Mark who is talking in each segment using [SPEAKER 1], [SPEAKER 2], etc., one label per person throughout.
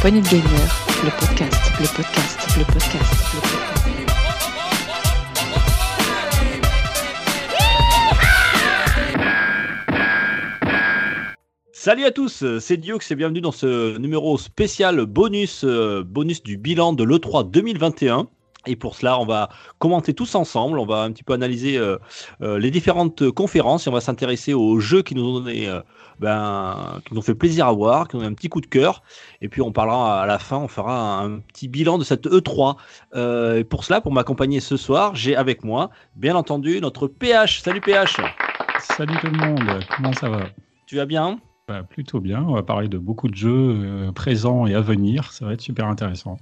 [SPEAKER 1] poignée de le podcast, le podcast, le podcast, le podcast.
[SPEAKER 2] Salut à tous, c'est Diox et bienvenue dans ce numéro spécial bonus, euh, bonus du bilan de l'E3 2021. Et pour cela, on va commenter tous ensemble, on va un petit peu analyser euh, euh, les différentes conférences et on va s'intéresser aux jeux qui nous ont donné, euh, ben, qui nous ont fait plaisir à voir, qui nous ont un petit coup de cœur. Et puis on parlera à la fin, on fera un petit bilan de cette E3. Euh, et pour cela, pour m'accompagner ce soir, j'ai avec moi, bien entendu, notre PH. Salut PH,
[SPEAKER 3] Salut tout le monde, comment ça va?
[SPEAKER 2] Tu vas bien?
[SPEAKER 3] Bah, Plutôt bien, on va parler de beaucoup de jeux présents et à venir, ça va être super intéressant.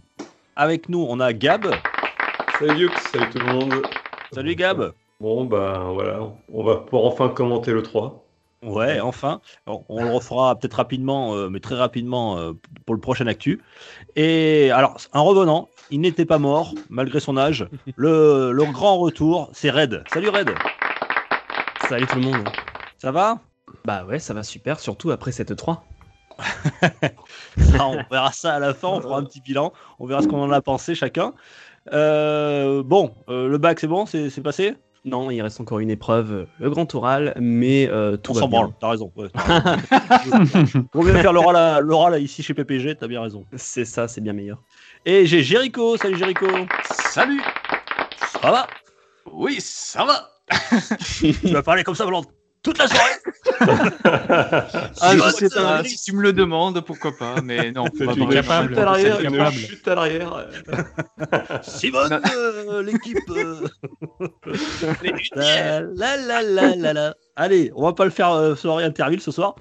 [SPEAKER 2] Avec nous, on a Gab.
[SPEAKER 4] Salut Yux, salut tout le monde.
[SPEAKER 2] Salut Gab.
[SPEAKER 4] Bon, bah voilà, on va pouvoir enfin commenter le 3.
[SPEAKER 2] Ouais, enfin, on, on le refera peut-être rapidement, euh, mais très rapidement euh, pour le prochain actu. Et alors, un revenant, il n'était pas mort malgré son âge. Le, le grand retour, c'est Red. Salut Red,
[SPEAKER 5] Salut tout le monde.
[SPEAKER 2] ça va?
[SPEAKER 5] Bah ouais, ça va super, surtout après cette 3.
[SPEAKER 2] Ça, On verra ça à la fin, on fera un petit bilan, on verra ce qu'on en a pensé chacun. Euh, bon, euh, le bac c'est bon, c'est passé?
[SPEAKER 5] Non, il reste encore une épreuve, euh, le grand oral, mais euh, tout
[SPEAKER 2] On
[SPEAKER 5] va
[SPEAKER 2] s'en
[SPEAKER 5] bien.
[SPEAKER 2] branle, t'as raison. ouais. on vient faire l'oral ici chez PPG, t'as bien raison.
[SPEAKER 5] C'est ça, c'est bien meilleur.
[SPEAKER 2] Et j'ai Jericho, salut Jericho.
[SPEAKER 6] Salut
[SPEAKER 2] Ça va?
[SPEAKER 6] Oui, ça va
[SPEAKER 2] Tu vas parler comme ça pendant toute la soirée
[SPEAKER 6] Ah,
[SPEAKER 2] Si,
[SPEAKER 6] je
[SPEAKER 2] ouais,
[SPEAKER 6] sais
[SPEAKER 2] c'est
[SPEAKER 6] pas,
[SPEAKER 2] un-
[SPEAKER 6] si tu me le demandes, pourquoi pas, mais non.
[SPEAKER 4] C'est
[SPEAKER 6] on va
[SPEAKER 3] capable.
[SPEAKER 4] chute à l'arrière,
[SPEAKER 3] C'est
[SPEAKER 4] une
[SPEAKER 3] capable.
[SPEAKER 4] chute à l'arrière.
[SPEAKER 2] Simone, euh, l'équipe. euh. la, la, la, la, la, la. Allez, on va pas le faire euh, soirée interville ce soir.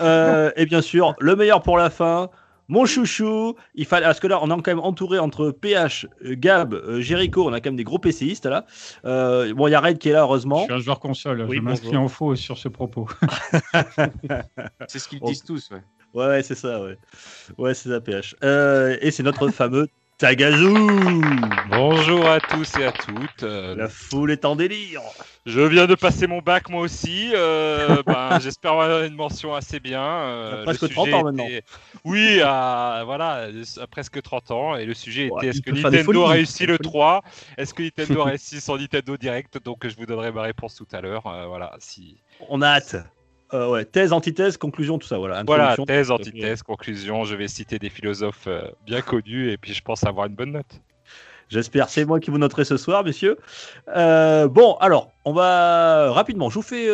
[SPEAKER 2] Euh, et bien sûr, le meilleur pour la fin. Mon chouchou, il fallait parce que là on est quand même entouré entre PH, euh, Gab, euh, Jericho, on a quand même des gros PCistes là. Euh, bon, il y a Red qui est là
[SPEAKER 3] Je
[SPEAKER 2] heureusement.
[SPEAKER 3] suis un joueur console,
[SPEAKER 2] Oui,
[SPEAKER 3] je m'inscris en faux sur ce propos.
[SPEAKER 6] C'est ce qu'ils
[SPEAKER 2] Oh.
[SPEAKER 6] disent tous, ouais.
[SPEAKER 2] Ouais, ouais, c'est ça, ouais. Ouais, c'est ça, PH. Euh, et c'est notre fameux Tagazu.
[SPEAKER 7] Bonjour à tous et à toutes. Euh,
[SPEAKER 2] La foule est en délire.
[SPEAKER 7] je viens de passer mon bac moi aussi. Euh, ben, J'espère avoir une mention assez bien. Euh,
[SPEAKER 2] presque
[SPEAKER 7] le
[SPEAKER 2] 30
[SPEAKER 7] sujet
[SPEAKER 2] ans maintenant.
[SPEAKER 7] était- Oui, à, voilà, à presque 30 ans. Et le sujet
[SPEAKER 2] Ouais,
[SPEAKER 7] était est-ce que Nintendo
[SPEAKER 2] folies,
[SPEAKER 7] a
[SPEAKER 2] il
[SPEAKER 7] réussi
[SPEAKER 2] peut faire
[SPEAKER 7] le
[SPEAKER 2] des
[SPEAKER 7] 3 Est-ce que Nintendo a réussi son Nintendo Direct? Donc je vous donnerai ma réponse tout à l'heure. Euh, voilà, si...
[SPEAKER 2] On a hâte. Euh, ouais, thèse, antithèse, conclusion, tout ça. Voilà,
[SPEAKER 7] voilà thèse, antithèse, conclusion. Je vais citer des philosophes euh, bien connus et puis je pense avoir une bonne note.
[SPEAKER 2] J'espère. C'est moi qui vous noterai ce soir, messieurs. Euh, bon, alors, on va rapidement. Je vous fais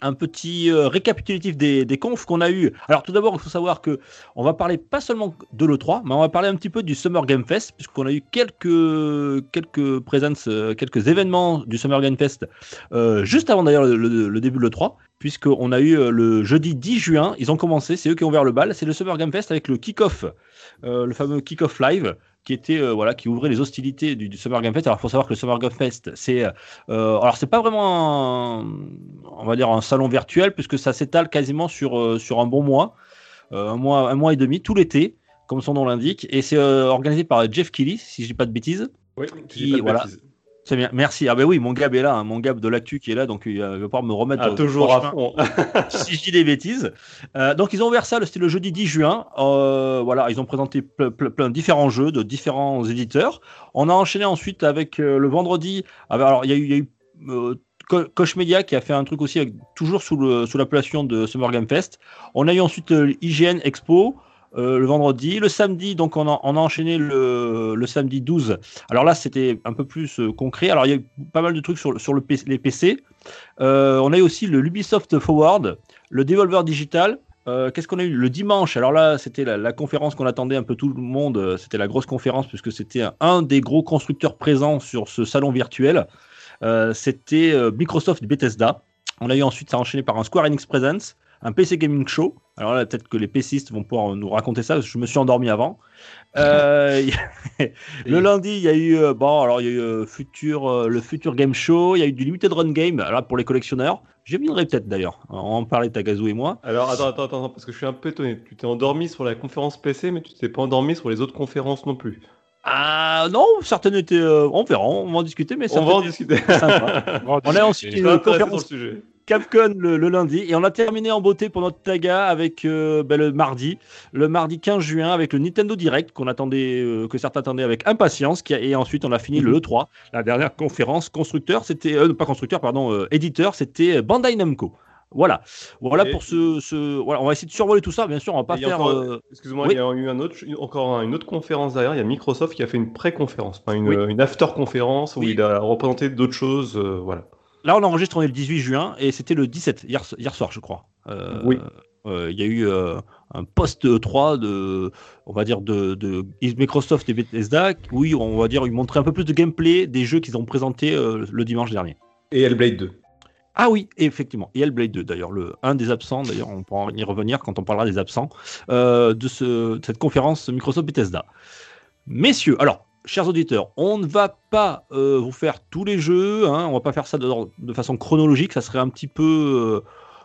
[SPEAKER 2] un petit euh, récapitulatif des, confs qu'on a eu. Alors, tout d'abord, il faut savoir que on va parler pas seulement de l'E3, mais on va parler un petit peu du Summer Game Fest, puisqu'on a eu quelques, quelques présences, euh, quelques événements du Summer Game Fest, euh, juste avant d'ailleurs le, début de l'E3, puisqu'on a eu le jeudi 10 juin, ils ont commencé, c'est eux qui ont ouvert le bal, c'est le Summer Game Fest avec le kick-off, le fameux kick-off live qui était euh, voilà qui ouvrait les hostilités du, du Summer Game Fest. Alors il faut savoir que le Summer Game Fest c'est euh, alors c'est pas vraiment un, on va dire un salon virtuel puisque ça s'étale quasiment sur euh, sur un bon mois, euh, un mois un mois et demi tout l'été comme son nom l'indique et c'est euh, organisé par Jeff Keighley si je dis pas de bêtises.
[SPEAKER 4] Oui,
[SPEAKER 2] Qui- voilà.
[SPEAKER 4] bêtises.
[SPEAKER 2] C'est bien, merci. Ah ben oui, mon Gab est là, hein, mon Gab de l'actu qui est là, donc il euh, va pouvoir me remettre
[SPEAKER 4] Ah, toujours à fond.
[SPEAKER 2] si je dis des bêtises. Euh, donc ils ont ouvert ça, le- c'était le jeudi 10 juin. Euh, voilà, ils ont présenté ple- ple- plein de différents jeux de différents éditeurs. On a enchaîné ensuite avec le vendredi. Ah bah, alors il y a eu, y a eu Co- Koch Media qui a fait un truc aussi avec, toujours sous l'appellation de Summer Game Fest. On a eu ensuite IGN Expo. Euh, le vendredi, le samedi, donc on a, enchaîné le, samedi 12. Alors là, c'était un peu plus euh, concret. Alors il y a eu pas mal de trucs sur, le les PC. Euh, on a eu aussi le Ubisoft Forward, le Devolver Digital. Qu'est-ce qu'on a eu? Le dimanche Alors là, c'était la, conférence qu'on attendait un peu tout le monde. C'était la grosse conférence puisque c'était un, des gros constructeurs présents sur ce salon virtuel. C'était Microsoft Bethesda. On a eu ensuite ça enchaîné par un Square Enix Presents, un PC Gaming Show. Alors là, peut-être que les PCistes vont pouvoir nous raconter ça parce que je me suis endormi avant. Euh, le lundi, il y a eu euh, bon, alors il y a eu euh, futur, le Future Game Show. Il y a eu du Limited Run Game. Alors pour les collectionneurs, j'y viendrai peut-être d'ailleurs. On en parlait Tagazu et moi.
[SPEAKER 4] Alors attends, attends, attends, parce que je suis un peu étonné. Tu t'es endormi sur la conférence PC, mais tu t'es pas endormi sur les autres conférences non plus.
[SPEAKER 2] Ah non, certaines étaient. euh, on verra, on va en discuter, mais
[SPEAKER 4] On va en discuter.
[SPEAKER 2] On a ensuite
[SPEAKER 7] discuter.
[SPEAKER 2] une conférence
[SPEAKER 4] sur le sujet.
[SPEAKER 2] Capcom le, le lundi. Et on a terminé en beauté pour notre taga avec euh, ben, le mardi, le mardi 15 juin avec le Nintendo Direct qu'on attendait, euh, que certains attendaient avec impatience. Qui a- et ensuite, on a fini le E3, la dernière conférence constructeur. C'était euh, pas constructeur, pardon, euh, éditeur. C'était Bandai Namco. Voilà, voilà
[SPEAKER 4] Et-
[SPEAKER 2] pour ce, ce- Voilà, on va essayer de survoler tout ça. Bien sûr, on va pas faire. euh,
[SPEAKER 4] Excuse-moi,
[SPEAKER 2] oui.
[SPEAKER 4] il y a eu un autre, encore une autre conférence derrière. Il y a Microsoft qui a fait une pré-conférence, enfin une,
[SPEAKER 2] Oui.
[SPEAKER 4] une after-conférence où
[SPEAKER 2] Oui.
[SPEAKER 4] il a représenté d'autres choses. euh, voilà.
[SPEAKER 2] Là, on enregistre, on est le 18 juin et c'était le 17, hier, hier soir, je crois. Euh,
[SPEAKER 4] Oui.
[SPEAKER 2] euh, Il y a eu euh, un post 3 de, on va dire, de, de Microsoft et Bethesda. Oui, on va dire, ils montraient un peu plus de gameplay des jeux qu'ils ont présentés le dimanche dernier.
[SPEAKER 4] Et Hellblade 2.
[SPEAKER 2] Ah oui, effectivement. Et Hellblade 2, d'ailleurs, le un des absents, d'ailleurs, on pourra y revenir quand on parlera des absents de, ce, de cette conférence Microsoft Bethesda. Messieurs, alors, chers auditeurs, on ne va pas euh, vous faire tous les jeux, hein, on va pas faire ça de, façon chronologique, ça serait un petit peu,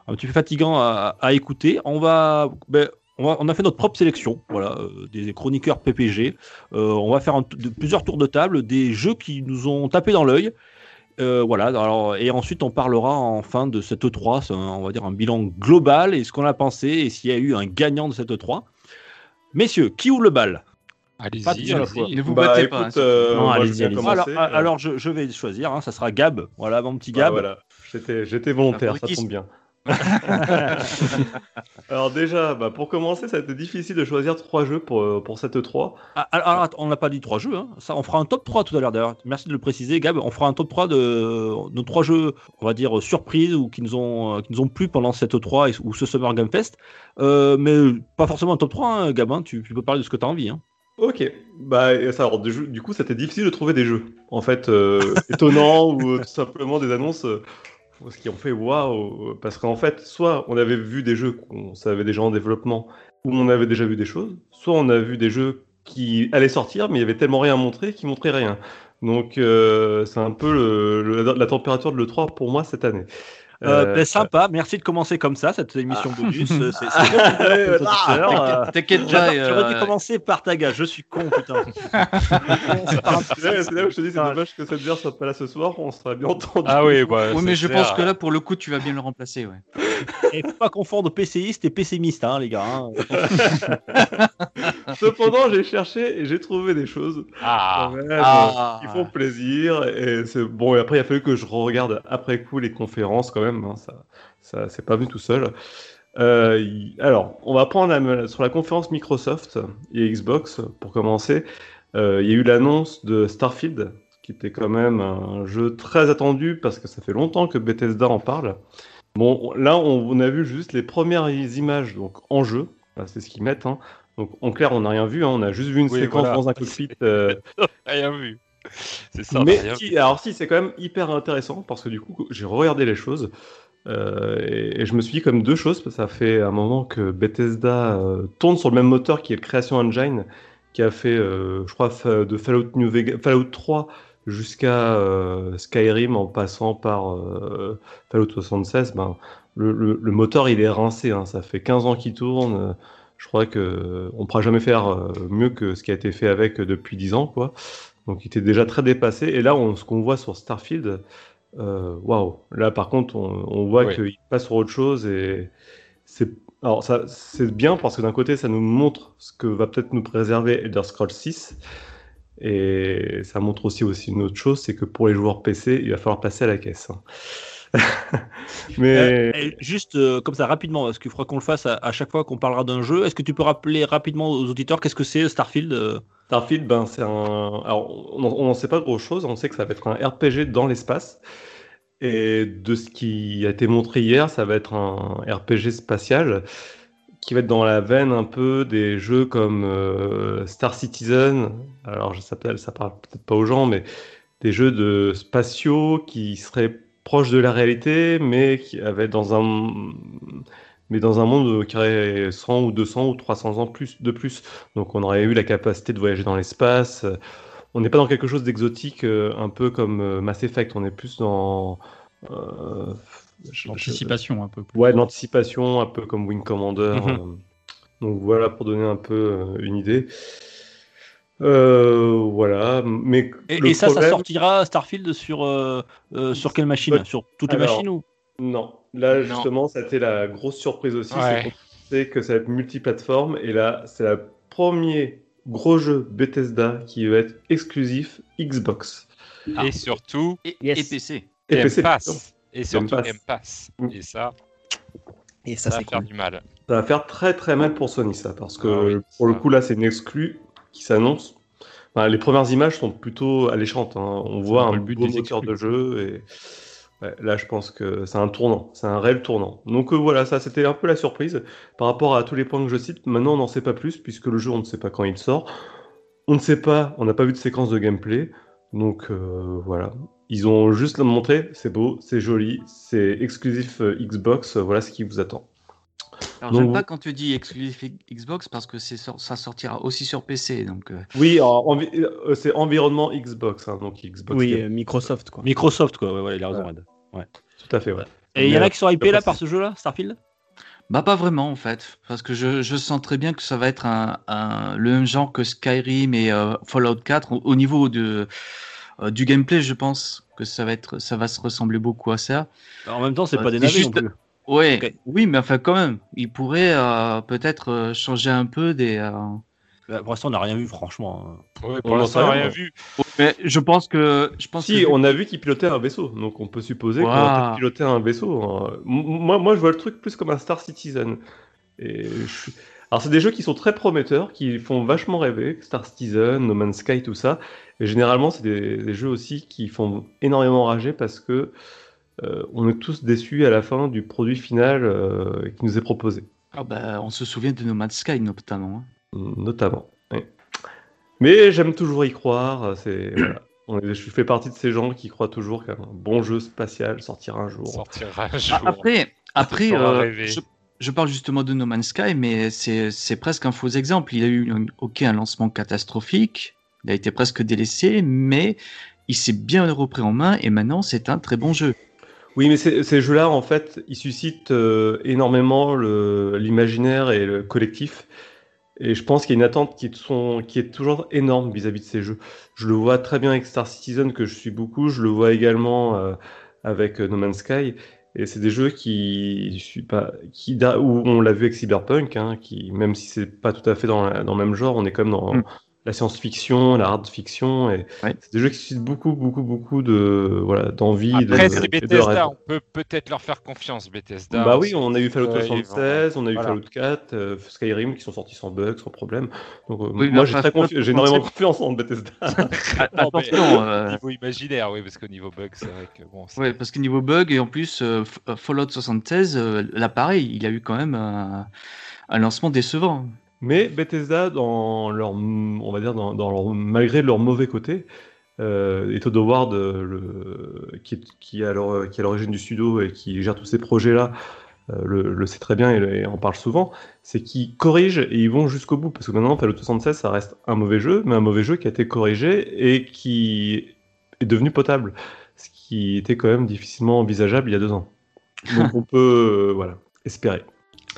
[SPEAKER 2] euh, fatigant à, écouter. On va, ben, on, va- on a fait notre propre sélection, voilà, euh, des chroniqueurs PPG. On va faire plusieurs tours de table, des jeux qui nous ont tapé dans l'œil. Voilà, et ensuite on parlera en fin de cette E3, c'est un- on va dire un bilan global et ce qu'on a pensé et s'il y a eu un gagnant de cette E3. Messieurs, qui ouvre le bal?
[SPEAKER 7] Allez-y, allez-y.
[SPEAKER 6] Ne vous
[SPEAKER 4] Bah,
[SPEAKER 6] battez
[SPEAKER 4] écoute,
[SPEAKER 6] pas. hein,
[SPEAKER 4] euh,
[SPEAKER 5] Non, allez-y,
[SPEAKER 4] commencer.
[SPEAKER 2] Alors,
[SPEAKER 4] Euh,
[SPEAKER 2] alors je, je vais choisir, hein, ça sera Gab. Voilà mon petit
[SPEAKER 4] bah,
[SPEAKER 2] Gab.
[SPEAKER 4] voilà. J'étais, volontaire, ça tombe bien. Alors déjà, bah, pour commencer, ça a été difficile de choisir trois jeux pour, euh, pour cette E3.
[SPEAKER 2] Ah, alors, on n'a pas dit trois jeux. hein. Ça, on fera un top 3 tout à l'heure d'ailleurs. Merci de le préciser, Gab. On fera un top 3 de nos trois jeux, on va dire, surprises ou qui nous ont, qui nous ont plu pendant cette E3 et- ou ce Summer Game Fest. Euh, mais pas forcément un top 3, hein, Gab. hein. Tu, tu peux parler de ce que tu as envie. hein.
[SPEAKER 4] Ok, bah ça, alors, du, coup, c'était difficile de trouver des jeux, en fait, euh, étonnants ou tout simplement des annonces euh, ce qui ont fait waouh, parce qu'en fait, soit on avait vu des jeux qu'on savait déjà en développement, ou on avait déjà vu des choses, soit on a vu des jeux qui allaient sortir, mais il y avait tellement rien à montrer qu'ils montraient rien. Donc euh, c'est un peu le- le- la température de l'E3 pour moi cette année.
[SPEAKER 2] Euh,
[SPEAKER 4] Euh,
[SPEAKER 2] ben, sympa, merci de commencer comme ça, cette émission bonus. euh, C'est
[SPEAKER 4] Ah,
[SPEAKER 2] euh,
[SPEAKER 6] T'inquiète-.
[SPEAKER 2] J'aurais dû
[SPEAKER 6] euh,
[SPEAKER 2] commencer par ta gage, je suis con, putain.
[SPEAKER 4] c'est là, où je te dis, c'est dommage que cette bière soit pas là ce soir, on serait bien entendu.
[SPEAKER 7] Ah oui, bah,
[SPEAKER 6] Oui, mais je
[SPEAKER 7] clair.
[SPEAKER 6] pense que là, pour le coup, tu vas bien le remplacer. Ouais.
[SPEAKER 2] Et faut pas confondre PCiste et pessimiste, hein, les gars. hein.
[SPEAKER 4] Cependant, j'ai cherché et j'ai trouvé des choses
[SPEAKER 7] Ah,
[SPEAKER 4] même,
[SPEAKER 6] Ah.
[SPEAKER 4] qui font plaisir. Et c'est bon. Et après, il a fallu que je regarde après coup les conférences quand même. Hein, ça, ça, c'est pas venu tout seul. Euh, alors, on va prendre la- sur la conférence Microsoft et Xbox pour commencer. Euh, il y a eu l'annonce de Starfield, qui était quand même un jeu très attendu parce que ça fait longtemps que Bethesda en parle. Bon, là, on, on a vu juste les premières images donc en jeu. C'est ce qu'ils mettent. hein. Donc, en clair, on n'a rien vu. hein, On a juste vu une
[SPEAKER 7] Oui,
[SPEAKER 4] séquence
[SPEAKER 7] voilà.
[SPEAKER 4] dans un cockpit. euh,
[SPEAKER 7] rien vu. C'est ça.
[SPEAKER 4] mais
[SPEAKER 7] vu.
[SPEAKER 4] alors si, c'est quand même hyper intéressant parce que du coup, j'ai regardé les choses euh, et, et je me suis dit comme deux choses. parce que Ça fait un moment que Bethesda euh, tourne sur le même moteur qui est le Creation Engine, qui a fait, euh, je crois, de Fallout New Vegas, Fallout 3 jusqu'à Skyrim en passant par Fallout 76. Ben, le, le- le moteur, il est rincé. hein. Ça fait 15 ans qu'il tourne. Je crois que on pourra jamais faire mieux que ce qui a été fait avec depuis 10 ans, quoi. Donc il était déjà très dépassé. Et là, on- ce qu'on voit sur Starfield, euh, waouh. Là, par contre, on, on voit qu'il passe sur autre chose et c'est alors ça c'est bien parce que d'un côté, ça nous montre ce que va peut-être nous préserver Elder Scrolls 6. Et ça montre aussi, aussi une autre chose, c'est que pour les joueurs PC, il va falloir passer à la caisse. Mais
[SPEAKER 2] Euh, juste euh, comme ça, rapidement, parce qu'il faudra qu'on le fasse à, à chaque fois qu'on parlera d'un jeu. Est-ce que tu peux rappeler rapidement aux auditeurs qu'est-ce que c'est Starfield euh
[SPEAKER 4] Starfield, ben, c'est un. Alors, on n'en sait pas grand chose. On sait que ça va être un RPG dans l'espace. Et de ce qui a été montré hier, ça va être un RPG spatial qui va être dans la veine un peu des jeux comme euh, Star Citizen. Alors, je s'appelle, ça parle peut-être pas aux gens, mais des jeux de spatiaux qui seraient proches de la réalité, mais qui avaient dans un mais dans un monde qui aurait 100 ou 200 ou 300 ans plus, de plus. Donc on aurait eu la capacité de voyager dans l'espace. On n'est pas dans quelque chose d'exotique, euh, un peu comme euh, Mass Effect. On est plus dans euh,
[SPEAKER 3] L'anticipation un peu plus.
[SPEAKER 4] Ouais, l'anticipation, un peu comme Wing Commander.
[SPEAKER 2] Mhm.
[SPEAKER 4] euh. Donc voilà pour donner un peu une idée. Euh, voilà, mais
[SPEAKER 2] Et,
[SPEAKER 4] le
[SPEAKER 2] et ça, ça sortira Starfield sur, euh, euh, sur quelle machine
[SPEAKER 4] Ouais.
[SPEAKER 2] Sur toutes les machines ou
[SPEAKER 4] Non. Là,
[SPEAKER 7] Non.
[SPEAKER 4] justement, ça a été la grosse surprise aussi.
[SPEAKER 7] Ouais.
[SPEAKER 4] C'est que ça va être multiplateforme. Et là, c'est le premier gros jeu Bethesda qui va être exclusif Xbox.
[SPEAKER 6] Ah.
[SPEAKER 7] Et surtout,
[SPEAKER 6] Et,
[SPEAKER 5] Yes.
[SPEAKER 6] et PC.
[SPEAKER 4] Et
[SPEAKER 7] Game
[SPEAKER 4] PC.
[SPEAKER 7] Pass. Et surtout
[SPEAKER 4] Pass.
[SPEAKER 7] Game Pass.
[SPEAKER 4] Mm.
[SPEAKER 7] Et ça,
[SPEAKER 5] Et
[SPEAKER 7] ça,
[SPEAKER 5] ça,
[SPEAKER 7] va
[SPEAKER 5] c'est
[SPEAKER 7] faire
[SPEAKER 5] cool.
[SPEAKER 7] du mal.
[SPEAKER 4] Ça va faire très très mal pour Sony, ça. Parce que
[SPEAKER 7] Ah oui,
[SPEAKER 4] pour le coup, là, c'est une exclue qui s'annonce. Enfin, les premières images sont plutôt alléchantes. hein. On voit un
[SPEAKER 3] but
[SPEAKER 4] beau
[SPEAKER 3] des
[SPEAKER 4] moteur de jeu. Et ouais, là, je pense que c'est un tournant. C'est un réel tournant. Donc euh, voilà, ça, c'était un peu la surprise. Par rapport à tous les points que je cite, maintenant, on n'en sait pas plus, puisque le jeu, on ne sait pas quand il sort. On ne sait pas, on n'a pas vu de séquence de gameplay. Donc euh, voilà. Ils ont juste montré, c'est beau, c'est joli, c'est exclusif euh, Xbox, voilà ce qui vous attend.
[SPEAKER 6] Alors,
[SPEAKER 4] Donc,
[SPEAKER 6] j'aime pas quand tu dis exclusif Xbox parce que c'est sor- ça sortira aussi sur PC. Donc, euh,
[SPEAKER 4] Oui, envi- euh, c'est environnement Xbox, hein, donc Xbox.
[SPEAKER 5] Oui, euh, Microsoft, quoi.
[SPEAKER 2] Microsoft, quoi. Ouais, ouais, il a raison.
[SPEAKER 4] Tout à fait, ouais.
[SPEAKER 2] Et il y en a qui sont hypés là par ce jeu-là, Starfield?
[SPEAKER 6] Bah pas vraiment en fait, parce que je, je sens très bien que ça va être un, un- le même genre que Skyrim et euh, Fallout 4 au, au niveau de euh, du gameplay. Je pense que ça va être, ça va se ressembler beaucoup à ça.
[SPEAKER 2] En même temps, c'est pas des navets
[SPEAKER 6] juste-
[SPEAKER 2] non plus.
[SPEAKER 6] Ouais, oui, mais enfin quand même, il pourrait euh, peut-être euh, changer un peu des. euh,
[SPEAKER 2] Bah, Pour l'instant, on n'a rien vu, franchement.
[SPEAKER 7] Ouais,
[SPEAKER 4] On
[SPEAKER 7] pour l'instant, on n'a
[SPEAKER 4] rien.
[SPEAKER 7] vu.
[SPEAKER 6] Mais je pense que je pense
[SPEAKER 4] Si,
[SPEAKER 6] que
[SPEAKER 4] on a vu qu'il pilotait un vaisseau, donc on peut supposer qu'on va
[SPEAKER 6] Waouh.
[SPEAKER 4] peut-être piloter un vaisseau. hein. Moi, moi, je vois le truc plus comme un Star Citizen. Et je Alors, c'est des jeux qui sont très prometteurs, qui font vachement rêver. Star Citizen, No Man's Sky, tout ça. Et généralement, c'est des, des jeux aussi qui font énormément rager parce que euh, on est tous déçus à la fin du produit final euh, qui nous est proposé.
[SPEAKER 6] Ah bah, on se souvient de No Man's Sky notamment. hein.
[SPEAKER 4] Notamment. oui. Mais j'aime toujours y croire. C'est voilà. On est- je fais partie de ces gens qui croient toujours qu'un bon jeu spatial sortira un jour.
[SPEAKER 7] Sortira un
[SPEAKER 6] Ah,
[SPEAKER 7] jour.
[SPEAKER 6] Après, après euh, je, je parle justement de No Man's Sky, mais c'est c'est presque un faux exemple. Il a eu ok, un lancement catastrophique, il a été presque délaissé, mais il s'est bien repris en main et maintenant c'est un très bon jeu.
[SPEAKER 4] Oui, mais ces, jeux-là, en fait, ils suscitent euh, énormément l'imaginaire et le collectif. Et je pense qu'il y a une attente qui, sont, qui est toujours énorme vis-à-vis de ces jeux. Je le vois très bien avec Star Citizen, que je suis beaucoup. Je le vois également euh, avec euh, No Man's Sky. Et c'est des jeux qui, je suis pas, qui, où on l'a vu avec Cyberpunk, hein, qui, même si c'est pas tout à fait dans, la- dans le même genre, on est quand même dans
[SPEAKER 6] Mm.
[SPEAKER 4] La science-fiction, la hard fiction. Et
[SPEAKER 6] Ouais.
[SPEAKER 4] c'est des jeux qui suscitent beaucoup, beaucoup, beaucoup de, voilà, d'envie.
[SPEAKER 7] Après,
[SPEAKER 4] de,
[SPEAKER 7] c'est. Bethesda, on peut peut-être leur faire confiance, Bethesda.
[SPEAKER 4] Bah oui, on a eu Fallout
[SPEAKER 7] Ouais, ils vont-
[SPEAKER 4] 76, on a eu
[SPEAKER 7] voilà.
[SPEAKER 4] Fallout 4, euh, Skyrim qui sont sortis sans bug, sans problème. Donc euh,
[SPEAKER 6] Oui,
[SPEAKER 4] moi j'ai
[SPEAKER 6] enfin,
[SPEAKER 4] très confi-
[SPEAKER 6] Fallout
[SPEAKER 4] j'ai énormément
[SPEAKER 6] 76.
[SPEAKER 4] confiance en Bethesda.
[SPEAKER 6] Attention, euh,
[SPEAKER 7] Niveau imaginaire, oui, parce qu'au niveau bug, c'est vrai que bon.
[SPEAKER 6] ouais, parce que niveau bug et en plus euh, Fallout 76, euh, là pareil, il a eu quand même un, un lancement décevant.
[SPEAKER 4] Mais Bethesda, dans leur, on va dire, malgré leur mauvais côté, euh, et Todd Howard, euh, qui, est- à l'origine du studio et qui gère tous ces projets-là, euh, le, sait très bien et en parle souvent, c'est qu'ils corrigent et ils vont jusqu'au bout. Parce que maintenant, Fallout 76, ça reste un mauvais jeu, mais un mauvais jeu qui a été corrigé et qui est devenu potable. Ce qui était quand même difficilement envisageable il y a deux ans. Donc on peut, euh, voilà, espérer.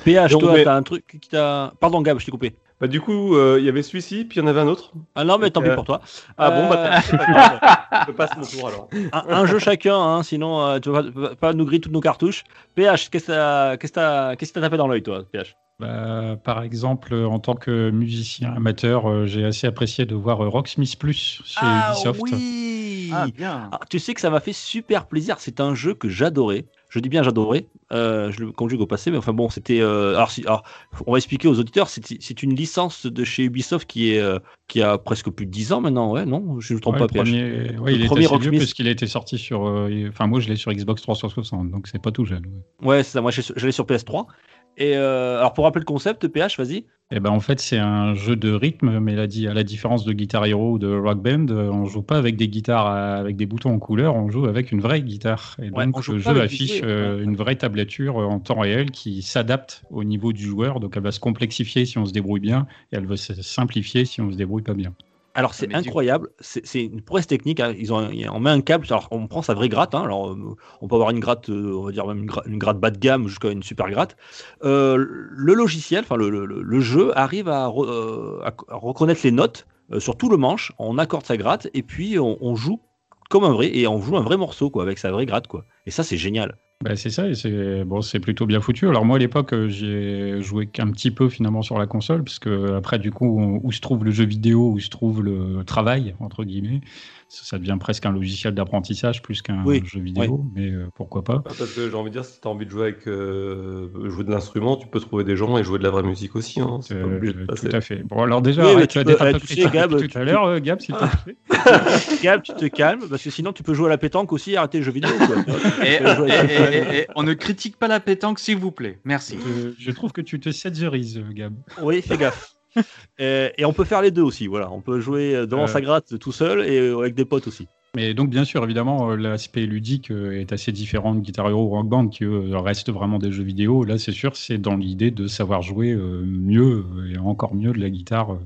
[SPEAKER 2] PH,
[SPEAKER 4] Donc,
[SPEAKER 2] toi,
[SPEAKER 4] mais-
[SPEAKER 2] t'as un truc qui t'a. Pardon, Gab, je t'ai coupé.
[SPEAKER 4] Bah du coup, euh, il y avait celui-ci, puis il y en avait un autre.
[SPEAKER 2] Ah non, mais tant pis
[SPEAKER 4] Euh,
[SPEAKER 2] pour toi.
[SPEAKER 4] Ah bon, bah
[SPEAKER 2] Euh,
[SPEAKER 4] pas grave. je passe mon tour alors.
[SPEAKER 2] un, un jeu chacun, hein, sinon euh, tu vas pas, vas pas nous griller toutes nos cartouches. PH, qu'est-ce que t'as tapé dans l'œil, toi, PH
[SPEAKER 3] Bah, par exemple, en tant que musicien amateur, euh, j'ai assez apprécié de voir euh, Rocksmith Plus chez Ubisoft.
[SPEAKER 2] oui
[SPEAKER 6] Ah bien.
[SPEAKER 2] Ah, tu sais que ça m'a fait super plaisir. C'est un jeu que j'adorais. Je dis bien j'adorais. Euh, je le conjugue au passé, mais enfin bon, c'était. euh, alors, si- alors, on va expliquer aux auditeurs. C'est une licence de chez Ubisoft qui est euh, qui a presque plus de 10 ans maintenant. Ouais, non, je ne me trompe
[SPEAKER 3] Ouais,
[SPEAKER 2] pas. PH.
[SPEAKER 3] premier, ouais, il
[SPEAKER 2] Le
[SPEAKER 3] est
[SPEAKER 2] premier
[SPEAKER 3] assez vieux puisqu'il a été sorti sur. Enfin, moi, je l'ai sur Xbox 360, donc c'est pas tout jeune. ouais.
[SPEAKER 2] Ouais, c'est ça. Moi, j'allais sur PS3. Et euh, alors, pour rappeler le concept, PH, vas-y.
[SPEAKER 3] Et ben en fait, c'est un jeu de rythme, mais la à la différence de Guitar Hero ou de Rock Band, euh, on joue pas avec des guitares à- avec des boutons en couleur, on joue avec une vraie guitare. Et
[SPEAKER 2] Ouais,
[SPEAKER 3] donc le jeu affiche euh, une vraie tablature euh, en temps réel qui s'adapte au niveau du joueur. Donc elle va se complexifier si on se débrouille bien, et elle va se simplifier si on se débrouille pas bien.
[SPEAKER 2] Alors c'est
[SPEAKER 6] du-
[SPEAKER 2] incroyable, c'est c'est une prouesse technique. hein. Ils ont, on met un câble, alors on prend sa vraie gratte. hein. Alors euh, on peut avoir une gratte, euh, on va dire même une, gra- une gratte bas de gamme jusqu'à une super gratte. Euh, le logiciel, enfin le, le- le jeu arrive à, re- à à reconnaître les notes sur tout le manche. On accorde sa gratte et puis on, on joue comme un vrai et on joue un vrai morceau quoi avec sa vraie gratte quoi. Et ça c'est génial.
[SPEAKER 3] Bah, c'est ça, et c'est bon, c'est plutôt bien foutu. Alors moi à l'époque, euh, j'ai joué qu'un petit peu finalement sur la console, parce que après du coup, où se trouve le jeu vidéo, où se trouve le travail entre guillemets, ça, ça devient presque un logiciel d'apprentissage plus qu'un
[SPEAKER 2] Oui,
[SPEAKER 3] jeu vidéo, mais euh, pourquoi pas.
[SPEAKER 4] Ah, Parce que j'ai envie de dire, si tu as envie de jouer avec euh, jouer de l'instrument, tu peux trouver des gens et jouer de la vraie musique aussi. Hein. Pas
[SPEAKER 3] Euh,
[SPEAKER 4] de
[SPEAKER 3] tout à fait. Bon alors déjà,
[SPEAKER 2] Oui,
[SPEAKER 3] arrête
[SPEAKER 2] tu tu sais,
[SPEAKER 3] pétanque
[SPEAKER 2] Gab,
[SPEAKER 3] tout
[SPEAKER 2] tu-
[SPEAKER 3] à l'heure, Gab, s'il te plaît.
[SPEAKER 2] Gab, tu te calmes, parce que sinon tu peux jouer à la pétanque aussi et arrêter les jeux vidéo. quoi.
[SPEAKER 6] Et,
[SPEAKER 2] peux jouer
[SPEAKER 6] et-
[SPEAKER 2] avec
[SPEAKER 6] et- et- et on ne critique pas la pétanque, s'il vous plaît. Merci.
[SPEAKER 3] Je trouve que tu te setterises, Gab.
[SPEAKER 2] Oui, fais gaffe. Et, et on peut faire les deux aussi, voilà. On peut jouer devant
[SPEAKER 3] Euh.
[SPEAKER 2] sa gratte tout seul et euh, avec des potes aussi.
[SPEAKER 3] Mais donc, bien sûr, évidemment, euh, l'aspect ludique euh, est assez différent de Guitar Hero ou Rock Band, qui eux, restent vraiment des jeux vidéo. Là, c'est sûr, c'est dans l'idée de savoir jouer euh, mieux euh, et encore mieux de la guitare euh,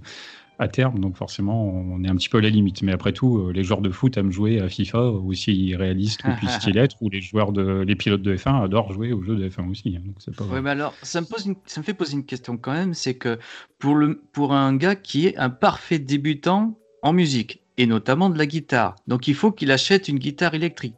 [SPEAKER 3] à terme. Donc, forcément, on est un petit peu à la limite. Mais après tout, euh, les joueurs de foot aiment jouer à FIFA, aussi réaliste que puisse-t-il être, ou les joueurs de, les pilotes de F1 adorent jouer aux jeux de F1 aussi. hein. donc, c'est pas
[SPEAKER 6] Ouais, mais alors, ça me, pose une- ça me fait poser une question quand même, c'est que pour, le, pour un gars qui est un parfait débutant en musique, et notamment de la guitare, donc il faut qu'il achète une guitare électrique.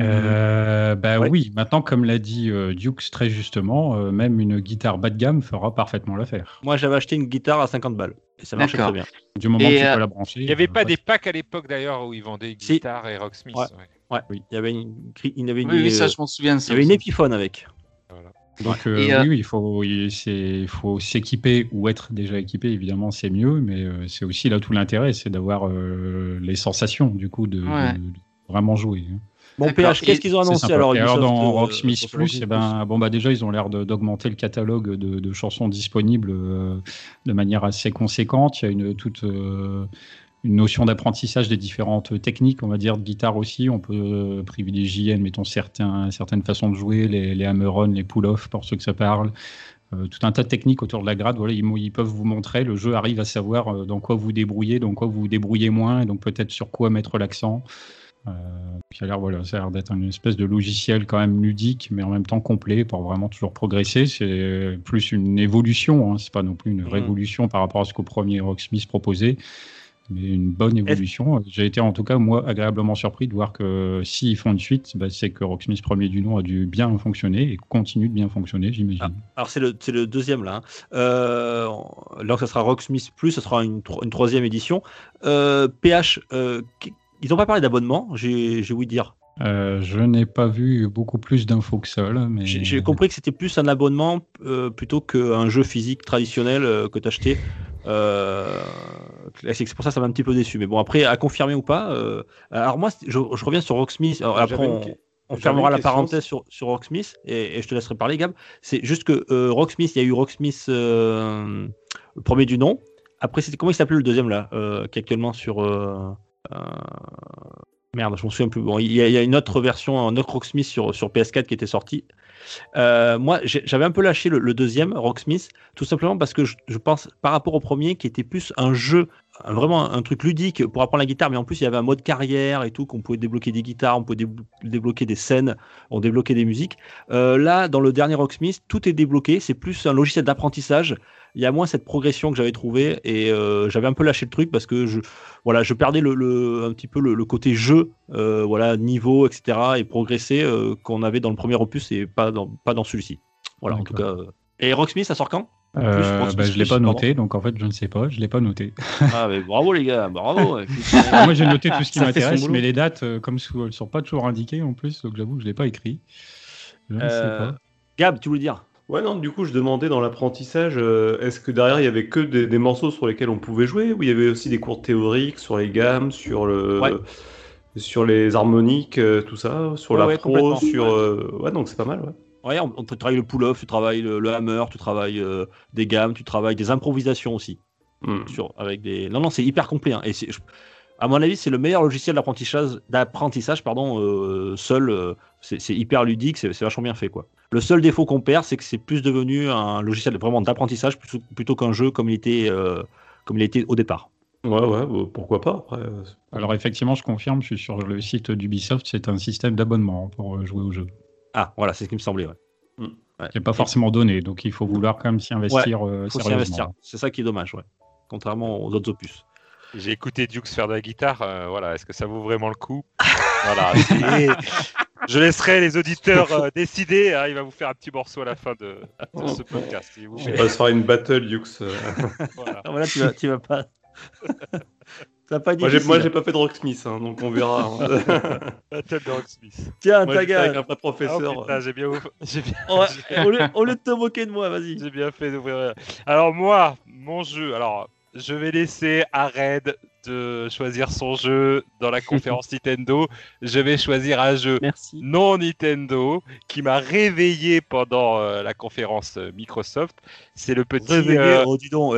[SPEAKER 3] Euh, bah
[SPEAKER 2] Ouais.
[SPEAKER 3] oui, maintenant, comme l'a dit euh, Dukes très justement, euh, même une guitare bas de gamme fera parfaitement l'affaire.
[SPEAKER 2] Moi, j'avais acheté une guitare à 50 balles et ça marchait
[SPEAKER 6] D'accord.
[SPEAKER 2] très bien.
[SPEAKER 3] Du moment
[SPEAKER 6] Et,
[SPEAKER 3] que tu
[SPEAKER 6] euh,
[SPEAKER 3] peux la brancher.
[SPEAKER 7] Il n'y avait
[SPEAKER 3] euh,
[SPEAKER 7] pas
[SPEAKER 3] ouais.
[SPEAKER 7] des packs à l'époque d'ailleurs où ils vendaient
[SPEAKER 2] Si.
[SPEAKER 7] guitare et Rocksmith.
[SPEAKER 2] Ouais.
[SPEAKER 7] ouais.
[SPEAKER 2] Ouais, il y avait une, il y avait une,
[SPEAKER 6] oui, oui, ça,
[SPEAKER 2] euh,
[SPEAKER 6] je m'en souviens. de
[SPEAKER 2] il
[SPEAKER 6] ça
[SPEAKER 2] y avait une épiphone avec.
[SPEAKER 3] Donc euh,
[SPEAKER 6] euh,
[SPEAKER 3] oui, oui, il faut, il, c'est- il faut s'équiper ou être déjà équipé, évidemment, c'est mieux, mais euh, c'est aussi là tout l'intérêt, c'est d'avoir euh, les sensations du coup de, de-
[SPEAKER 6] Ouais.
[SPEAKER 3] de vraiment jouer.
[SPEAKER 2] Bon. PH, qu'est-ce qu'ils ont annoncé alors
[SPEAKER 3] Et alors dans
[SPEAKER 2] euh,
[SPEAKER 3] Rocksmith Plus,
[SPEAKER 2] Rocksmith
[SPEAKER 3] eh ben, bon bah déjà ils ont l'air d'augmenter le catalogue de, de chansons disponibles euh, de manière assez conséquente. Il y a une toute euh, une notion d'apprentissage des différentes techniques, on va dire de guitare aussi. On peut euh, privilégier, admettons certains, certaines façons de jouer, les, les hammer-on, les pull-off pour ceux que ça parle. Euh, tout un tas de techniques autour de la grade. Voilà, ils, ils peuvent vous montrer. Le jeu arrive à savoir dans quoi vous débrouillez, dans quoi vous vous débrouillez moins, et donc peut-être sur quoi mettre l'accent. Euh, puis ça a l'air voilà, ça a l'air d'être une espèce de logiciel quand même ludique, mais en même temps complet pour vraiment toujours progresser. C'est plus une évolution, hein, c'est pas non plus une
[SPEAKER 2] Mhm.
[SPEAKER 3] révolution par rapport à ce qu'au premier Rocksmith proposait, mais une bonne évolution. J'ai été en tout cas moi agréablement surpris de voir que s'ils font une suite, bah, c'est que Rocksmith premier du nom a dû bien fonctionner et continue de bien fonctionner, j'imagine.
[SPEAKER 2] Alors c'est le, c'est le deuxième là. hein. Euh, là ça sera Rocksmith Plus, ça sera une, tro- une troisième édition. Euh, PH, euh, qui- ils n'ont pas parlé d'abonnement, j'ai ouï dire.
[SPEAKER 3] Euh, je n'ai pas vu beaucoup plus d'infos que ça, là, mais
[SPEAKER 2] J'ai compris que c'était plus un abonnement euh, plutôt qu'un jeu physique traditionnel euh, que tu achetais. Euh, c'est pour ça que ça m'a un petit peu déçu. Mais bon, après, à confirmer ou pas. euh, alors moi, je, je reviens sur Rocksmith. Alors, après, on, fermera la parenthèse sur, sur Rocksmith et, et je te laisserai parler, Gab. C'est juste que euh, Rocksmith, il y a eu Rocksmith euh, le premier du nom. Après, c'était comment il s'appelait le deuxième là, euh, qui est actuellement sur. Euh, Merde, je m'en souviens plus. Bon, il y, a, une autre version, un autre Rocksmith sur, sur PS4 qui était sorti. Euh, moi, j'avais un peu lâché le, deuxième, Rocksmith, tout simplement parce que je, pense, par rapport au premier, qui était plus un jeu, vraiment un truc ludique pour apprendre la guitare, mais en plus il y avait un mode carrière et tout, qu'on pouvait débloquer des guitares, on pouvait déblo- débloquer des scènes, on débloquait des musiques. Euh, là, dans le dernier Rocksmith, tout est débloqué, c'est plus un logiciel d'apprentissage. Il y a moins cette progression que j'avais trouvé et euh, j'avais un peu lâché le truc parce que je, voilà, je perdais le, le- un petit peu le, le côté jeu, euh, voilà, niveau, etc. et progresser qu'on avait dans le premier opus et pas dans, pas dans celui-ci. Voilà, en tout cas. Et Rocksmith, ça sort quand?
[SPEAKER 3] Euh,
[SPEAKER 2] Plus, Rocksmith
[SPEAKER 3] bah, je l'ai pas
[SPEAKER 2] pardon.
[SPEAKER 3] noté, donc en fait je ne sais pas, je l'ai pas noté.
[SPEAKER 2] Ah, mais bravo les gars, bravo.
[SPEAKER 3] moi j'ai noté tout ce qui m'intéresse, mais les dates, euh, comme sous- elles sont pas toujours indiquées en plus, donc j'avoue que je l'ai pas écrit. Je ne sais
[SPEAKER 2] Euh,
[SPEAKER 3] pas.
[SPEAKER 2] Gab, tu voulais dire?
[SPEAKER 4] Ouais, non, du coup, je demandais dans l'apprentissage, euh, est-ce que derrière il y avait que des, des morceaux sur lesquels on pouvait jouer, ou il y avait aussi des cours théoriques sur les gammes, sur le,
[SPEAKER 2] Ouais.
[SPEAKER 4] sur les harmoniques, euh, tout ça, sur
[SPEAKER 2] Ouais,
[SPEAKER 4] la
[SPEAKER 2] ouais,
[SPEAKER 4] pro, sur, euh, ouais, donc c'est pas mal, ouais.
[SPEAKER 2] Ouais, on, on travaille le pull-off, tu travailles le, le hammer, tu travailles euh, des gammes, tu travailles des improvisations aussi.
[SPEAKER 4] Hmm.
[SPEAKER 2] Sur, avec des... Non, non, c'est hyper complet. hein. Et c'est- je- à mon avis, c'est le meilleur logiciel d'apprentissage, d'apprentissage pardon, euh, seul. euh, c'est c'est hyper ludique, c'est c'est vachement bien fait. quoi. Le seul défaut qu'on perd, c'est que c'est plus devenu un logiciel vraiment d'apprentissage plutôt, plutôt qu'un jeu comme il, était, euh, comme il était au départ.
[SPEAKER 4] Ouais, ouais, pourquoi pas, après. euh,
[SPEAKER 3] Alors effectivement, je confirme, je suis sur le site d'Ubisoft, c'est un système d'abonnement pour euh, jouer au jeu.
[SPEAKER 2] Ah, voilà, c'est ce qui me semblait. ouais.
[SPEAKER 3] qui n'est pas forcément donné, donc il faut vouloir quand même s'y investir euh,
[SPEAKER 2] faut s'y
[SPEAKER 3] sérieusement.
[SPEAKER 2] investir. C'est ça qui est dommage, ouais. Contrairement aux autres opus.
[SPEAKER 7] J'ai écouté Dukes faire de la guitare. euh, voilà, est-ce que ça vaut vraiment le coup? Voilà.
[SPEAKER 2] Et
[SPEAKER 7] Je laisserai les auditeurs euh, décider. hein, il va vous faire un petit morceau à la fin de, de ce podcast. Il vous
[SPEAKER 4] On va se faire une battle, Yux.
[SPEAKER 7] voilà.
[SPEAKER 2] Ah, voilà, tu vas, tu vas pas. Ça pas
[SPEAKER 4] Moi, j'ai, moi, j'ai pas fait de Rocksmith, hein, donc on verra. hein.
[SPEAKER 7] Battle de Rocksmith.
[SPEAKER 2] Tiens,
[SPEAKER 4] Moi,
[SPEAKER 2] Taga,
[SPEAKER 4] avec un vrai
[SPEAKER 7] Ah,
[SPEAKER 4] professeur.
[SPEAKER 7] putain, j'ai bien, j'ai bien,
[SPEAKER 2] ouais, au, lieu, au lieu de te moquer de moi, vas-y.
[SPEAKER 7] j'ai bien fait d'ouvrir. Alors moi, mon jeu. Alors, je vais laisser à Red de choisir son jeu dans la conférence Nintendo. Je vais choisir un jeu
[SPEAKER 5] Merci.
[SPEAKER 7] non Nintendo qui m'a réveillé pendant euh, la conférence euh, Microsoft. C'est le petit
[SPEAKER 2] Réveillé,
[SPEAKER 7] euh,
[SPEAKER 2] oh dis donc.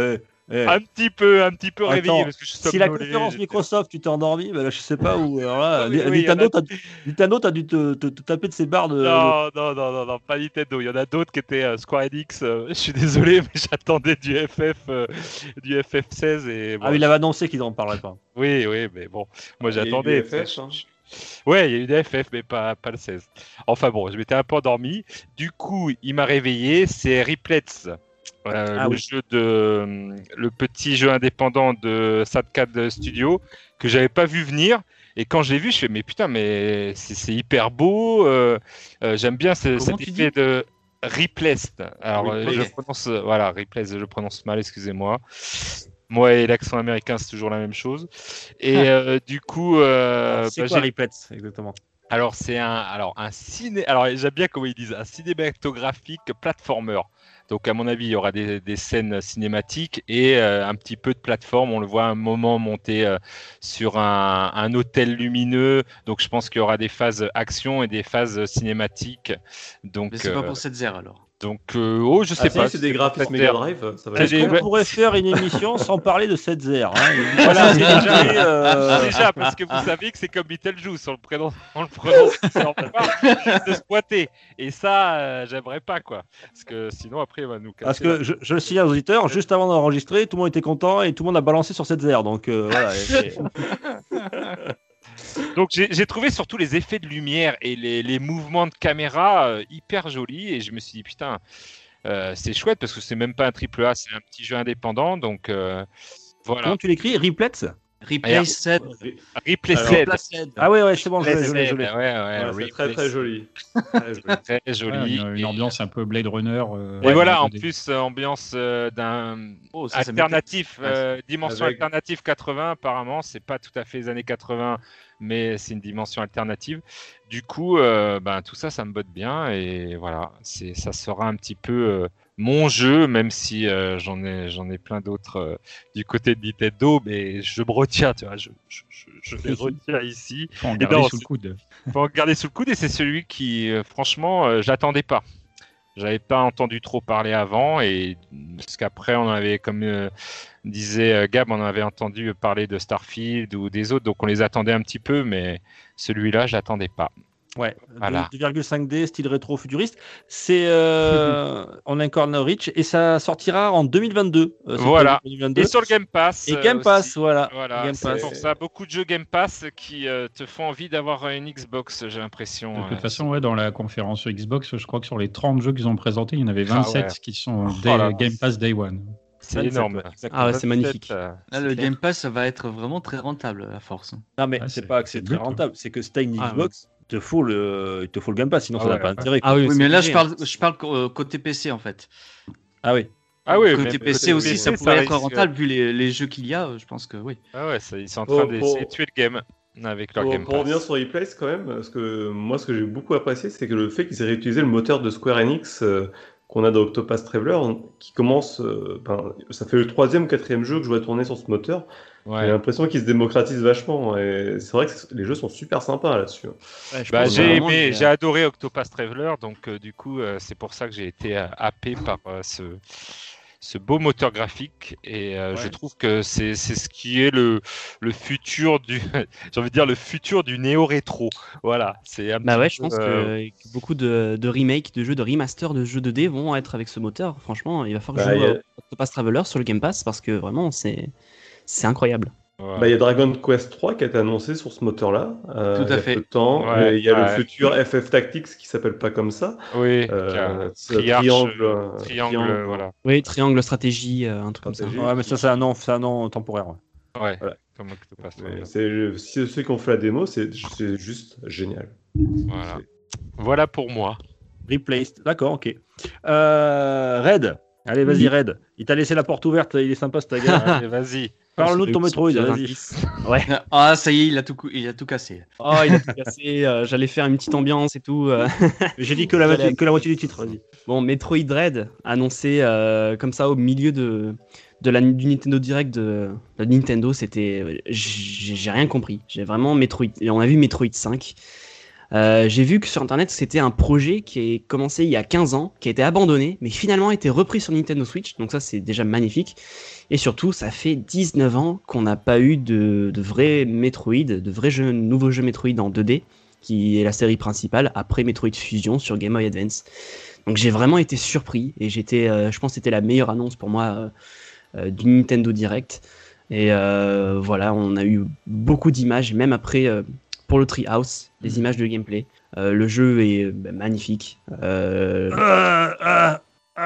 [SPEAKER 7] Un petit peu, un petit peu
[SPEAKER 2] Attends,
[SPEAKER 7] réveillé parce que je suis
[SPEAKER 2] Si la conférence Microsoft, tu t'es endormi, bah là, je sais pas où. Alors là,
[SPEAKER 7] Ah oui, oui,
[SPEAKER 2] Nintendo,
[SPEAKER 7] a-
[SPEAKER 2] t'as Nintendo, t'as dû te, te- te taper de ses barres de.
[SPEAKER 7] Non, non, non, non, non, pas Nintendo. Il y en a d'autres qui étaient euh, Square Enix. euh, je suis désolé, mais j'attendais du FF, euh, du FF16 et bon,
[SPEAKER 2] Ah, il avait annoncé qu'ils en parleraient pas.
[SPEAKER 7] oui, oui, mais bon, moi
[SPEAKER 4] Il y a eu
[SPEAKER 7] j'attendais.
[SPEAKER 4] FF, hein.
[SPEAKER 7] Ouais, il y a eu des FF, mais pas, pas le 16. Enfin bon, je m'étais un peu endormi. Du coup, il m'a réveillé. C'est Replets, euh,
[SPEAKER 2] Ah
[SPEAKER 7] le
[SPEAKER 2] oui.
[SPEAKER 7] jeu de le petit jeu indépendant de Sadcad Studio que j'avais pas vu venir. Et quand j'ai vu, je fais mais putain, mais c'est hyper beau. euh, euh, J'aime bien ce, cet effet de Replaced. Alors euh, je prononce voilà Replaced, je prononce mal, excusez-moi. Moi et l'accent américain, c'est toujours la même chose. Et euh, du coup,
[SPEAKER 2] c'est
[SPEAKER 7] bah,
[SPEAKER 2] quoi exactement?
[SPEAKER 7] Alors c'est un alors un ciné alors j'aime bien comment ils disent un cinématographique platformer. Donc à mon avis il y aura des, des scènes cinématiques et euh, un petit peu de plateforme. On le voit un moment monter euh, sur un, un hôtel lumineux. Donc je pense qu'il y aura des phases action et des phases cinématiques. Donc
[SPEAKER 6] Mais c'est pas
[SPEAKER 7] euh,
[SPEAKER 6] pour cette zère alors.
[SPEAKER 7] Donc euh, oh je sais
[SPEAKER 4] Ah, si,
[SPEAKER 7] pas.
[SPEAKER 4] c'est des graphismes Mega Drive, ça va
[SPEAKER 7] Ah,
[SPEAKER 4] être
[SPEAKER 7] j'ai-
[SPEAKER 2] On pourrait faire une émission sans parler de cette zère. Hein.
[SPEAKER 7] Voilà,
[SPEAKER 2] c'est
[SPEAKER 7] déjà,
[SPEAKER 2] euh,
[SPEAKER 7] Déjà, parce que vous savez que c'est comme Beetlejuice, on le prononce, on le prononce, on pas juste de se pointer. Et ça, euh, j'aimerais pas, quoi. Parce que sinon, après, il va nous casser.
[SPEAKER 2] Parce que je, je le signale aux auditeurs, juste avant d'enregistrer, tout le monde était content et tout le monde a balancé sur cette zère. Donc euh, voilà. et- et-
[SPEAKER 7] Donc, j'ai trouvé surtout les effets de lumière et les, mouvements de caméra euh, hyper jolis. Et je me suis dit, putain, euh, c'est chouette parce que c'est même pas un triple A, c'est un petit jeu indépendant. Donc, euh, voilà.
[SPEAKER 2] Comment tu l'écris? Replets
[SPEAKER 6] Replay 7.
[SPEAKER 7] Replay
[SPEAKER 4] Alors,
[SPEAKER 7] Sled.
[SPEAKER 2] Ah ouais, ouais, c'est bon, je l'ai, je l'ai, je
[SPEAKER 7] Ouais,
[SPEAKER 4] très très joli. Très joli.
[SPEAKER 7] Très
[SPEAKER 3] Ouais,
[SPEAKER 7] joli.
[SPEAKER 3] une, ambiance un peu Blade Runner. euh,
[SPEAKER 7] Et voilà, en plus, euh, ambiance euh, d'un
[SPEAKER 6] Oh,
[SPEAKER 7] alternatif,
[SPEAKER 6] Ouais,
[SPEAKER 7] euh, dimension
[SPEAKER 4] avec-
[SPEAKER 7] alternative 80 apparemment, c'est pas tout à fait les années 80, mais c'est une dimension alternative. Du coup, euh, ben, tout ça, ça me botte bien et voilà, c'est ça sera un petit peu euh, mon jeu, même si euh, j'en ai j'en ai plein d'autres euh, du côté de Nintendo, mais je me retiens, tu vois, je, je, je, je les retiens ici.
[SPEAKER 3] faut en
[SPEAKER 7] Et
[SPEAKER 3] garder
[SPEAKER 7] non,
[SPEAKER 3] sous le coude.
[SPEAKER 7] faut en garder sous le coude et c'est celui qui, euh, franchement, euh, j'attendais pas. J'avais pas entendu trop parler avant et parce qu'après on avait, comme disait Gab, on avait entendu parler de Starfield ou des autres, donc on les attendait un petit peu, mais celui-là, j'attendais pas.
[SPEAKER 2] Ouais,
[SPEAKER 7] Voilà.
[SPEAKER 2] 2,5D, style rétro futuriste. C'est euh, on incarne Rich et ça sortira en 2022. euh,
[SPEAKER 7] Voilà.
[SPEAKER 2] prévu pour 2022.
[SPEAKER 7] Et sur le Game Pass.
[SPEAKER 2] Et
[SPEAKER 7] euh,
[SPEAKER 2] Game Pass,
[SPEAKER 7] aussi.
[SPEAKER 2] voilà.
[SPEAKER 7] Voilà,
[SPEAKER 2] Game
[SPEAKER 7] c'est
[SPEAKER 2] Pass.
[SPEAKER 7] pour ça beaucoup de jeux Game Pass qui euh, te font envie d'avoir une Xbox, j'ai l'impression.
[SPEAKER 3] De
[SPEAKER 7] euh,
[SPEAKER 3] toute façon, ouais, dans la conférence Xbox, je crois que sur les 30 jeux qu'ils ont présentés, il y en avait
[SPEAKER 7] Ah
[SPEAKER 3] 27
[SPEAKER 7] ouais.
[SPEAKER 3] qui sont
[SPEAKER 7] Oh là.
[SPEAKER 3] Game Pass Day One.
[SPEAKER 7] c'est
[SPEAKER 2] 27,
[SPEAKER 7] énorme.
[SPEAKER 5] Ah ouais, c'est
[SPEAKER 7] 27,
[SPEAKER 5] magnifique.
[SPEAKER 7] euh,
[SPEAKER 6] Là, le
[SPEAKER 2] clair.
[SPEAKER 6] Game Pass, ça va être vraiment très rentable à force.
[SPEAKER 2] Non, mais
[SPEAKER 3] Ouais,
[SPEAKER 2] c'est pas que
[SPEAKER 3] c'est
[SPEAKER 2] très
[SPEAKER 3] but,
[SPEAKER 2] rentable, c'est que si t'as une
[SPEAKER 5] Ah,
[SPEAKER 2] Xbox, te faut le, il te faut le Game Pass, sinon
[SPEAKER 7] Ah
[SPEAKER 2] ça n'a
[SPEAKER 7] ouais,
[SPEAKER 2] pas
[SPEAKER 7] ouais.
[SPEAKER 2] d'intérêt. quoi.
[SPEAKER 5] Ah oui,
[SPEAKER 6] mais là, je
[SPEAKER 5] obligé,
[SPEAKER 6] parle, je parle côté PC en fait.
[SPEAKER 2] Ah oui.
[SPEAKER 7] Ah oui,
[SPEAKER 6] côté
[SPEAKER 7] mais
[SPEAKER 6] PC aussi, ça pourrait être
[SPEAKER 7] risque-
[SPEAKER 6] rentable vu les, les jeux qu'il y a. Je pense que oui.
[SPEAKER 7] Ah ouais, ça- ils sont en train d'essayer de
[SPEAKER 4] pour-
[SPEAKER 7] tuer le game avec leur
[SPEAKER 4] Pour,
[SPEAKER 7] Game
[SPEAKER 4] pour revenir
[SPEAKER 7] Pass.
[SPEAKER 4] sur Replace quand même, parce que moi ce que j'ai beaucoup apprécié, c'est que le fait qu'ils aient réutilisé le moteur de Square Enix euh, qu'on a dans Octopath Traveler, qui commence, euh, ben, ça fait le troisième ou quatrième jeu que je vois tourner sur ce moteur. J'ai l'impression qu'il se démocratise vachement, et c'est vrai que les jeux sont super sympas là-dessus.
[SPEAKER 5] Ouais,
[SPEAKER 7] Bah, j'ai aimé, j'ai adoré Octopath Traveler, donc euh, du coup, euh, c'est pour ça que j'ai été euh, happé par euh, ce, ce beau moteur graphique. Et euh, je trouve que c'est c'est ce qui est le, le futur du, j'ai envie de dire le futur du néo-rétro. Voilà, c'est un
[SPEAKER 5] Bah
[SPEAKER 7] petit
[SPEAKER 5] ouais, je
[SPEAKER 7] peu,
[SPEAKER 5] pense
[SPEAKER 7] euh,
[SPEAKER 5] que, que beaucoup de, de remakes, de jeux, de remaster de jeux 2D vont être avec ce moteur. Franchement, il va falloir que
[SPEAKER 4] Bah,
[SPEAKER 5] je
[SPEAKER 4] y
[SPEAKER 5] joue
[SPEAKER 4] a-
[SPEAKER 5] à Octopath Traveler sur le Game Pass parce que vraiment, c'est c'est incroyable.
[SPEAKER 4] Bah, Il y a Dragon Quest 3 qui a été annoncé sur ce moteur-là. euh,
[SPEAKER 6] Tout à
[SPEAKER 4] il y a
[SPEAKER 6] fait.
[SPEAKER 4] peu de temps.
[SPEAKER 7] Ouais,
[SPEAKER 4] Et il y a
[SPEAKER 7] ouais.
[SPEAKER 4] le futur FF Tactics qui s'appelle pas comme ça.
[SPEAKER 7] oui,
[SPEAKER 4] Euh, c'est
[SPEAKER 7] triarche,
[SPEAKER 4] triangle,
[SPEAKER 7] euh, triangle,
[SPEAKER 4] triangle.
[SPEAKER 7] voilà.
[SPEAKER 5] Oui, triangle stratégie, un truc comme ça.
[SPEAKER 2] Mais ça, c'est un nom, c'est un nom temporaire. ouais.
[SPEAKER 7] Ouais,
[SPEAKER 4] Voilà. c'est- si ceux qui ont fait la démo, c'est c'est juste génial.
[SPEAKER 7] Voilà. Voilà pour moi.
[SPEAKER 2] Replaced. D'accord, ok. Euh, Red. Allez, vas-y. Red. Il t'a laissé la porte ouverte. Il est sympa, ce gars.
[SPEAKER 7] Allez, vas-y.
[SPEAKER 2] Parle-nous de ton Metroid. Vas-y.
[SPEAKER 5] 20. Ouais.
[SPEAKER 6] Ah, ça y est, il a tout, il a tout cassé.
[SPEAKER 5] Oh, il a tout cassé. euh, J'allais faire une petite ambiance et tout. euh.
[SPEAKER 2] J'ai dit que la, moitié- que la moitié du titre. Vas-y.
[SPEAKER 5] Bon, Metroid Dread annoncé euh, comme ça au milieu de, de la, du Nintendo Direct de, de Nintendo, c'était. J'ai j'ai rien compris. J'ai vraiment Metroid. et On a vu Metroid 5. Euh, J'ai vu que sur internet c'était un projet qui est commencé il y a 15 ans, qui a été abandonné, mais finalement a été repris sur Nintendo Switch, donc ça c'est déjà magnifique. Et surtout, ça fait 19 ans qu'on n'a pas eu de, de vrais Metroid, de vrais jeux, nouveaux jeux Metroid en 2D, qui est la série principale après Metroid Fusion sur Game Boy Advance. Donc j'ai vraiment été surpris et j'étais, euh, je pense que c'était la meilleure annonce pour moi euh, du Nintendo Direct. Et voilà, on a eu beaucoup d'images, même après pour le Treehouse, des images de gameplay. Euh, le jeu est bah, magnifique euh,
[SPEAKER 2] Euh,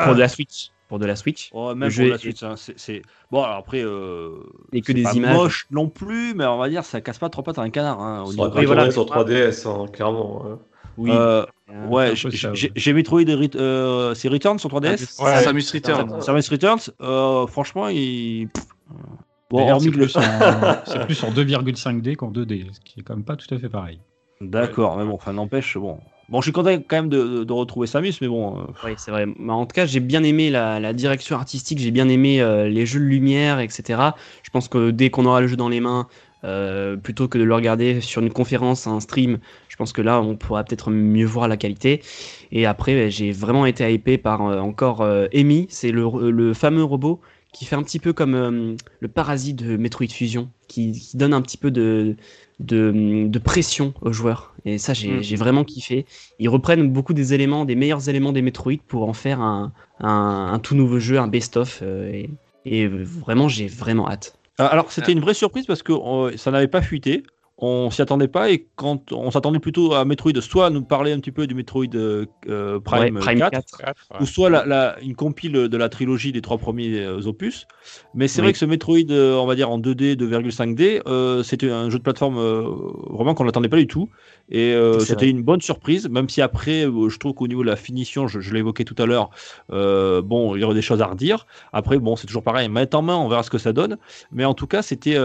[SPEAKER 5] pour de la Switch. Pour de la Switch.
[SPEAKER 2] Oh, même
[SPEAKER 5] Le jeu
[SPEAKER 2] pour la
[SPEAKER 5] est-
[SPEAKER 2] suite, hein, c'est- bon. Alors après, euh,
[SPEAKER 5] Et que des
[SPEAKER 2] pas
[SPEAKER 5] images.
[SPEAKER 2] moche non plus, mais on va dire ça casse pas trop pattes à un canard. Hein, niveau-
[SPEAKER 4] aurait
[SPEAKER 5] voilà.
[SPEAKER 4] sur 3DS, hein, clairement. hein.
[SPEAKER 5] Oui.
[SPEAKER 2] Euh, ouais, j'ai- Metroid, Ret- euh, c'est Return sur 3DS.
[SPEAKER 7] Ouais.
[SPEAKER 6] Samus Return.
[SPEAKER 2] Samus Returns, euh, franchement, il. Pff, Bon,
[SPEAKER 3] D'ailleurs,
[SPEAKER 2] hormis
[SPEAKER 3] c'est
[SPEAKER 2] que le-
[SPEAKER 3] plus, en- c'est plus en 2,5D qu'en 2D, ce qui est quand même pas tout à fait pareil.
[SPEAKER 2] D'accord, mais bon, enfin, n'empêche, bon. Bon, je suis content quand même de, de retrouver Samus, mais bon. euh,
[SPEAKER 5] Oui, c'est vrai. Mais en tout cas, j'ai bien aimé la, la direction artistique, j'ai bien aimé euh, les jeux de lumière, etc. Je pense que dès qu'on aura le jeu dans les mains, euh, plutôt que de le regarder sur une conférence, un stream, je pense que là, on pourra peut-être mieux voir la qualité. Et après, j'ai vraiment été hypé par euh, encore euh, Amy, c'est le, le fameux robot qui fait un petit peu comme euh, le parasite de Metroid Fusion, qui, qui donne un petit peu de, de, de pression aux joueurs. Et ça, j'ai
[SPEAKER 6] Mm.
[SPEAKER 5] j'ai vraiment kiffé. Ils reprennent beaucoup des éléments, des meilleurs éléments des Metroid pour en faire un, un, un tout nouveau jeu, un best-of. euh, et, et vraiment, j'ai vraiment hâte.
[SPEAKER 2] Ah, Alors, c'était une vraie surprise parce que euh, ça n'avait pas fuité. On s'y attendait pas et quand on s'attendait plutôt à Metroid, soit nous parler un petit peu du Metroid euh, euh, Prime,
[SPEAKER 5] Ouais, Prime
[SPEAKER 2] 4,
[SPEAKER 5] 4.
[SPEAKER 7] Quatre, ouais.
[SPEAKER 2] ou soit la, la- une compile de la trilogie des trois premiers euh, opus. Mais c'est
[SPEAKER 5] Oui.
[SPEAKER 2] vrai que ce Metroid, euh, on va dire en 2D, 2,5D, euh, c'était un jeu de plateforme euh, vraiment qu'on n'attendait pas du tout. Et euh, c'était une bonne surprise, même si après, euh, je trouve qu'au niveau de la finition, je, je évoqué tout à l'heure, euh, bon, il y aurait des choses à redire. Après, bon, c'est toujours pareil, main en main, on verra ce que ça donne. Mais en tout cas, c'était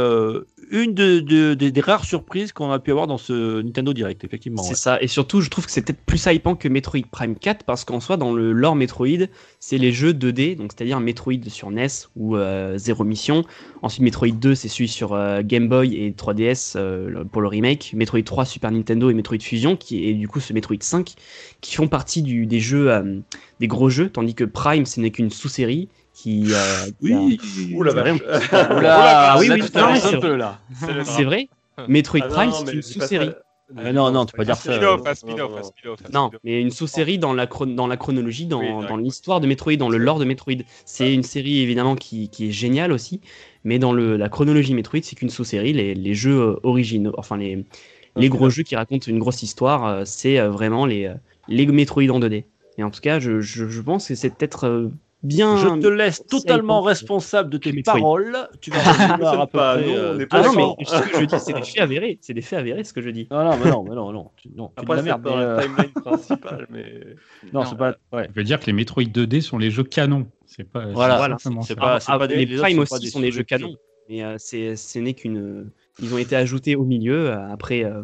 [SPEAKER 2] une de, de- des- des rares surprises qu'on a pu avoir dans ce Nintendo Direct, effectivement.
[SPEAKER 5] C'est
[SPEAKER 2] ouais.
[SPEAKER 5] ça. Et surtout, je trouve que c'est peut-être plus hypant que Metroid Prime 4 parce qu'en soi, dans le lore Metroid, c'est les jeux 2D, donc c'est-à-dire Metroid sur NES ou Zero Mission. Ensuite, Metroid 2, c'est celui sur euh, Game Boy et 3DS euh, pour le remake. Metroid 3, Super Nintendo et Metroid Fusion, qui est du coup ce Metroid 5, qui font partie du, des jeux, euh, des gros jeux, tandis que Prime, ce n'est qu'une sous-série qui. euh,
[SPEAKER 2] Oui,
[SPEAKER 4] Ouh la
[SPEAKER 5] C'est vrai,
[SPEAKER 4] vache.
[SPEAKER 6] Oula,
[SPEAKER 5] Ah oui, oui, c'est
[SPEAKER 6] peu là.
[SPEAKER 7] C'est
[SPEAKER 5] vrai. Metroid
[SPEAKER 4] Ah
[SPEAKER 5] Prime, c'est une sous-série.
[SPEAKER 2] Euh, non, non, tu peux pas dire
[SPEAKER 7] Un
[SPEAKER 2] ça.
[SPEAKER 7] spin-off,
[SPEAKER 2] euh,
[SPEAKER 7] un spin-off,
[SPEAKER 4] non,
[SPEAKER 7] un spin-off. un
[SPEAKER 5] Non,
[SPEAKER 7] spin-off.
[SPEAKER 5] mais une sous-série dans la, chron- dans la chronologie, dans,
[SPEAKER 7] Oui,
[SPEAKER 5] dans
[SPEAKER 7] d'accord.
[SPEAKER 5] l'histoire de Metroid, dans le lore de Metroid. C'est une série évidemment qui, qui est géniale aussi, mais dans le, la chronologie Metroid, c'est qu'une sous-série. Les, les jeux euh, originaux, enfin les, les gros jeux qui racontent une grosse histoire, c'est vraiment les, les Metroid en 2D. Et en tout cas, je, je, je pense que c'est peut-être euh, bien.
[SPEAKER 2] Je te laisse totalement responsable de tes paroles. Tu vas peu
[SPEAKER 4] pas,
[SPEAKER 2] près,
[SPEAKER 4] non,
[SPEAKER 2] euh,
[SPEAKER 4] on pas
[SPEAKER 5] Ah non, mais ce que je dis, c'est des faits avérés. C'est des faits avérés, ce que je dis.
[SPEAKER 2] Non, non, mais non, mais non, non. Tu, non,
[SPEAKER 4] Après, c'est dans
[SPEAKER 2] mais,
[SPEAKER 4] la
[SPEAKER 2] euh,
[SPEAKER 4] timeline principale, mais.
[SPEAKER 2] Non,
[SPEAKER 6] Non.
[SPEAKER 2] c'est pas. Ouais.
[SPEAKER 3] Ça veut dire que les Metroid 2D sont les jeux canons. C'est pas.
[SPEAKER 2] Voilà,
[SPEAKER 3] c'est
[SPEAKER 2] pas-
[SPEAKER 5] Ah,
[SPEAKER 2] des-
[SPEAKER 5] les Prime
[SPEAKER 2] pas
[SPEAKER 5] aussi sont des jeux canons, mais euh, c'est, ce n'est qu'une. Ils ont été ajoutés au milieu euh, après, euh,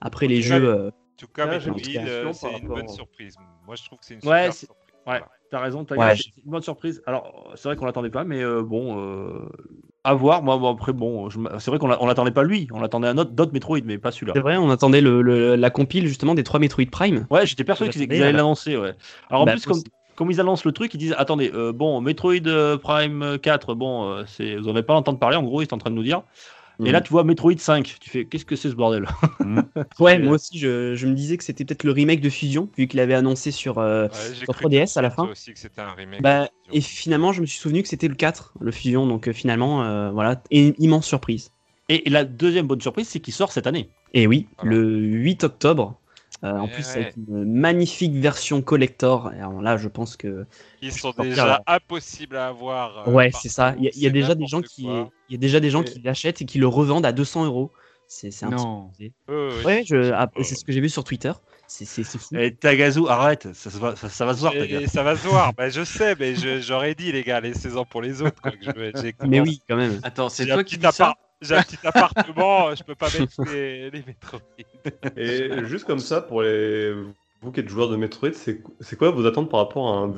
[SPEAKER 5] après les jeux. euh,
[SPEAKER 7] En tout cas,
[SPEAKER 4] Ah,
[SPEAKER 7] euh, c'est une bonne surprise. Moi, je trouve que c'est une
[SPEAKER 2] Ouais,
[SPEAKER 7] super
[SPEAKER 2] c'est-
[SPEAKER 7] surprise.
[SPEAKER 2] Ouais,
[SPEAKER 7] Voilà.
[SPEAKER 2] T'as raison, t'as
[SPEAKER 5] Ouais,
[SPEAKER 2] c'est une bonne surprise. Alors, c'est vrai qu'on l'attendait pas, mais euh, bon, euh, à voir. Moi, bon, après, bon, je c'est vrai qu'on l'a- on l'attendait pas lui, on l'attendait un autre, d'autres Metroid, mais pas celui-là.
[SPEAKER 5] C'est vrai, on attendait le, le- la compile justement des trois Metroid Prime.
[SPEAKER 2] Ouais, j'étais persuadé qu'ils allaient l'annoncer, ouais. Alors en
[SPEAKER 5] Bah,
[SPEAKER 2] plus, comme, comme ils annoncent le truc, ils disent attendez, euh, bon, Metroid Prime 4, bon, euh, c'est, vous n'avez pas l'entendre parler, en gros, ils sont en train de nous dire. Et là, tu vois Metroid 5, tu fais qu'est-ce que c'est ce bordel?
[SPEAKER 5] Ouais, moi aussi, je, je me disais que c'était peut-être le remake de Fusion, vu qu'il avait annoncé sur. euh,
[SPEAKER 7] Ouais, j'ai
[SPEAKER 5] sur
[SPEAKER 7] cru
[SPEAKER 5] 3DS à la fin.
[SPEAKER 7] aussi que c'était un remake.
[SPEAKER 5] bah, et
[SPEAKER 7] Fusion.
[SPEAKER 5] finalement, je me suis souvenu que c'était le 4, le Fusion, donc euh, finalement, euh, voilà, et immense surprise.
[SPEAKER 2] et, et la deuxième bonne surprise, c'est qu'il sort cette année.
[SPEAKER 5] Et oui,
[SPEAKER 7] Voilà.
[SPEAKER 5] le 8 octobre. euh, en
[SPEAKER 7] Eh
[SPEAKER 5] plus,
[SPEAKER 7] ouais.
[SPEAKER 5] avec une magnifique version collector. Et alors là, je pense que
[SPEAKER 7] Ils sont déjà
[SPEAKER 5] là.
[SPEAKER 7] impossibles à avoir. euh,
[SPEAKER 5] Ouais, c'est ça. Il y a, y déjà des gens qui,
[SPEAKER 7] quoi.
[SPEAKER 5] Y a déjà des gens qui l'achètent et qui le revendent à 200 euros. C'est c'est un
[SPEAKER 6] Non.
[SPEAKER 5] petit
[SPEAKER 7] Ouais, ouais,
[SPEAKER 5] Ouais, je, ah, c'est ce que j'ai vu sur Twitter. C'est fou.
[SPEAKER 2] Et Tagazu, arrête, ça, va- ça, ça va se voir,
[SPEAKER 7] Et- ça va se voir. Bah, je sais, mais j'aurais dit, les gars, laissez-en pour les autres. quoi, que je
[SPEAKER 5] Mais oui, quand même.
[SPEAKER 6] Attends, c'est
[SPEAKER 7] J'ai un
[SPEAKER 6] toi qui
[SPEAKER 7] petit
[SPEAKER 6] dis ça
[SPEAKER 7] J'ai un petit appartement, je peux pas mettre les, les Metroid.
[SPEAKER 4] Et juste comme ça, pour les... vous qui êtes joueurs de Metroid, c'est c'est quoi vos attentes par rapport à un,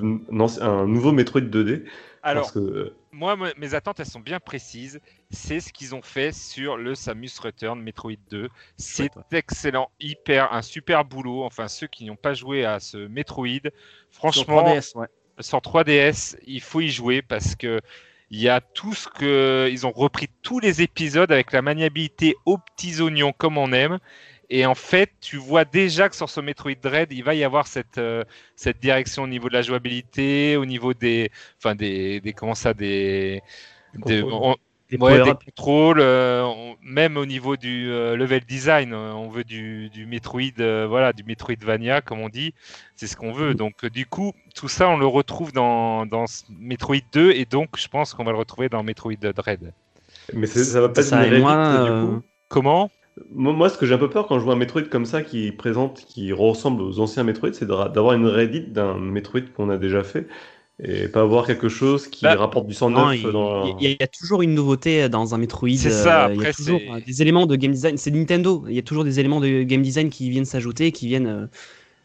[SPEAKER 4] un nouveau Metroid 2D
[SPEAKER 7] Alors,
[SPEAKER 4] que
[SPEAKER 7] moi, me- mes attentes, elles sont bien précises. C'est ce qu'ils ont fait sur le Samus Return Metroid 2. C'est excellent, hyper, un super boulot. Enfin, ceux qui n'ont pas joué à ce Metroid,
[SPEAKER 2] Sur
[SPEAKER 7] franchement,
[SPEAKER 2] 3DS, ouais.
[SPEAKER 7] sur 3DS, il faut y jouer parce que il y a tout ce que ils ont repris tous les épisodes avec la maniabilité aux petits oignons comme on aime. Et en fait, tu vois déjà que sur ce Metroid Dread, il va y avoir cette, euh, cette direction au niveau de la jouabilité, au niveau des, enfin des, des comment ça, des, des,
[SPEAKER 4] contrôles.
[SPEAKER 7] on-
[SPEAKER 5] Des
[SPEAKER 7] ouais, des
[SPEAKER 5] power-up.
[SPEAKER 7] contrôles, euh, on- même au niveau du euh, level design, on veut du, du Metroid, euh, voilà, du Metroidvania comme on dit, c'est ce qu'on veut. Donc du coup, tout ça, on le retrouve dans, dans Metroid 2 et donc je pense qu'on va le retrouver dans Metroid Dread.
[SPEAKER 4] mais ça va pas être
[SPEAKER 5] Ça,
[SPEAKER 4] une
[SPEAKER 5] et moi,
[SPEAKER 4] réédite,
[SPEAKER 5] euh,
[SPEAKER 4] du coup
[SPEAKER 7] Comment?
[SPEAKER 4] Moi, ce que j'ai un peu peur quand je vois un Metroid comme ça qui présente, qui ressemble aux anciens Metroid, c'est d'avoir une réédite d'un Metroid qu'on a déjà fait et pas avoir quelque chose qui
[SPEAKER 7] Bah,
[SPEAKER 4] rapporte du sang
[SPEAKER 5] Non,
[SPEAKER 4] neuf
[SPEAKER 5] il,
[SPEAKER 4] dans.
[SPEAKER 5] y a- il y a toujours une nouveauté dans un Metroid.
[SPEAKER 7] C'est ça,
[SPEAKER 5] euh, il y a
[SPEAKER 7] après,
[SPEAKER 5] toujours
[SPEAKER 7] c'est-
[SPEAKER 5] euh, des éléments de game design. C'est Nintendo. Il y a toujours des éléments de game design qui viennent s'ajouter, qui viennent euh, euh,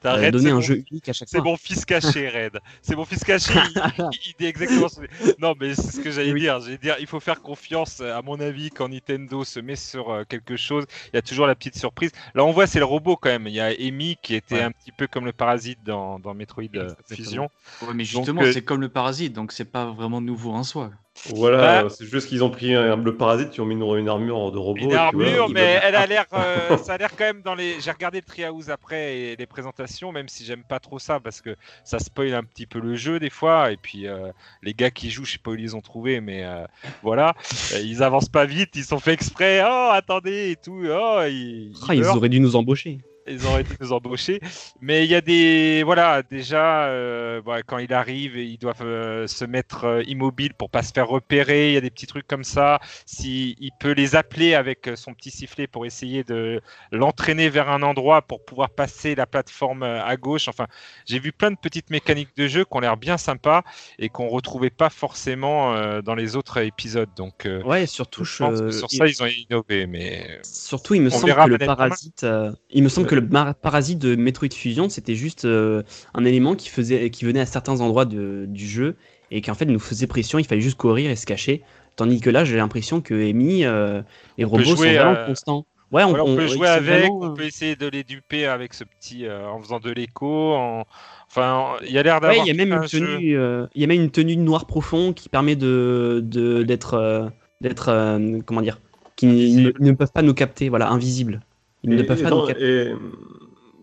[SPEAKER 7] T'arrêtes,
[SPEAKER 5] donner
[SPEAKER 7] c'est
[SPEAKER 5] un jeu unique à chaque
[SPEAKER 7] C'est
[SPEAKER 5] fois.
[SPEAKER 7] mon fils caché, Red. C'est mon fils caché. Il, dit exactement ce Non, mais c'est ce que j'allais dire. J'allais dire, il faut faire confiance, à mon avis, quand Nintendo se met sur euh, quelque chose. Il y a toujours la petite surprise. Là, on voit, c'est le robot quand même. Il y a Amy qui était un petit peu comme le parasite dans, dans Metroid euh. Fusion.
[SPEAKER 6] Ouais, mais justement,
[SPEAKER 7] euh,
[SPEAKER 6] c'est comme le parasite, donc c'est pas vraiment nouveau en soi.
[SPEAKER 4] Voilà,
[SPEAKER 7] Bah-
[SPEAKER 4] c'est juste qu'ils ont pris un- le parasite, ils ont mis une, une armure de robot.
[SPEAKER 7] Une armure, mais elle a l'air, euh, ça a l'air quand même dans les. J'ai regardé le Treehouse après et les présentations, même si j'aime pas trop ça parce que ça spoil un petit peu le jeu des fois. Et puis euh, les gars qui jouent, je sais pas où ils les ont trouvés, mais euh, voilà, ils avancent pas vite, ils sont fait exprès. Oh, attendez et tout. Oh, ils,
[SPEAKER 5] Ah, ils
[SPEAKER 7] meurent
[SPEAKER 5] auraient dû nous embaucher.
[SPEAKER 7] Ils auraient dû nous embaucher. Mais il y a des. Voilà, déjà, euh, voilà, quand il arrive, ils doivent euh, se mettre euh, immobile pour pas se faire repérer. Il y a des petits trucs comme ça. Si, il peut les appeler avec euh, son petit sifflet pour essayer de l'entraîner vers un endroit pour pouvoir passer la plateforme euh, à gauche. Enfin, j'ai vu plein de petites mécaniques de jeu qui ont l'air bien sympas et qu'on retrouvait pas forcément dans les autres épisodes. Donc,
[SPEAKER 5] Ouais, surtout,
[SPEAKER 7] je pense que sur
[SPEAKER 5] il-
[SPEAKER 7] ça, ils ont innové. Mais
[SPEAKER 5] surtout, il me semble que le parasite, il me semble que le parasite de Metroid Fusion, c'était juste euh, un élément qui faisait, qui venait à certains endroits de- du jeu et qui en fait nous faisait pression. Il fallait juste courir et se cacher. Tandis que là, j'ai l'impression que Amy euh, et
[SPEAKER 7] On
[SPEAKER 5] robots sont vraiment
[SPEAKER 7] euh,
[SPEAKER 5] constants. Ouais, on,
[SPEAKER 7] Voilà, on,
[SPEAKER 5] on-
[SPEAKER 7] peut jouer avec,
[SPEAKER 5] vraiment,
[SPEAKER 7] on peut essayer de les duper avec ce petit, euh, en faisant de l'écho. En... Enfin, il y a l'air
[SPEAKER 5] Ouais,
[SPEAKER 7] d'avoir.
[SPEAKER 5] il y a même une
[SPEAKER 7] un jeu.
[SPEAKER 5] tenue, euh, il y a même une tenue noir profond qui permet de d'être d'être comment dire, qui ne, ne peuvent pas nous capter, voilà, invisible. Ils ne
[SPEAKER 4] Et,
[SPEAKER 5] peuvent
[SPEAKER 4] et
[SPEAKER 5] pas
[SPEAKER 4] dans,
[SPEAKER 5] capter.
[SPEAKER 4] et-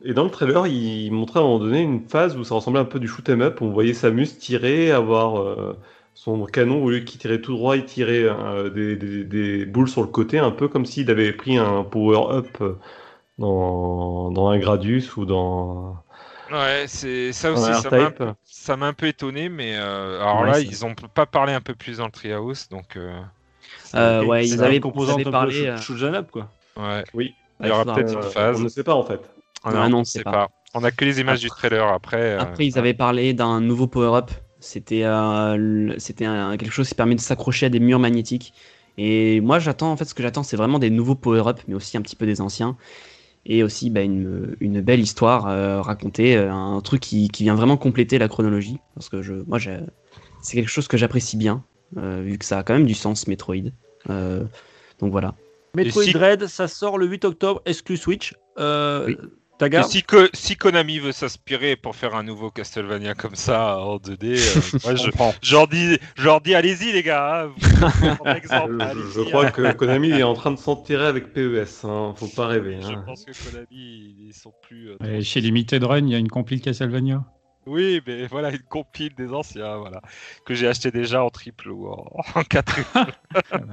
[SPEAKER 4] et dans le trailer, il montrait à un moment donné une phase où ça ressemblait un peu du shoot 'em up. On voyait Samus tirer, avoir euh, son canon, au lieu qu'il tirait tout droit, il tirait euh, des, des- des boules sur le côté, un peu comme s'il avait pris un power-up euh, dans, dans un Gradius ou dans,
[SPEAKER 7] Ouais, c'est ça aussi. Ça m'a un,
[SPEAKER 4] R-Type.
[SPEAKER 7] ça m'a un peu étonné, mais euh, alors
[SPEAKER 5] Ouais,
[SPEAKER 7] là,
[SPEAKER 5] ça-
[SPEAKER 7] ils ont pas parlé un peu plus dans le Treehouse, donc. euh,
[SPEAKER 5] Euh, ouais, ils avaient, ils avaient parlé.
[SPEAKER 2] shoot- shoot 'em up, quoi.
[SPEAKER 7] Ouais.
[SPEAKER 4] Oui.
[SPEAKER 7] Il y aura
[SPEAKER 5] faudra-
[SPEAKER 7] peut-être une phase.
[SPEAKER 4] on ne sait pas en fait.
[SPEAKER 7] Ah
[SPEAKER 5] non,
[SPEAKER 7] on
[SPEAKER 5] c'est
[SPEAKER 7] sait
[SPEAKER 5] pas.
[SPEAKER 7] On a que les images du trailer après. euh,
[SPEAKER 5] Après, ils avaient parlé d'un nouveau power-up. C'était euh, c'était quelque chose qui permet de s'accrocher à des murs magnétiques. Et moi, j'attends, en fait, ce que j'attends, c'est vraiment des nouveaux power-up, mais aussi un petit peu des anciens. Et aussi bah, une, une belle histoire euh, racontée, un truc qui, qui vient vraiment compléter la chronologie. Parce que je, moi, c'est quelque chose que j'apprécie bien, euh, vu que ça a quand même du sens, Metroid. Euh, donc voilà.
[SPEAKER 2] Metroid
[SPEAKER 7] si-
[SPEAKER 2] Dread, ça sort le 8 octobre, exclu Switch. Euh,
[SPEAKER 5] Oui.
[SPEAKER 2] Taga
[SPEAKER 7] Et si, Ko- si Konami veut s'inspirer pour faire un nouveau Castlevania comme ça en 2D, euh, moi, je, je leur dis, je leur dis allez-y les gars. hein, vous-
[SPEAKER 4] Je, crois
[SPEAKER 7] hein.
[SPEAKER 4] que Konami est en train de s'enterrer avec PES. Hein. Faut pas rêver.
[SPEAKER 7] Je
[SPEAKER 4] hein.
[SPEAKER 7] pense que Konami, ils sont plus. euh,
[SPEAKER 3] chez Limited Run, il y a une compile Castlevania?
[SPEAKER 7] Oui, mais voilà, une compile des anciens, voilà, que j'ai acheté déjà en triple ou en, en quadruple.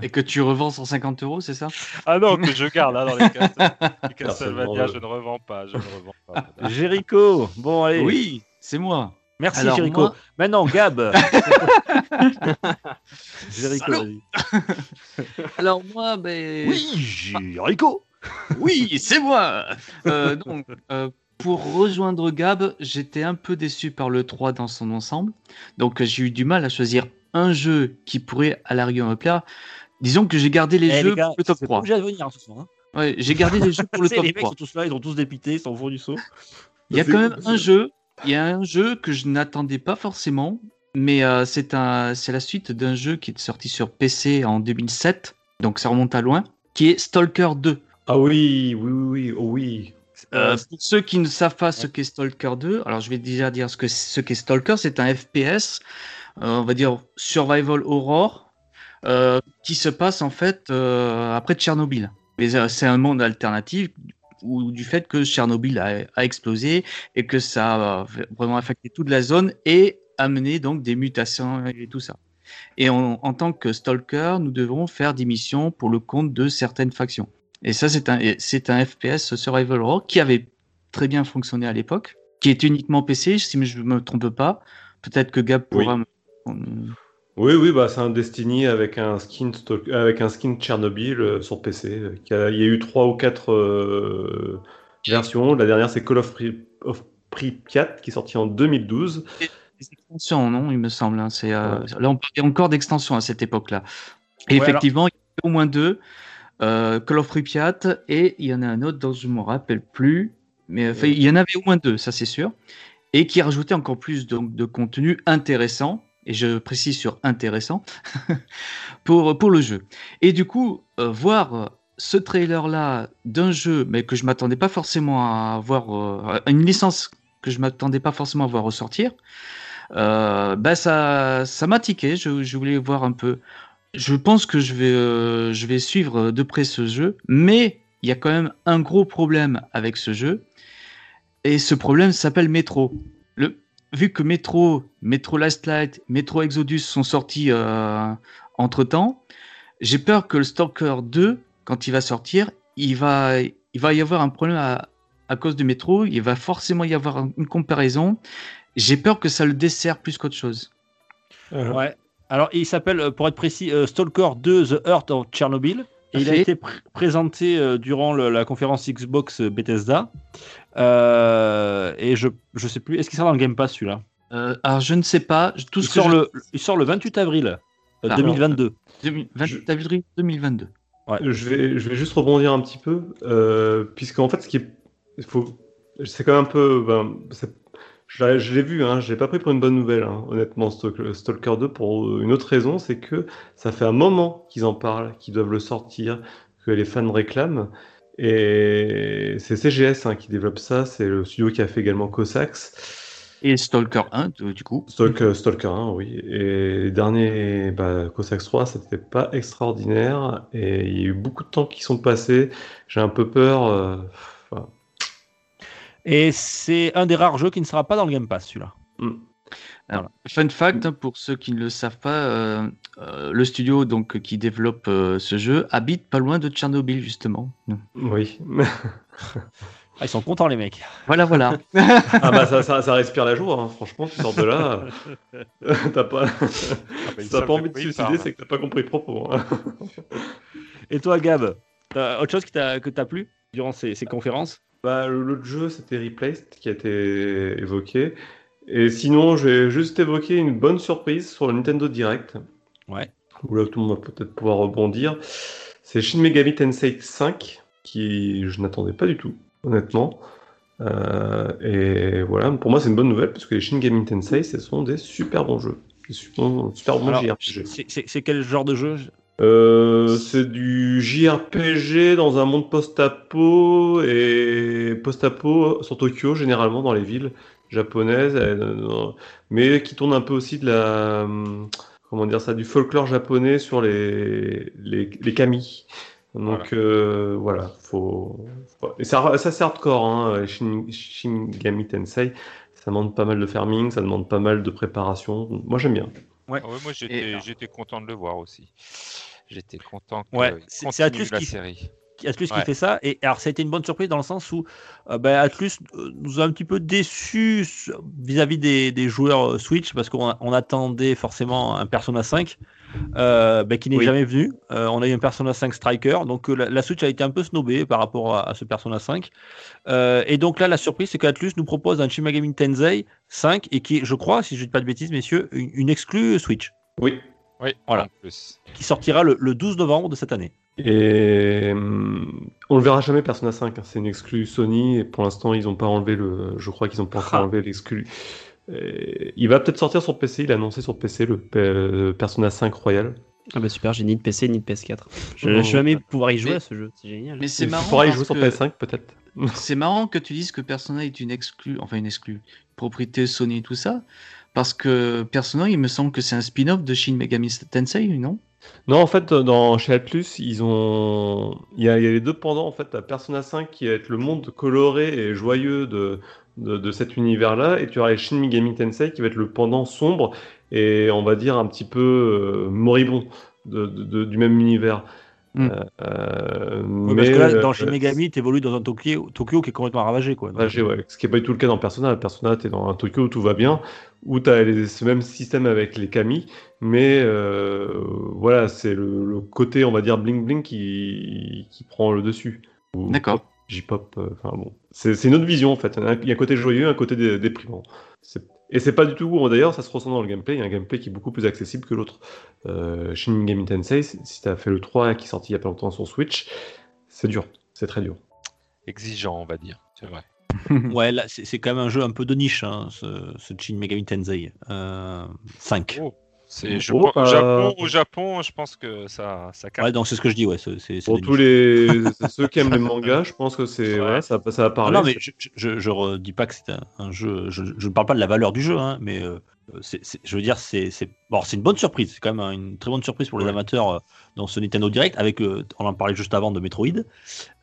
[SPEAKER 6] Et que tu revends 150 euros, c'est ça?
[SPEAKER 7] Ah non, que je garde hein, dans les, les Castlevania, je ne revends pas, je ne revends pas.
[SPEAKER 2] Jericho. Bon, allez.
[SPEAKER 6] Oui, c'est moi.
[SPEAKER 2] Merci,
[SPEAKER 6] Alors,
[SPEAKER 2] Jericho.
[SPEAKER 6] moi-
[SPEAKER 2] Maintenant, Gab. Jericho.
[SPEAKER 6] Alors moi, ben...
[SPEAKER 2] Oui, Jericho.
[SPEAKER 6] Oui, c'est moi. Euh, donc, euh, pour rejoindre Gab, j'étais un peu déçu par le 3 dans son ensemble. Donc j'ai eu du mal à choisir un jeu qui pourrait à la rigueur me plaire. Disons que j'ai gardé les
[SPEAKER 2] Eh,
[SPEAKER 6] jeux
[SPEAKER 2] les gars,
[SPEAKER 6] pour le top
[SPEAKER 2] c'est pas
[SPEAKER 6] 3.
[SPEAKER 2] obligé de venir ce soir. hein.
[SPEAKER 6] Ouais, j'ai gardé les jeux pour le top
[SPEAKER 2] les mecs
[SPEAKER 6] 3.
[SPEAKER 2] sont tous là, ils ont tous dépité, ils sont au du saut.
[SPEAKER 6] Il y a quand même un jeu, il y a un jeu que je n'attendais pas forcément, mais euh, c'est un, c'est la suite d'un jeu qui est sorti sur PC en 2007, donc ça remonte à loin, qui est Stalker 2.
[SPEAKER 4] Ah oui, oui, oui, oui, oh oui.
[SPEAKER 6] Euh, pour ceux qui ne savent pas ce qu'est Stalker 2, alors je vais déjà dire ce que ce qu'est Stalker, c'est un FPS, euh, on va dire survival horror, euh, qui se passe en fait après Tchernobyl. Mais c'est un monde alternatif où, du fait que Tchernobyl a, a explosé et que ça a vraiment affecté toute la zone et amené donc des mutations et tout ça. Et en, en tant que Stalker, nous devrons faire des missions pour le compte de certaines factions. Et ça, c'est un, c'est un FPS survival horror qui avait très bien fonctionné à l'époque, qui est uniquement PC, si je ne me trompe pas. Peut-être que Gab pourra. me-
[SPEAKER 4] Oui, oui, bah, c'est un Destiny avec un skin, stock- avec un skin Tchernobyl euh, sur PC. euh, qui a- Il y a eu trois ou quatre euh, versions. La dernière, c'est Call of, Pri- of Pripyat, qui est sorti en 2012.
[SPEAKER 6] Des extensions, non, il me semble. hein, c'est, euh, Là, on parlait encore d'extensions à cette époque-là. Et
[SPEAKER 2] Ouais,
[SPEAKER 6] effectivement, il y a au moins deux. Euh, Call of Pripyat et il y en a un autre dont je ne me rappelle plus. Mais enfin, il y en avait au moins deux, ça c'est sûr. Et qui rajoutait encore plus donc, de contenu intéressant, et je précise sur intéressant, pour, pour le jeu. Et du coup, euh, voir ce trailer-là d'un jeu, mais que je m'attendais pas forcément à voir, euh, une licence que je m'attendais pas forcément à voir ressortir, euh, bah ça, ça m'a tiqué. Je, je voulais voir un peu. Je pense que je vais, euh, je vais suivre de près ce jeu, mais il y a quand même un gros problème avec ce jeu, et ce problème s'appelle Metro. Le, vu que Metro, Metro Last Light, Metro Exodus sont sortis entre temps, j'ai peur que le Stalker 2, quand il va sortir, il va, il va y avoir un problème à, à cause de Metro. Il va forcément y avoir une comparaison. J'ai peur que ça le dessert plus qu'autre chose.
[SPEAKER 4] Euh,
[SPEAKER 2] Ouais. Alors, il s'appelle, euh, pour être précis, euh, Stalker 2 The Heart of Chernobyl. Et il a été pr- présenté euh, durant le- la conférence Xbox Bethesda. Euh, et je je sais plus, est-ce qu'il sort dans le Game Pass celui-là?
[SPEAKER 6] Euh, alors, je ne sais pas. Tout
[SPEAKER 2] il,
[SPEAKER 6] ce que
[SPEAKER 2] sort
[SPEAKER 6] je-
[SPEAKER 2] le, il sort le 28 avril euh,
[SPEAKER 6] Ah,
[SPEAKER 2] 2022.
[SPEAKER 6] 2000
[SPEAKER 4] Je-
[SPEAKER 6] 28 avril 2022.
[SPEAKER 4] Je vais, je vais juste rebondir un petit peu, euh, puisque en fait, ce qui est, il faut, c'est quand même un peu, ben, c'est- je, l'ai- je l'ai vu, hein, je l'ai pas pris pour une bonne nouvelle, hein, honnêtement, Stalker, Stalker 2, pour une autre raison, c'est que ça fait un moment qu'ils en parlent, qu'ils doivent le sortir, que les fans réclament, et c'est CGS hein, qui développe ça, c'est le studio qui a fait également Cossacks.
[SPEAKER 6] Et Stalker 1, du du coup.
[SPEAKER 4] Stalker, Stalker 1, oui. Et les derniers, bah, Cossacks 3, c'était pas extraordinaire. Et il y a eu beaucoup de temps qui sont passés. J'ai un peu peur. euh.
[SPEAKER 2] Et c'est un des rares jeux qui ne sera pas dans le Game Pass celui-là.
[SPEAKER 6] Alors, Fun fact, hein, pour ceux qui ne le savent pas, euh, euh, le studio donc, qui développe euh, ce jeu habite pas loin de Tchernobyl, justement.
[SPEAKER 4] Oui.
[SPEAKER 2] Ah, ils sont contents les mecs.
[SPEAKER 6] Voilà, voilà.
[SPEAKER 4] ah bah ça, ça, ça respire la joie. hein. Franchement, tu sors de là. t'as pas,
[SPEAKER 7] bah, savent
[SPEAKER 4] t'as pas envie de
[SPEAKER 7] ils
[SPEAKER 4] suicider, c'est que t'as pas compris le propos. hein.
[SPEAKER 2] Et toi, Gab, autre chose qui t'a que t'as plu durant ces, ces conférences?
[SPEAKER 4] Bah, l'autre jeu, c'était Replaced qui a été évoqué. Et sinon, je vais juste évoquer une bonne surprise sur le Nintendo Direct.
[SPEAKER 2] Ouais.
[SPEAKER 4] Où là, tout le monde va peut-être pouvoir rebondir. C'est Shin Megami Tensei 5, qui je n'attendais pas du tout, honnêtement. Euh, et voilà, pour moi, c'est une bonne nouvelle, parce que les Shin Megami Tensei, ce sont des super bons jeux. Des super, super bons
[SPEAKER 2] Alors,
[SPEAKER 4] JRPG.
[SPEAKER 2] c'est quel genre de jeu?
[SPEAKER 4] Euh, c'est du JRPG dans un monde post-apo et post-apo sur Tokyo généralement dans les villes japonaises, euh, mais qui tourne un peu aussi de la hum, comment dire ça du folklore japonais sur les les, les kami. Donc euh, voilà, faut, faut- et ça, ça c'est hardcore, hein, Shin, Shingami Tensei. Ça demande pas mal de farming, ça demande pas mal de préparation. Moi j'aime bien.
[SPEAKER 7] Ah ouais, moi j'étais content de le voir aussi. J'étais content qu'il
[SPEAKER 2] Ouais, c'est- Atlus
[SPEAKER 7] la
[SPEAKER 2] qui-
[SPEAKER 7] série.
[SPEAKER 2] Atlus qui
[SPEAKER 7] Ouais.
[SPEAKER 2] fait ça. Et alors, ça a été une bonne surprise dans le sens où euh, ben, Atlus euh, nous a un petit peu déçus vis-à-vis des, des joueurs euh, Switch parce qu'on on attendait forcément un Persona 5. Euh, bah, qui n'est
[SPEAKER 5] Oui.
[SPEAKER 2] jamais venu. Euh, on a eu un Persona 5 Striker, donc euh, la, la Switch a été un peu snobée par rapport à, à ce Persona 5. Euh, et donc là, la surprise, c'est qu'Atlus nous propose un Shin Megami Tensei 5 et qui est, je crois, si je ne dis pas de bêtises, messieurs, une, une exclue Switch
[SPEAKER 4] Oui.
[SPEAKER 7] Oui,
[SPEAKER 2] Voilà.
[SPEAKER 7] plus.
[SPEAKER 2] qui sortira le, le 12 novembre de cette année.
[SPEAKER 4] Et hum, on le verra jamais Persona 5. hein. C'est une exclue Sony et pour l'instant ils n'ont pas enlevé le. Je crois qu'ils n'ont pas encore
[SPEAKER 2] Ah.
[SPEAKER 4] enlevé l'exclu. Et Il va peut-être sortir sur PC. Il a annoncé sur PC le P- euh, Persona 5 Royal.
[SPEAKER 5] Ah bah super, j'ai ni de PC ni de PS4. Je
[SPEAKER 4] Oh.
[SPEAKER 5] je vais jamais pouvoir y jouer
[SPEAKER 6] Mais-
[SPEAKER 5] à ce jeu, c'est génial.
[SPEAKER 6] Mais c'est
[SPEAKER 4] Tu
[SPEAKER 6] marrant.
[SPEAKER 4] pourras y jouer sur
[SPEAKER 6] que-
[SPEAKER 4] PS5 peut-être.
[SPEAKER 6] C'est marrant que tu dises que Persona est une exclue, enfin une exclue, propriété Sony et tout ça, parce que Persona, il me semble que c'est un spin-off de Shin Megami Tensei, non?
[SPEAKER 4] Non, en fait, dans, chez Atlus, ils ont. Il y, a, les deux pendants. En fait, t'as Persona 5 qui va être le monde coloré et joyeux de, cet univers-là, et tu auras les Shin Megami Tensei qui va être le pendant sombre et on va dire un petit peu euh, moribond du même univers.
[SPEAKER 6] Hmm.
[SPEAKER 4] Euh, euh,
[SPEAKER 2] Oui, parce que là, dans Shin Megami, tu évolues dans un Tokyo, Tokyo qui est complètement ravagé. Quoi. Donc,
[SPEAKER 4] Ravagé, ouais. Ce qui n'est pas du tout le cas dans Persona. Persona, tu es dans un Tokyo où tout va bien, où tu as les, ce même système avec les kami, mais euh, voilà, c'est le, le côté, on va dire, bling-bling qui, qui prend le dessus.
[SPEAKER 6] D'accord.
[SPEAKER 4] pop, J-pop, euh, enfin bon. C'est une autre vision en fait. Il y a un- il y a un côté joyeux, un côté dé- déprimant. C'est- Et c'est pas du tout, d'ailleurs, ça se ressent dans le gameplay. Il y a un gameplay qui est beaucoup plus accessible que l'autre. Euh, Shin Megami Tensei, si tu as fait le 3 qui est sorti il y a pas longtemps sur Switch, c'est dur. C'est très dur.
[SPEAKER 7] Exigeant, on va dire. C'est vrai.
[SPEAKER 2] Ouais, là, c'est c'est quand même un jeu un peu de niche, hein, ce, ce Shin Megami Tensei euh, 5.
[SPEAKER 7] Oh, c'est, je
[SPEAKER 4] Oh,
[SPEAKER 7] pense-
[SPEAKER 4] euh,
[SPEAKER 7] Japon, au Japon, je pense que ça, ça capte.
[SPEAKER 2] Ouais, donc c'est ce que je dis, ouais. c'est- c'est- c'est
[SPEAKER 4] Pour tous les ceux qui aiment les mangas, je pense que c'est
[SPEAKER 7] Ouais.
[SPEAKER 4] voilà, ça, ça va
[SPEAKER 2] Ah
[SPEAKER 4] parler.
[SPEAKER 2] non, mais je, je, redis pas que c'est un, un jeu. Je, je ne parle pas de la valeur du jeu, hein, mais euh, c'est, c'est- je veux dire, c'est, c'est, bon, c'est une bonne surprise. C'est quand même une très bonne surprise pour les
[SPEAKER 7] Ouais.
[SPEAKER 2] amateurs euh, dans ce Nintendo Direct. Avec, euh, on en parlait juste avant de Metroid.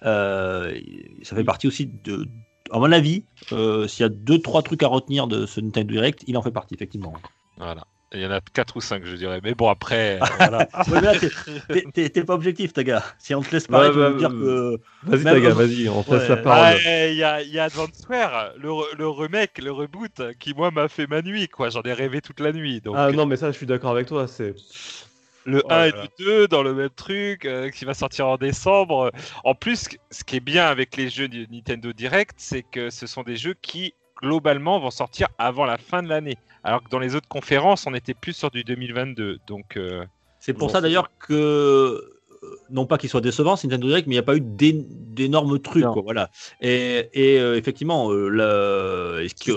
[SPEAKER 2] Euh, ça fait partie aussi de. À mon avis, euh, s'il y a deux trois trucs à retenir de ce Nintendo Direct, il en fait partie effectivement.
[SPEAKER 7] Voilà. Il y en a 4 ou 5, je dirais. Mais bon, après. euh,
[SPEAKER 2] Voilà. Ouais, t'es- pas objectif, ta gars. Si on te laisse parler,
[SPEAKER 4] Ouais,
[SPEAKER 2] tu vas
[SPEAKER 4] bah,
[SPEAKER 2] dire
[SPEAKER 4] euh,
[SPEAKER 2] que.
[SPEAKER 4] Vas-y,
[SPEAKER 2] même-
[SPEAKER 4] Taga, vas-y, on te laisse
[SPEAKER 2] Ouais.
[SPEAKER 4] la parole.
[SPEAKER 7] Ouais, il y a, il y a Advanceware, le, le remake, le reboot, qui moi m'a fait ma nuit, quoi. J'en ai rêvé toute la nuit. Donc,
[SPEAKER 4] Ah non, mais ça, je suis d'accord avec toi. C'est
[SPEAKER 7] le
[SPEAKER 4] Oh
[SPEAKER 7] 1 et le 2 dans le même truc, euh, qui va sortir en décembre. En plus, ce qui est bien avec les jeux Nintendo Direct, c'est que ce sont des jeux qui, globalement, vont sortir avant la fin de l'année. Alors que dans les autres conférences, on était plus sur du 2022. Donc, euh,
[SPEAKER 2] C'est pour ça d'ailleurs que, euh, non pas qu'il soit décevant, c'est Nintendo Direct, mais il n'y a pas eu d'é- d'énormes trucs. Quoi, voilà. Et, et, euh, effectivement, euh, ce qui,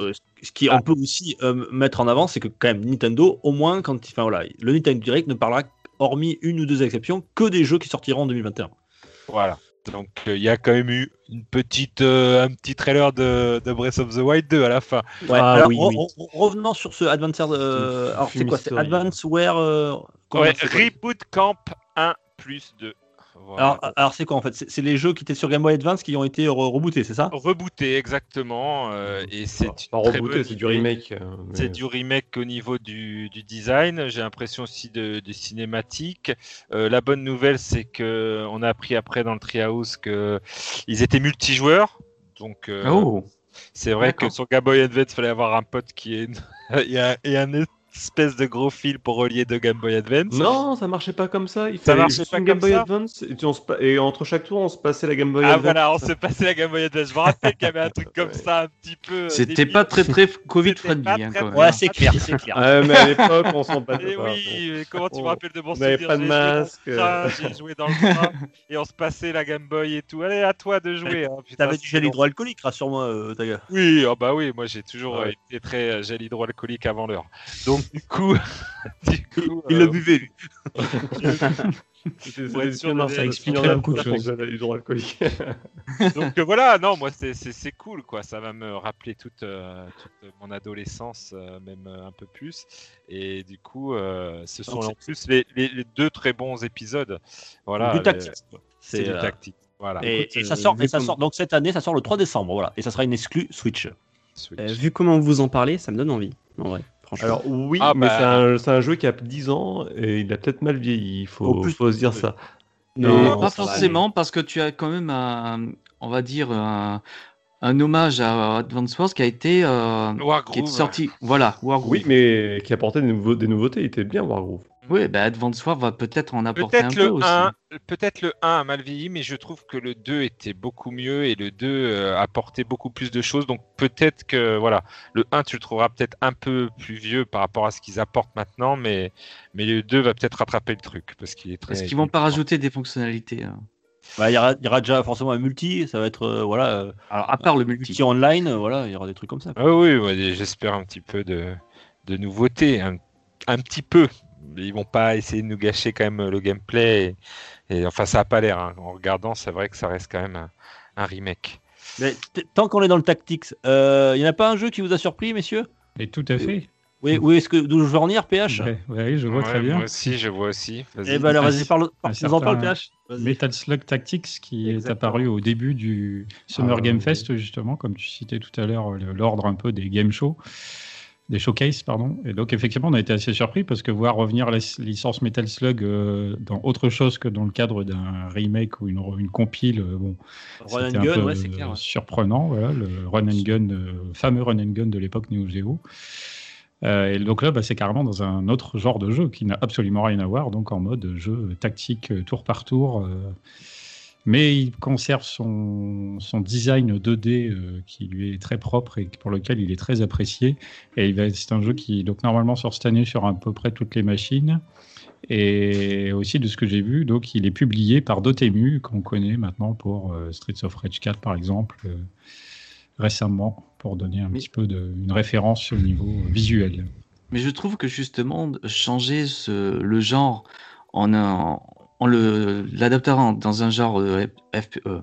[SPEAKER 2] ce qui on peut aussi euh, mettre en avant, c'est que quand même Nintendo, au moins, quand enfin, voilà, le Nintendo Direct ne parlera, hormis une ou deux exceptions, que des jeux qui sortiront en 2021.
[SPEAKER 7] Voilà. Donc euh, il y a quand même eu une petite, euh, un petit trailer de, de Breath of the Wild 2 à la fin.
[SPEAKER 2] Ouais,
[SPEAKER 5] Ah,
[SPEAKER 2] alors,
[SPEAKER 5] oui,
[SPEAKER 2] re-
[SPEAKER 5] oui.
[SPEAKER 2] re- revenons sur ce Advanced. euh, alors, c'est quoi C'est. Advanceware. euh,
[SPEAKER 7] Ouais, Reboot Camp 1 plus 2. Voilà.
[SPEAKER 2] Alors, alors c'est quoi en fait? C'est les jeux qui étaient sur Game Boy Advance qui ont été re- rebootés, c'est ça?
[SPEAKER 7] Rebooté exactement. euh, et c'est
[SPEAKER 4] rebooté, c'est du remake. euh, mais-
[SPEAKER 7] C'est du remake au niveau du, du design. J'ai l'impression aussi de, de cinématique. Euh, la bonne nouvelle, c'est que on a appris après dans le Treehouse que ils étaient multijoueurs. Donc euh,
[SPEAKER 6] Oh
[SPEAKER 7] c'est vrai que sur Game Boy Advance, il fallait avoir un pote qui est et un, et un espèce de gros fil pour relier deux Game Boy Advance.
[SPEAKER 4] Non, ça marchait pas comme ça. Il
[SPEAKER 7] Ça marchait pas
[SPEAKER 4] une Game
[SPEAKER 7] comme
[SPEAKER 4] Boy
[SPEAKER 7] ça
[SPEAKER 4] Advance et, tu- on se pa- et entre chaque tour, on se passait la Game Boy
[SPEAKER 7] Ah
[SPEAKER 4] Advance.
[SPEAKER 7] voilà, on se passait la Game Boy Advance. Je me rappelle qu'il y avait un truc comme
[SPEAKER 4] Ouais.
[SPEAKER 7] ça, un petit peu. euh,
[SPEAKER 6] C'était pas très très Covid friendly. hein.
[SPEAKER 2] Ouais, c'est clair, c'est clair.
[SPEAKER 4] Ah, mais à l'époque, on s'en passait
[SPEAKER 7] Eh
[SPEAKER 4] pas.
[SPEAKER 7] oui, mais comment tu
[SPEAKER 4] On-
[SPEAKER 7] me rappelles de mon souvenir?
[SPEAKER 4] pas de masque, euh.
[SPEAKER 7] J'ai joué dans le train et on se passait la Game Boy et tout. Allez, à toi de jouer. Hein,
[SPEAKER 2] T'avais du gel hydroalcoolique, rassure-moi, euh, Taga.
[SPEAKER 7] Oui, ah bah oui, moi j'ai toujours euh, été très euh, gel hydroalcoolique avant l'heure. Donc du coup, du coup
[SPEAKER 2] Il
[SPEAKER 7] euh,
[SPEAKER 2] le buvait, lui.
[SPEAKER 4] C'était
[SPEAKER 7] sûr
[SPEAKER 4] bien,
[SPEAKER 7] ça
[SPEAKER 3] expliquerait beaucoup de choses.
[SPEAKER 7] donc euh, voilà, non, moi c'est- c'est c'est cool quoi. Ça va me rappeler toute, euh, toute mon adolescence, euh, même euh, un peu plus. Et du coup, euh, ce sont
[SPEAKER 2] Donc,
[SPEAKER 7] en plus les, les- les deux très bons épisodes. Voilà,
[SPEAKER 2] du
[SPEAKER 7] les-
[SPEAKER 2] tactique. quoi.
[SPEAKER 7] C'est du
[SPEAKER 2] euh,
[SPEAKER 7] tactique. Voilà.
[SPEAKER 2] Et,
[SPEAKER 5] Écoute,
[SPEAKER 2] et ça
[SPEAKER 5] euh,
[SPEAKER 2] sort, et ça
[SPEAKER 5] comme-
[SPEAKER 2] sort. Donc cette année, ça sort le 3 décembre, voilà. Et ça sera une exclue Switch.
[SPEAKER 7] Switch.
[SPEAKER 5] Euh, vu comment vous en parlez, ça me donne envie. En vrai, franchement.
[SPEAKER 4] Alors oui,
[SPEAKER 7] Ah,
[SPEAKER 4] mais
[SPEAKER 7] bah.
[SPEAKER 4] c'est un, jeu qui a 10 ans et il a peut-être mal vieilli. Il faut,
[SPEAKER 2] Au plus-
[SPEAKER 4] faut se dire ça.
[SPEAKER 5] Non,
[SPEAKER 6] pas
[SPEAKER 5] ça va
[SPEAKER 6] forcément, parce que tu as quand même un, on va dire, un, un hommage à Advance Wars qui a été, euh, qui est sorti. Voilà, Wargroove.
[SPEAKER 4] Oui, mais qui apportait des, nouveaux- des nouveautés. Il était bien, Wargroove.
[SPEAKER 6] Oui, bah, Advance Wars va peut-être en apporter un
[SPEAKER 7] Peut-être
[SPEAKER 6] peu
[SPEAKER 7] le,
[SPEAKER 6] aussi.
[SPEAKER 7] 1, peut-être le 1 a mal vieilli, mais je trouve que le 2 était beaucoup mieux et le 2 euh, apportait beaucoup plus de choses. Donc peut-être que voilà, le 1 tu le trouveras peut-être un peu plus vieux par rapport à ce qu'ils apportent maintenant, mais, mais le 2 va peut-être rattraper le truc parce qu'il est très.
[SPEAKER 6] Est-ce qu'ils vont pas rajouter des fonctionnalités hein
[SPEAKER 2] Bah, il y, aura, il y aura déjà forcément un multi, ça va être euh, voilà, euh,
[SPEAKER 6] Alors, à part le multi.
[SPEAKER 2] multi online, euh, voilà, il y aura des trucs comme ça.
[SPEAKER 7] Ah oui, ouais, j'espère un petit peu de, de nouveauté, un, un petit peu. Ils vont pas essayer de nous gâcher quand même le gameplay. Et, et enfin, ça a pas l'air. hein. En regardant, c'est vrai que ça reste quand même un, un remake.
[SPEAKER 2] Mais tant qu'on est dans le tactics, euh, il n'y en a pas un jeu qui vous a surpris, messieurs?
[SPEAKER 3] Et tout à fait.
[SPEAKER 2] Oui, oui est-ce que d'où je veux en venir, PH
[SPEAKER 3] Ouais, ouais, je vois
[SPEAKER 7] Ouais,
[SPEAKER 3] très bien.
[SPEAKER 7] Moi aussi, je vois aussi. Vas-y.
[SPEAKER 2] Eh ben alors, vas-y, parle,
[SPEAKER 3] un
[SPEAKER 2] par- nous en parle, PH.
[SPEAKER 3] Metal Slug Tactics qui est apparu au début du Summer
[SPEAKER 4] Ah,
[SPEAKER 3] Game
[SPEAKER 4] oui.
[SPEAKER 3] Fest justement comme tu citais tout à l'heure l'ordre un peu des game shows des showcases pardon et donc effectivement on a été assez surpris parce que voir revenir la licence Metal Slug euh, dans autre chose que dans le cadre d'un remake ou une, une compile euh, bon c'était un
[SPEAKER 2] gun,
[SPEAKER 3] peu
[SPEAKER 2] ouais, c'est clair. ouais.
[SPEAKER 3] surprenant voilà le run and gun euh, fameux run and gun de l'époque Neo Geo Euh, et donc là, bah, c'est carrément dans un autre genre de jeu qui n'a absolument rien à voir, donc en mode jeu tactique tour par tour. euh, mais il conserve son, son design 2D euh, qui lui est très propre et pour lequel il est très apprécié. Et c'est un jeu qui, donc normalement, sort cette année sur à peu près toutes les machines. Et aussi de ce que j'ai vu, donc il est publié par Dotemu, qu'on connaît maintenant pour euh, Streets of Rage 4 par exemple, euh, récemment, pour donner un
[SPEAKER 6] Mais-
[SPEAKER 3] petit peu de, une référence au niveau visuel.
[SPEAKER 6] Mais je trouve que justement, changer ce, le genre en, un, en le, l'adaptant dans un genre euh, F- euh,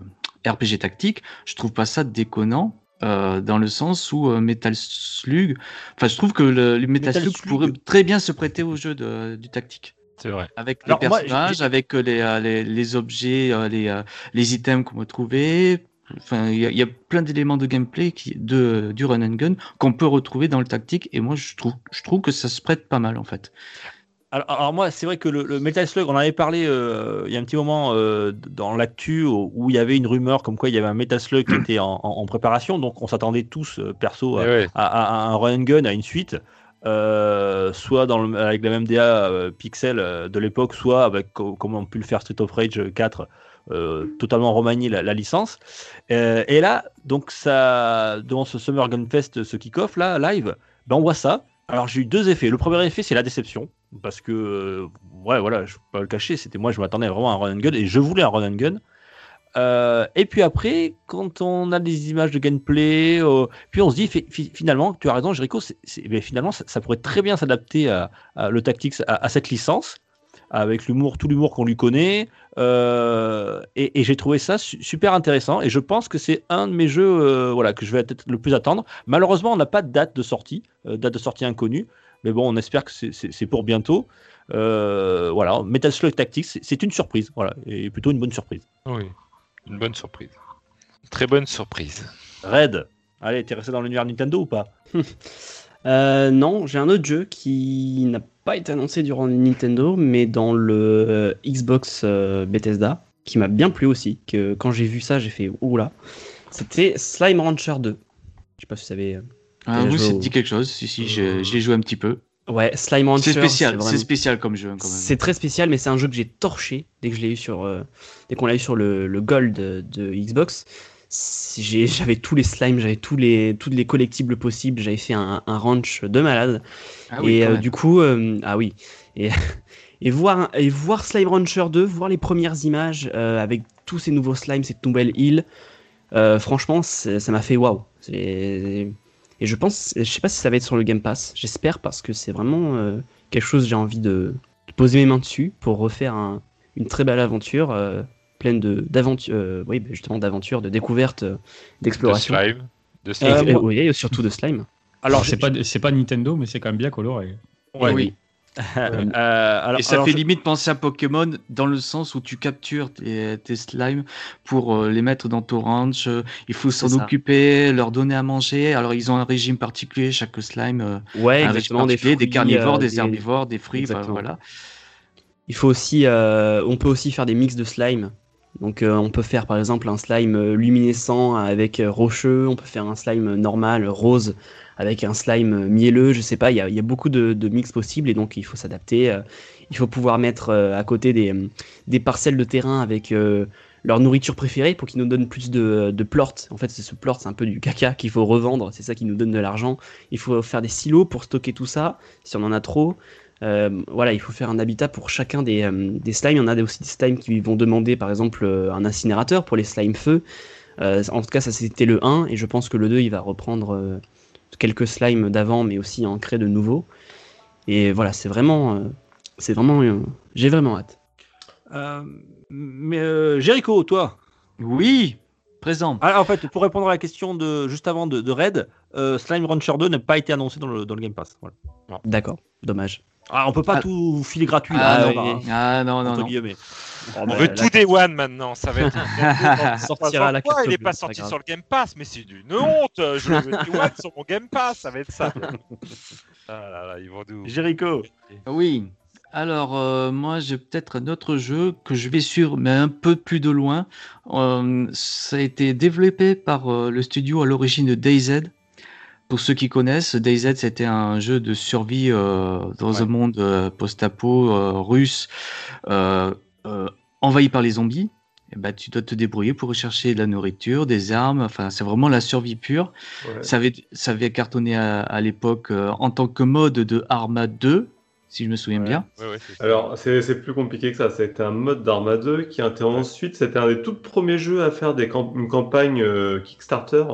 [SPEAKER 6] RPG tactique, je trouve pas ça déconnant. euh, dans le sens où euh, Metal Slug, enfin je trouve que le, le Metal,
[SPEAKER 2] Metal
[SPEAKER 6] Slug,
[SPEAKER 2] Slug.
[SPEAKER 6] pourrait très bien se prêter au jeu de- du tactique.
[SPEAKER 7] C'est vrai.
[SPEAKER 6] Avec
[SPEAKER 2] Alors,
[SPEAKER 6] les personnages, avec les, euh, les, les objets, euh, les, euh, les items qu'on peut trouver. Enfin, il y, a- il y a plein d'éléments de gameplay qui, de, du run and gun qu'on peut retrouver dans le tactique. Et moi, je trouve, je trouve que ça se prête pas mal en fait.
[SPEAKER 2] Alors, alors moi, c'est vrai que le, le Metal Slug, on en avait parlé euh, il y a un petit moment euh, dans l'actu où, où il y avait une rumeur comme quoi il y avait un Metal Slug qui était en, en- en préparation, donc on s'attendait tous euh, perso à,
[SPEAKER 7] Eh ouais.
[SPEAKER 2] à- à un run and gun, à une suite, euh, soit dans le- avec la même DA pixel de l'époque, soit avec co- comme on a pu le faire Street of Rage 4, euh, totalement remanié la, la licence. Et là, donc ça, devant ce Summer Gun Fest, ce kick-off là, live, ben on voit ça. Alors j'ai eu deux effets. Le premier effet, c'est la déception, parce que euh, ouais, voilà, je peux pas le cacher, c'était moi, je m'attendais vraiment à un run and gun et je voulais un run and gun. Euh, et puis après, quand on a des images de gameplay, euh, puis on se dit fi- fi- finalement, tu as raison, Jericho, mais finalement, ça, pourrait très bien s'adapter à, le tactics, à, cette licence, avec l'humour, tout l'humour qu'on lui connaît. et j'ai trouvé ça su- super intéressant. Et je pense que c'est un de mes jeux, voilà, que je vais peut-être le plus attendre. Malheureusement, on n'a pas de date de sortie, date de sortie inconnue. Mais bon, on espère que c'est- pour bientôt. Euh, voilà, Metal Slug Tactics, c'est- une surprise, voilà, et plutôt une bonne surprise.
[SPEAKER 7] Oui. Une bonne surprise. Très bonne surprise.
[SPEAKER 2] Red, allez, t'es resté dans l'univers Nintendo ou pas
[SPEAKER 5] Euh, non, j'ai un autre jeu qui n'a pas été annoncé durant le Nintendo, mais dans le euh, Xbox Bethesda, qui m'a bien plu aussi. Que quand j'ai vu ça, j'ai fait oula. C'était Slime Rancher 2. Je sais pas si vous savez.
[SPEAKER 6] Ah, oui, ça te dit quelque chose. Si, si, l'ai joué un petit peu.
[SPEAKER 5] Ouais, Slime Rancher.
[SPEAKER 6] C'est spécial,
[SPEAKER 5] vraiment-
[SPEAKER 6] c'est spécial comme jeu hein.
[SPEAKER 5] C'est très spécial, mais c'est un jeu que j'ai torché dès que je l'ai eu sur, euh, dès qu'on l'a eu sur le, le Gold de, de Xbox. J'ai- J'avais tous les slimes, j'avais tous les, tous les collectibles possibles, j'avais fait un, un ranch de malade.
[SPEAKER 6] Ah oui,
[SPEAKER 5] et euh, du coup, euh, ah oui, et, et voir et voir Slime Rancher 2, voir les premières images euh, avec tous ces nouveaux slimes, cette nouvelle île, euh, franchement, ça m'a fait waouh. Et je pense, je sais pas si ça va être sur le Game Pass. J'espère parce que c'est vraiment euh, quelque chose que j'ai envie de, de poser mes mains dessus pour refaire un- une très belle aventure euh, pleine de d'aventures, euh, oui, bah, justement d'aventures, de découvertes, euh,
[SPEAKER 7] De
[SPEAKER 5] d'exploration.
[SPEAKER 7] slime. De slime.
[SPEAKER 2] Euh,
[SPEAKER 5] et- oui, et surtout de slime.
[SPEAKER 2] Alors,
[SPEAKER 3] c'est pas, c'est pas Nintendo, mais c'est quand même bien coloré.
[SPEAKER 2] Ouais.
[SPEAKER 6] oui.
[SPEAKER 2] Euh, alors-
[SPEAKER 6] Et ça
[SPEAKER 2] alors,
[SPEAKER 6] fait
[SPEAKER 2] je-
[SPEAKER 6] limite penser à Pokémon dans le sens où tu captures tes, tes slimes pour euh, les mettre dans ton ranch. euh, il faut s'en occuper, leur donner à manger. Alors ils ont un régime particulier, chaque slime. euh,
[SPEAKER 5] Ouais,
[SPEAKER 6] un régime
[SPEAKER 5] exactement. Des,
[SPEAKER 6] des carnivores,
[SPEAKER 5] euh,
[SPEAKER 6] des, herbivores, des fruits.
[SPEAKER 5] Exactement.
[SPEAKER 6] voilà.
[SPEAKER 5] Il faut aussi, euh, on peut aussi faire des mix de slime Donc euh, on peut faire par exemple un slime euh, luminescent avec euh, rocheux, on peut faire un slime normal rose avec un slime mielleux, je sais pas, il y a, beaucoup de, mix possibles et donc il faut s'adapter. euh, il faut pouvoir mettre euh, à côté des, euh, des parcelles de terrain avec leur nourriture préférée pour qu'ils nous donnent plus de, de. En fait, c'est ce plort, c'est un peu du caca qu'il faut revendre, c'est ça qui nous donne de l'argent. Il faut faire des silos pour stocker tout ça, si on en a trop. Voilà, il faut faire un habitat pour chacun des, slimes. Il y en a aussi des slimes qui vont demander, par exemple, un incinérateur pour les slimes feu. En tout cas, ça c'était le 1, et je pense que le 2, il va reprendre quelques slimes d'avant, mais aussi en créer de nouveaux. Et voilà, c'est vraiment... euh, c'est vraiment... euh, J'ai vraiment hâte.
[SPEAKER 2] Euh, mais euh, Jericho, toi
[SPEAKER 6] Oui, présent.
[SPEAKER 2] Ah, en fait, pour répondre à la question de juste avant de, de Red, euh, Slime Rancher 2 n'a pas été annoncé dans le, dans le Game Pass. Voilà.
[SPEAKER 5] D'accord, dommage.
[SPEAKER 2] Ah, on peut pas
[SPEAKER 6] Ah.
[SPEAKER 2] tout filer gratuit.
[SPEAKER 6] Ah,
[SPEAKER 2] là,
[SPEAKER 6] oui.
[SPEAKER 2] hein,
[SPEAKER 6] Ah, non, non, non.
[SPEAKER 7] On veut
[SPEAKER 2] là-
[SPEAKER 7] tout Day One maintenant, ça va être.
[SPEAKER 5] sortira à la
[SPEAKER 7] il n'est pas sorti sur le Game Pass Mais c'est une honte Je le veux Day One sur mon Game Pass, ça va être ça. Ah là là, ils vont nous.
[SPEAKER 2] Jericho.
[SPEAKER 6] Oui. Alors, euh, moi, j'ai peut-être un autre jeu que je vais suivre, mais un peu plus de loin. Euh, ça a été développé par euh, le studio à l'origine de DayZ. Pour ceux qui connaissent, DayZ, c'était un jeu de survie euh, dans
[SPEAKER 2] Ouais.
[SPEAKER 6] un monde euh, post-apo euh, russe euh, euh, envahi par les zombies. Et ben, tu dois te débrouiller pour rechercher de la nourriture, des armes. Enfin, c'est vraiment la survie pure.
[SPEAKER 4] Ouais.
[SPEAKER 6] Ça avait, ça avait cartonné à, à l'époque euh, en tant que mode de Arma 2, si je me souviens
[SPEAKER 2] Ouais.
[SPEAKER 6] bien.
[SPEAKER 7] Ouais, ouais, c'est ça.
[SPEAKER 4] Alors, c'est c'est plus compliqué que ça. C'était un mode d'Arma 2 qui était ensuite, c'était un des tout premiers jeux à faire des camp- une campagne euh, Kickstarter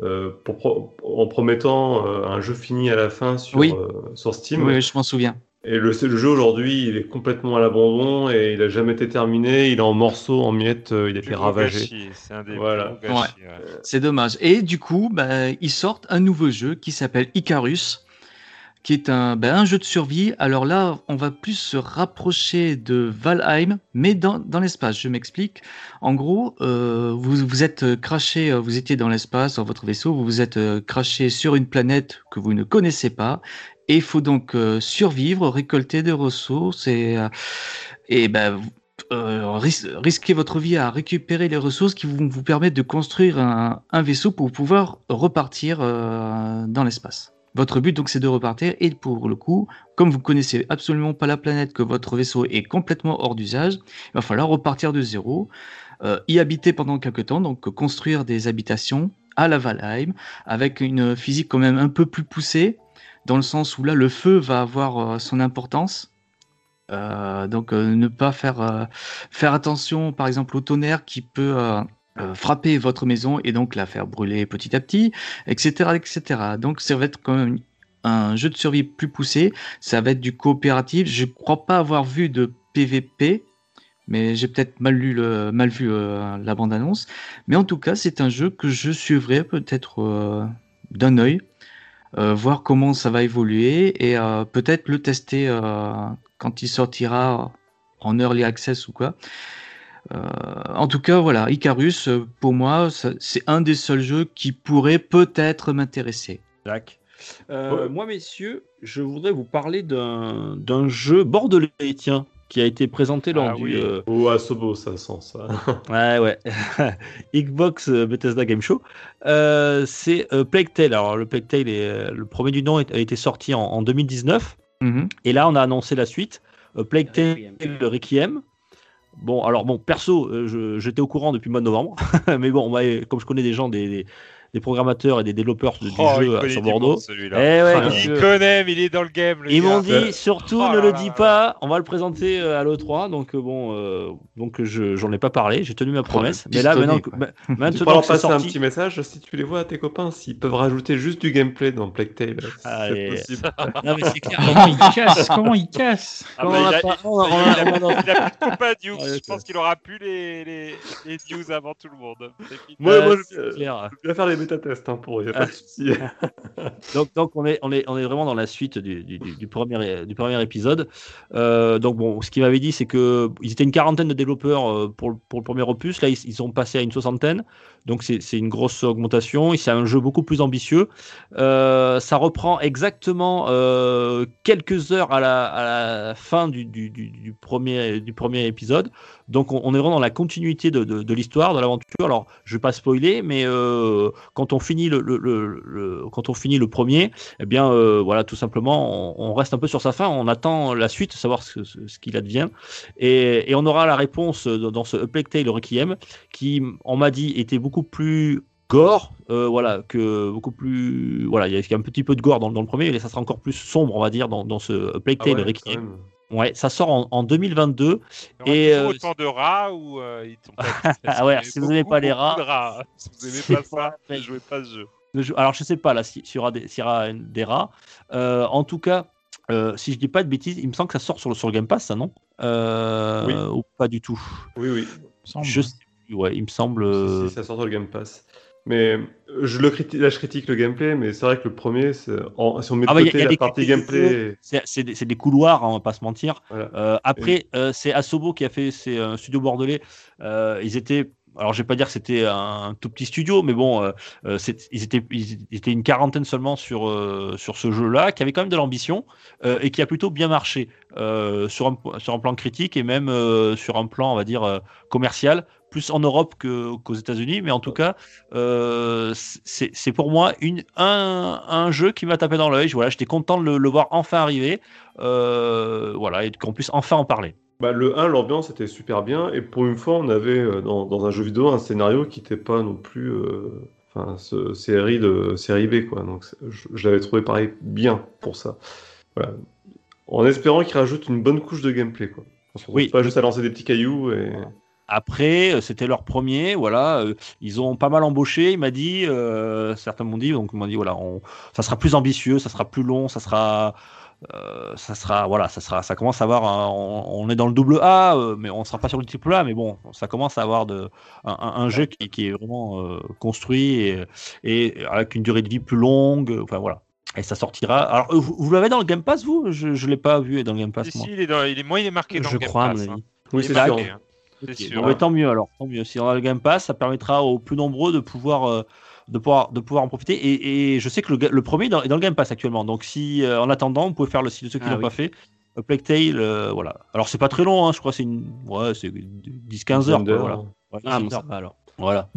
[SPEAKER 4] euh, pour pro- en promettant euh, un jeu fini à la fin sur,
[SPEAKER 6] Oui.
[SPEAKER 4] euh, sur Steam.
[SPEAKER 6] Oui, je m'en souviens.
[SPEAKER 4] Et le, le jeu aujourd'hui, il est complètement à l'abandon et il a jamais été terminé. Il est en morceaux, en miettes, euh, il a été ravagé.
[SPEAKER 7] C'est un des
[SPEAKER 4] Voilà.
[SPEAKER 7] gâchis, ouais.
[SPEAKER 6] C'est dommage. Et du coup, bah, ils sortent un nouveau jeu qui s'appelle Icarus, qui est un, bah, un jeu de survie. Alors là, on va plus se rapprocher de Valheim, mais dans, dans l'espace. Je m'explique. En gros, euh, vous, vous êtes craché, euh, vous étiez dans l'espace, dans votre vaisseau, vous vous êtes euh, craché sur une planète que vous ne connaissez pas. Et il faut donc euh, survivre, récolter des ressources et, euh, ben, euh, ris- risquer votre vie à récupérer les ressources qui vont vous permettre de construire un, vaisseau pour pouvoir repartir dans l'espace. Votre but donc c'est de repartir et pour le coup, comme vous connaissez absolument pas la planète, que votre vaisseau est complètement hors d'usage, il va falloir repartir de zéro, y habiter pendant quelques temps, donc construire des habitations à la Valheim avec une physique quand même un peu plus poussée, dans le sens où là le feu va avoir euh, son importance. Euh, donc euh, ne pas faire faire attention par exemple au tonnerre qui peut frapper votre maison et donc la faire brûler petit à petit, etc., etc. Donc ça va être quand même un jeu de survie plus poussé. Ça va être du coopératif. Je crois pas avoir vu de PVP, mais j'ai peut-être mal lu mal vu la bande annonce. Mais en tout cas, c'est un jeu que je suivrai peut-être d'un œil, euh, voir comment ça va évoluer et euh, peut-être le tester euh, quand il sortira en early access ou quoi. Euh, en tout cas, voilà, Icarus, pour moi, c'est un des seuls jeux qui pourrait peut-être m'intéresser.
[SPEAKER 2] Euh. Moi, messieurs, je voudrais vous parler d'un d'un jeu bordelais, tiens, qui a été présenté lors
[SPEAKER 7] Ah
[SPEAKER 2] du.
[SPEAKER 7] oui.
[SPEAKER 2] euh,
[SPEAKER 4] Oh, Asobo, ça sent ça.
[SPEAKER 2] Ouais, ouais. Xbox euh, Bethesda Game Show. Euh, c'est euh, Plague Tale. Alors, le Plague Tale, est, le premier du nom, est- a été sorti en, en 2019.
[SPEAKER 6] Mhm.
[SPEAKER 2] Et là, on a annoncé la suite. Euh, Plague Tale,
[SPEAKER 5] Requiem.
[SPEAKER 2] le Requiem. Bon, alors, bon, perso, euh, je- j'étais au courant depuis le mois de novembre. Mais bon, moi, comme je connais des gens, des, des, des programmateurs et des développeurs de- du
[SPEAKER 7] Oh,
[SPEAKER 2] jeu sur Bordeaux.
[SPEAKER 7] monde, celui-là.
[SPEAKER 2] Eh ouais,
[SPEAKER 6] Ah,
[SPEAKER 2] que
[SPEAKER 7] Il
[SPEAKER 2] veux
[SPEAKER 7] connaît, mais il est dans le game. le
[SPEAKER 2] ils m'ont dit surtout
[SPEAKER 7] Oh
[SPEAKER 2] ne
[SPEAKER 7] là
[SPEAKER 2] le
[SPEAKER 7] là
[SPEAKER 2] dis
[SPEAKER 7] là
[SPEAKER 2] pas, on va le présenter euh, à l'E3, donc euh, bon, euh, donc je j'en ai pas parlé, j'ai tenu ma promesse.
[SPEAKER 6] le
[SPEAKER 2] mais là maintenant, que-
[SPEAKER 6] quoi.
[SPEAKER 2] maintenant que
[SPEAKER 4] passer un
[SPEAKER 2] sorti,
[SPEAKER 4] petit message si tu les vois à tes copains, s'ils peuvent rajouter juste du gameplay dans Plague Tale. C'est possible.
[SPEAKER 2] non mais c'est clair.
[SPEAKER 3] Comment il casse Comment il casse
[SPEAKER 7] Ah bah, il
[SPEAKER 2] a pas-
[SPEAKER 7] plus de.
[SPEAKER 2] Ouais,
[SPEAKER 7] Je pense qu'il aura plus les, les, news avant tout le monde.
[SPEAKER 4] Moi,
[SPEAKER 2] Euh,
[SPEAKER 4] moi, je vais faire les hein, pour eux, y a pas de souci.
[SPEAKER 2] Donc, donc on, est, on, est, on est vraiment dans la suite du, du, du- du premier, du premier épisode. Euh, donc bon, ce qu'il m'avait dit, c'est que ils étaient une quarantaine de développeurs euh, pour, le- pour le premier opus. Là, ils, ils sont passés à une soixantaine. Donc c'est une grosse augmentation. C'est un jeu beaucoup plus ambitieux. Euh, ça reprend exactement euh, quelques heures à la, à la fin du, du premier, du premier épisode. Donc on, on est vraiment dans la continuité de, de, de l'histoire, de l'aventure. Alors je vais pas spoiler, mais euh, quand on finit le, le, le- le- quand on finit le premier, eh bien euh, voilà, tout simplement, on, on reste un peu sur sa fin. On attend la suite, savoir ce, ce, ce qu'il advient, et, et on aura la réponse dans ce Plague Tale Requiem, qui on m'a dit était beaucoup plus gore, euh, voilà, que beaucoup plus, voilà, il y a un petit peu de gore dans, dans le premier, mais ça sera encore plus sombre, on va dire, dans, dans ce Plague
[SPEAKER 4] Ah
[SPEAKER 2] Tale
[SPEAKER 4] ouais,
[SPEAKER 2] Requiem. Ouais, ça sort en, en 2022.
[SPEAKER 7] Il y aura
[SPEAKER 2] Et, euh,
[SPEAKER 7] autant de rats ou euh, ils pas
[SPEAKER 2] Ah ouais, si vous
[SPEAKER 7] avait
[SPEAKER 2] aimez pas les rats,
[SPEAKER 7] rats. Si vous aimez
[SPEAKER 2] c'est
[SPEAKER 7] pas ça, ne jouez pas ce jeu.
[SPEAKER 2] Alors, je sais pas là si- s'il y aura des, s'il y aura une- des rats. Euh, en tout cas, euh, si je dis pas de bêtises, il me semble que ça sort sur le, sur le Game Pass, ça non? Euh,
[SPEAKER 4] Oui.
[SPEAKER 2] Ou pas du tout
[SPEAKER 4] Oui, oui.
[SPEAKER 3] il me semble.
[SPEAKER 2] Je sais plus, ouais, il me semble.
[SPEAKER 4] Si, si, ça sort sur le Game Pass. Mais euh, je le critique, là, je critique le gameplay, mais c'est vrai que le premier, c'est- en- si on met de
[SPEAKER 2] Ah bah, y a-
[SPEAKER 4] côté
[SPEAKER 2] y a
[SPEAKER 4] la
[SPEAKER 2] des
[SPEAKER 4] partie gameplay,
[SPEAKER 2] C'est des, couloirs, hein, on va pas se mentir.
[SPEAKER 4] voilà.
[SPEAKER 2] Euh, après, euh, c'est Asobo qui a fait, c'est un studio bordelais. Euh, ils étaient, alors je vais pas dire que c'était un, tout petit studio, mais bon, euh, euh, ils étaient, ils étaient une quarantaine seulement sur euh, sur ce jeu-là, qui avait quand même de l'ambition euh, et qui a plutôt bien marché euh, sur un sur un plan critique et même euh, sur un plan, on va dire commercial, plus en Europe qu'aux États-Unis, mais en tout cas, c'est pour moi une un, un jeu qui m'a tapé dans l'œil. Voilà, j'étais content de le, le voir enfin arriver, voilà, et qu'on puisse enfin en parler.
[SPEAKER 4] Bah, le 1, l'ambiance était super bien, et pour une fois, on avait euh, dans, dans un jeu vidéo un scénario qui n'était pas non plus. euh, Enfin, ce, série de série B, quoi. Donc, je, je l'avais trouvé pareil bien pour ça. Voilà. En espérant qu'il rajoute une bonne couche de gameplay, quoi. On se retrouve
[SPEAKER 2] Oui.
[SPEAKER 4] pas juste à lancer des petits cailloux et.
[SPEAKER 2] Après, euh, c'était leur premier, voilà, ils ont pas mal embauché. Il m'a dit, euh, certains m'ont dit, donc m'ont dit, voilà, on, ça sera plus ambitieux, ça sera plus long, ça sera, euh, ça sera, voilà, ça sera, ça commence à avoir, un- on, on est dans le double A, euh, mais on sera pas sur le triple A, mais bon, ça commence à avoir de, un, un- un jeu qui, qui est vraiment euh, construit et, et avec une durée de vie plus longue, enfin voilà. Et ça sortira. Alors, euh, vous, vous l'avez dans le Game Pass, vous? Je, je l'ai pas vu dans le Game Pass,
[SPEAKER 7] Si,
[SPEAKER 2] moi.
[SPEAKER 7] si, il est dans, il est, moi, il est marqué dans
[SPEAKER 5] Je
[SPEAKER 7] le Game
[SPEAKER 5] crois,
[SPEAKER 7] Pass, hein.
[SPEAKER 4] Oui,
[SPEAKER 7] Il
[SPEAKER 4] c'est
[SPEAKER 7] est
[SPEAKER 4] sûr.
[SPEAKER 7] marqué, hein. C'est
[SPEAKER 2] Ok,
[SPEAKER 7] sûr.
[SPEAKER 2] mais tant mieux alors, tant mieux. Si on a le Game Pass, ça permettra aux plus nombreux de pouvoir, euh, de pouvoir, de pouvoir en profiter. Et, et je sais que le, premier est dans, est dans le Game Pass actuellement. Donc si, euh, en attendant, vous pouvez faire le site de ceux qui
[SPEAKER 5] Ah
[SPEAKER 2] l'ont
[SPEAKER 5] oui.
[SPEAKER 2] pas fait. A Plague Tale, euh, voilà. Alors c'est pas très long, hein, je crois c'est une, ouais, c'est 10-15 heures. quoi, voilà. Ouais,
[SPEAKER 5] Ah,
[SPEAKER 2] 10
[SPEAKER 5] bon, ça
[SPEAKER 2] heures.
[SPEAKER 5] va alors.
[SPEAKER 2] Voilà.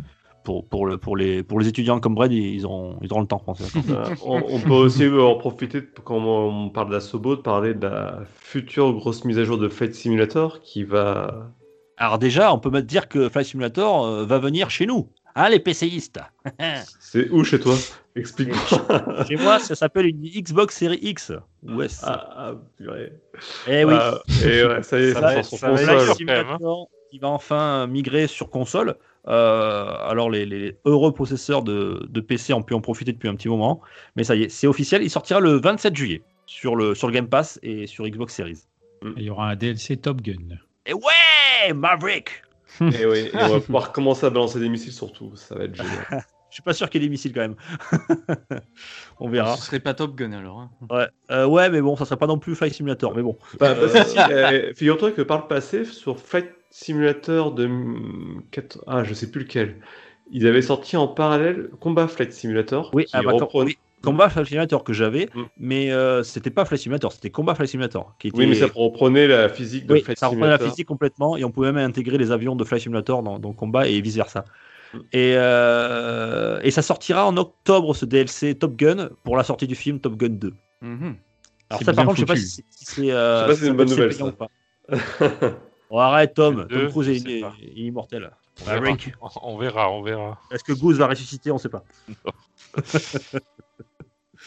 [SPEAKER 2] Pour, pour, le, pour, les, pour les étudiants comme Brad, ils auront, ils auront le temps, je pense.
[SPEAKER 4] Euh, on, on peut aussi en profiter, quand on parle d'Asobo, de parler de la future grosse mise à jour de Flight Simulator qui va.
[SPEAKER 2] Alors déjà, on peut dire que Flight Simulator euh, va venir chez nous. Hein, les PCistes
[SPEAKER 4] C'est où chez toi? Explique-moi.
[SPEAKER 2] Chez moi, ça s'appelle une Xbox Série X. Ouais, c'est-
[SPEAKER 4] Ah, ah, purée.
[SPEAKER 2] eh oui.
[SPEAKER 4] Ah, et ouais, ça y est,
[SPEAKER 7] Ça
[SPEAKER 4] ça,
[SPEAKER 7] va-
[SPEAKER 4] sort sur
[SPEAKER 7] ça
[SPEAKER 4] console.
[SPEAKER 7] même, hein.
[SPEAKER 2] Qui va enfin migrer sur console. Euh, alors les, les heureux possesseurs de, de PC ont pu en profiter depuis un petit moment, mais ça y est, c'est officiel. Il sortira le 27 juillet sur le sur le Game Pass et sur Xbox Series.
[SPEAKER 3] Et Il y aura un DLC Top Gun.
[SPEAKER 2] Et ouais, Maverick.
[SPEAKER 4] Et, oui, et on va pouvoir commencer à balancer des missiles surtout. Ça va être génial.
[SPEAKER 2] Je suis pas sûr qu'il y ait des missiles quand même. On verra.
[SPEAKER 6] Ce serait pas Top Gun alors. hein.
[SPEAKER 2] Ouais, Euh, ouais, mais bon, ça serait pas non plus Flight Simulator, mais bon.
[SPEAKER 4] Bah, bah, si, euh, Figure-toi que par le passé, sur Flight Simulator de. Ah, je sais plus lequel. Ils avaient sorti en parallèle Combat Flight Simulator.
[SPEAKER 2] Oui,
[SPEAKER 4] qui
[SPEAKER 2] ah, bah,
[SPEAKER 4] reprenait-
[SPEAKER 2] oui, Combat Flight Simulator que j'avais,
[SPEAKER 4] Mm.
[SPEAKER 2] mais euh, c'était pas Flight Simulator, c'était Combat Flight Simulator qui était.
[SPEAKER 4] Oui, mais ça reprenait la physique de
[SPEAKER 2] Oui,
[SPEAKER 4] Flight
[SPEAKER 2] ça reprenait la physique complètement et on pouvait même intégrer les avions de Flight Simulator dans, combat et vice versa.
[SPEAKER 4] Mm.
[SPEAKER 2] Et, euh, et ça sortira en octobre ce DLC Top Gun pour la sortie du film Top Gun 2.
[SPEAKER 6] Mhm.
[SPEAKER 2] Alors ça par contre je sais pas
[SPEAKER 3] foutu.
[SPEAKER 2] si, si c'est euh,
[SPEAKER 4] Je sais pas si c'est une
[SPEAKER 2] ça
[SPEAKER 4] bonne nouvelle, ça.
[SPEAKER 2] ou pas. Bon, arrête Tom, Tom Cruise est, il il immortel.
[SPEAKER 7] On verra. On verra, on verra.
[SPEAKER 2] Est-ce que Goose va ressusciter On sait pas.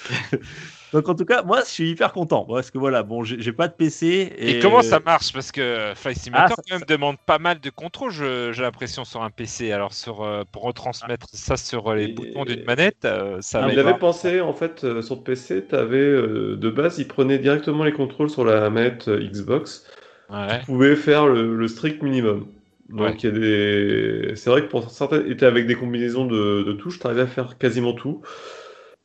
[SPEAKER 2] Donc en tout cas, moi je suis hyper content parce que voilà, bon, j'ai pas de PC.
[SPEAKER 7] Et,
[SPEAKER 2] Et,
[SPEAKER 7] comment ça marche? Parce que Flight Simulator
[SPEAKER 2] Ah, ça-
[SPEAKER 7] quand même demande pas mal de contrôle, j'ai l'impression, sur un PC. Alors sur, euh, pour retransmettre ça sur euh, les
[SPEAKER 4] Et-
[SPEAKER 7] boutons d'une manette, euh, ça
[SPEAKER 2] Ah,
[SPEAKER 4] avait pensé, en fait, euh, sur PC, t'avais, euh, de base, il prenait directement les contrôles sur la manette euh, Xbox.
[SPEAKER 7] Ouais.
[SPEAKER 4] Tu pouvais faire le, le strict minimum. Donc,
[SPEAKER 7] Ouais.
[SPEAKER 4] il y a des. C'est vrai que pour certaines, t'es avec des combinaisons de, de touches, t'arrivais à faire quasiment tout.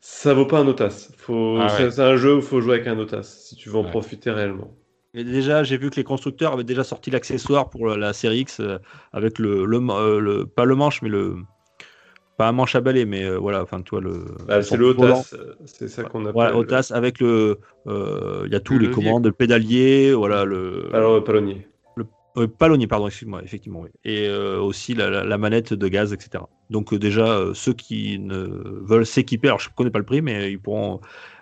[SPEAKER 4] Ça vaut pas un OTAS. Faut...
[SPEAKER 7] Ah ouais.
[SPEAKER 4] c'est, un jeu où il faut jouer avec un OTAS si tu veux en
[SPEAKER 7] Ouais.
[SPEAKER 4] profiter réellement.
[SPEAKER 2] Et déjà, j'ai vu que les constructeurs avaient déjà sorti l'accessoire pour la série X euh, avec le, le, euh, le- pas le manche, mais le pas un manche à balai, mais euh, voilà, enfin tu vois le.
[SPEAKER 4] Bah,
[SPEAKER 2] son
[SPEAKER 4] c'est le. OTAS, c'est ça qu'on appelle.
[SPEAKER 2] Voilà, OTAS avec le, euh, il y a tous
[SPEAKER 6] Le
[SPEAKER 2] les
[SPEAKER 6] levier,
[SPEAKER 2] commandes, le pédalier, voilà le.
[SPEAKER 4] Alors, palonnier.
[SPEAKER 2] Euh, palonnier, pardon, excuse-moi, effectivement. Oui. Et euh, aussi la, la- la manette de gaz, etc. Donc euh, déjà, euh, ceux qui ne veulent s'équiper, alors je ne connais pas le prix, mais ils pourront,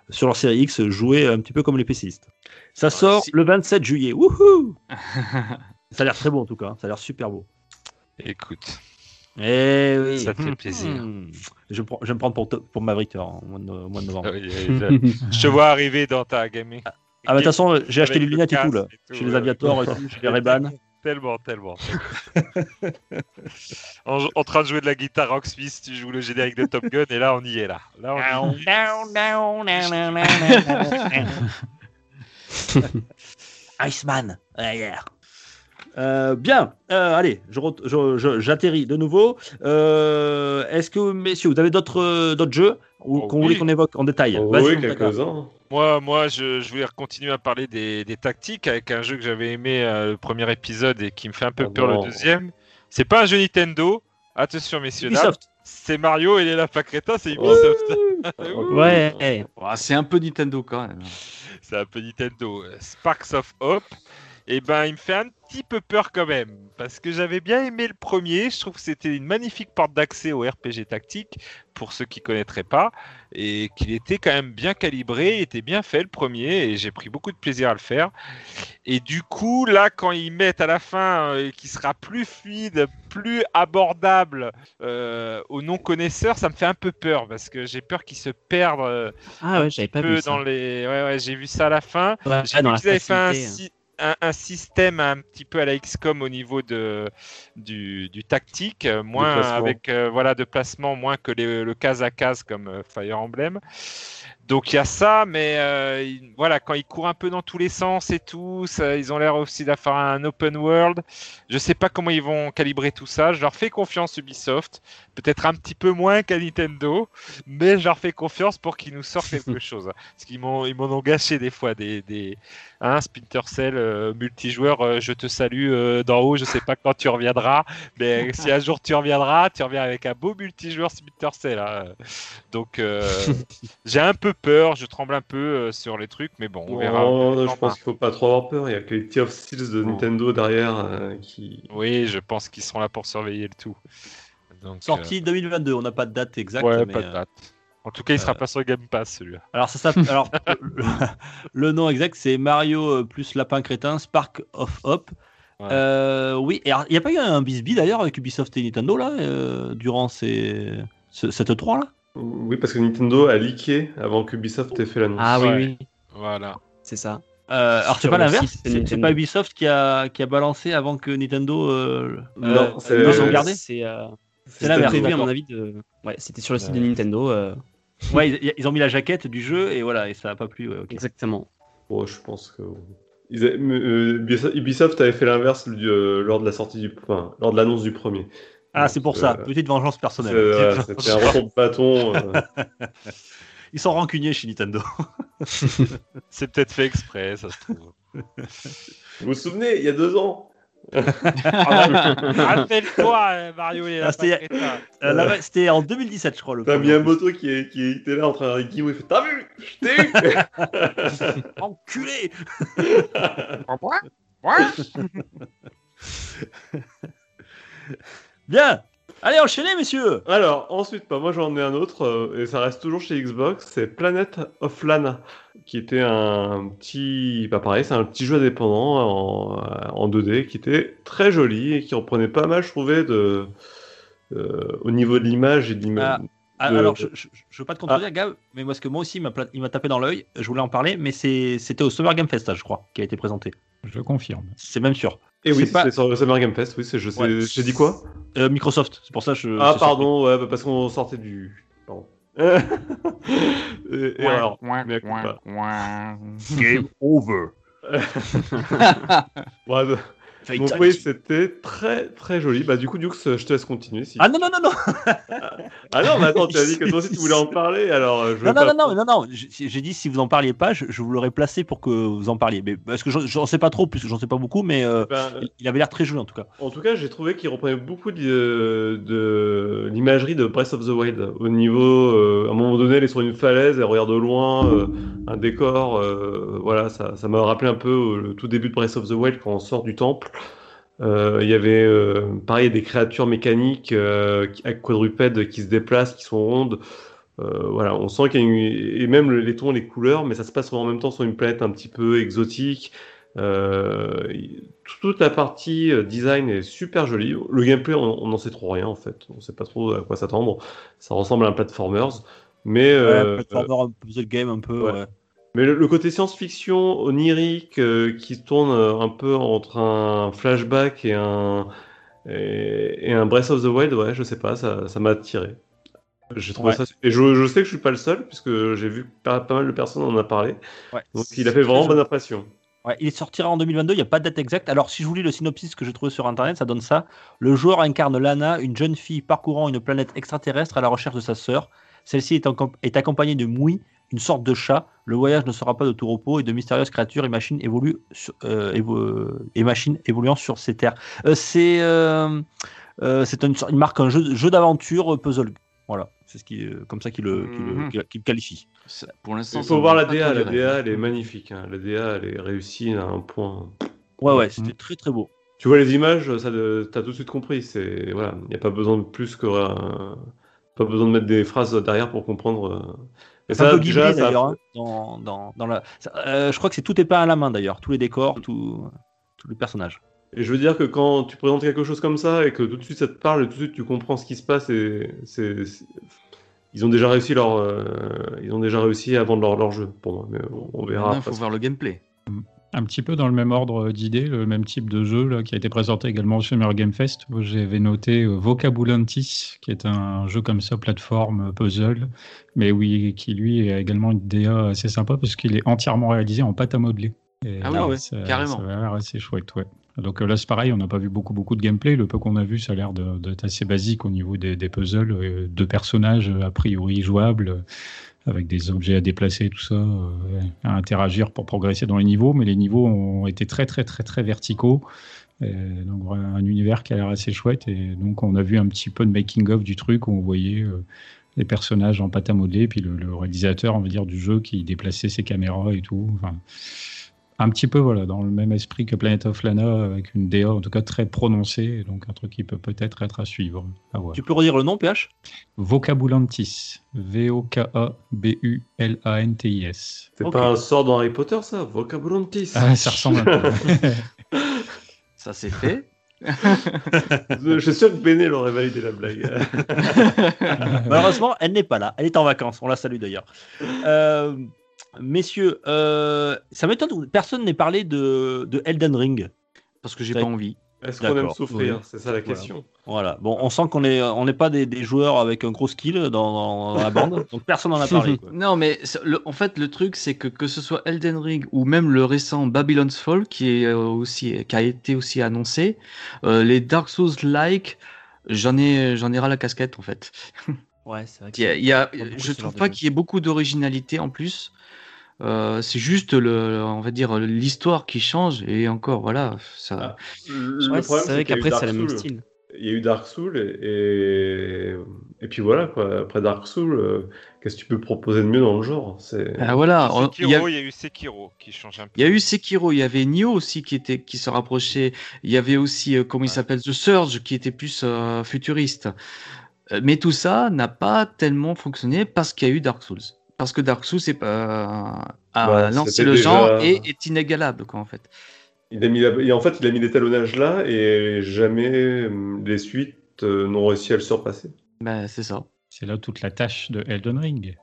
[SPEAKER 2] sur leur série X, jouer un petit peu comme les PCistes. Ça sort
[SPEAKER 6] si-
[SPEAKER 2] le 27 juillet. Wouhou Ça a l'air très beau en tout cas, hein. ça a l'air super beau.
[SPEAKER 7] Écoute,
[SPEAKER 2] Eh oui.
[SPEAKER 7] Ça fait plaisir.
[SPEAKER 2] Hmm. Je, prends- je vais me prendre pour, pour Maverick au mois de, novembre.
[SPEAKER 7] euh, je je te vois arriver dans ta gaming.
[SPEAKER 2] Ah bah de toute façon, j'ai acheté les
[SPEAKER 7] le
[SPEAKER 2] lunettes et tout là.
[SPEAKER 7] et tout,
[SPEAKER 2] Chez les aviators et tout, chez les Ray-Ban.
[SPEAKER 7] Tellement, tellement. en, en train de jouer de la guitare Rocksmith, tu joues le générique de Top Gun et là on y est là. Là on y est.
[SPEAKER 2] Iceman. Yeah. Euh, bien, Euh, allez, je re- je- je- j'atterris de nouveau. Euh, Est-ce que, messieurs, vous avez d'autres euh, d'autres jeux? Ou
[SPEAKER 7] Oh,
[SPEAKER 2] qu'on
[SPEAKER 7] oui.
[SPEAKER 2] voulait qu'on évoque en détail
[SPEAKER 4] Oh, oui, quelques-uns.
[SPEAKER 7] Moi, moi je, je voulais continuer à parler des, des tactiques avec un jeu que j'avais aimé euh, le premier épisode et qui me fait un peu
[SPEAKER 4] Ah
[SPEAKER 7] peur le deuxième. C'est pas un jeu Nintendo. Attention, messieurs.
[SPEAKER 2] Ubisoft.
[SPEAKER 7] C'est Mario et les lapins crétins, c'est Ubisoft.
[SPEAKER 5] Ouais.
[SPEAKER 6] Ouais, c'est un peu Nintendo quand même.
[SPEAKER 7] c'est un peu Nintendo. Sparks of Hope. Et ben, il me fait un petit peu peur quand même. Parce que j'avais bien aimé le premier. Je trouve que c'était une magnifique porte d'accès au RPG tactique, pour ceux qui connaîtraient pas. Et qu'il était quand même bien calibré, il était bien fait le premier. Et j'ai pris beaucoup de plaisir à le faire. Et du coup, là, quand ils mettent à la fin euh, qui sera plus fluide, plus abordable euh, aux non-connaisseurs, ça me fait un peu peur. Parce que j'ai peur qu'ils se perdent. euh,
[SPEAKER 5] Ah ouais, j'avais pas
[SPEAKER 7] peu
[SPEAKER 5] vu ça.
[SPEAKER 7] dans les. Ouais, ouais, j'ai vu ça à la fin.
[SPEAKER 5] Ouais,
[SPEAKER 7] J'ai vu
[SPEAKER 5] dans la
[SPEAKER 7] qu'ils avaient fait un,
[SPEAKER 5] facilité.
[SPEAKER 7] Un- un système un petit peu à la XCOM au niveau de, du, du tactique, euh, moins avec euh, voilà de placement, moins que les- le case à case comme euh, Fire Emblem. Donc il y a ça, mais euh, il- voilà, quand ils courent un peu dans tous les sens et tout, ça- ils ont l'air aussi faire un open world. Je sais pas comment ils vont calibrer tout ça. Je leur fais confiance Ubisoft, peut-être un petit peu moins qu'à Nintendo, mais je leur fais confiance pour qu'ils nous sortent quelque chose. Parce qu'ils m'ont ils m'en ont gâché des fois des, des hein, Splinter Cell euh, multijoueur. euh, je te salue d'en haut. Je sais pas quand tu reviendras, mais si un jour tu reviendras, tu reviens avec un beau multijoueur Splinter Cell. hein. Donc j'ai un peu peur, je tremble un peu euh, sur les trucs, mais bon, on verra.
[SPEAKER 4] Oh,
[SPEAKER 7] Non,
[SPEAKER 4] je pense qu'il faut pas trop avoir peur. Il y a Quality of Steels de Nintendo derrière euh, qui.
[SPEAKER 7] Oui, je pense qu'ils seront là pour surveiller le tout. Donc,
[SPEAKER 2] Sortie 2022, on n'a pas de date
[SPEAKER 7] euh,
[SPEAKER 2] exacte.
[SPEAKER 7] ouais,
[SPEAKER 2] mais,
[SPEAKER 7] pas de
[SPEAKER 2] euh,
[SPEAKER 7] date. En tout cas, il sera
[SPEAKER 2] euh,
[SPEAKER 7] pas sur Game Pass celui-là.
[SPEAKER 2] Alors, ça s'appelle- alors le, le nom exact, c'est Mario euh, plus Lapin Crétin, Spark of Hope.
[SPEAKER 7] Ouais.
[SPEAKER 2] Euh, oui, il n'y a pas eu un bisbee d'ailleurs avec Ubisoft et Nintendo là, euh, durant ces, ce- cette 3 là
[SPEAKER 4] Oui, parce que Nintendo a leaké avant qu'Ubisoft ait fait l'annonce.
[SPEAKER 5] Ah oui,
[SPEAKER 7] Ouais.
[SPEAKER 5] oui,
[SPEAKER 7] Voilà.
[SPEAKER 5] c'est ça.
[SPEAKER 2] Euh, alors c'est pas l'inverse, c'est c'est
[SPEAKER 5] Nintendo.
[SPEAKER 2] pas Ubisoft qui a, qui a balancé avant que Nintendo euh,
[SPEAKER 4] Non,
[SPEAKER 2] euh,
[SPEAKER 4] c'est- Euh,
[SPEAKER 2] sauvegarde
[SPEAKER 5] C'est euh,
[SPEAKER 2] C'est
[SPEAKER 5] c'était
[SPEAKER 2] l'inverse,
[SPEAKER 5] prévu à mon avis de. Ouais, c'était sur le site de. Nintendo. euh,
[SPEAKER 2] Ouais, ils, ils ont mis la jaquette du jeu et voilà, et ça a pas plu. ouais.
[SPEAKER 5] Exactement.
[SPEAKER 4] Bon, je pense que. Ils euh, Ubisoft- avait fait l'inverse euh, lors de la sortie du, enfin, lors de l'annonce du premier.
[SPEAKER 2] Ah, c'est pour ça,
[SPEAKER 4] euh,
[SPEAKER 2] petite vengeance personnelle.
[SPEAKER 4] C'était un retour de bâton. euh,
[SPEAKER 2] Ils sont rancuniers chez Nintendo.
[SPEAKER 7] C'est peut-être fait exprès, ça se trouve.
[SPEAKER 4] Vous vous souvenez, il y a deux ans?
[SPEAKER 7] Rappelle-toi, euh, Mario
[SPEAKER 2] Ah, c'était- Euh, en 2017, je crois.
[SPEAKER 4] T'as. Miyamoto qui, est- qui était là en train de Guillaume, il fait T'as vu Je t'ai eu
[SPEAKER 2] Enculé Bien Allez, enchaînez, messieurs
[SPEAKER 4] Alors, ensuite, bah, moi j'en ai un autre, euh, et ça reste toujours chez Xbox, c'est Planet of Lana, qui était un petit. Pas pareil, c'est un petit jeu indépendant en, euh, en 2D qui était très joli et qui reprenait pas mal, je trouvais, de. euh, au niveau de l'image et de l'image.
[SPEAKER 2] Ah,
[SPEAKER 4] de-
[SPEAKER 2] Alors, je, je veux pas te contredire, Gab, mais parce que moi aussi, il m'a tapé dans l'œil. Je voulais en parler, mais c'était au Summer Game Fest, je crois, qui a été présenté.
[SPEAKER 3] Je le confirme.
[SPEAKER 2] C'est même sûr.
[SPEAKER 4] Et oui,
[SPEAKER 2] c'est pas-
[SPEAKER 4] c'est sur le Summer Game Fest, oui, c'est- je sais.
[SPEAKER 2] Ouais.
[SPEAKER 4] J'ai dit quoi
[SPEAKER 2] Euh, Microsoft, c'est pour ça que je.
[SPEAKER 4] Ah, pardon, ouais, bah, parce qu'on sortait du. Pardon. et, et alors, bah.
[SPEAKER 2] Game over.
[SPEAKER 4] ouais, donc oui, c'était très très joli. Bah du coup, Dux, je te laisse continuer. Si...
[SPEAKER 2] Ah non, non, non, non
[SPEAKER 4] Ah non, mais attends, tu as dit que toi aussi tu voulais en parler, alors euh, je
[SPEAKER 2] Non, non,
[SPEAKER 4] pas...
[SPEAKER 2] non, non, non, non, j'ai j'ai dit si vous en parliez pas, je, je vous l'aurais placé pour que vous en parliez. Mais, parce que j'en- sais pas trop, puisque j'en sais pas beaucoup, mais euh,
[SPEAKER 4] Ben,
[SPEAKER 2] il, il avait l'air très joli en tout cas.
[SPEAKER 4] en tout cas, j'ai trouvé qu'il reprenait beaucoup de, de l'imagerie de Breath of the Wild. Au niveau, euh, à un moment donné, elle est sur une falaise, elle regarde de loin, euh, un décor, voilà, ça ça m'a rappelé un peu le tout début de Breath of the Wild quand on sort du temple. Euh, Il y avait euh, pareil des créatures mécaniques euh, avec quadrupèdes qui se déplacent, qui sont rondes. Euh, voilà, on sent qu'il y a une... et même le- les tons, les couleurs, mais ça se passe en même temps sur une planète un petit peu exotique. Euh, toute la partie euh, design est super jolie. Le gameplay, on n'en sait trop rien en fait. On sait pas trop à quoi s'attendre. Ça ressemble à un platformers, mais euh,
[SPEAKER 2] Ouais, platformer, un puzzle game un peu.
[SPEAKER 4] ouais.
[SPEAKER 2] ouais.
[SPEAKER 4] Mais le, le côté science-fiction onirique euh, qui tourne euh, un peu entre un flashback et un et, et un Breath of the Wild, ouais, je sais pas, ça ça m'a attiré. J'ai trouvé
[SPEAKER 2] Ouais.
[SPEAKER 4] ça et je, je sais que je suis pas le seul puisque j'ai vu pas, pas mal de personnes en a parlé.
[SPEAKER 2] Ouais.
[SPEAKER 4] Donc il a fait vraiment bonne impression.
[SPEAKER 2] Ouais, il sortira en 2022, il n'y a pas de date exacte. Alors, si je vous lis le synopsis que j'ai trouvé sur internet, ça donne ça. Le joueur incarne Lana, une jeune fille parcourant une planète extraterrestre à la recherche de sa sœur. Celle-ci est, est accompagnée de Moui, une sorte de chat. Le voyage ne sera pas de tout repos et de mystérieuses créatures et machines, évoluent sur- euh, évo- et machines évoluant sur ces terres. Euh, c'est euh, euh, c'est une, sorte- il marque un jeu, jeu d'aventure euh, puzzle. Voilà, c'est ce qui, euh, comme ça qu'il le, qu'il le- qu'il le qualifie.
[SPEAKER 6] Ça- Pour l'instant,
[SPEAKER 4] Il faut voir la DA, la. DA elle est magnifique. hein. La DA elle est réussie à un point.
[SPEAKER 2] Ouais, ouais, c'était très très beau.
[SPEAKER 4] Tu vois les images, ça, t'as tout de suite compris. C'est voilà, il n'y a pas besoin de plus que euh, pas besoin de mettre des phrases derrière pour comprendre. euh. Et
[SPEAKER 2] C'est un
[SPEAKER 4] ça,
[SPEAKER 2] peu
[SPEAKER 4] déjà,
[SPEAKER 2] Ghibli
[SPEAKER 4] ça-
[SPEAKER 2] d'ailleurs. hein, dans, dans, dans la... ça- euh, je crois que c'est tout est peint à la main d'ailleurs. Tous les décors, tout, tous les personnages.
[SPEAKER 4] Et je veux dire que quand tu présentes quelque chose comme ça et que tout de suite ça te parle et tout de suite tu comprends ce qui se passe et c'est c'est- ils ont déjà réussi leur euh, ils ont déjà réussi à vendre leur, leur jeu pour moi mais on, on verra.
[SPEAKER 6] Il faut voir le gameplay.
[SPEAKER 3] Un petit peu dans le même ordre d'idées, le même type de jeu là, qui a été présenté également au Summer Game Fest. J'avais noté euh, Vocabulantis, qui est un jeu comme ça, plateforme, euh, puzzle, mais oui, qui lui a également une DA assez sympa parce qu'il est entièrement réalisé en pâte à modeler. Et
[SPEAKER 6] Ah oui, ouais,
[SPEAKER 3] ça,
[SPEAKER 6] carrément.
[SPEAKER 3] Ça a l'air assez chouette, ouais. Donc euh, là, c'est pareil, on n'a pas vu beaucoup, beaucoup de gameplay. Le peu qu'on a vu, ça a l'air d'être assez basique au niveau des, des puzzles, euh, de personnages a priori jouables, avec des objets à déplacer, tout ça, euh, à interagir pour progresser dans les niveaux. Mais les niveaux ont été très, très, très, très verticaux. Donc un univers qui a l'air assez chouette. Et donc on a vu un petit peu de making-of du truc où on voyait euh, les personnages en pâte à modeler, puis le, réalisateur, on va dire, du jeu qui déplaçait ses caméras et tout. Un petit peu voilà, dans le même esprit que Planet of Lana, avec une DA en tout cas très prononcée, et donc un truc qui peut peut-être être à suivre. À.
[SPEAKER 2] Tu peux redire le nom, PH
[SPEAKER 3] Vocabulantis. V-O-K-A-B-U-L-A-N-T-I-S.
[SPEAKER 4] C'est pas un sort dans Harry Potter ça, Vocabulantis.
[SPEAKER 3] Ah, ça ressemble un peu.
[SPEAKER 6] Ça c'est fait.
[SPEAKER 4] je suis sûr que Béné l'aurait validé la blague.
[SPEAKER 2] Malheureusement, elle n'est pas là. Elle est en vacances. On la salue d'ailleurs. Euh, messieurs, euh, ça m'étonne que personne n'ait parlé de, de Elden Ring.
[SPEAKER 6] Parce que j'ai pas envie.
[SPEAKER 4] Est-ce qu'on aime souffrir
[SPEAKER 2] oui.
[SPEAKER 4] C'est ça la question.
[SPEAKER 2] Voilà. Bon, on sent qu'on est, on n'est pas des, des joueurs avec un gros skill dans, la bande, donc personne n'en a parlé. quoi.
[SPEAKER 6] Non, mais le- en fait, le truc, c'est que que ce soit Elden Ring ou même le récent Babylon's Fall, qui, est euh, aussi, qui a été aussi annoncé, euh, les Dark Souls-like, j'en ai, j'en ai ras la casquette, en fait.
[SPEAKER 5] Ouais, c'est vrai. que
[SPEAKER 6] Il y a, il y a-
[SPEAKER 5] Pas beaucoup
[SPEAKER 6] je trouve pas qu'il y ait beaucoup d'originalité en plus. Euh, c'est juste le, on va dire l'histoire qui change et encore voilà ça.
[SPEAKER 4] Ah, Le
[SPEAKER 5] Ouais,
[SPEAKER 4] problème,
[SPEAKER 5] c'est vrai qu'après, c'est le même style.
[SPEAKER 4] Il y a eu Dark Souls et, et, puis voilà quoi. Après Dark Souls, euh, qu'est-ce que tu peux proposer de mieux dans le genre? C'est
[SPEAKER 6] Ah, voilà, il y a-
[SPEAKER 7] y eu Sekiro qui change un peu.
[SPEAKER 6] Il y a eu Sekiro, il y avait Nioh aussi qui était qui se rapprochait. Il y avait aussi euh, comment il
[SPEAKER 7] Ouais.
[SPEAKER 6] s'appelle The Surge qui était plus euh, futuriste. Mais tout ça n'a pas tellement fonctionné parce qu'il y a eu Dark Souls. Parce que Dark Souls c'est pas a
[SPEAKER 4] Bah,
[SPEAKER 6] lancé le
[SPEAKER 4] déjà-
[SPEAKER 6] genre et est inégalable quoi en fait.
[SPEAKER 4] il a mis la- et en fait il a mis l'étalonnage là et jamais euh, les suites euh, n'ont réussi à le surpasser.
[SPEAKER 6] Ben c'est ça.
[SPEAKER 3] C'est là toute la tâche de Elden Ring.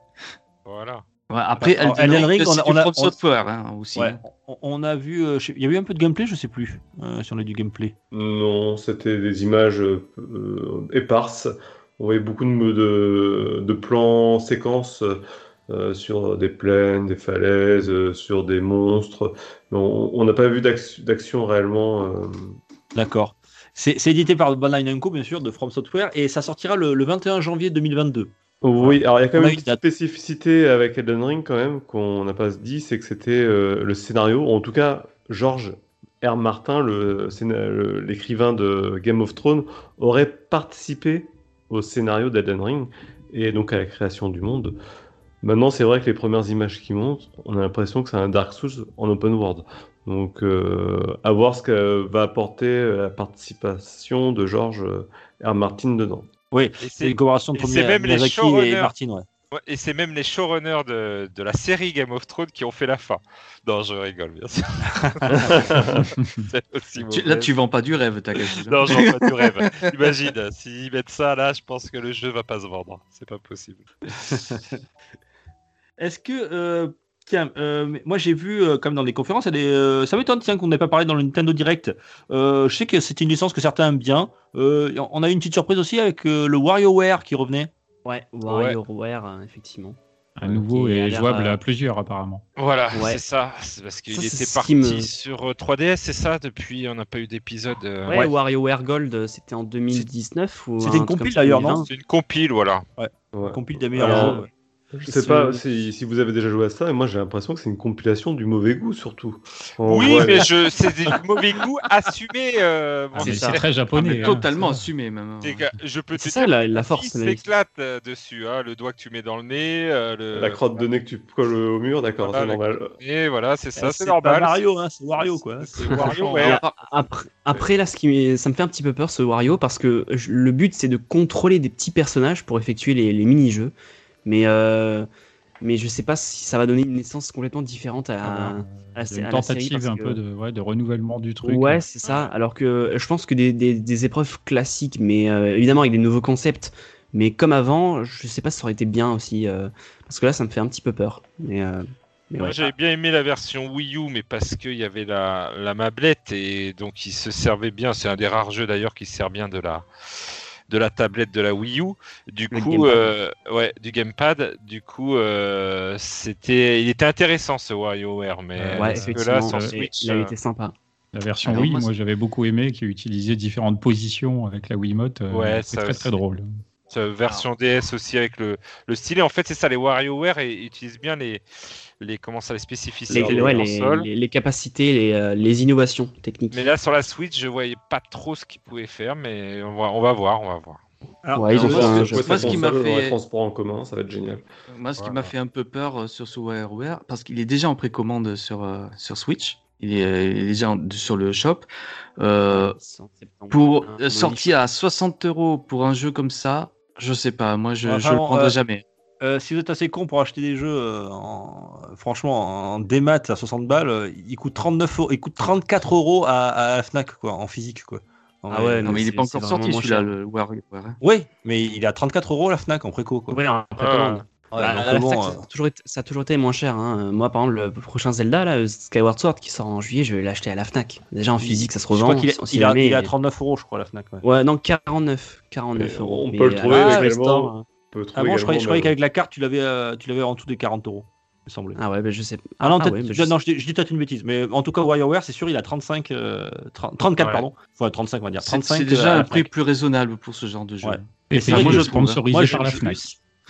[SPEAKER 7] Voilà.
[SPEAKER 6] Ouais, après Elden
[SPEAKER 2] Elden
[SPEAKER 6] Ring,
[SPEAKER 2] on a- on a-
[SPEAKER 6] Software hein, aussi.
[SPEAKER 2] Ouais, on, a vu, euh, il y a eu un peu de gameplay, je sais plus euh, si on a du gameplay.
[SPEAKER 4] Non, c'était des images euh, éparses. On voyait beaucoup de, de, de plans, séquences euh, sur des plaines, des falaises, euh, sur des monstres. On n'a pas vu d'action réellement. euh,
[SPEAKER 2] D'accord. C'est édité par Bandai Namco, bien sûr, de From Software, et ça sortira le, le 21 janvier 2022.
[SPEAKER 4] Oui, alors il y a quand
[SPEAKER 2] On a
[SPEAKER 4] même
[SPEAKER 2] une
[SPEAKER 4] une
[SPEAKER 2] date.
[SPEAKER 4] spécificité avec Elden Ring quand même qu'on n'a pas dit, c'est que c'était le scénario, ou en tout cas George R. Martin, l'écrivain de Game of Thrones, aurait participé au scénario d'Elden Ring et donc à la création du monde. Maintenant, c'est vrai que les premières images qui montent, on a l'impression que c'est un Dark Souls en open world. Donc, euh, à voir ce que va apporter euh, la participation de George R. Martin dedans.
[SPEAKER 2] Oui, c'est une collaboration de
[SPEAKER 7] même les
[SPEAKER 2] et
[SPEAKER 7] showrunners.
[SPEAKER 2] Martin. Ouais.
[SPEAKER 7] ouais, et c'est même les showrunners de, de la série Game of Thrones qui ont fait la fin. Non, je rigole, bien sûr. Aussi
[SPEAKER 6] Tu- là, tu vends pas du rêve, Takashi. là.
[SPEAKER 7] Non, j'en pas du rêve. Imagine, s'ils mettent ça là, je pense que le jeu va pas se vendre. C'est pas possible.
[SPEAKER 2] Est-ce que. euh, tiens, euh, moi j'ai vu, euh, comme dans les conférences, des, euh, ça m'étonne tiens, qu'on n'ait pas parlé dans le Nintendo Direct. Euh, je sais que c'était une licence que certains aiment bien. Euh, on a eu une petite surprise aussi avec euh, le WarioWare qui revenait.
[SPEAKER 5] Ouais, WarioWare, effectivement.
[SPEAKER 3] À nouveau et jouable
[SPEAKER 5] euh,
[SPEAKER 3] à plusieurs apparemment.
[SPEAKER 7] Voilà,
[SPEAKER 5] Ouais.
[SPEAKER 7] c'est ça. C'est parce qu'il
[SPEAKER 5] c'est
[SPEAKER 7] était parti
[SPEAKER 5] me-
[SPEAKER 7] sur euh, 3DS, c'est ça Depuis, on n'a pas eu d'épisode. euh,
[SPEAKER 5] Ouais, WarioWare Gold, c'était en 2019 ou
[SPEAKER 2] C'était une compile, d'ailleurs, non
[SPEAKER 5] 2020.
[SPEAKER 7] C'est une compile, voilà.
[SPEAKER 4] Ouais.
[SPEAKER 2] Compile des meilleurs jeux.
[SPEAKER 4] Je sais pas si, si vous avez déjà joué à ça, mais moi j'ai l'impression que c'est une compilation du mauvais goût surtout. On
[SPEAKER 7] oui,
[SPEAKER 4] voit
[SPEAKER 7] mais
[SPEAKER 4] les-
[SPEAKER 7] je, c'est du mauvais goût assumé. euh,
[SPEAKER 3] Ah,
[SPEAKER 5] c'est ça.
[SPEAKER 3] très
[SPEAKER 6] Ah,
[SPEAKER 3] japonais.
[SPEAKER 6] mais
[SPEAKER 3] hein,
[SPEAKER 6] totalement assumé, même.
[SPEAKER 7] C'est que Je peux
[SPEAKER 5] C'est ça la, la force. la-
[SPEAKER 7] s'éclate euh, dessus. hein, le doigt que tu mets dans le nez. euh, le...
[SPEAKER 4] La crotte de nez que tu colles au mur, d'accord,
[SPEAKER 7] Voilà,
[SPEAKER 4] c'est normal.
[SPEAKER 7] Et voilà, c'est ça,
[SPEAKER 2] Eh,
[SPEAKER 7] c'est normal.
[SPEAKER 2] Mario, hein, c'est Wario quoi.
[SPEAKER 7] C'est Wario,
[SPEAKER 5] Et
[SPEAKER 7] ouais.
[SPEAKER 5] ap- Après, après, là, ce qui, m'est- ça me fait un petit peu peur ce Wario parce que je- le but c'est de contrôler des petits personnages pour effectuer les, les mini-jeux. Mais, euh, mais je sais pas si ça va donner une naissance complètement différente à,
[SPEAKER 3] Ah,
[SPEAKER 5] à la,
[SPEAKER 3] Il y a
[SPEAKER 5] à
[SPEAKER 3] une
[SPEAKER 5] la série.
[SPEAKER 3] tentative un
[SPEAKER 5] que-
[SPEAKER 3] peu de, ouais, de renouvellement du truc.
[SPEAKER 5] Ouais, c'est ça. Alors que je pense que des, des, des épreuves classiques, mais euh, évidemment avec des nouveaux concepts, mais comme avant, je sais pas si ça aurait été bien aussi. euh, parce que là, ça me fait un petit peu peur. Mais, euh, mais
[SPEAKER 7] Moi,
[SPEAKER 5] ouais.
[SPEAKER 7] j'avais bien aimé la version Wii U, mais parce qu'il y avait la, la mablette et donc il se servait bien. C'est un des rares jeux d'ailleurs qui se sert bien de la, de la tablette de la Wii U. Du
[SPEAKER 5] Le
[SPEAKER 7] coup,
[SPEAKER 5] gamepad.
[SPEAKER 7] euh, ouais, du gamepad. Du coup, euh, c'était, il était intéressant ce WarioWare, mais
[SPEAKER 3] Euh,
[SPEAKER 5] ouais,
[SPEAKER 7] que là,
[SPEAKER 3] euh,
[SPEAKER 7] Switch,
[SPEAKER 5] il
[SPEAKER 7] euh,
[SPEAKER 5] été sympa.
[SPEAKER 3] La version
[SPEAKER 6] Alors,
[SPEAKER 3] Wii,
[SPEAKER 6] moi,
[SPEAKER 3] j'avais beaucoup aimé, qui utilisait différentes positions avec la Wiimote. euh,
[SPEAKER 7] Ouais,
[SPEAKER 3] c'est très
[SPEAKER 7] aussi.
[SPEAKER 3] très drôle.
[SPEAKER 7] cette version DS aussi avec le, le style. Et en fait, c'est ça, les WarioWare et, utilisent bien les, les, comment ça, les spécificités
[SPEAKER 5] Les,
[SPEAKER 7] des
[SPEAKER 5] ouais, les,
[SPEAKER 7] consoles.
[SPEAKER 5] les- les capacités, les, euh, les innovations techniques.
[SPEAKER 7] Mais là, sur la Switch, je voyais pas trop ce qu'ils pouvaient faire, mais on va, on va voir, on va voir.
[SPEAKER 2] Alors,
[SPEAKER 5] Ouais, ils ont
[SPEAKER 6] Alors,
[SPEAKER 5] fait
[SPEAKER 6] moi,
[SPEAKER 5] un
[SPEAKER 6] ce
[SPEAKER 5] jeu.
[SPEAKER 6] que- moi, ce qui m'a fait-
[SPEAKER 4] transports en commun, ça va être génial.
[SPEAKER 6] Moi, ce qui
[SPEAKER 7] Voilà.
[SPEAKER 6] m'a fait un peu peur euh, sur ce WarioWare, parce qu'il est déjà en précommande sur, euh, sur Switch, il est, euh, il est déjà en- sur le shop. Euh, pour sortir à 60 euros pour un jeu comme ça, je sais pas, moi je, je le prendrai
[SPEAKER 2] euh,
[SPEAKER 6] jamais.
[SPEAKER 2] Euh, si vous êtes assez con pour acheter des jeux, euh, en... franchement, en démat à 60 balles, euh, il coûte 39 euros, il coûte 34 euros à, à la Fnac, quoi, en physique, quoi. En
[SPEAKER 5] Ah
[SPEAKER 2] vrai,
[SPEAKER 5] ouais,
[SPEAKER 6] Non, mais il est pas encore sorti celui-là, le WarioWare. hein.
[SPEAKER 2] Oui, mais il est à 34 euros à la Fnac en préco, quoi.
[SPEAKER 5] Ouais, en précommande.
[SPEAKER 2] Ouais,
[SPEAKER 5] Bah, à la
[SPEAKER 2] bon, euh,
[SPEAKER 5] ça, a toujours été, ça a toujours été moins cher. hein. Moi, par exemple, le prochain Zelda, là, Skyward Sword, qui sort en juillet, je vais l'acheter à la Fnac. Déjà en physique, ça se
[SPEAKER 2] je
[SPEAKER 5] revend.
[SPEAKER 2] crois qu'il est,
[SPEAKER 5] si
[SPEAKER 2] il a-
[SPEAKER 5] jamais-
[SPEAKER 2] il est à 39 euros, je crois, à la Fnac. ouais.
[SPEAKER 5] Ouais, non, 49. 49
[SPEAKER 4] Et
[SPEAKER 5] euros.
[SPEAKER 4] on
[SPEAKER 5] Mais
[SPEAKER 4] peut le
[SPEAKER 5] à
[SPEAKER 4] trouver
[SPEAKER 5] la Play
[SPEAKER 4] également.
[SPEAKER 5] Store, euh,
[SPEAKER 2] Ah bon, je croyais, je qu'avec la carte, tu l'avais, euh, tu l'avais en dessous des 40 euros, il me semblait.
[SPEAKER 5] Ah ouais, bah, je sais.
[SPEAKER 2] Ah, non,
[SPEAKER 5] ah ouais, bah,
[SPEAKER 2] je,
[SPEAKER 5] je
[SPEAKER 2] non, je, dis- je dis peut-être une bêtise, mais en tout cas, WarioWare, c'est sûr, il a 35, euh, 30 34,
[SPEAKER 7] Ouais.
[SPEAKER 2] pardon. Enfin, 35, on va dire.
[SPEAKER 6] C'est
[SPEAKER 2] 35
[SPEAKER 6] c'est
[SPEAKER 2] euh,
[SPEAKER 6] déjà
[SPEAKER 2] la
[SPEAKER 6] un prix plus raisonnable pour ce genre de jeu.
[SPEAKER 2] Ouais.
[SPEAKER 3] Et
[SPEAKER 2] c'est
[SPEAKER 3] c'est
[SPEAKER 2] vrai
[SPEAKER 3] moi je
[SPEAKER 2] je
[SPEAKER 3] sponsorisé
[SPEAKER 2] Moi, je-
[SPEAKER 3] par la
[SPEAKER 2] je-
[SPEAKER 3] Fnac.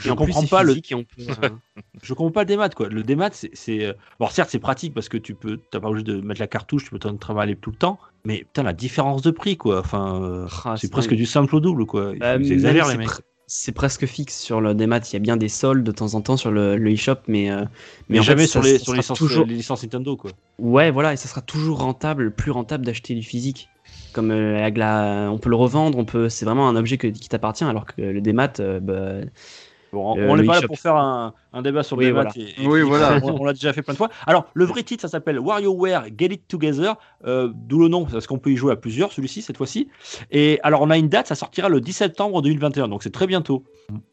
[SPEAKER 2] Je
[SPEAKER 5] en plus,
[SPEAKER 2] comprends pas le,
[SPEAKER 5] euh,
[SPEAKER 2] je comprends pas le démat quoi. Le démat c'est, c'est euh, bon certes c'est pratique parce que tu peux t'as pas obligé de mettre la cartouche, tu peux t'en travailler tout le temps, mais putain la différence de prix quoi. Enfin euh,
[SPEAKER 5] Ah,
[SPEAKER 2] c'est
[SPEAKER 5] c'est
[SPEAKER 2] presque du simple au double quoi. Ils,
[SPEAKER 5] Bah,
[SPEAKER 2] ils exagèrent les
[SPEAKER 5] c'est
[SPEAKER 2] mecs.
[SPEAKER 5] C'est presque fixe sur le démat. Il y a bien des soldes de temps en temps sur le, le eShop, mais, euh,
[SPEAKER 2] Mais
[SPEAKER 5] en
[SPEAKER 2] jamais
[SPEAKER 5] fait,
[SPEAKER 2] sur
[SPEAKER 5] ça-
[SPEAKER 2] les
[SPEAKER 5] ça
[SPEAKER 2] sur les
[SPEAKER 5] sera
[SPEAKER 2] licences,
[SPEAKER 5] toujours.
[SPEAKER 2] les licences Nintendo quoi.
[SPEAKER 5] Ouais, voilà, et ça sera toujours rentable, plus rentable d'acheter du physique. Comme euh, avec la- on peut le revendre, on peut, c'est vraiment un objet que- qui t'appartient, alors que le démat, euh, bah,
[SPEAKER 2] Bon,
[SPEAKER 5] Euh,
[SPEAKER 2] on n'est pas là pour faire un, un débat sur le
[SPEAKER 5] Oui, voilà.
[SPEAKER 2] et- et
[SPEAKER 6] Oui, voilà.
[SPEAKER 2] On, on l'a déjà fait plein de fois. Alors, le vrai titre, ça s'appelle WarioWare Get It Together, euh, d'où le nom, parce qu'on peut y jouer à plusieurs, celui-ci, cette fois-ci. Et alors, on a une date, ça sortira le 10 septembre 2021, donc c'est très bientôt.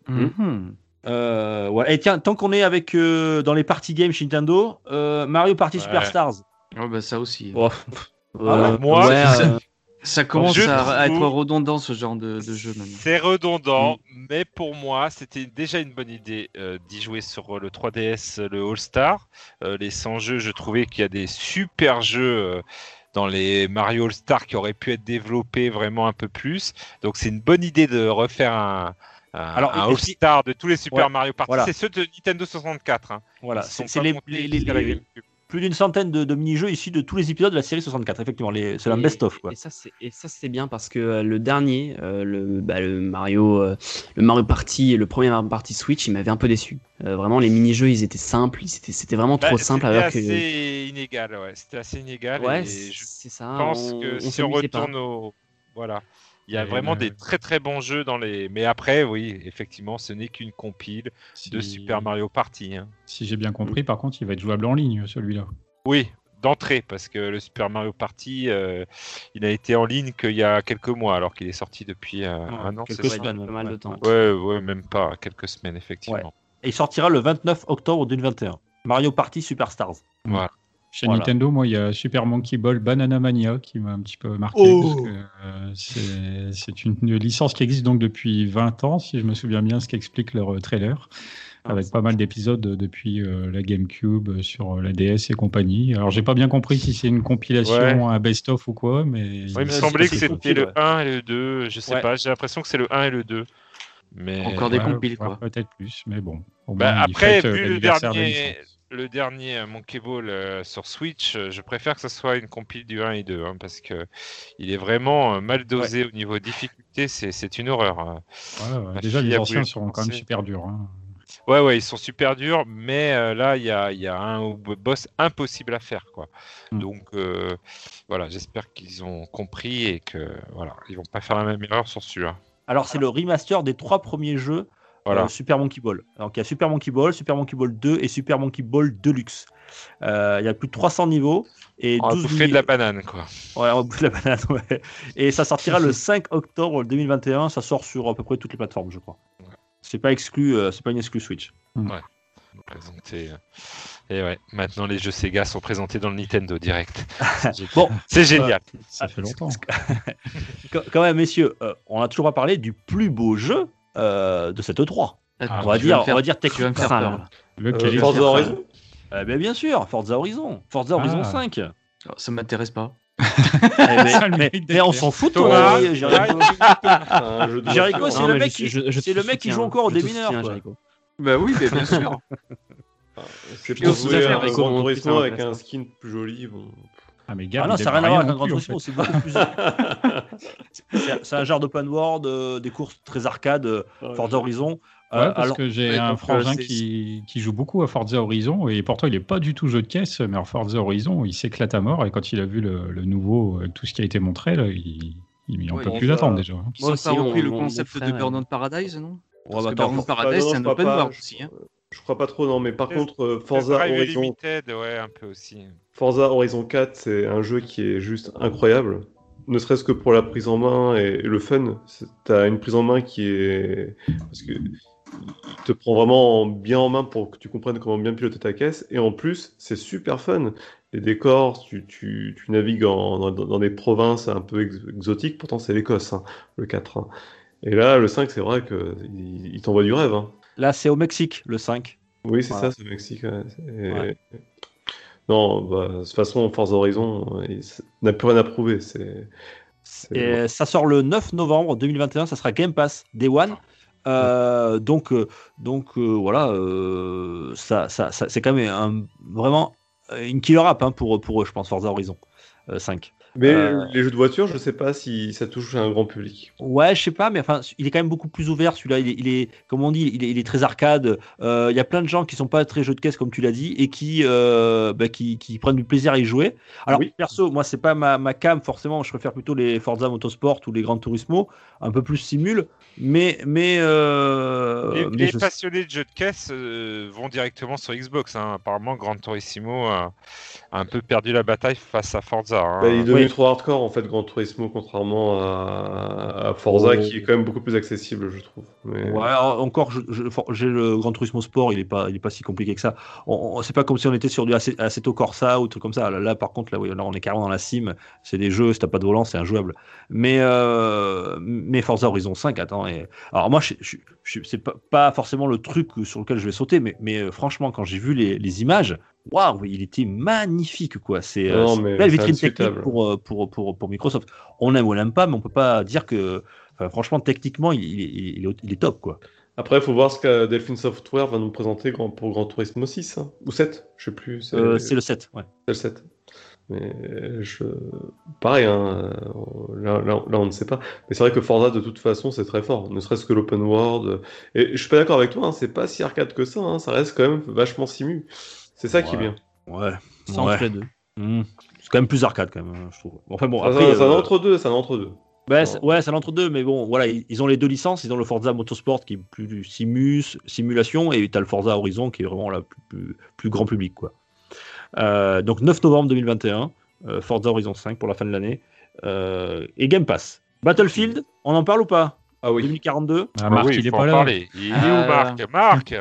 [SPEAKER 6] Mhm.
[SPEAKER 2] Euh, voilà. Et tiens, tant qu'on est avec euh, dans les party games chez Nintendo, euh, Mario Party
[SPEAKER 7] Ouais.
[SPEAKER 2] Superstars.
[SPEAKER 6] Ouais, bah, ça aussi.
[SPEAKER 5] oh,
[SPEAKER 2] ouais,
[SPEAKER 7] moi,
[SPEAKER 5] ouais, euh,
[SPEAKER 6] Ça commence à, à être redondant ce genre de, de jeu maintenant.
[SPEAKER 7] C'est redondant, mais pour moi, c'était déjà une bonne idée euh, d'y jouer sur euh, le 3DS, euh, le All-Star. Euh, les 100 jeux, je trouvais qu'il y a des super jeux euh, dans les Mario All-Star qui auraient pu être développés vraiment un peu plus. Donc, c'est une bonne idée de refaire un, un,
[SPEAKER 2] Alors,
[SPEAKER 7] un All-Star de tous les Super
[SPEAKER 2] Ouais,
[SPEAKER 7] Mario Party.
[SPEAKER 2] voilà.
[SPEAKER 7] C'est ceux de Nintendo 64. hein.
[SPEAKER 2] Voilà, c'est les, les, les, les-
[SPEAKER 7] GameCube.
[SPEAKER 2] Plus d'une centaine de, de mini-jeux issus de tous les épisodes de la série 64. Effectivement, c'est la
[SPEAKER 5] Et-
[SPEAKER 2] best-of. quoi.
[SPEAKER 5] Et ça, c'est bien parce que euh, le dernier, euh, le, bah, le Mario, euh, le Mario Party et le premier Mario Party Switch, il m'avait un peu déçu. Euh, vraiment, les mini-jeux, ils étaient simples, ils étaient- c'était vraiment
[SPEAKER 7] Bah,
[SPEAKER 5] trop simple.
[SPEAKER 7] C'était
[SPEAKER 5] Alors que
[SPEAKER 7] assez inégal, ouais. C'était assez inégal.
[SPEAKER 5] ouais,
[SPEAKER 7] je
[SPEAKER 5] c'est ça.
[SPEAKER 7] pense
[SPEAKER 5] on,
[SPEAKER 7] que
[SPEAKER 5] on
[SPEAKER 7] si on
[SPEAKER 5] pas.
[SPEAKER 7] retourne au. Voilà. Il y a
[SPEAKER 3] Et
[SPEAKER 7] vraiment
[SPEAKER 3] le-
[SPEAKER 7] des très très bons jeux dans les. Mais après, oui, effectivement, ce n'est qu'une compile de Super Mario Party. hein.
[SPEAKER 3] Si j'ai bien compris, par contre, il va être jouable en ligne, celui-là.
[SPEAKER 7] Oui, d'entrée, parce que le Super Mario Party, euh, il a été en ligne qu'il y a quelques mois, alors qu'il est sorti depuis euh, un an.
[SPEAKER 2] quelques semaines.
[SPEAKER 5] Pas mal de
[SPEAKER 2] ouais.
[SPEAKER 5] temps.
[SPEAKER 7] Ouais, ouais, même pas, quelques semaines, effectivement.
[SPEAKER 2] Et il sortira le 29 octobre 2021. Mario Party Superstars.
[SPEAKER 7] Voilà.
[SPEAKER 3] Chez
[SPEAKER 2] Voilà.
[SPEAKER 3] Nintendo, moi, il y a Super Monkey Ball Banana Mania qui m'a un petit peu marqué.
[SPEAKER 2] Oh
[SPEAKER 3] parce que, euh, c'est- c'est une, une licence qui existe donc depuis 20 ans, si je me souviens bien ce qu'explique leur euh, trailer,
[SPEAKER 5] Ah,
[SPEAKER 3] avec
[SPEAKER 5] ça-
[SPEAKER 3] pas mal d'épisodes depuis euh, la GameCube, sur la DS et compagnie. Alors, j'ai pas bien compris si c'est une compilation,
[SPEAKER 7] Ouais.
[SPEAKER 3] un best-of ou quoi, mais.
[SPEAKER 7] Ouais, il me semblait que c'était le
[SPEAKER 2] ouais.
[SPEAKER 7] 1 et le 2, je sais
[SPEAKER 2] Ouais.
[SPEAKER 7] pas, j'ai l'impression que c'est le 1 et le 2. Mais
[SPEAKER 6] Encore des
[SPEAKER 3] Ouais,
[SPEAKER 6] compiles,
[SPEAKER 3] ouais,
[SPEAKER 6] quoi.
[SPEAKER 3] Peut-être plus, mais bon. Au
[SPEAKER 7] Bah, après, vu le
[SPEAKER 3] l'anniversaire de la
[SPEAKER 7] dernier. Le dernier euh, Monkey Ball euh, sur Switch, euh, je préfère que ce soit une compile du 1 et 2, hein, parce que il est vraiment euh, mal dosé au niveau difficulté, c'est une horreur. hein.
[SPEAKER 3] Ouais, ouais,
[SPEAKER 7] Ma
[SPEAKER 3] déjà, les anciens sont quand même super durs. hein.
[SPEAKER 7] Ouais, ouais, ils sont super durs, mais euh, là, il y a, il y a un boss impossible à faire, quoi.
[SPEAKER 3] Mm.
[SPEAKER 7] Donc, euh, voilà, j'espère qu'ils ont compris et que, voilà, ils vont pas faire la même erreur sur celui-là.
[SPEAKER 2] Alors, c'est le remaster des trois premiers jeux
[SPEAKER 7] Voilà.
[SPEAKER 2] euh, Super Monkey Ball. Donc, il y a Super Monkey Ball, Super Monkey Ball 2 et Super Monkey Ball Deluxe. Euh, il y a plus de 300 niveaux et
[SPEAKER 7] On va
[SPEAKER 2] 12
[SPEAKER 7] bouffer
[SPEAKER 2] mini-
[SPEAKER 7] de la banane, quoi.
[SPEAKER 2] Ouais, on va bouffer de la banane, ouais. Et ça sortira le 5 octobre 2021. Ça sort sur à peu près toutes les plateformes, je crois.
[SPEAKER 7] Ouais.
[SPEAKER 2] C'est pas exclu, euh, c'est pas une exclu Switch.
[SPEAKER 7] Présenté, euh, Et ouais, maintenant les jeux Sega sont présentés dans le Nintendo Direct.
[SPEAKER 2] Bon,
[SPEAKER 7] C'est génial.
[SPEAKER 3] Ça fait longtemps.
[SPEAKER 2] quand même, messieurs, euh, on a toujours pas parlé du plus beau jeu euh, de cette E3.
[SPEAKER 3] Ah,
[SPEAKER 2] on va dire,
[SPEAKER 6] faire-
[SPEAKER 2] on va dire
[SPEAKER 6] Tu vas me faire
[SPEAKER 5] Ah,
[SPEAKER 6] peur.
[SPEAKER 5] là.
[SPEAKER 6] là.
[SPEAKER 3] Lequel
[SPEAKER 4] Euh,
[SPEAKER 3] est
[SPEAKER 4] Forza Horizon
[SPEAKER 2] Eh ben, bien sûr, Forza Horizon. Forza Horizon
[SPEAKER 3] Ah.
[SPEAKER 2] 5. Eh,
[SPEAKER 6] Oh, Ça m'intéresse pas.
[SPEAKER 2] mais,
[SPEAKER 3] le
[SPEAKER 2] mais- mais on s'en fout, toi, Jericho.
[SPEAKER 4] Un de
[SPEAKER 2] Jericho, c'est le mec
[SPEAKER 5] je-
[SPEAKER 2] qui-
[SPEAKER 5] je- je
[SPEAKER 2] c'est
[SPEAKER 5] te
[SPEAKER 2] le mec qui
[SPEAKER 5] soutiens.
[SPEAKER 2] joue encore quoi.
[SPEAKER 5] Jericho.
[SPEAKER 6] Bah oui, mais bien sûr.
[SPEAKER 4] C'est
[SPEAKER 5] Je
[SPEAKER 4] pour jouer un Turismo
[SPEAKER 5] putain,
[SPEAKER 4] avec un skin plus joli. Bon.
[SPEAKER 3] Ah, mais Gab,
[SPEAKER 2] Ah non, ça n'a rien à voir avec un Gran
[SPEAKER 3] plus, en
[SPEAKER 2] Turismo,
[SPEAKER 3] fait.
[SPEAKER 2] c'est beaucoup plus. c'est un genre d'open world, euh, des courses très arcade, euh, Forza Horizon. Euh,
[SPEAKER 3] Ouais, parce
[SPEAKER 2] alors,
[SPEAKER 3] que j'ai
[SPEAKER 6] ouais,
[SPEAKER 3] un
[SPEAKER 6] donc,
[SPEAKER 3] frangin
[SPEAKER 6] euh, c'est-
[SPEAKER 3] qui, qui joue beaucoup à Forza Horizon et pourtant il est pas du tout jeu de caisse, mais en Forza Horizon il s'éclate à mort et quand il a vu le, le nouveau, euh, tout ce qui a été montré, là, il, il en
[SPEAKER 6] Ouais,
[SPEAKER 3] peut plus
[SPEAKER 4] ça-
[SPEAKER 3] l'attendre déjà. hein.
[SPEAKER 5] Moi aussi,
[SPEAKER 6] pas repris le concept de Burnout Paradise, non?
[SPEAKER 2] Ouais,
[SPEAKER 6] Parce
[SPEAKER 2] bah,
[SPEAKER 6] que Burnout Paradise, c'est un open world aussi.
[SPEAKER 4] Je crois pas trop, non, mais par contre, euh, Forza Horizon,
[SPEAKER 7] Limited, ouais, un peu aussi.
[SPEAKER 4] Forza Horizon 4, c'est un jeu qui est juste incroyable. Ne serait-ce que pour la prise en main et le fun. T'as une prise en main qui est. Parce que. Il te prend vraiment bien en main pour que tu comprennes comment bien piloter ta caisse. Et en plus, c'est super fun. Les décors, tu, tu, tu navigues en- dans, dans des provinces un peu ex- exotiques. Pourtant, c'est l'Écosse, hein, le 4. hein. Et là, le 5, c'est vrai qu'il il t'envoie du rêve. hein.
[SPEAKER 2] Là, c'est au Mexique, le 5.
[SPEAKER 4] Oui, c'est
[SPEAKER 2] Voilà.
[SPEAKER 4] ça, c'est le Mexique. ouais. Et-
[SPEAKER 2] Ouais.
[SPEAKER 4] Non, bah, de toute façon, Forza Horizon euh, n'a plus rien à prouver. C'est.
[SPEAKER 2] Et ça sort le 9 novembre 2021, ça sera Game Pass Day One. Euh, donc, euh, donc euh, voilà, euh, ça, ça, ça- c'est quand même un, vraiment euh, une killer app hein, pour, pour eux, je pense, Forza Horizon euh, 5.
[SPEAKER 4] Mais
[SPEAKER 2] Euh,
[SPEAKER 4] les jeux de voiture, je sais pas si ça touche un grand public.
[SPEAKER 2] Ouais, je sais pas, mais enfin, il est quand même beaucoup plus ouvert. Celui-là, il est, il est, comme on dit, il est, il est très arcade. Euh, Il y a plein de gens qui sont pas très jeux de caisse, comme tu l'as dit, et qui, euh, bah, qui, qui prennent du plaisir à y jouer. Alors,
[SPEAKER 4] Oui.
[SPEAKER 2] perso, moi, c'est pas ma, ma cam, forcément. Je préfère plutôt les Forza Motorsport ou les Gran Turismo, un peu plus simul. Mais, mais, euh,
[SPEAKER 7] les
[SPEAKER 2] mais
[SPEAKER 7] les
[SPEAKER 2] je-
[SPEAKER 7] passionnés de jeux de caisse euh, vont directement sur Xbox. hein. Apparemment, Gran Turismo a, a un peu perdu la bataille face à Forza. hein.
[SPEAKER 4] Bah, il est devenu trop hardcore en fait, Gran Turismo, contrairement à, à Forza,
[SPEAKER 2] Oh.
[SPEAKER 4] qui est quand même beaucoup plus accessible, je trouve. Mais-
[SPEAKER 2] Ouais, encore, j'ai le Gran Turismo Sport, il est pas, il est pas si compliqué que ça. On, on- c'est pas comme si on était sur du Asse- Assetto Corsa ou truc comme ça. Là, là, par contre, là, oui, là, on est carrément dans la sim. C'est des jeux, si t'as pas de volant, c'est injouable. Mais, euh, mais Forza Horizon 5, attends. Et... Alors moi, c'est pas, pas forcément le truc sur lequel je vais sauter, mais, mais euh, franchement, quand j'ai vu les, les images, waouh, il était magnifique, quoi. C'est euh, une belle vitrine technique pour, euh, pour, pour, pour Microsoft. On aime ou on n'aime pas, mais on peut pas dire que, enfin, franchement, techniquement, il, il est- il est, il est top, quoi.
[SPEAKER 4] Après, il faut voir ce que Delphine Software va nous présenter pour Grand Turismo 6 hein. ou 7, je sais plus. C'est
[SPEAKER 2] Euh, le 7. Ouais.
[SPEAKER 4] c'est le 7. Mais je... pareil, hein, là, là- là, on ne sait pas. Mais c'est vrai que Forza, de toute façon, c'est très fort. Ne serait-ce que l'open world. Et je suis pas d'accord avec toi, hein, c'est pas si arcade que ça. hein, ça reste quand même vachement simu. C'est ça qui est
[SPEAKER 2] Ouais.
[SPEAKER 4] bien.
[SPEAKER 2] Ouais.
[SPEAKER 5] C'est
[SPEAKER 2] Ouais.
[SPEAKER 5] entre les deux.
[SPEAKER 2] Hmm. C'est quand même plus arcade quand même, hein, je trouve. Enfin bon,
[SPEAKER 4] Ça,
[SPEAKER 2] après,
[SPEAKER 4] ça, ça
[SPEAKER 2] euh,
[SPEAKER 4] en entre deux, ça en entre deux.
[SPEAKER 2] bah, c'est- ouais, c'est l'entre-deux, mais bon, voilà, ils, ils ont les deux licences. Ils ont le Forza Motorsport qui est plus du simus, simulation, et tu as le Forza Horizon qui est vraiment la plus, plus, plus grand public, quoi. Euh, donc 9 novembre 2021, euh, Forza Horizon 5 pour la fin de l'année, euh, et Game Pass. Battlefield, on en parle ou pas?
[SPEAKER 4] Ah oui.
[SPEAKER 2] 2042
[SPEAKER 3] Ah, Marc,
[SPEAKER 7] oui,
[SPEAKER 3] il est pas là.
[SPEAKER 7] parler. Il est
[SPEAKER 6] Ah.
[SPEAKER 7] où, Marc Marc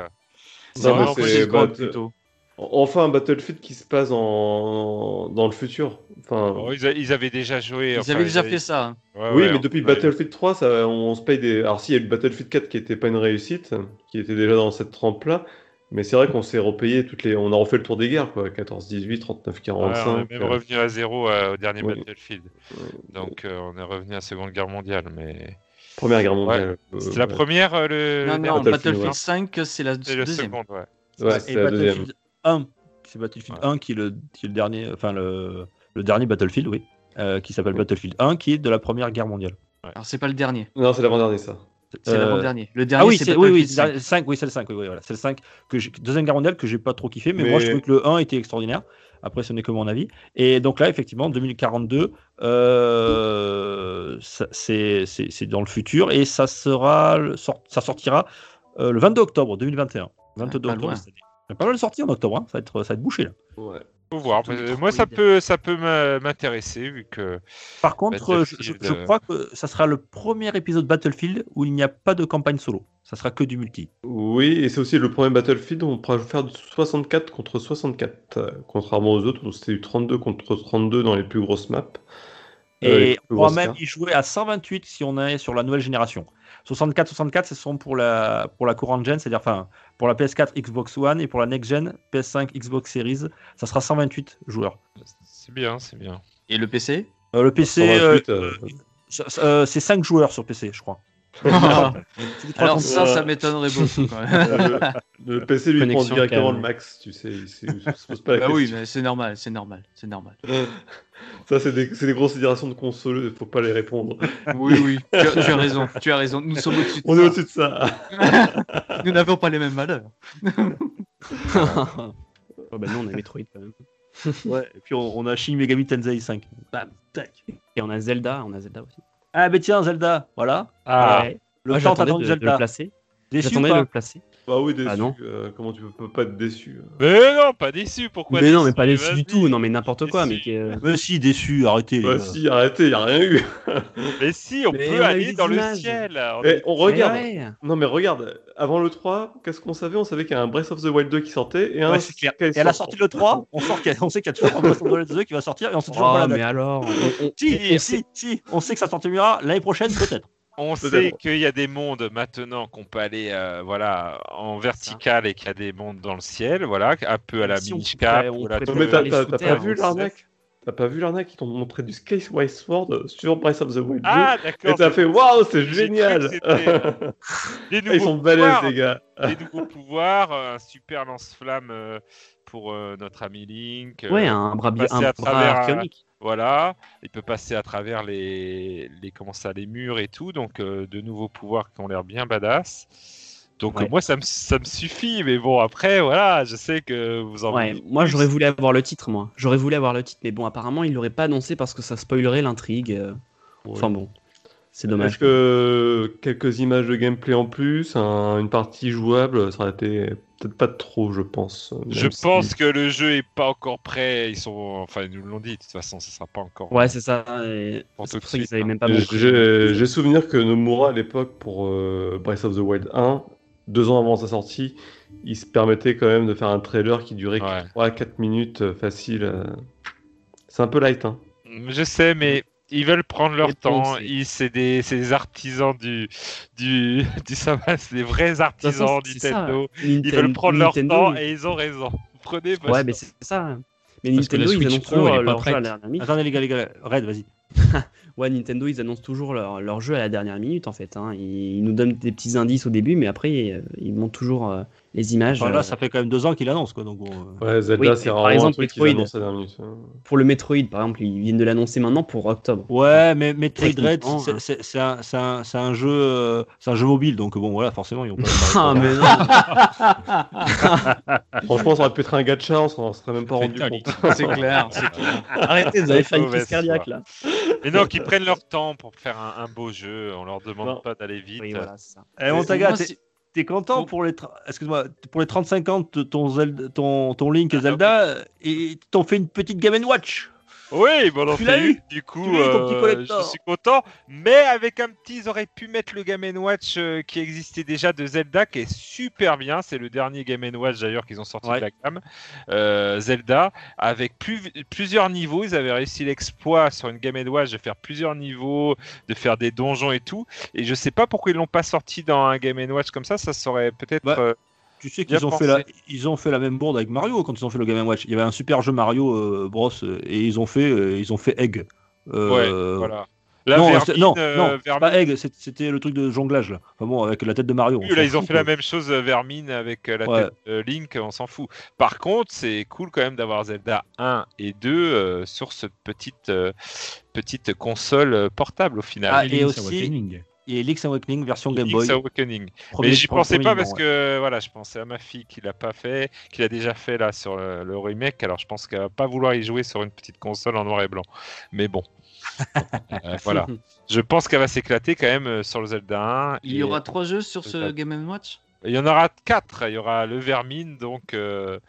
[SPEAKER 4] Non, c'est-
[SPEAKER 7] c'est
[SPEAKER 4] bah,
[SPEAKER 6] plutôt
[SPEAKER 4] Enfin, un Battlefield qui se passe en... dans le futur. Enfin,
[SPEAKER 7] ils, a- ils avaient déjà joué.
[SPEAKER 6] Ils
[SPEAKER 7] enfin,
[SPEAKER 6] avaient déjà fait ça.
[SPEAKER 7] Ouais,
[SPEAKER 4] oui,
[SPEAKER 7] ouais,
[SPEAKER 4] mais
[SPEAKER 7] on-
[SPEAKER 4] depuis
[SPEAKER 7] ouais.
[SPEAKER 4] Battlefield 3, ça, on se paye des. Alors, si, il y a le Battlefield 4 qui n'était pas une réussite, qui était déjà dans cette trempe-là. Mais c'est vrai qu'on s'est repayé toutes les. On a refait le tour des guerres, quoi. 14, 18, 39,
[SPEAKER 7] Ouais,
[SPEAKER 4] 45.
[SPEAKER 7] on est même
[SPEAKER 4] euh,
[SPEAKER 7] revenu à zéro euh, au dernier. Battlefield. Donc euh, on est revenu à la Seconde Guerre mondiale. Mais
[SPEAKER 4] Première guerre mondiale. euh,
[SPEAKER 7] c'était la première, euh, le.
[SPEAKER 6] Non, non,
[SPEAKER 4] Battlefield,
[SPEAKER 6] Battlefield
[SPEAKER 4] ouais.
[SPEAKER 6] 5, c'est la
[SPEAKER 7] c'est le
[SPEAKER 6] deuxième.
[SPEAKER 7] second, ouais.
[SPEAKER 4] Ouais,
[SPEAKER 2] et
[SPEAKER 4] c'est la deuxième.
[SPEAKER 2] Battlefield 1. C'est Battlefield 1 qui est le, qui est le dernier, enfin le, le dernier Battlefield, oui, euh, qui s'appelle Battlefield 1, qui est de la Première Guerre mondiale.
[SPEAKER 6] Alors, c'est pas le dernier.
[SPEAKER 4] Non, c'est l'avant-dernier, ça.
[SPEAKER 6] C'est
[SPEAKER 2] Euh,
[SPEAKER 6] l'avant-dernier. Le dernier,
[SPEAKER 2] Ah oui,
[SPEAKER 6] c'est
[SPEAKER 2] oui, oui,
[SPEAKER 6] Battlefield
[SPEAKER 2] c'est
[SPEAKER 6] 5.
[SPEAKER 2] le 5, oui, c'est le 5, oui, oui, voilà, c'est le 5 que j'ai- deuxième guerre mondiale que j'ai pas trop kiffé, mais,
[SPEAKER 4] Mais-
[SPEAKER 2] moi je trouvais que le 1 était extraordinaire. Après, ce n'est que mon avis. Et donc là, effectivement, 2042, euh, c'est dans le futur et ça sera, le- sort- ça sortira euh, le 22 octobre 2021. 22
[SPEAKER 6] pas
[SPEAKER 2] octobre
[SPEAKER 6] loin.
[SPEAKER 2] cette année. Il y a pas mal de sorties en octobre, hein. ça, va être, ça va être bouché là.
[SPEAKER 4] Ouais.
[SPEAKER 7] Faut voir. Mais moi, ça peut, ça peut m'intéresser vu que.
[SPEAKER 2] Par contre, je, crois que ça sera le premier épisode Battlefield où il n'y a pas de campagne solo. Ça sera que du multi.
[SPEAKER 4] Oui, et c'est aussi le premier Battlefield où on pourra faire du 64 contre 64, euh, contrairement aux autres où c'était du 32 contre 32 dans les plus grosses maps. Euh,
[SPEAKER 2] Et on pourra même y jouer à 128 si on est sur la nouvelle génération. 64-64, ce sont pour la, pour la courante gen, c'est-à-dire enfin, pour la PS4, Xbox One et pour la next gen, PS5, Xbox Series, ça sera 128 joueurs.
[SPEAKER 7] C'est bien, c'est bien.
[SPEAKER 6] Et le PC
[SPEAKER 2] Euh, le PC, euh,
[SPEAKER 4] 128,
[SPEAKER 2] ça- ça- euh, c'est 5 joueurs sur PC, je crois.
[SPEAKER 6] Alors ça, ça m'étonnerait beaucoup quand même.
[SPEAKER 4] le, le PC lui prend
[SPEAKER 5] Connexion
[SPEAKER 4] directement
[SPEAKER 5] câble.
[SPEAKER 4] le max, tu sais, il, se- il se pose pas la
[SPEAKER 6] Bah oui, mais c'est normal, c'est normal, c'est normal.
[SPEAKER 4] Ça, c'est des, considérations de console, il faut pas les répondre.
[SPEAKER 6] Oui, oui, tu as, tu as raison, tu as raison. Nous sommes au-dessus de
[SPEAKER 4] On est au-dessus de ça.
[SPEAKER 6] Nous n'avons pas les mêmes valeurs.
[SPEAKER 5] Oh, bah, nous, on a Metroid quand même.
[SPEAKER 2] Ouais, et puis on, on a Shin Megami Tensei 5. Bam, tac.
[SPEAKER 5] Et on a Zelda, on a Zelda aussi.
[SPEAKER 2] Ah, ben tiens, Zelda, voilà.
[SPEAKER 7] Ah,
[SPEAKER 5] Ouais.
[SPEAKER 2] Le
[SPEAKER 5] Moi,
[SPEAKER 2] temps
[SPEAKER 5] j'attendais
[SPEAKER 2] attendu
[SPEAKER 5] de, de le
[SPEAKER 2] Zelda.
[SPEAKER 5] placer. J'attendais de le placer.
[SPEAKER 4] Bah oui, déçu.
[SPEAKER 5] Ah non.
[SPEAKER 4] euh, comment tu peux, pas être déçu euh.
[SPEAKER 7] mais non, pas déçu. Pourquoi
[SPEAKER 5] mais non, mais pas déçu du tout. Non, mais n'importe quoi. Mais que-
[SPEAKER 2] Mais si, déçu, arrêtez. les
[SPEAKER 4] Bah
[SPEAKER 2] gars.
[SPEAKER 4] si, arrêtez, y a rien eu.
[SPEAKER 7] Mais si, on
[SPEAKER 5] Mais
[SPEAKER 7] peut
[SPEAKER 5] on
[SPEAKER 7] aller dans le ciel. On est-
[SPEAKER 4] on regarde.
[SPEAKER 5] Mais ouais.
[SPEAKER 4] Non mais regarde, avant le 3, qu'est-ce qu'on savait? On savait qu'il y a un Breath of the Wild 2 qui sortait et un
[SPEAKER 2] Ouais, clair. Et à la sortie le 3, on, sort qu'il y a- on sait qu'il y a toujours un Breath of the Wild 2 qui va sortir et on sait toujours pas
[SPEAKER 5] Oh,
[SPEAKER 2] la date.
[SPEAKER 5] mais alors.
[SPEAKER 2] Si, si, si, on sait que ça sortira l'année prochaine, peut-être.
[SPEAKER 7] On sait qu'il y a des mondes maintenant qu'on peut aller euh, voilà, en vertical et qu'il y a des mondes dans le ciel, voilà, un peu à la
[SPEAKER 5] Si
[SPEAKER 4] Non mais t'as pas vu l'arnaque T'as pas vu l'arnaque Ils t'ont montré du Skyway Sword sur Breath of the Wild 2
[SPEAKER 7] Ah,
[SPEAKER 4] et t'as fait waouh, c'est génial.
[SPEAKER 7] Des
[SPEAKER 4] Ils sont balèzes les gars.
[SPEAKER 7] Des nouveaux pouvoirs, euh, un super lance-flamme euh, pour euh, notre ami Link. euh,
[SPEAKER 5] Ouais, un bras, un
[SPEAKER 7] à
[SPEAKER 5] bras
[SPEAKER 7] travers,
[SPEAKER 5] archéonique.
[SPEAKER 7] Voilà, il peut passer à travers les, les, comment ça, les murs et tout, donc euh, de nouveaux pouvoirs qui ont l'air bien badass. Donc
[SPEAKER 5] Ouais.
[SPEAKER 7] euh, moi ça me, ça me suffit, mais bon après voilà, je sais que vous en
[SPEAKER 5] Ouais, moi j'aurais voulu avoir le titre, moi. J'aurais voulu avoir le titre, mais bon, apparemment il l'aurait pas annoncé parce que ça spoilerait l'intrigue. euh. Enfin bon, c'est dommage.
[SPEAKER 4] Est-ce que quelques images de gameplay en plus, un- une partie jouable, ça aurait été peut-être pas trop, je pense.
[SPEAKER 7] Je
[SPEAKER 4] si-
[SPEAKER 7] pense que le jeu est pas encore prêt. Ils sont, enfin, ils nous l'ont dit. De toute façon, ça sera pas encore.
[SPEAKER 5] Ouais, c'est ça. et
[SPEAKER 7] Pour
[SPEAKER 5] C'est
[SPEAKER 7] tout
[SPEAKER 5] pour
[SPEAKER 7] de
[SPEAKER 5] ça qu'ils
[SPEAKER 7] suite,
[SPEAKER 5] avaient
[SPEAKER 7] hein.
[SPEAKER 5] même pas
[SPEAKER 4] J'ai- souvenir que Nomura à l'époque pour euh, Breath of the Wild 1, deux ans avant sa sortie, il se permettait quand même de faire un trailer qui durait
[SPEAKER 7] Ouais.
[SPEAKER 4] 3-4 minutes euh, facile. euh. C'est un peu light, hein.
[SPEAKER 7] Je sais, mais ils veulent prendre leur temps.
[SPEAKER 5] c'est-
[SPEAKER 7] Ils, c'est des, c'est des artisans du, du, du c'est des vrais artisans
[SPEAKER 5] ça.
[SPEAKER 7] Nintendo. Ils veulent prendre leur temps et ils ont raison. Prenez votre
[SPEAKER 5] Ouais, mais c'est ça. Mais Nintendo, ils annoncent leur
[SPEAKER 3] pas
[SPEAKER 5] leur.
[SPEAKER 2] Attendez, les gars, les gars, Red, vas-y.
[SPEAKER 5] Ouais, Nintendo, ils annoncent toujours leur, leur jeu à la dernière minute en fait. hein. Ils, ils nous donnent des petits indices au début, mais après, euh, ils montrent toujours euh, les images.
[SPEAKER 2] Enfin, là,
[SPEAKER 5] euh,
[SPEAKER 2] ça fait quand même deux ans qu'il annonce, quoi. Donc,
[SPEAKER 4] Ouais, Zelda,
[SPEAKER 5] Oui,
[SPEAKER 4] c'est
[SPEAKER 5] par exemple,
[SPEAKER 4] un truc qu'ils
[SPEAKER 5] Metroid.
[SPEAKER 4] annoncent à la dernière minute. hein.
[SPEAKER 5] Pour le Metroid, par exemple, ils viennent de l'annoncer maintenant pour octobre.
[SPEAKER 2] Ouais, mais Metroid c'est-
[SPEAKER 5] hein.
[SPEAKER 2] c'est un, c'est un, c'est un jeu, euh, c'est un jeu mobile, donc bon, voilà, forcément, ils ont pas.
[SPEAKER 5] Ah, mais non
[SPEAKER 4] Franchement, ça aurait pu être un gacha, on s'en serait même pas rendu compte.
[SPEAKER 6] C'est clair, c'est clair.
[SPEAKER 5] Arrêtez, vous avez fait une crise cardiaque là.
[SPEAKER 7] Mais non, qu'ils prennent leur temps pour faire un, un beau jeu. On leur demande
[SPEAKER 4] Non.
[SPEAKER 7] pas d'aller vite.
[SPEAKER 5] Oui, voilà, ça.
[SPEAKER 2] Eh, Montaga, t'es- content
[SPEAKER 6] Bon.
[SPEAKER 2] pour les, tra- excuse-moi, pour les 30 de ton, Zelda, ton, ton Link et
[SPEAKER 7] Ah,
[SPEAKER 2] Zelda, et t'ont fait une petite Game Watch.
[SPEAKER 7] Oui, bon, on fait
[SPEAKER 2] eu
[SPEAKER 7] Du coup,
[SPEAKER 2] eu,
[SPEAKER 7] euh, je suis content. Mais avec un petit, ils auraient pu mettre le Game Watch euh, qui existait déjà de Zelda, qui est super bien. C'est le dernier Game Watch d'ailleurs qu'ils ont sorti
[SPEAKER 2] Ouais.
[SPEAKER 7] de la gamme. Euh, Zelda, avec plus- plusieurs niveaux. Ils avaient réussi l'exploit sur une Game Watch de faire plusieurs niveaux, de faire des donjons et tout. Et je sais pas pourquoi ils l'ont pas sorti dans un Game Watch comme ça. Ça serait peut-être.
[SPEAKER 2] Bah, Tu sais qu'ils ont
[SPEAKER 7] pensé.
[SPEAKER 2] fait, la, ils ont fait la même bourde avec Mario quand ils ont fait le Game Watch. Il y avait un super jeu Mario euh, Bros euh, et ils ont fait, euh, ils ont fait Egg. Euh,
[SPEAKER 7] ouais, voilà.
[SPEAKER 2] Non,
[SPEAKER 7] Vermine,
[SPEAKER 2] non, non,
[SPEAKER 7] Vermine-
[SPEAKER 2] pas Egg, c'était le truc de jonglage là. Enfin bon, avec la tête de Mario. on
[SPEAKER 7] là, ils ont fait la même chose Vermine avec la
[SPEAKER 2] Ouais.
[SPEAKER 7] tête de Link, on s'en fout. Par contre, c'est cool quand même d'avoir Zelda 1 et 2 euh, sur cette petite, euh, petite console portable au final.
[SPEAKER 2] Ah,
[SPEAKER 3] Et
[SPEAKER 2] et
[SPEAKER 3] Link's
[SPEAKER 2] aussi-
[SPEAKER 3] Awakening.
[SPEAKER 2] Et Link's Awakening version Game Boy.
[SPEAKER 7] Link's Awakening.
[SPEAKER 2] premier-
[SPEAKER 7] Mais j'y pensais pas parce
[SPEAKER 2] ouais.
[SPEAKER 7] que voilà, je pensais à ma fille qui l'a pas fait, qui l'a déjà fait là sur le, le remake. Alors je pense qu'elle va pas vouloir y jouer sur une petite console en noir et blanc. Mais bon, Euh, voilà. Je pense qu'elle va s'éclater quand même euh, sur le Zelda 1.
[SPEAKER 6] Il y
[SPEAKER 7] et-
[SPEAKER 6] aura trois jeux sur ce. Game Watch?
[SPEAKER 7] Il y en aura quatre. Il y aura le Vermine, donc euh,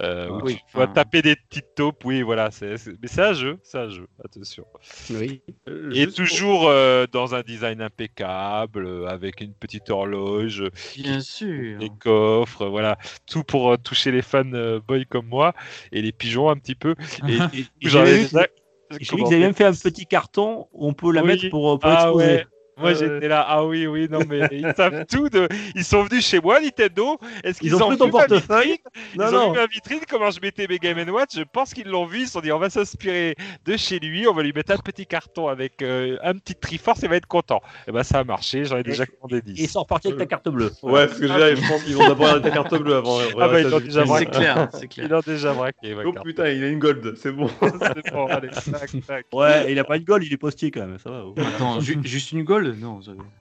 [SPEAKER 7] euh, où
[SPEAKER 6] Oui,
[SPEAKER 7] tu dois
[SPEAKER 6] enfin-
[SPEAKER 7] taper des petites taupes. Oui, voilà. c'est c'est- Mais c'est un jeu, c'est un jeu. Attention.
[SPEAKER 5] Oui.
[SPEAKER 4] Euh,
[SPEAKER 7] Et toujours euh, dans un design impeccable, avec une petite horloge,
[SPEAKER 6] Bien sûr.
[SPEAKER 7] des coffres, voilà, tout pour euh, toucher les fans euh, boy comme moi et les pigeons un petit peu. Et, et
[SPEAKER 2] Et vu,
[SPEAKER 7] déjà
[SPEAKER 2] j'ai vu que
[SPEAKER 7] commenté.
[SPEAKER 2] vous avez même fait un petit carton où on peut la
[SPEAKER 7] Oui.
[SPEAKER 2] mettre pour, pour
[SPEAKER 7] Ah
[SPEAKER 2] exposer.
[SPEAKER 7] ouais. Moi
[SPEAKER 4] Ouais,
[SPEAKER 7] j'étais là, ah oui, oui, non mais ils savent tout de. Ils sont venus chez moi, Nintendo. Est-ce qu'ils
[SPEAKER 2] Ils ont ton
[SPEAKER 7] vu ma
[SPEAKER 2] portefeuille
[SPEAKER 7] vitrine
[SPEAKER 2] Non,
[SPEAKER 7] ils ont
[SPEAKER 2] non.
[SPEAKER 7] vu ma vitrine, comment je mettais mes Game Watch. Je pense qu'ils l'ont vu. Ils se sont dit, on va s'inspirer de chez lui. On va lui mettre un petit carton avec euh, un petit Triforce. Il va être content. Et ben ça a marché. J'en ai déjà commandé 10.
[SPEAKER 2] Et ils sont repartis avec ta carte bleue.
[SPEAKER 4] Ouais, parce que j'ai- je pense qu'ils vont d'abord arrêter ta carte bleue avant.
[SPEAKER 7] Ah bah, ils l'ont déjà
[SPEAKER 6] C'est
[SPEAKER 7] braqué.
[SPEAKER 6] clair, c'est clair.
[SPEAKER 7] Ils ont déjà braqué.
[SPEAKER 4] Oh
[SPEAKER 7] carte.
[SPEAKER 4] putain, il a une gold, c'est bon.
[SPEAKER 7] C'est bon, allez, tac, tac.
[SPEAKER 2] Ouais, il a pas une gold, il est postier quand même, ça va.
[SPEAKER 6] Attends, ju- juste une gold Non.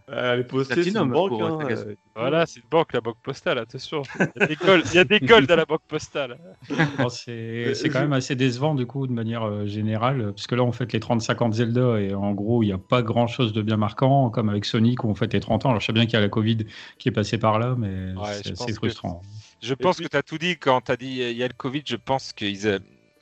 [SPEAKER 4] Euh, les postiers, c'est une banque. hein, euh,
[SPEAKER 7] Voilà, c'est une banque, la banque postale, attention. Il y a des golds, y a des golds à la banque postale.
[SPEAKER 3] Bon, c'est quand même assez décevant du coup de manière euh, générale, parce que là on fête les 35 ans de Zelda et en gros il n'y a pas grand chose de bien marquant, comme avec Sonic où on fête les 30 ans. Alors je sais bien qu'il y a la Covid qui est passée par là, mais
[SPEAKER 7] Ouais,
[SPEAKER 3] c'est
[SPEAKER 7] que-
[SPEAKER 3] frustrant.
[SPEAKER 7] Je pense
[SPEAKER 4] puis-
[SPEAKER 7] que tu as tout dit quand tu as dit il y a le Covid. Je pense qu'ils,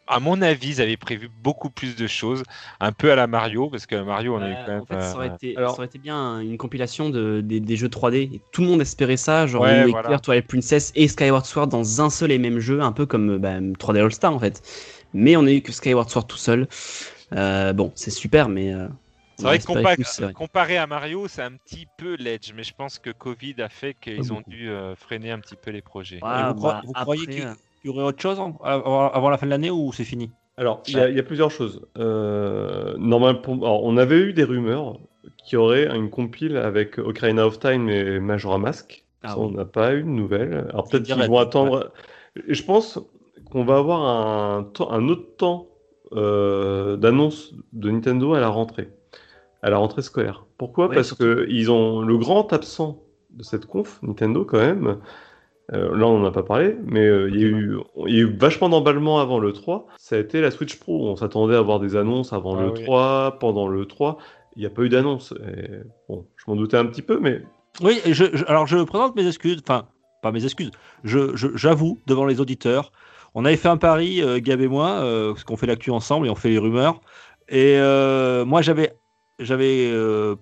[SPEAKER 7] à mon avis, ils avaient prévu beaucoup plus de choses, un peu à la Mario, parce que Mario, on a eu quand même.
[SPEAKER 5] en fait, ça aurait,
[SPEAKER 7] euh,
[SPEAKER 5] été,
[SPEAKER 4] alors-
[SPEAKER 5] ça aurait été bien une compilation de, des, des jeux 3D. Et tout le monde espérait ça, genre
[SPEAKER 7] Ouais,
[SPEAKER 5] Wind
[SPEAKER 7] voilà.
[SPEAKER 5] Twilight Princess et Skyward Sword dans un seul et même jeu, un peu comme euh, bah, 3D All Star en fait. Mais on a eu que Skyward Sword tout seul. Euh, bon, c'est super, mais. euh,
[SPEAKER 7] C'est vrai que
[SPEAKER 5] espérait
[SPEAKER 7] compa-
[SPEAKER 5] plus, c'est vrai.
[SPEAKER 7] comparé à Mario, c'est un petit peu ledge, mais je pense que Covid a fait qu'ils ont dû euh, freiner un petit peu les projets.
[SPEAKER 2] Vous, cro-
[SPEAKER 5] bah,
[SPEAKER 2] vous croyez
[SPEAKER 5] après, euh,
[SPEAKER 2] y aurait autre chose avant, la fin de l'année ou c'est fini?
[SPEAKER 4] Alors, il y, a- il y a plusieurs choses. Euh, normal pour... alors, on avait eu des rumeurs qu'il y aurait une compile avec Ocarina of Time et Majora Mask.
[SPEAKER 5] Ah
[SPEAKER 4] Ça,
[SPEAKER 5] oui.
[SPEAKER 4] on n'a pas eu de nouvelles. Alors peut-être qu'ils vont attendre. Je pense qu'on va avoir un, autre temps euh, d'annonce de Nintendo à la rentrée, à la rentrée scolaire. Pourquoi?
[SPEAKER 5] Ouais,
[SPEAKER 4] Parce que ils ont le grand absent de cette conf, Nintendo quand même. Euh, là, on n'en a pas parlé, mais euh, il y, a eu- il y a eu vachement d'emballement avant le 3. Ça a été la Switch Pro. On s'attendait à avoir des annonces avant
[SPEAKER 7] Ah
[SPEAKER 4] le
[SPEAKER 7] oui.
[SPEAKER 4] 3, pendant le 3. Il n'y a pas eu d'annonce. Bon, je m'en doutais un petit peu, mais
[SPEAKER 2] Oui, et je, je- alors je présente mes excuses, enfin, pas mes excuses, je- j'avoue devant les auditeurs, on avait fait un pari, euh, Gab et moi, parce qu'on fait l'actu ensemble et on fait les rumeurs, et moi j'avais j'avais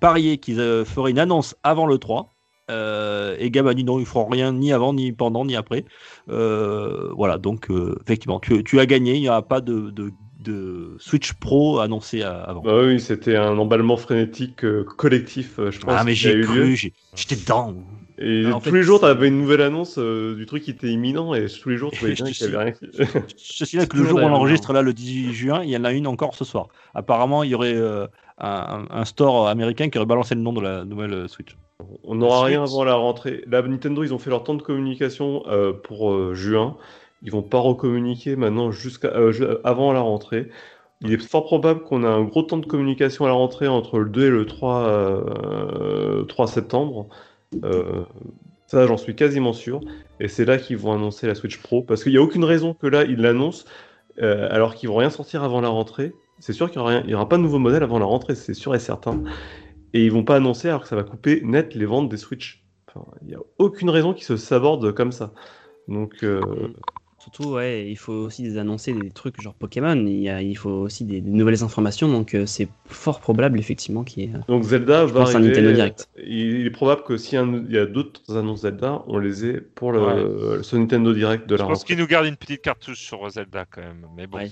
[SPEAKER 2] parié qu'ils feraient une annonce avant le 3, euh, et Gab a dit non, ils feront rien ni avant, ni pendant, ni après. Euh, voilà, donc euh, effectivement, tu, tu as gagné, il n'y aura pas de, de- de Switch Pro annoncé avant.
[SPEAKER 4] bah oui, c'était un emballement frénétique euh, collectif, je pense.
[SPEAKER 2] ah mais
[SPEAKER 4] a
[SPEAKER 2] j'ai cru, j'étais dedans.
[SPEAKER 4] Et
[SPEAKER 2] Alors, en
[SPEAKER 4] tous
[SPEAKER 2] fait,
[SPEAKER 4] les jours,
[SPEAKER 2] c'est-
[SPEAKER 4] t'avais une nouvelle annonce euh, du truc qui était imminent et tous les jours, tu voyais bien qu'il y avait rien.
[SPEAKER 2] Je signale que le jour où on enregistre là le 18 juin, il y en a une encore ce soir. Apparemment, il y aurait euh, un, un store américain qui aurait balancé le nom de la nouvelle Switch.
[SPEAKER 4] On n'aura rien avant la rentrée. Là, Nintendo, ils ont fait leur temps de communication euh, pour euh, juin. Ils vont pas recommuniquer maintenant jusqu'à euh, avant la rentrée. Il est fort probable qu'on ait un gros temps de communication à la rentrée entre le 2 et le 3, euh, 3 septembre. Ça, j'en suis quasiment sûr. Et c'est là qu'ils vont annoncer la Switch Pro. Parce qu'il n'y a aucune raison que là, ils l'annoncent alors qu'ils vont rien sortir avant la rentrée. C'est sûr qu'il n'y aura, aura pas de nouveau modèle avant la rentrée, c'est sûr et certain. Et ils vont pas annoncer alors que ça va couper net les ventes des Switch. Enfin, il n'y a aucune raison qu'ils se sabordent comme ça. Donc, euh,
[SPEAKER 5] Surtout, ouais, il faut aussi des annoncer des trucs genre Pokémon. Il, y a, il faut aussi des, des nouvelles informations, donc euh, c'est fort probable effectivement qu'il y ait.
[SPEAKER 4] donc Zelda
[SPEAKER 5] Je
[SPEAKER 4] va
[SPEAKER 5] pense
[SPEAKER 4] arriver.
[SPEAKER 5] Nintendo Direct.
[SPEAKER 4] Il est probable que s'il y a un- il y a d'autres annonces Zelda, on les ait pour le,
[SPEAKER 7] Ouais.
[SPEAKER 4] ce Nintendo Direct de
[SPEAKER 7] Je
[SPEAKER 4] la
[SPEAKER 7] pense
[SPEAKER 4] rentrée.
[SPEAKER 7] qu'ils nous gardent une petite cartouche sur Zelda quand même. Mais bon,
[SPEAKER 5] Ouais,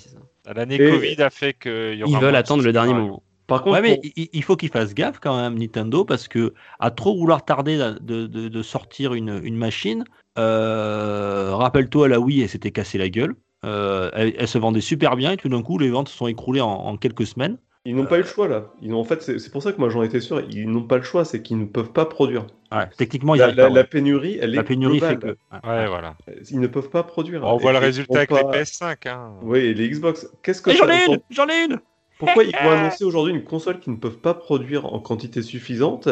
[SPEAKER 7] l'année Covid a fait qu'il y aura
[SPEAKER 5] Ils veulent attendre le dernier moment.
[SPEAKER 4] Par contre,
[SPEAKER 2] Ouais, mais
[SPEAKER 4] pour-
[SPEAKER 2] il, faut qu'ils fassent gaffe quand même, Nintendo, parce que à trop vouloir tarder de, de- de sortir une, une machine, euh, rappelle-toi la Wii, elle s'était cassée la gueule. Euh, elle, elle se vendait super bien et tout d'un coup, les ventes se sont écroulées en, en quelques semaines.
[SPEAKER 4] ils n'ont pas eu le choix là. Ils en fait, c'est pour ça que moi j'en étais sûr. Ils n'ont pas le choix, c'est qu'ils ne peuvent pas produire.
[SPEAKER 2] Ouais, techniquement, ils
[SPEAKER 4] La, la-
[SPEAKER 2] pas,
[SPEAKER 4] la pénurie, elle
[SPEAKER 2] La
[SPEAKER 4] est
[SPEAKER 2] pénurie fait que.
[SPEAKER 7] Ouais, voilà.
[SPEAKER 4] Ils ne peuvent pas produire.
[SPEAKER 7] On voit le résultat avec les
[SPEAKER 4] pas-
[SPEAKER 7] PS5. Hein.
[SPEAKER 4] Oui, et les Xbox. Qu'est-ce que
[SPEAKER 2] j'en ai une J'en ai une
[SPEAKER 4] Pourquoi ils vont annoncer aujourd'hui une console qu'ils ne peuvent pas produire en quantité suffisante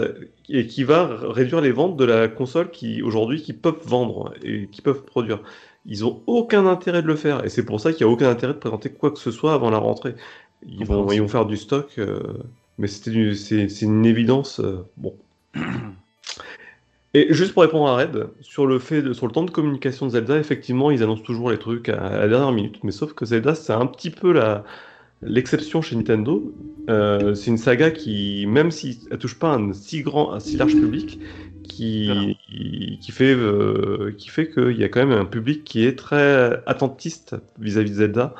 [SPEAKER 4] et qui va réduire les ventes de la console qui aujourd'hui qui peuvent vendre et qui peuvent produire? Ils ont aucun intérêt de le faire et c'est pour ça qu'il n'y a aucun intérêt de présenter quoi que ce soit avant la rentrée. Ils vont, ils vont faire du stock, euh, mais c'est c'est une évidence. euh, bon. Et juste pour répondre à Red, sur le fait de, sur le temps de communication de Zelda, effectivement, ils annoncent toujours les trucs à, à la dernière minute, mais sauf que Zelda, c'est un petit peu la, l'exception chez Nintendo. Euh, c'est une saga qui, même si elle touche pas un si grand, un si large public, qui, qui fait, euh, qui fait qu'il y a quand même un public qui est très attentiste vis-à-vis de Zelda.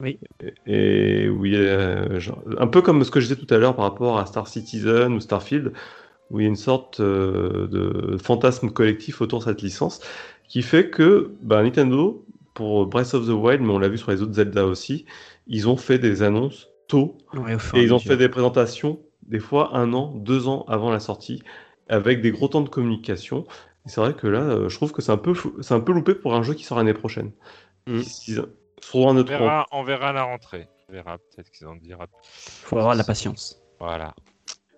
[SPEAKER 5] Oui.
[SPEAKER 4] Et, et oui, euh, genre- un peu comme ce que je disais tout à l'heure par rapport à Star Citizen ou Starfield, où il y a une sorte euh, de fantasme collectif autour de cette licence, qui fait que bah, Nintendo, pour Breath of the Wild, mais on l'a vu sur les autres Zelda aussi, ils ont fait des annonces tôt
[SPEAKER 5] Ouais,
[SPEAKER 4] et ils ont fait des présentations, des fois un an, deux ans avant la sortie, avec des gros temps de communication. C'est vrai que là, euh, je trouve que c'est un peu, c'est un peu loupé pour un jeu qui sort l'année prochaine.
[SPEAKER 5] Mm.
[SPEAKER 4] Ils-
[SPEAKER 7] On
[SPEAKER 4] autre
[SPEAKER 7] verra, on verra à la rentrée. On verra, peut-être qu'ils en dira.
[SPEAKER 5] faut avoir de la patience.
[SPEAKER 7] Voilà.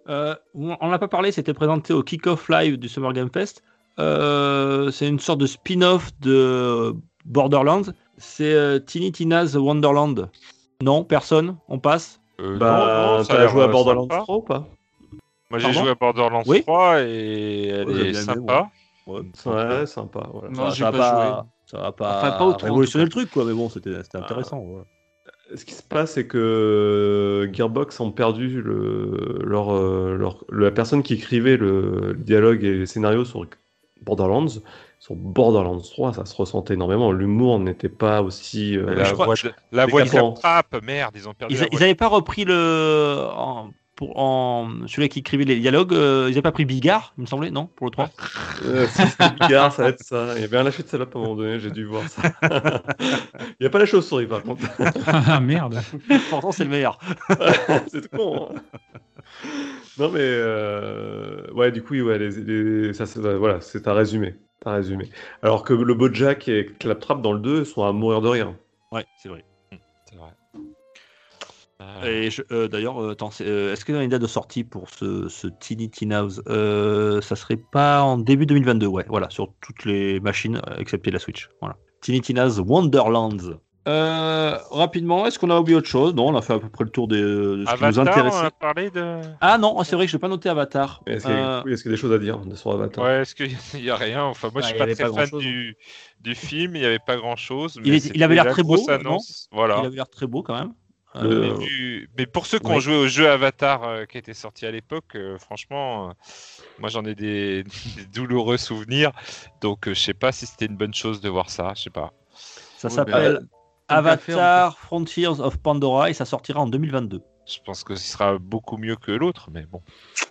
[SPEAKER 2] Euh, on n'a pas parlé, c'était présenté au Kick-Off Live du Summer Game Fest. Euh, c'est une sorte de spin-off de Borderlands. C'est euh, Tiny Tina's Wonderland. Non, personne, on passe?
[SPEAKER 7] Euh,
[SPEAKER 4] Bah,
[SPEAKER 7] non, non, ça a
[SPEAKER 4] t'as joué à
[SPEAKER 7] euh,
[SPEAKER 4] Borderlands
[SPEAKER 7] sympa.
[SPEAKER 4] 3 ou pas?
[SPEAKER 7] Moi, j'ai
[SPEAKER 2] Pardon
[SPEAKER 7] joué à Borderlands
[SPEAKER 2] Oui.
[SPEAKER 7] 3 et elle
[SPEAKER 2] Ouais,
[SPEAKER 7] est
[SPEAKER 2] bien aimé,
[SPEAKER 7] sympa.
[SPEAKER 4] Ouais, sympa. Voilà.
[SPEAKER 6] Non,
[SPEAKER 2] ça,
[SPEAKER 6] j'ai
[SPEAKER 2] va
[SPEAKER 6] pas
[SPEAKER 2] pas, ça va pas,
[SPEAKER 6] Enfin, pas autant,
[SPEAKER 2] révolutionner le truc, quoi, mais bon, c'était c'était intéressant. voilà.
[SPEAKER 4] Ce qui se passe, c'est que Gearbox ont perdu le, leur, euh, leur- la personne qui écrivait le, le dialogue et les scénarios sur Borderlands. Sur Borderlands 3, ça se ressentait énormément. L'humour n'était pas aussi. euh,
[SPEAKER 7] la
[SPEAKER 2] je crois-
[SPEAKER 7] voix de, la voix. Claptrap, merde, ils ont perdu
[SPEAKER 2] Ils n'avaient pas repris le. En, pour, en, celui qui écrivait les dialogues, euh, ils n'avaient pas pris Bigard, il me semblait, non Pour le 3
[SPEAKER 4] Euh, si c'était Bigard, ça va être ça. Il y avait un lâcher de salope à un moment donné, j'ai dû voir ça. Il n'y a pas la chauve-souris par contre.
[SPEAKER 3] ah merde.
[SPEAKER 2] Pourtant, c'est le meilleur.
[SPEAKER 4] c'est tout con. hein. non mais euh, ouais, du coup, ouais, les, les- ça, c'est- voilà, c'est un résumé. Résumé. Alors que le Bojack et Claptrap dans le 2 sont à mourir de rire.
[SPEAKER 2] Ouais, c'est vrai.
[SPEAKER 7] C'est vrai. Euh,
[SPEAKER 2] Et je- euh, d'ailleurs, euh, euh, est-ce qu'il y a une date de sortie pour ce, ce Tiny Tina's euh, Ça serait pas en début 2022, ouais, voilà, sur toutes les machines, excepté la Switch. Voilà. Tiny Tina's Wonderlands. Euh, rapidement, est-ce qu'on a oublié autre chose? Non, on a fait à peu près le tour des- de, ce qui nous
[SPEAKER 7] on
[SPEAKER 2] intéressait.
[SPEAKER 7] a parlé de.
[SPEAKER 2] Ah non, c'est vrai que je n'ai pas noté Avatar.
[SPEAKER 4] Est-ce qu'il y, a-
[SPEAKER 2] Euh,
[SPEAKER 4] oui, est-ce qu'il y a des choses à dire sur Avatar?
[SPEAKER 7] Ouais, est-ce qu'il n'y a rien? Enfin, moi, je
[SPEAKER 5] il
[SPEAKER 7] suis pas très
[SPEAKER 5] pas
[SPEAKER 7] fan du, du film. Il n'y avait pas grand-chose.
[SPEAKER 2] Il avait l'air
[SPEAKER 7] la
[SPEAKER 2] très beau, non?
[SPEAKER 7] Voilà.
[SPEAKER 2] Il avait l'air très beau quand même. Euh,
[SPEAKER 7] Mais, vu- mais pour ceux qui ont joué au jeu Avatar euh, qui était sorti à l'époque, euh, franchement, euh, moi j'en ai des, des douloureux souvenirs. Donc euh, je sais pas si c'était une bonne chose de voir ça. Je sais pas.
[SPEAKER 2] ça s'appelle Avatar Frontiers of Pandora et ça sortira en 2022.
[SPEAKER 7] Je pense que ce sera beaucoup mieux que l'autre, mais bon.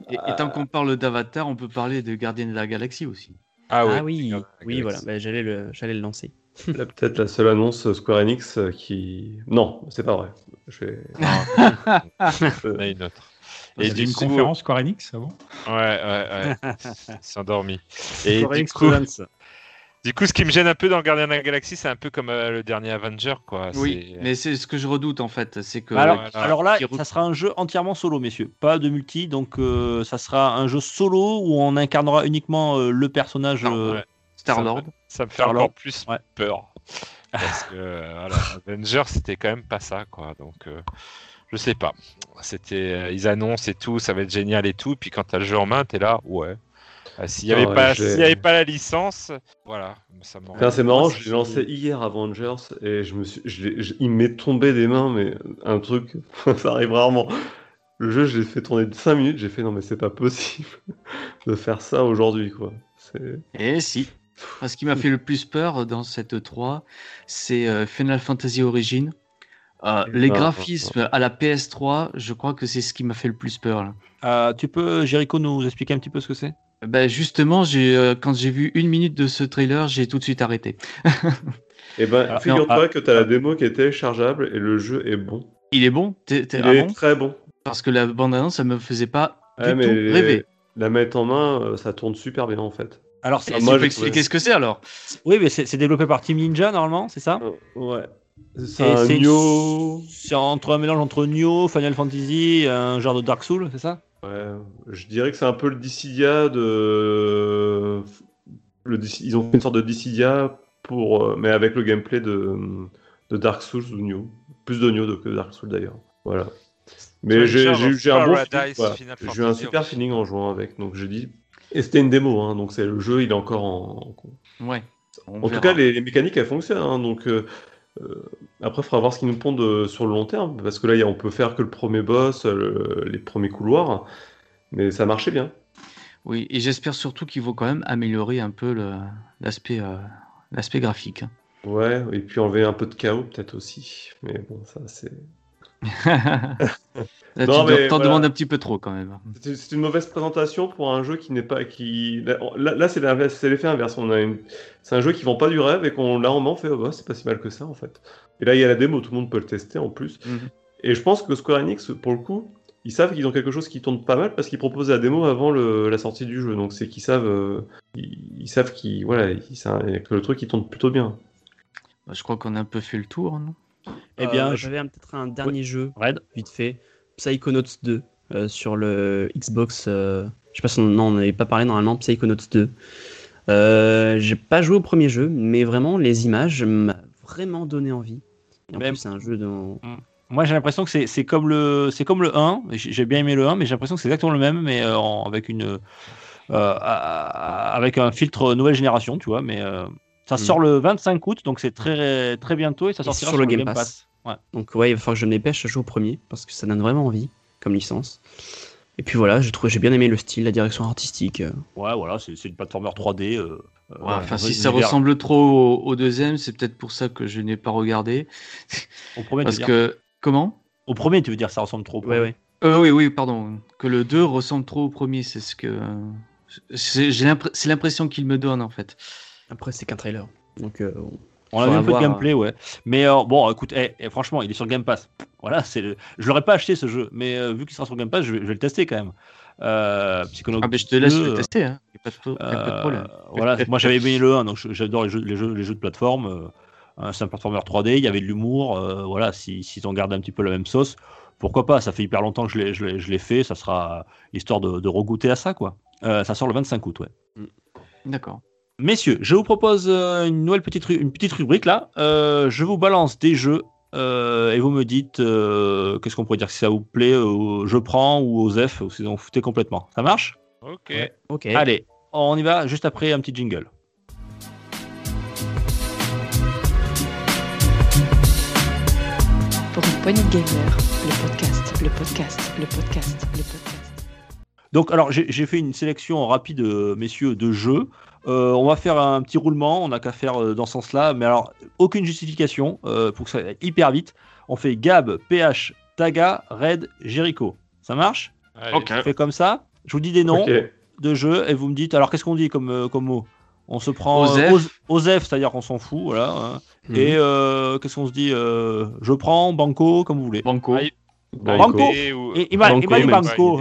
[SPEAKER 6] Et, et tant qu'on parle d'Avatar, on peut parler de Gardien de la Galaxie aussi.
[SPEAKER 7] Ah,
[SPEAKER 5] Ah,
[SPEAKER 7] oui.
[SPEAKER 5] oui, voilà, bah, j'allais le, j'allais le lancer.
[SPEAKER 4] Là, peut-être la seule annonce Square Enix euh, qui. Non, c'est pas vrai. Je vais-
[SPEAKER 7] Il y en a une autre.
[SPEAKER 3] Il y
[SPEAKER 7] Et
[SPEAKER 3] a
[SPEAKER 7] du
[SPEAKER 3] une
[SPEAKER 7] coup-
[SPEAKER 3] conférence Square Enix avant
[SPEAKER 7] Ouais, ouais, ouais. Sont endormis. Et
[SPEAKER 2] Square
[SPEAKER 7] du
[SPEAKER 2] Enix
[SPEAKER 7] coup. Du coup, ce qui me gêne un peu dans Gardien de la Galaxie, c'est un peu comme euh, le dernier Avenger, quoi.
[SPEAKER 6] Oui,
[SPEAKER 7] C'est-
[SPEAKER 6] mais c'est ce que je redoute en fait, c'est que
[SPEAKER 2] alors, alors là,
[SPEAKER 6] Qui
[SPEAKER 2] ça sera un jeu entièrement solo, messieurs. Pas de multi, donc euh, ça sera un jeu solo où on incarnera uniquement euh, le personnage. Euh,
[SPEAKER 7] ouais.
[SPEAKER 6] Star Lord.
[SPEAKER 7] Ça me fait
[SPEAKER 2] Star-Lord.
[SPEAKER 7] encore plus
[SPEAKER 2] Ouais.
[SPEAKER 7] peur. Parce que euh, voilà, Avenger, c'était quand même pas ça, quoi. Donc, euh, je sais pas. C'était, euh, ils annoncent et tout, ça va être génial et tout. Puis quand t'as le jeu en main, t'es là, ouais. Ah, S'il n'y avait,
[SPEAKER 4] Ah
[SPEAKER 7] pas,
[SPEAKER 4] j'ai-
[SPEAKER 7] s'il y avait pas la licence, voilà, ça
[SPEAKER 4] c'est marrant, je l'ai lancé hier Avengers et je me suis, je l'ai- je- il m'est tombé des mains, mais un truc, ça arrive rarement. Le jeu, je l'ai fait tourner 5 minutes, j'ai fait non, mais c'est pas possible de faire ça aujourd'hui, quoi.
[SPEAKER 6] Et si. Moi, Ce qui m'a fait le plus peur dans cette 3, c'est euh, Final Fantasy Origin. Euh, les
[SPEAKER 4] Ah,
[SPEAKER 6] graphismes à la PS3, je crois que c'est ce qui m'a fait le plus peur. Là.
[SPEAKER 2] euh, tu peux, Jericho, nous expliquer un petit peu ce que c'est?
[SPEAKER 6] Ben justement, j'ai, euh, quand j'ai vu une minute de ce trailer, j'ai tout de suite arrêté.
[SPEAKER 4] Eh ben, figure-toi
[SPEAKER 2] ah.
[SPEAKER 4] que t'as la démo qui est téléchargeable et le jeu est bon.
[SPEAKER 6] Il est bon, t'es, t'es-
[SPEAKER 4] Il
[SPEAKER 6] ah
[SPEAKER 4] est
[SPEAKER 6] bon?
[SPEAKER 4] très bon.
[SPEAKER 6] Parce que la bande-annonce, ça me faisait pas du
[SPEAKER 4] Ouais, mais
[SPEAKER 6] tout
[SPEAKER 4] les-
[SPEAKER 6] rêver.
[SPEAKER 4] La mettre en main, euh, ça tourne super bien en fait.
[SPEAKER 2] Alors, c'est-
[SPEAKER 4] Ah,
[SPEAKER 6] si
[SPEAKER 4] moi,
[SPEAKER 6] tu peux expliquer ce que c'est alors
[SPEAKER 2] oui, mais c'est c'est développé par Team Ninja normalement, c'est ça?
[SPEAKER 4] Euh, Ouais. C'est un
[SPEAKER 2] c'est- entre un mélange entre Nioh, Final Fantasy, un genre de Dark Souls, c'est ça?
[SPEAKER 4] Ouais, je dirais que c'est un peu le Dissidia de. Le, ils ont fait une sorte de Dissidia pour, euh, mais avec le gameplay de, de Dark Souls ou Nioh. Plus de Nioh que Dark Souls d'ailleurs. Voilà. Mais j'ai eu un bon feeling, J'ai eu un super feeling en jouant avec. Donc j'ai dit. Et c'était une démo, hein, donc c'est le jeu, il est encore en.
[SPEAKER 6] Ouais.
[SPEAKER 4] En tout cas, les, les mécaniques elles fonctionnent. hein, donc euh, euh, après, il faudra voir ce qu'ils nous pondent euh, sur le long terme, parce que là, on peut faire que le premier boss, euh, le- les premiers couloirs, mais ça marchait bien.
[SPEAKER 6] Oui, et j'espère surtout qu'ils vont quand même améliorer un peu l'aspect euh, l'aspect graphique. hein.
[SPEAKER 4] Ouais, et puis enlever un peu de chaos peut-être aussi. Mais bon, ça c'est.
[SPEAKER 6] Là, tu t'en
[SPEAKER 4] voilà.
[SPEAKER 6] demandes un petit peu trop quand même.
[SPEAKER 4] C'est une mauvaise présentation pour un jeu qui n'est pas qui. Là, là, c'est l'effet inverse. On a une... C'est un jeu qui vend pas du rêve et qu'on là on en fait. Oh, bah, c'est pas si mal que ça en fait. Et là il y a la démo, tout le monde peut le tester en plus.
[SPEAKER 6] Mhm.
[SPEAKER 4] Et je pense que Square Enix, pour le coup, ils savent qu'ils ont quelque chose qui tourne pas mal parce qu'ils proposent la démo avant le- la sortie du jeu. Donc c'est qu'ils savent, euh, ils, ils savent qu'ils, voilà, ils- ça- que le truc il tourne plutôt bien.
[SPEAKER 6] Bah, je crois qu'on a un peu fait le tour, non?
[SPEAKER 2] Eh bien,
[SPEAKER 5] Euh,
[SPEAKER 2] je-
[SPEAKER 5] j'avais peut-être un dernier jeu,
[SPEAKER 2] Red
[SPEAKER 5] vite fait. Psychonauts 2 euh, sur le Xbox. euh, je sais pas nom, on n'avait pas parlé normalement. Psychonauts 2. Euh, J'ai pas joué au premier jeu, mais vraiment les images m'ont vraiment donné envie. Et en plus, c'est un jeu dont.
[SPEAKER 2] Moi, j'ai l'impression que c'est c'est comme le c'est comme le 1. J'ai bien aimé le 1, mais j'ai l'impression que c'est exactement le même, mais euh, en- avec une euh, avec un filtre nouvelle génération, tu vois. Mais euh, ça
[SPEAKER 5] Mm.
[SPEAKER 2] sort le 25 août, donc c'est très très bientôt et ça
[SPEAKER 5] Et
[SPEAKER 2] sortira
[SPEAKER 5] sur le Game Pass.
[SPEAKER 2] Ouais.
[SPEAKER 5] Donc ouais, il va falloir que je me dépêche à jouer au premier parce que ça donne vraiment envie comme licence. Et puis voilà, j'ai j'ai bien aimé le style, la direction artistique. euh.
[SPEAKER 2] Ouais, voilà, c'est une plateforme 3D. euh, euh,
[SPEAKER 6] Enfin, si ça ressemble trop au, au deuxième, c'est peut-être pour ça que je n'ai pas regardé.
[SPEAKER 2] au premier,
[SPEAKER 6] Parce
[SPEAKER 2] tu veux dire.
[SPEAKER 6] que. Comment?
[SPEAKER 2] Au premier, tu veux dire, ça ressemble trop. au
[SPEAKER 5] Ouais.
[SPEAKER 6] Euh, Oui, oui, pardon. Que le 2 ressemble trop au premier, c'est ce que. C'est l'impression qu'il me donne en fait.
[SPEAKER 5] Après, c'est qu'un trailer. Donc euh,
[SPEAKER 2] On a vu un peu de gameplay, ouais. Mais euh, bon, écoute, eh, eh, franchement, il est sur Game Pass. Voilà, c'est. le- Je l'aurais pas acheté ce jeu, mais euh, vu qu'il sera sur Game Pass, je vais, je vais le tester quand même. Euh,
[SPEAKER 6] Ah, je te laisse
[SPEAKER 2] 2,
[SPEAKER 6] le tester, hein. A a pas de
[SPEAKER 2] Euh,
[SPEAKER 6] problème.
[SPEAKER 2] voilà, moi j'avais aimé le 1, donc j'adore les jeux, les, jeux, les jeux de plateforme. euh, hein, c'est un platformer 3D, il y avait de l'humour. euh, voilà, si, si on garde un petit peu la même sauce, pourquoi pas Ça fait hyper longtemps que je l'ai- je l'ai je l'ai fait, ça sera histoire de, de regoûter à ça, quoi. Euh, ça sort le 25 août, ouais.
[SPEAKER 6] D'accord.
[SPEAKER 2] Messieurs, je vous propose euh, une nouvelle petite, une petite rubrique là. Euh, je vous balance des jeux euh, et vous me dites euh, qu'est-ce qu'on pourrait dire si ça vous plaît, euh, je prends ou aux F ou si vous en foutez complètement. Ça marche?
[SPEAKER 7] Ok.
[SPEAKER 2] Ouais.
[SPEAKER 5] ok.
[SPEAKER 2] Allez, on y va juste après un petit jingle.
[SPEAKER 1] Pour une poignée de gamers, le podcast, le podcast, le podcast, le podcast.
[SPEAKER 2] Donc, alors, j'ai fait une sélection rapide, euh, messieurs, de jeux. Euh, on va faire un petit roulement, on n'a qu'à faire euh, dans ce sens-là, mais alors, aucune justification euh, pour que ça aille hyper vite. On fait Gab, PH, Taga, Red, Jericho. Ça marche?
[SPEAKER 7] Allez.
[SPEAKER 6] Ok.
[SPEAKER 2] On fait comme ça. Je vous dis des noms de jeux et vous me dites, alors qu'est-ce qu'on dit comme, euh, comme mot? On se prend
[SPEAKER 6] Osef.
[SPEAKER 2] euh, Os- Osef, c'est-à-dire qu'on s'en fout, voilà. hein.
[SPEAKER 5] Mhm.
[SPEAKER 2] Et euh, qu'est-ce qu'on se dit euh, Je prends Banco, comme vous voulez.
[SPEAKER 5] Banco.
[SPEAKER 2] Banco.
[SPEAKER 7] Et- ou-
[SPEAKER 2] Et il m'a il
[SPEAKER 5] Banco,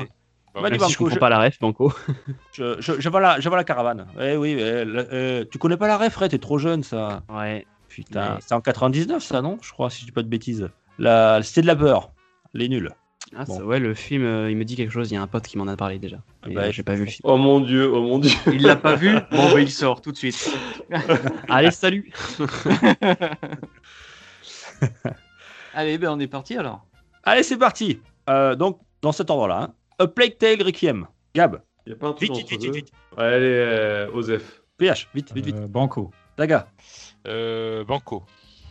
[SPEAKER 5] même si je comprends
[SPEAKER 2] Je,
[SPEAKER 5] pas la ref, Banco.
[SPEAKER 2] je, je, je vois la, je vois la caravane. Eh oui, eh, le- euh, tu connais pas la ref, t'es trop jeune, ça.
[SPEAKER 5] Ouais.
[SPEAKER 2] Putain,
[SPEAKER 5] Mais-
[SPEAKER 2] c'est en 99, ça, non? Je crois, si je dis pas de bêtises. La Cité de la peur. Les nuls.
[SPEAKER 5] Ah,
[SPEAKER 2] Bon.
[SPEAKER 5] ça- ouais, le film, euh, il me dit quelque chose. Il y a un pote qui m'en a parlé déjà. Et,
[SPEAKER 2] Bah,
[SPEAKER 5] euh, j'ai pas vu le film.
[SPEAKER 4] Oh mon dieu, oh mon dieu.
[SPEAKER 6] Il l'a pas vu? Bon, bah, il sort tout de suite.
[SPEAKER 5] Allez, salut.
[SPEAKER 6] Allez, ben, on est parti alors.
[SPEAKER 2] Allez, c'est parti. Euh, donc, dans cet ordre-là, hein. A Plague Tale Requiem. Gab,
[SPEAKER 4] Il y a pas un truc
[SPEAKER 2] vite, vite, vite, vite, vite.
[SPEAKER 4] Ouais, allez, euh, Osef.
[SPEAKER 2] PH, vite, vite, vite.
[SPEAKER 3] Euh, Banco.
[SPEAKER 2] Daga,
[SPEAKER 7] Euh, Banco.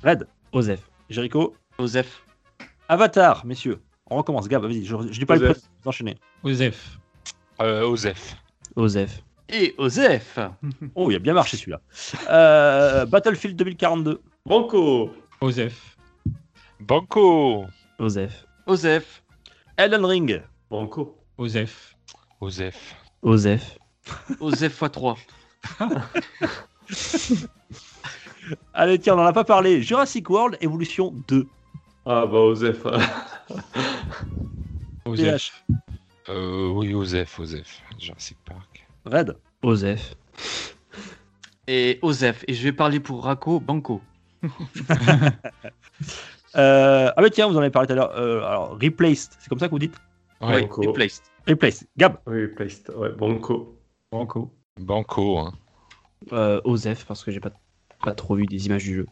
[SPEAKER 2] Red,
[SPEAKER 5] Osef.
[SPEAKER 2] Jericho,
[SPEAKER 6] Osef.
[SPEAKER 2] Avatar, messieurs. On recommence. Gab, vas-y, je, je dis pas le prénom, vous enchaînez.
[SPEAKER 3] Osef.
[SPEAKER 7] Euh, Osef.
[SPEAKER 5] Osef.
[SPEAKER 6] Et Osef.
[SPEAKER 2] Oh, il a bien marché celui-là. Euh, Battlefield 2042.
[SPEAKER 4] Banco.
[SPEAKER 3] Osef.
[SPEAKER 7] Banco.
[SPEAKER 5] Osef.
[SPEAKER 6] Osef.
[SPEAKER 2] Elden Ring.
[SPEAKER 4] Banco.
[SPEAKER 3] Osef.
[SPEAKER 7] Osef.
[SPEAKER 5] Osef.
[SPEAKER 6] Osef x3.
[SPEAKER 2] Allez, tiens, on en a pas parlé. Jurassic World Evolution 2.
[SPEAKER 4] Ah bah Osef.
[SPEAKER 3] Osef.
[SPEAKER 7] Euh, oui, Osef, Osef. Jurassic Park.
[SPEAKER 2] Red,
[SPEAKER 5] Osef.
[SPEAKER 6] Et Osef. Et je vais parler pour Rako, Banco.
[SPEAKER 2] Euh, ah, mais tiens, vous en avez parlé tout à l'heure. Euh, alors, Replaced, c'est comme ça que vous dites?
[SPEAKER 7] Ouais.
[SPEAKER 4] Banco.
[SPEAKER 6] Replaced.
[SPEAKER 2] Replaced. Gab,
[SPEAKER 4] Oui, placed. Ouais, Banco.
[SPEAKER 3] Banco.
[SPEAKER 7] Banco. Hein.
[SPEAKER 5] Euh, Osef, parce que j'ai pas, pas trop vu des images du jeu.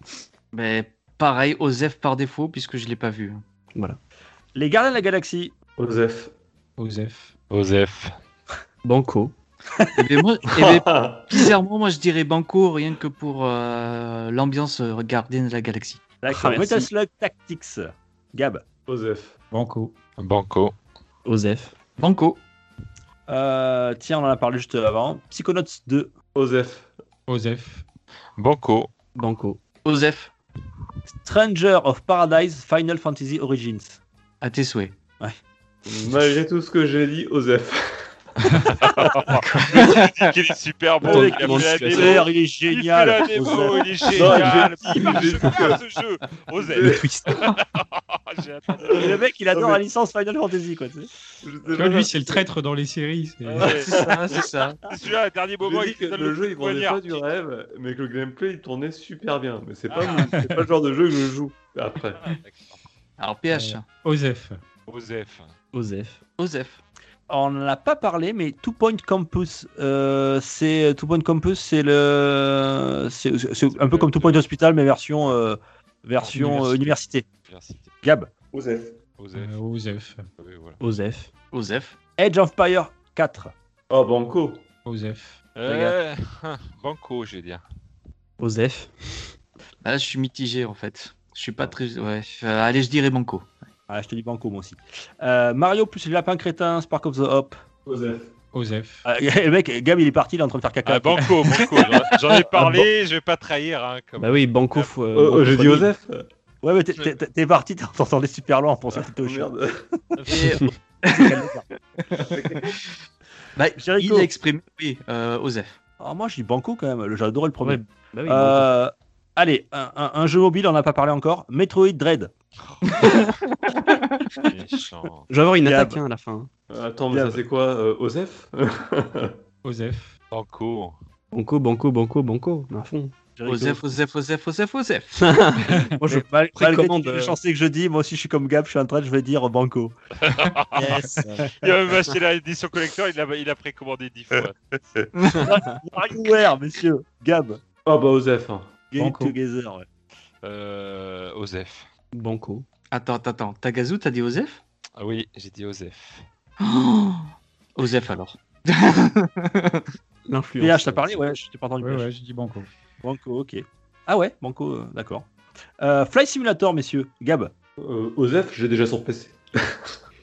[SPEAKER 6] Mais pareil, Osef par défaut, puisque je l'ai pas vu.
[SPEAKER 2] Les Gardiens de la Galaxie.
[SPEAKER 4] Osef.
[SPEAKER 3] Osef.
[SPEAKER 7] Osef.
[SPEAKER 5] Banco.
[SPEAKER 6] Et ben moi, eh ben, bizarrement, moi je dirais Banco rien que pour euh, l'ambiance euh, Gardienne de la Galaxie.
[SPEAKER 2] D'accord.
[SPEAKER 5] Ah, merci.
[SPEAKER 2] Metal Slug Tactics. Gab.
[SPEAKER 4] Osef.
[SPEAKER 3] Banco.
[SPEAKER 7] Banco.
[SPEAKER 5] Osef.
[SPEAKER 6] Banco.
[SPEAKER 2] Euh, tiens, on en a parlé juste avant. Psychonauts 2.
[SPEAKER 4] Osef.
[SPEAKER 3] Osef.
[SPEAKER 7] Banco.
[SPEAKER 5] Banco.
[SPEAKER 6] Osef.
[SPEAKER 2] Stranger of Paradise Final Fantasy Origins.
[SPEAKER 6] À tes souhaits.
[SPEAKER 4] Malgré tout ce que j'ai dit, Osef.
[SPEAKER 7] Il est super
[SPEAKER 2] mec,
[SPEAKER 7] il a
[SPEAKER 2] il
[SPEAKER 7] fait la
[SPEAKER 2] est
[SPEAKER 7] démo.
[SPEAKER 2] super, il est
[SPEAKER 7] Il fait
[SPEAKER 2] génial.
[SPEAKER 7] la démo,
[SPEAKER 2] Osef.
[SPEAKER 7] il est génial. veux ce jeu. Osef.
[SPEAKER 5] Le twist.
[SPEAKER 2] Le mec, il adore
[SPEAKER 4] Non, mais-
[SPEAKER 2] la licence Final Fantasy, quoi.
[SPEAKER 3] lui, c'est le traître dans les séries. c'est-
[SPEAKER 6] ça, c'est ça.
[SPEAKER 7] Celui-là, dernier moment, il donne
[SPEAKER 4] le jeu il vendait pas du rêve, mais que le gameplay il tournait super bien. Mais c'est pas, pas le genre de jeu que je joue après.
[SPEAKER 7] Ah.
[SPEAKER 6] Alors PH.
[SPEAKER 3] Osef.
[SPEAKER 7] Osef.
[SPEAKER 5] Osef.
[SPEAKER 6] Osef.
[SPEAKER 2] On n'en a pas parlé, mais Two Point Campus, euh, c'est Two Point Campus, c'est le, c'est c'est un peu comme Two Point Hospital, mais version euh, version euh, université.
[SPEAKER 7] Université.
[SPEAKER 2] Gab,
[SPEAKER 4] Osef.
[SPEAKER 7] Osef.
[SPEAKER 3] Euh, Osef.
[SPEAKER 7] Oui, voilà.
[SPEAKER 5] Osef.
[SPEAKER 6] Osef.
[SPEAKER 2] Edge of Fire 4.
[SPEAKER 4] Oh, Banco.
[SPEAKER 3] Osef.
[SPEAKER 7] Euh, Banco, je vais dire.
[SPEAKER 5] Osef.
[SPEAKER 6] Ah, Là, je suis mitigé en fait. Je suis pas très. Ouais. Euh, allez, je dirais Banco.
[SPEAKER 2] Ah, je te dis banco moi aussi. Euh, Mario plus les lapins crétins, Spark of the Hop.
[SPEAKER 4] Osef.
[SPEAKER 3] Osef.
[SPEAKER 2] Ah, le mec, Gab, il est parti, il est en train de faire caca.
[SPEAKER 7] Ah, Banco, Banco. J'en- ai parlé, je vais pas trahir. Hein, comme...
[SPEAKER 5] Bah oui, Banco. faut- euh, Banco
[SPEAKER 4] dit
[SPEAKER 5] fois
[SPEAKER 4] Osef.
[SPEAKER 2] Ouais, mais t'es- parti, t'entendais super loin, on pensait que t'étais au chien.
[SPEAKER 4] merde.
[SPEAKER 6] Et- bah, il a exprimé. Oui, euh, Osef.
[SPEAKER 2] Ah, moi, je dis banco quand même, j'adorais le premier.
[SPEAKER 5] Ouais, Bah oui.
[SPEAKER 2] Euh, allez, un, un- un jeu mobile, on n'a pas parlé encore. Metroid Dread.
[SPEAKER 5] Je vais avoir une
[SPEAKER 2] Gab.
[SPEAKER 5] attaque hein, à la fin.
[SPEAKER 4] Attends, mais ça c'est quoi euh, Osef?
[SPEAKER 3] Osef.
[SPEAKER 7] Banco.
[SPEAKER 5] Banco, Banco, Banco, Banco. À fond.
[SPEAKER 6] Osef, Osef, Osef, Osef, Osef.
[SPEAKER 2] Moi, je, mal-
[SPEAKER 5] précommande,
[SPEAKER 2] les
[SPEAKER 5] euh,
[SPEAKER 2] chansons que je dis, moi aussi, je suis comme Gab, je suis en train de, je vais dire banco. yes.
[SPEAKER 7] Il a même acheté l'édition collector, il a, il a précommandé 10 fois.
[SPEAKER 2] Hardware, messieurs. Gab.
[SPEAKER 4] Oh bah Osef. hein.
[SPEAKER 2] Get
[SPEAKER 3] Banco.
[SPEAKER 2] together. ouais.
[SPEAKER 7] Euh, Osef.
[SPEAKER 5] Banco.
[SPEAKER 6] Attends, attends, attends. Tagazu, t'as dit Osef?
[SPEAKER 7] Ah oui, j'ai dit Osef.
[SPEAKER 6] Oh Osef alors.
[SPEAKER 5] L'influence.
[SPEAKER 2] PH, t'as parlé Ouais, je t'ai pas entendu.
[SPEAKER 3] Ouais, ouais, j'ai dit Banco.
[SPEAKER 2] Banco, ok. Ah ouais, banco, euh, d'accord. Euh, Fly Simulator, messieurs. Gab.
[SPEAKER 4] Euh, Osef, j'ai déjà sur PC.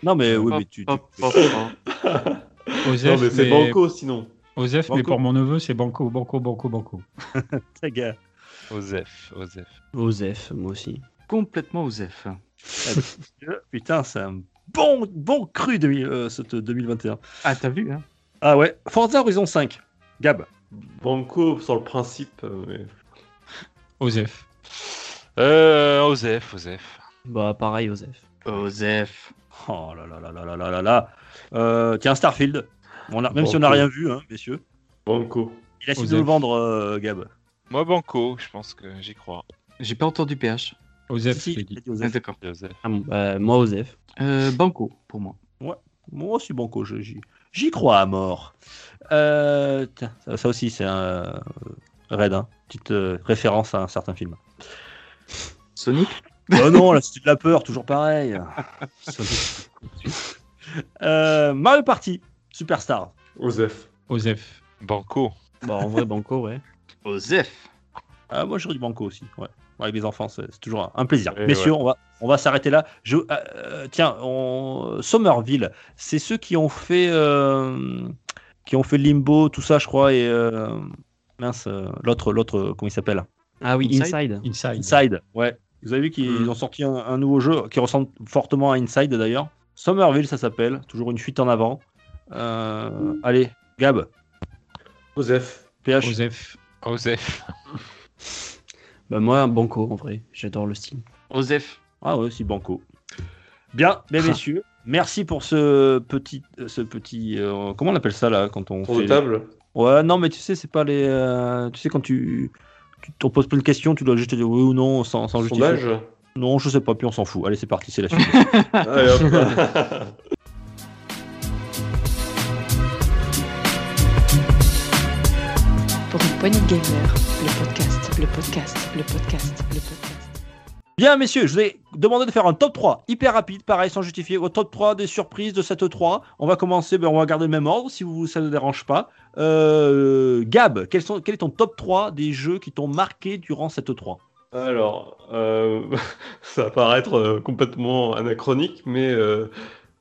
[SPEAKER 2] Non, mais oui, mais tu.
[SPEAKER 3] Osef,
[SPEAKER 4] non mais c'est Banco sinon.
[SPEAKER 3] Osef, mais pour mon neveu, c'est Banco, Banco, Banco, Banco.
[SPEAKER 2] Ta gueule.
[SPEAKER 7] Osef, Osef.
[SPEAKER 5] Osef, moi aussi
[SPEAKER 6] complètement aux F.
[SPEAKER 2] Ah, putain, c'est un bon, bon cru 2021. Euh, euh,
[SPEAKER 6] ah, t'as vu, hein
[SPEAKER 2] Ah ouais, Forza Horizon 5, Gab.
[SPEAKER 4] Banco sur le principe. Euh, mais...
[SPEAKER 3] Osef.
[SPEAKER 7] Euh, Osef, Osef.
[SPEAKER 5] Bah, pareil, Osef.
[SPEAKER 6] Osef.
[SPEAKER 2] Oh là là là là là là là tiens, Starfield. Même si on n'a rien vu, hein, messieurs.
[SPEAKER 4] Banco.
[SPEAKER 2] Il a
[SPEAKER 3] su
[SPEAKER 2] nous le vendre, Gab.
[SPEAKER 7] Moi, Banco, je pense que j'y crois.
[SPEAKER 6] J'ai pas entendu PH.
[SPEAKER 3] Osef,
[SPEAKER 2] Si,
[SPEAKER 3] je l'ai
[SPEAKER 2] il a
[SPEAKER 3] dit.
[SPEAKER 2] dit Osef.
[SPEAKER 6] Ah, D'accord.
[SPEAKER 5] Ah bah, moi, Osef.
[SPEAKER 6] Euh, Banco pour moi.
[SPEAKER 2] Moi aussi, Banco, je- j'y j'y crois à mort. Euh, tiens, ça, ça aussi, c'est un euh, raid, hein. petite euh, référence à un certain film.
[SPEAKER 6] Sonic
[SPEAKER 2] oh non, là, c'était de la peur, toujours pareil. Euh, Mario Party, Superstar.
[SPEAKER 4] Osef.
[SPEAKER 3] Osef.
[SPEAKER 7] Banco.
[SPEAKER 5] Bah, en vrai, Banco, ouais.
[SPEAKER 6] Osef.
[SPEAKER 2] Ah, moi, j'aurais du Banco aussi. Ouais. Avec les enfants, c'est toujours un plaisir.
[SPEAKER 4] Et
[SPEAKER 2] Messieurs,
[SPEAKER 4] ouais.
[SPEAKER 2] on va, on va s'arrêter là. Je, euh, euh, tiens, on... Somerville, c'est ceux qui ont fait, euh, qui ont fait Limbo, tout ça, je crois, et euh, mince, euh, l'autre, l'autre, comment il s'appelle?
[SPEAKER 5] Ah oui,
[SPEAKER 6] Inside
[SPEAKER 5] Inside.
[SPEAKER 3] Inside.
[SPEAKER 2] Inside. Ouais. Vous avez vu qu'ils
[SPEAKER 4] Mm.
[SPEAKER 2] ont sorti un, un nouveau jeu qui ressemble fortement à Inside d'ailleurs. Somerville, ça s'appelle. Toujours une fuite en avant. Euh, allez, Gab,
[SPEAKER 4] Osef.
[SPEAKER 2] PH.
[SPEAKER 3] Osef.
[SPEAKER 7] Osef.
[SPEAKER 5] Bah, moi, Banco, en vrai. J'adore le style.
[SPEAKER 6] Osef.
[SPEAKER 2] Ah ouais, si Banco. Bien, mais messieurs, merci pour ce petit, ce petit, euh, comment on appelle ça là quand on
[SPEAKER 4] Tour
[SPEAKER 2] fait
[SPEAKER 4] de table.
[SPEAKER 2] Ouais, non, mais tu sais, c'est pas les, euh, tu sais quand tu, tu t'en poses pas une question, tu dois juste dire oui ou non sans, sans justifier.
[SPEAKER 4] Sondage.
[SPEAKER 2] Non, je sais pas, puis on s'en fout. Allez, c'est parti, c'est la suite.
[SPEAKER 4] Allez, hop.
[SPEAKER 1] Pour une poignée de gamers, le podcast, le podcast, le podcast, le podcast.
[SPEAKER 2] Bien, messieurs, je vous ai demandé de faire un top 3 hyper rapide, pareil, sans justifier. Au top 3 des surprises de cette 3. On va commencer, ben, on va garder le même ordre si vous, ça ne dérange pas. Euh, Gab, quels sont, quel est ton top 3 des jeux qui t'ont marqué durant cette 3
[SPEAKER 4] Alors, euh, ça va paraître euh, complètement anachronique, mais euh,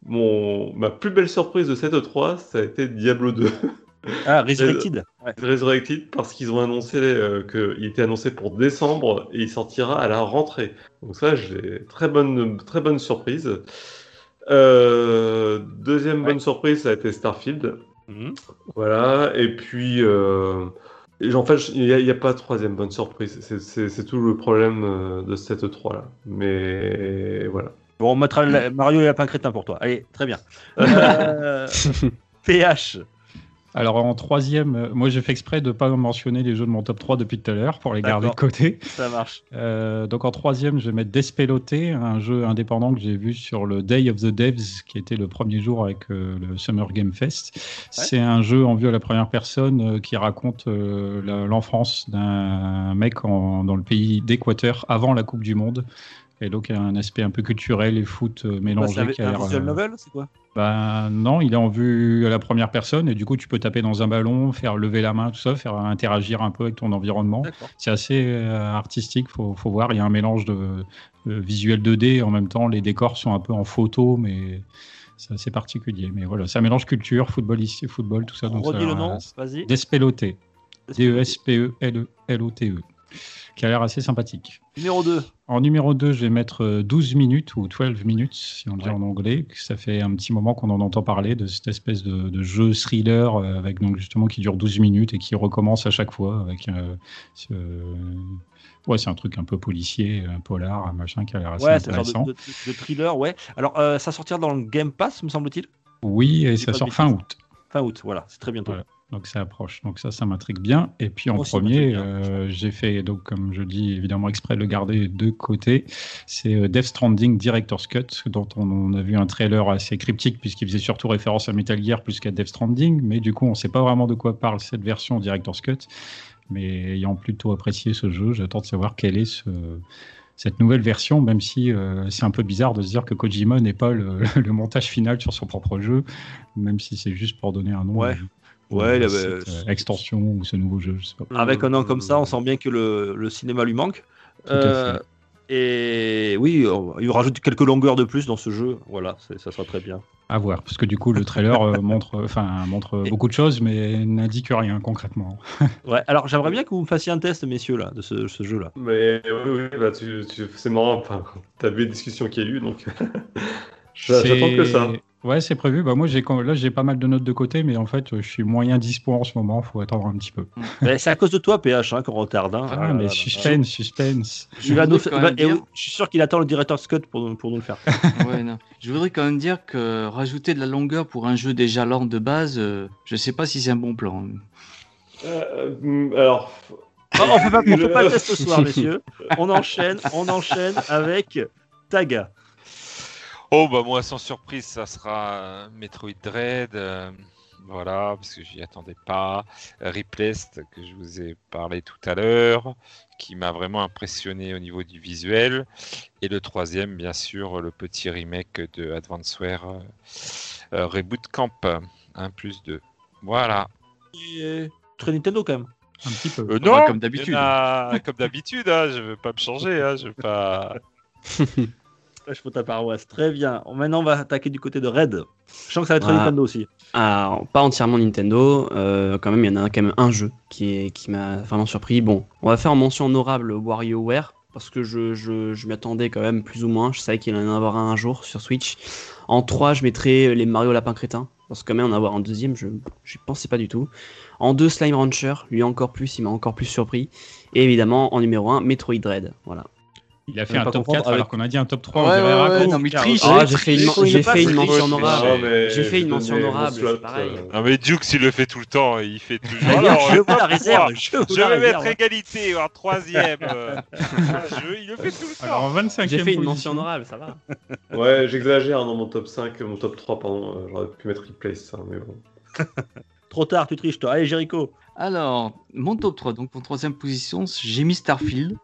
[SPEAKER 4] mon, ma plus belle surprise de cette 3, ça a été Diablo 2.
[SPEAKER 2] Ah, Resurrected ouais.
[SPEAKER 4] Resurrected parce qu'ils ont annoncé euh, qu'il était annoncé pour décembre et il sortira à la rentrée. Donc ça, j'ai très bonne, très bonne surprise. Euh, deuxième
[SPEAKER 2] Ouais.
[SPEAKER 4] bonne surprise, ça a été Starfield.
[SPEAKER 2] Mhm.
[SPEAKER 4] Voilà, et puis euh, en fait, il n'y a, pas de troisième bonne surprise. C'est- tout le problème euh, de cette 3 là. Mais voilà.
[SPEAKER 2] Bon, on mettra la- Mario et Lapin Crétin pour toi. Allez, très bien. Euh, PH.
[SPEAKER 3] Alors en troisième, euh, moi j'ai fait exprès de pas mentionner les jeux de mon top 3 depuis tout à l'heure pour les garder de côté.
[SPEAKER 2] Ça marche.
[SPEAKER 3] Euh, donc en troisième, je vais mettre Despelote, un jeu indépendant que j'ai vu sur le Day of the Devs, qui était le premier jour avec euh, le Summer Game Fest. C'est un jeu en vue à la première personne euh, qui raconte l'enfance d'un mec en- dans le pays d'Équateur avant la Coupe du Monde. Et donc il y a un aspect un peu culturel et foot euh,
[SPEAKER 2] Bah,
[SPEAKER 3] mélangé.
[SPEAKER 2] c'est un, un visual
[SPEAKER 3] euh,
[SPEAKER 2] novel, c'est quoi?
[SPEAKER 3] Bah, non, il est en vue à la première personne et du coup tu peux taper dans un ballon, faire lever la main, tout ça, faire interagir un peu avec ton environnement. C'est assez euh, artistique, faut, faut voir. Il y a un mélange de, de visuel 2D en même temps. Les décors sont un peu en photo, mais c'est assez particulier. Mais voilà, ça mélange culture, football ici, football, tout ça. Donc
[SPEAKER 2] Redis
[SPEAKER 3] ça-
[SPEAKER 2] le nom, vas-y.
[SPEAKER 3] Despelote. D-E-S-P-E-L-O-T-E. Qui a l'air assez sympathique.
[SPEAKER 2] Numéro 2.
[SPEAKER 3] En numéro 2, je vais mettre euh, 12 minutes ou 12 minutes, si on le dit
[SPEAKER 2] Ouais.
[SPEAKER 3] en anglais. Ça fait un petit moment qu'on en entend parler de cette espèce de, de jeu thriller euh, avec donc justement qui dure 12 minutes et qui recommence à chaque fois avec euh, ce- ouais, c'est un truc un peu policier, un polar, un machin qui a l'air assez
[SPEAKER 2] Ouais,
[SPEAKER 3] intéressant.
[SPEAKER 2] de, de- de thriller, ouais. Alors, euh, ça sortira dans le Game Pass, me semble-t-il?
[SPEAKER 3] Oui, et ça sort fin août.
[SPEAKER 2] Fin août, voilà, c'est très bientôt.
[SPEAKER 3] Voilà. Donc ça approche. Donc ça, ça m'intrigue bien. Et puis en
[SPEAKER 2] ça
[SPEAKER 3] premier, euh, j'ai fait, donc comme je dis, évidemment exprès de le garder de côté. C'est euh, Death Stranding Director's Cut, dont on, on a vu un trailer assez cryptique puisqu'il faisait surtout référence à Metal Gear plus qu'à Death Stranding. Mais du coup, on ne sait pas vraiment de quoi parle cette version Director's Cut. Mais ayant plutôt apprécié ce jeu, j'attends de savoir quelle est ce, cette nouvelle version, même si euh, c'est un peu bizarre de se dire que Kojima n'est pas le, le montage final sur son propre jeu, même si c'est juste pour donner un nom.
[SPEAKER 2] Ouais. Ouais, il avait-
[SPEAKER 3] cette euh, extension ou ce nouveau jeu, je sais pas.
[SPEAKER 2] Avec un nom comme ça, on sent bien que le, le cinéma lui manque.
[SPEAKER 3] Tout à
[SPEAKER 2] Euh, et oui, il rajoute quelques longueurs de plus dans ce jeu. Voilà, ça sera très bien.
[SPEAKER 3] À voir, parce que du coup le trailer euh, montre, enfin montre
[SPEAKER 2] Et-
[SPEAKER 3] beaucoup de choses, mais n'indique rien concrètement.
[SPEAKER 2] Ouais, alors j'aimerais bien que vous me fassiez un test, messieurs, là, de ce, ce jeu-là.
[SPEAKER 4] Mais oui, oui, bah, tu, tu- c'est marrant. T'as vu les discussions qu'il y a eu, donc j'a- j'attends que ça.
[SPEAKER 3] Ouais, c'est prévu. Bah, moi, j'ai là, j'ai pas mal de notes de côté, mais en fait, je suis moyen dispo en ce moment. faut attendre un petit peu.
[SPEAKER 2] Mais C'est à cause de toi, PH, hein, qu'on retarde. hein.
[SPEAKER 3] Ah, mais
[SPEAKER 2] là là.
[SPEAKER 3] suspense, suspense.
[SPEAKER 2] Va
[SPEAKER 6] Je
[SPEAKER 2] nous-
[SPEAKER 6] dire-
[SPEAKER 2] suis sûr qu'il attend le directeur Scott pour, nous- pour nous le faire.
[SPEAKER 6] Ouais, non. Je voudrais quand même dire que rajouter de la longueur pour un jeu déjà lent de base, euh, je sais pas si c'est un bon plan.
[SPEAKER 4] Euh, hum, alors,
[SPEAKER 2] Oh, on pas, on fait pas le test ce soir, messieurs. On enchaîne, on enchaîne avec Taga.
[SPEAKER 7] Oh bah moi sans surprise ça sera euh, Metroid Dread, euh, voilà parce que j'y attendais pas. Replaced que je vous ai parlé tout à l'heure, qui m'a vraiment impressionné au niveau du visuel. Et le troisième bien sûr le petit remake de Advanceware euh, Reboot Camp 1 plus 2. Voilà.
[SPEAKER 2] Et... Très Nintendo quand même.
[SPEAKER 3] Un petit peu.
[SPEAKER 7] Euh, non,
[SPEAKER 6] comme d'habitude.
[SPEAKER 7] Comme d'habitude, hein, je veux pas me changer, hein, je veux pas.
[SPEAKER 2] Je faut ta paroisse. Très bien. Maintenant, on va attaquer du côté de Red. Je sens que ça va être
[SPEAKER 5] Ah.
[SPEAKER 2] Nintendo aussi.
[SPEAKER 5] Alors, pas entièrement Nintendo, euh, quand même, il y en a quand même un jeu qui, est, qui m'a vraiment surpris. Bon, on va faire en mention honorable WarioWare, parce que je, je, je m'y attendais quand même plus ou moins. Je savais qu'il allait en avoir un un jour sur Switch. En 3, je mettrais les Mario Lapin Crétin, parce que quand même en avoir un deuxième, je n'y pensais pas du tout. En 2, Slime Rancher, lui encore plus, il m'a encore plus surpris. Et évidemment, en numéro 1, Metroid Dread. Voilà.
[SPEAKER 3] Il a fait un top
[SPEAKER 2] confondre
[SPEAKER 3] 4
[SPEAKER 2] avec-
[SPEAKER 3] alors qu'on a dit un top 3.
[SPEAKER 6] Ouais,
[SPEAKER 3] on dirait
[SPEAKER 6] ouais, ouais, non, mais il triche.
[SPEAKER 5] Ah, j'ai fait une,
[SPEAKER 2] triche,
[SPEAKER 5] j'ai
[SPEAKER 2] il
[SPEAKER 5] fait
[SPEAKER 2] est
[SPEAKER 5] une
[SPEAKER 2] pas
[SPEAKER 5] mention honorable. J'ai fait une mention honorable, c'est pareil.
[SPEAKER 4] euh,
[SPEAKER 7] Non mais Dukes il le fait tout le temps, il fait toujours. Alors,
[SPEAKER 2] je
[SPEAKER 7] euh,
[SPEAKER 2] veux la réserve. Je,
[SPEAKER 7] vais mettre égalité en troisième. euh, un jeu, il le fait tout le
[SPEAKER 3] Alors
[SPEAKER 7] temps.
[SPEAKER 3] en 25
[SPEAKER 5] J'ai fait une mention honorable, ça va.
[SPEAKER 4] Ouais, j'exagère dans mon top 5, mon top 3, pardon. euh, J'aurais pu mettre Replace, hein, mais bon.
[SPEAKER 2] Trop tard, tu triches, toi. Allez, Jericho.
[SPEAKER 6] Alors, mon top 3, donc en troisième position, j'ai mis Starfield.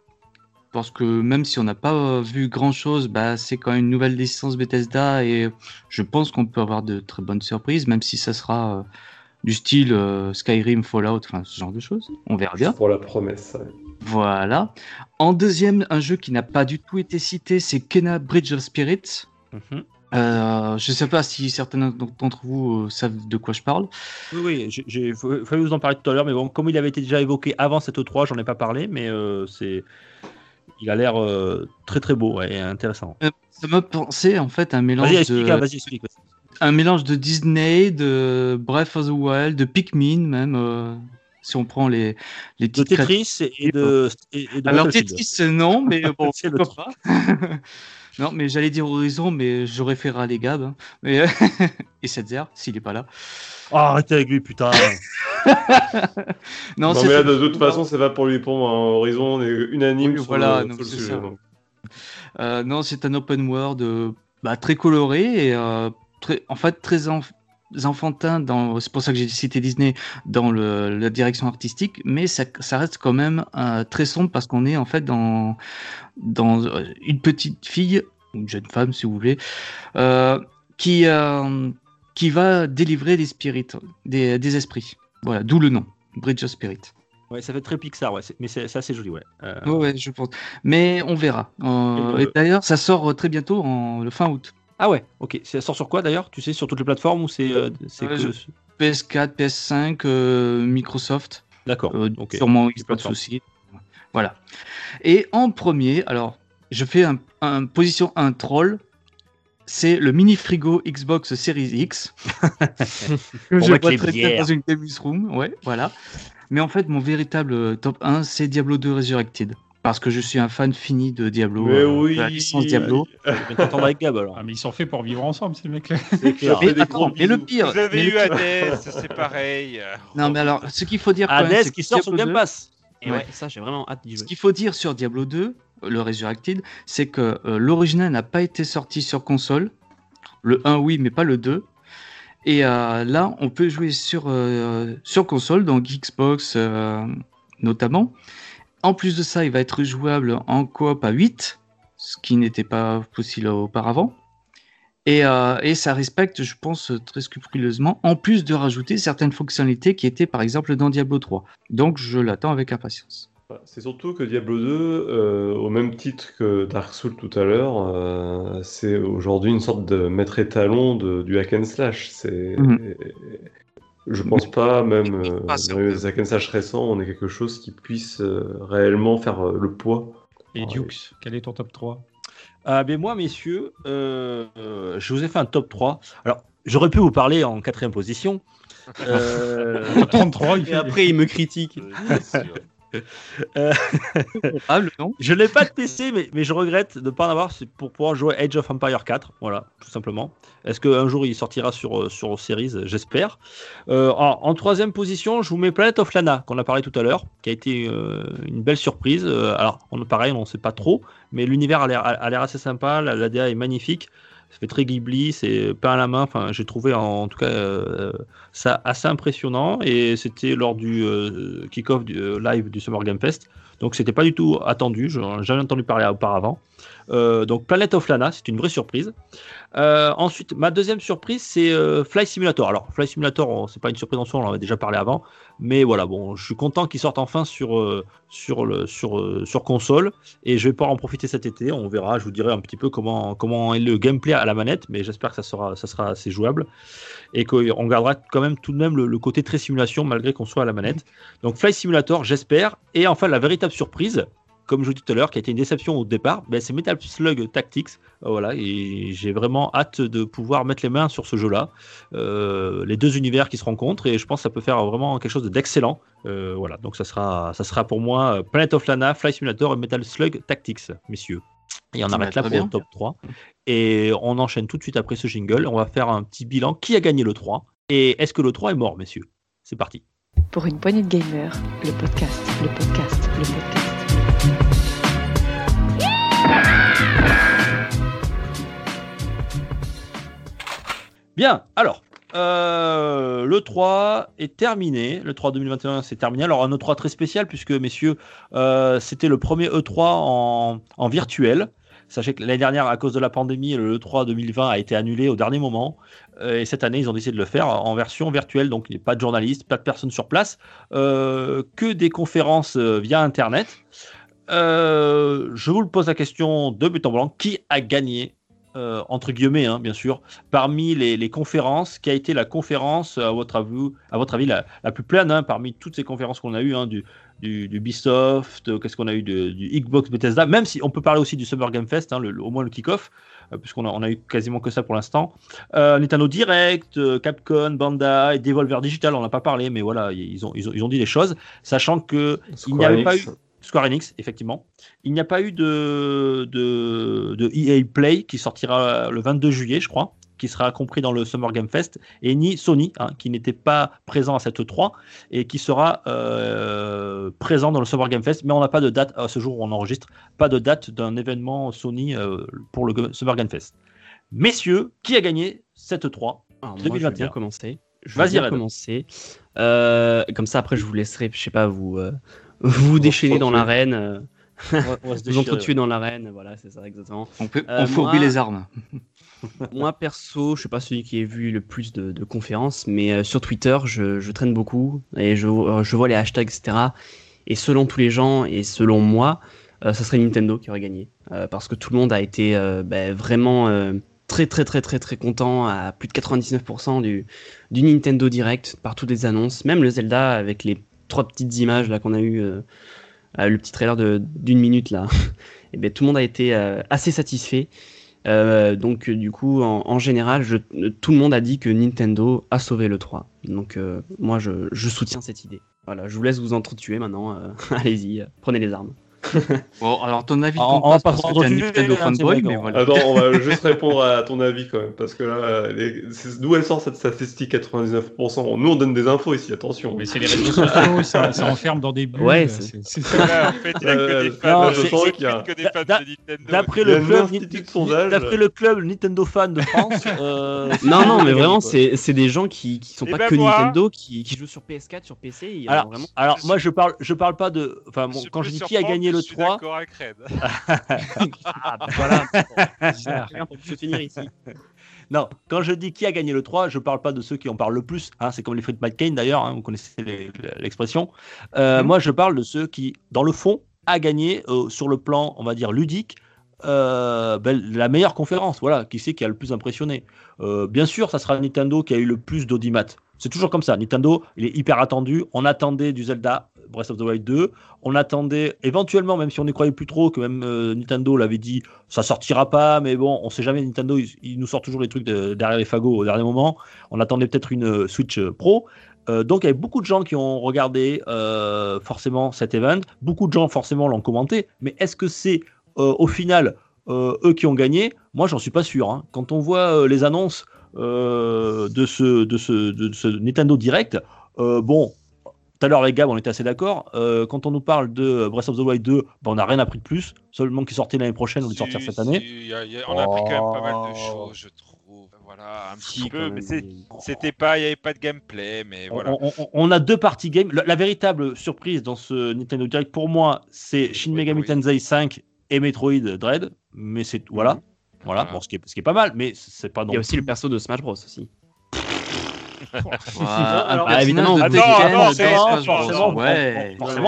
[SPEAKER 6] Parce que même si on n'a pas euh, vu grand chose, bah, c'est quand même une nouvelle licence Bethesda et je pense qu'on peut avoir de très bonnes surprises, même si ça sera euh, du style euh, Skyrim, Fallout, enfin ce genre de choses. On verra bien.
[SPEAKER 4] Pour la promesse. ouais.
[SPEAKER 6] Voilà. En deuxième, un jeu qui n'a pas du tout été cité, c'est Kena Bridge of Spirits.
[SPEAKER 2] Mhm.
[SPEAKER 6] Euh, je sais pas si certains d'entre vous euh, savent de quoi je parle.
[SPEAKER 2] Oui, oui, j'ai- j'ai fa- fallu vous en parler tout à l'heure, mais bon, comme il avait été déjà évoqué avant cette E3, j'en ai pas parlé, mais euh, c'est. Il a l'air euh, très très beau ouais, et intéressant.
[SPEAKER 6] Ça m'a pensé en fait un mélange
[SPEAKER 2] Vas-y, explique,
[SPEAKER 6] de
[SPEAKER 2] hein, vas-y, explique. vas-y.
[SPEAKER 6] un mélange de Disney, de Breath of the Wild, de Pikmin même. euh, si on prend les les
[SPEAKER 2] De Tetris et, de. Et, et de
[SPEAKER 6] Alors. Tetris euh, non, mais bon,
[SPEAKER 2] C'est le
[SPEAKER 6] pourquoi pas. non, mais j'allais dire Horizon, mais j'aurais fait râler Gab. hein. Mais et Setzer s'il est pas là.
[SPEAKER 2] Oh, arrêtez avec lui, putain.
[SPEAKER 6] Non,
[SPEAKER 4] Non,
[SPEAKER 6] c'est
[SPEAKER 4] mais là, de toute façon, c'est pas pour lui pour moi. hein. Horizon, on est unanime
[SPEAKER 6] Oui,
[SPEAKER 4] sur
[SPEAKER 6] voilà,
[SPEAKER 4] le,
[SPEAKER 6] donc
[SPEAKER 4] sur le
[SPEAKER 6] c'est
[SPEAKER 4] sujet.
[SPEAKER 6] ça.
[SPEAKER 4] donc.
[SPEAKER 6] Euh, non, c'est un open world euh, bah, très coloré et euh, très, en fait très enfantin. Dans, c'est pour ça que j'ai cité Disney dans le, la direction artistique, mais ça, ça reste quand même euh, très sombre parce qu'on est en fait dans dans euh, une petite fille, une jeune femme si vous voulez, euh, qui euh, qui va délivrer des spirits, des, des esprits. Voilà, d'où le nom, Bridge of Spirit.
[SPEAKER 2] Ouais, ça fait très Pixar, ouais. Mais c'est c'est assez joli, ouais. Euh,
[SPEAKER 6] Ouais, ouais, je pense. Mais on verra. Euh,
[SPEAKER 2] Et
[SPEAKER 6] et
[SPEAKER 2] le-
[SPEAKER 6] d'ailleurs, ça sort très bientôt, en le fin août.
[SPEAKER 2] Ah ouais, ok. Ça sort sur quoi d'ailleurs? Tu sais, sur toutes les plateformes ou c'est. euh,
[SPEAKER 6] Ouais,
[SPEAKER 2] que-
[SPEAKER 6] PS4, PS5, euh, Microsoft,
[SPEAKER 2] D'accord.
[SPEAKER 6] euh,
[SPEAKER 2] ok.
[SPEAKER 6] sûrement Xbox aussi. Voilà. Et en premier, alors, je fais un, un position 1 troll. C'est le mini frigo Xbox Series X. que je
[SPEAKER 2] mettre
[SPEAKER 6] vois très bien dans une Games Room. Ouais, voilà. Mais en fait, mon véritable euh, top 1, c'est Diablo 2 Resurrected. Parce que je suis un fan fini de Diablo.
[SPEAKER 4] Mais
[SPEAKER 6] euh,
[SPEAKER 4] oui.
[SPEAKER 6] de la licence Diablo.
[SPEAKER 2] Je vais t'entendre avec Gab alors.
[SPEAKER 3] Ah, mais ils sont faits pour vivre ensemble, ces mecs-là.
[SPEAKER 6] Mais, attends, mais le pire.
[SPEAKER 7] Vous avez eu Hades, c'est pareil.
[SPEAKER 6] Non, mais alors, ce qu'il faut dire quand même,
[SPEAKER 2] Hades qui sort sur Game
[SPEAKER 6] 2
[SPEAKER 2] Pass.
[SPEAKER 5] Et
[SPEAKER 6] Ouais.
[SPEAKER 5] ouais, ça, j'ai vraiment hâte d'y
[SPEAKER 6] Ce qu'il faut dire sur Diablo 2, le Resurrected, c'est que euh, l'original n'a pas été sorti sur console. Le 1, oui, mais pas le 2. Et euh, là, on peut jouer sur, euh, sur console, donc Xbox euh, notamment. En plus de ça, il va être jouable en coop à 8, ce qui n'était pas possible auparavant. Et, euh, et ça respecte, je pense, très scrupuleusement, en plus de rajouter certaines fonctionnalités qui étaient par exemple dans Diablo 3. Donc je l'attends avec impatience.
[SPEAKER 4] C'est surtout que Diablo 2, euh, au même titre que Dark Souls tout à l'heure, euh, c'est aujourd'hui une sorte de maître étalon de, du hack and slash. C'est,
[SPEAKER 6] Mhm.
[SPEAKER 4] Je pense pas, même euh,
[SPEAKER 6] pas
[SPEAKER 4] dans les hack and slash récents, on ait quelque chose qui puisse euh, réellement faire euh, le poids.
[SPEAKER 3] Et. Dukes, quel est ton top 3
[SPEAKER 2] Ah, mais moi, messieurs, euh, euh, je vous ai fait un top 3. Alors, j'aurais pu vous parler en quatrième position. Euh,
[SPEAKER 3] 33, il
[SPEAKER 5] Et après, il me critique.
[SPEAKER 2] Euh,
[SPEAKER 6] Ah, le nom
[SPEAKER 2] je n'ai pas de PC, mais, mais je regrette de ne pas en avoir pour pouvoir jouer Age of Empire 4. Voilà, tout simplement. Est-ce qu'un jour il sortira sur, euh, sur Series J'espère. Euh, en, en troisième position, je vous mets Planet of Lana, qu'on a parlé tout à l'heure, qui a été euh, une belle surprise. Alors, on, pareil, on ne sait pas trop, mais l'univers a l'air- a a l'air assez sympa, la, la DA est magnifique. Ça fait très Ghibli, c'est peint à la main. Enfin, j'ai trouvé en, tout cas euh, ça assez impressionnant et c'était lors du euh, kick-off du euh, live du Summer Game Fest. Donc c'était pas du tout attendu, je n'en ai jamais entendu parler auparavant. Euh, donc Planet of Lana, c'est une vraie surprise. Euh, ensuite, ma deuxième surprise, c'est euh, Fly Simulator. Alors Fly Simulator, c'est pas une surprise en soi, on en avait déjà parlé avant, mais voilà, bon, je suis content qu'il sorte enfin sur euh, sur le sur sur console et je vais pouvoir en profiter cet été. On verra, je vous dirai un petit peu comment comment est le gameplay à la manette, mais j'espère que ça sera ça sera assez jouable et qu'on gardera quand même tout de même le, le côté très simulation malgré qu'on soit à la manette. Donc Fly Simulator, j'espère. Et enfin, la véritable surprise, comme je vous dis tout à l'heure, qui a été une déception au départ, ben, c'est Metal Slug Tactics. Euh, voilà, et j'ai vraiment hâte de pouvoir mettre les mains sur ce jeu-là. Euh, les deux univers qui se rencontrent, et je pense que ça peut faire vraiment quelque chose d'excellent. Euh, voilà, donc ça sera, ça sera pour moi Planet of Lana, Fly Simulator et Metal Slug Tactics, messieurs. Et on arrête là pour le
[SPEAKER 6] bien.
[SPEAKER 2] top 3. Et on enchaîne tout de suite après ce jingle. On va faire un petit bilan. Qui a gagné le 3 Et est-ce que le 3 est mort, messieurs? C'est parti.
[SPEAKER 1] Pour une poignée de gamers, le podcast, le podcast, le podcast.
[SPEAKER 2] Bien, alors, euh, le 3 est terminé. Le 3 2021, c'est terminé. Alors, un E3 très spécial, puisque, messieurs, euh, c'était le premier E3 en, virtuel. Sachez que l'année dernière, à cause de la pandémie, le E3 2020 a été annulé au dernier moment. Euh, et cette année, ils ont décidé de le faire en version virtuelle. Donc, il n'y a pas de journalistes, pas de personnes sur place, que des conférences via Internet. Euh, je vous le pose la question de but en blanc. Qui a gagné euh, entre guillemets, hein, bien sûr, parmi les, les conférences, qui a été la conférence, à votre avis, à votre avis la, la plus pleine hein, parmi toutes ces conférences qu'on a eues, hein, du, du, du Ubisoft, euh, qu'est-ce qu'on a eu de- du Xbox Bethesda, même si on peut parler aussi du Summer Game Fest, hein, le- le- au moins le kick-off, euh, puisqu'on a, on a eu quasiment que ça pour l'instant. Nintendo Direct, Capcom, Bandai, Devolver Digital, on n'a pas parlé, mais voilà, ils ont, ils ont, ils ont dit les choses, sachant que il n'y avait pas eu Square Enix, effectivement. Il n'y a pas eu de, de, de EA Play qui sortira le 22 juillet, je crois, qui sera compris dans le Summer Game Fest, et ni Sony, hein, qui n'était pas présent à cette 3 et qui sera euh, présent dans le Summer Game Fest. Mais on n'a pas de date, à ce jour où on enregistre, pas de date d'un événement Sony euh, pour le Summer Game Fest. Messieurs, qui a gagné cette 3
[SPEAKER 5] Alors, moi, je vais
[SPEAKER 2] 2021.
[SPEAKER 5] bien commencer. Je
[SPEAKER 2] Vas-y,
[SPEAKER 5] vais bien commencer. Euh, comme ça, après, je vous laisserai, je sais pas, vous vous déchaîner dans l'arène, euh,
[SPEAKER 2] On on
[SPEAKER 5] vous entretuer dans l'arène. Voilà, c'est ça exactement.
[SPEAKER 6] On peut
[SPEAKER 5] Euh,
[SPEAKER 6] on fourbit
[SPEAKER 5] moi-
[SPEAKER 6] les armes.
[SPEAKER 5] Moi, perso, je suis pas celui qui ait vu le plus de, de conférences, mais euh, sur Twitter, je, je traîne beaucoup et je, euh, je vois les hashtags, etc. Et selon tous les gens et selon moi, euh, ça serait Nintendo qui aurait gagné. Euh, parce que tout le monde a été euh, ben, vraiment euh, très, très, très, très, très content à plus de 99% du, du Nintendo Direct par toutes les annonces. Même le Zelda avec les trois petites images là qu'on a eu, euh, euh, le petit trailer d'une minute là. et ben, tout le monde a été euh, assez satisfait. Donc du coup, en, général, tout le monde a dit que Nintendo a sauvé le 3. Donc moi, je, soutiens cette idée. Voilà, je vous laisse vous entretuer maintenant. Allez-y, prenez les armes.
[SPEAKER 6] Bon, alors ton avis
[SPEAKER 2] On- va
[SPEAKER 6] pas parce que un Nintendo
[SPEAKER 2] hein,
[SPEAKER 6] fanboy, mais voilà.
[SPEAKER 4] Attends, on va juste répondre à ton avis quand même, parce que là, euh, les- d'où elle sort cette statistique 99% Nous, on donne des infos ici, attention.
[SPEAKER 3] Mais c'est les réseaux sociaux, ça, ça enferme dans des bulles.
[SPEAKER 5] Ouais,
[SPEAKER 3] c'est-
[SPEAKER 7] Voilà, en fait, il n'y a que
[SPEAKER 4] Euh,
[SPEAKER 7] des
[SPEAKER 2] non,
[SPEAKER 7] fans.
[SPEAKER 2] je
[SPEAKER 7] de-
[SPEAKER 2] sens
[SPEAKER 4] qu'il y a-
[SPEAKER 7] que des fans de Nintendo.
[SPEAKER 2] D'après le, club, d'après le club Nintendo Fan de France. euh,
[SPEAKER 5] Non, non, mais vraiment, c'est des gens qui, qui sont pas
[SPEAKER 7] ben
[SPEAKER 5] que
[SPEAKER 7] moi.
[SPEAKER 5] Nintendo, qui, qui jouent sur PS4, sur PC. A
[SPEAKER 2] Alors, moi je parle, je parle pas de. Enfin, quand je dis qui a gagné le
[SPEAKER 7] je suis
[SPEAKER 2] 3,
[SPEAKER 7] d'accord avec Red.
[SPEAKER 5] Ah, bah, voilà. Très bien pour se finir ici.
[SPEAKER 2] non, quand je dis qui a gagné le 3, je parle pas de ceux qui en parlent le plus. hein, c'est comme les frites McCain d'ailleurs, hein, vous connaissez l'expression. Euh,
[SPEAKER 5] Mhm.
[SPEAKER 2] Moi je parle de ceux qui, dans le fond, a gagné euh, sur le plan, on va dire, ludique. euh, ben, la meilleure conférence, voilà, qui c'est qui a le plus impressionné. Euh, bien sûr, ça sera Nintendo qui a eu le plus d'audimat. C'est toujours comme ça. Nintendo, il est hyper attendu. On attendait du Zelda Breath of the Wild 2. On attendait éventuellement, même si on n'y croyait plus trop, que même euh, Nintendo l'avait dit, ça sortira pas, mais bon, on sait jamais. Nintendo, il, nous sort toujours les trucs de- derrière les fagots au dernier moment. On attendait peut-être une euh, Switch euh, Pro. Donc il y avait beaucoup de gens qui ont regardé forcément cet event. Beaucoup de gens forcément l'ont commenté. Mais est-ce que c'est au final eux qui ont gagné? Moi, j'en suis pas sûr. hein. Quand on voit les annonces de, ce, de, ce, de ce Nintendo Direct, euh, bon, tout à l'heure, les gars, on était assez d'accord. Euh, quand on nous parle de Breath of the Wild 2, ben, on n'a rien appris de plus. Seulement qu'il sortait l'année prochaine, on
[SPEAKER 7] Si,
[SPEAKER 2] va sortir cette
[SPEAKER 7] si,
[SPEAKER 2] année.
[SPEAKER 7] il y a- il y a- on a appris quand même pas mal de
[SPEAKER 2] Oh.
[SPEAKER 7] choses, je trouve. Voilà, un petit peu, mais c'était pas, il n'y avait pas de gameplay, mais
[SPEAKER 2] On-
[SPEAKER 7] voilà.
[SPEAKER 2] On, on- on a deux parties game. La, la véritable surprise dans ce Nintendo Direct, pour moi, c'est Shin Megami. Tensei 5 et Metroid Dread. Mais c'est voilà, voilà. Bon, ce qui est, ce qui est pas mal, mais c'est pas non.
[SPEAKER 5] Il y a aussi le perso de Smash Bros aussi.
[SPEAKER 6] Voilà,
[SPEAKER 4] Alors,
[SPEAKER 6] personnage
[SPEAKER 5] évidemment,
[SPEAKER 2] on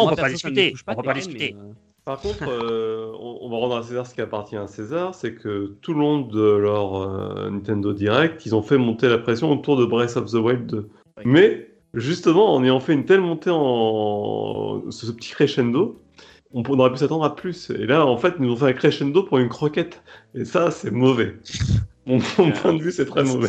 [SPEAKER 2] peut pas discuter. On peut pas discuter.
[SPEAKER 5] euh,
[SPEAKER 4] Par contre, euh, on, on va rendre à César ce qui appartient à César, c'est que tout le long de leur euh, Nintendo Direct, ils ont fait monter la pression autour de Breath of the Wild 2.
[SPEAKER 5] Ouais.
[SPEAKER 4] Mais justement, en ayant fait une telle montée en ce, ce petit crescendo, on, aurait pu s'attendre à plus. Et là, en fait, ils nous ont fait un crescendo pour une croquette. Et ça, c'est mauvais. Mon, mon point de vue, c'est très mauvais.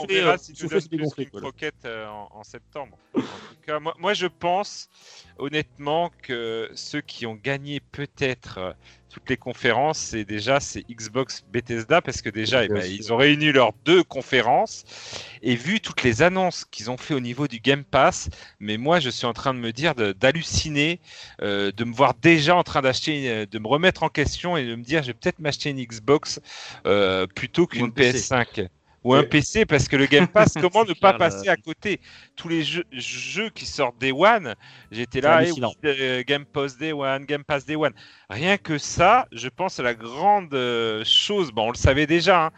[SPEAKER 7] On verra si tu qu'une
[SPEAKER 2] voilà.
[SPEAKER 7] croquette euh, en, en septembre. En tout cas, moi, moi, je pense honnêtement que ceux qui ont gagné peut-être euh, toutes les conférences, c'est déjà c'est Xbox Bethesda parce que déjà eh ben, ils ont réuni leurs deux conférences. Et vu toutes les annonces qu'ils ont fait au niveau du Game Pass, mais moi je suis en train de me dire de- d'halluciner, euh, de me voir déjà en train d'acheter, une- de me remettre en question et de me dire je vais peut-être m'acheter une Xbox euh, plutôt qu'une
[SPEAKER 6] un PC.
[SPEAKER 7] PS5 ou un
[SPEAKER 4] Et-
[SPEAKER 7] PC parce que le Game Pass, comment ne pas
[SPEAKER 5] clair,
[SPEAKER 7] passer
[SPEAKER 5] là.
[SPEAKER 7] à côté tous les jeux, jeux qui sortent Day One J'étais là, eh
[SPEAKER 2] hallucinant.
[SPEAKER 7] oui, euh, Game Pass Day One, Game Pass Day One. Rien que ça, je pense à la grande euh, chose. Bon, on le savait déjà, hein,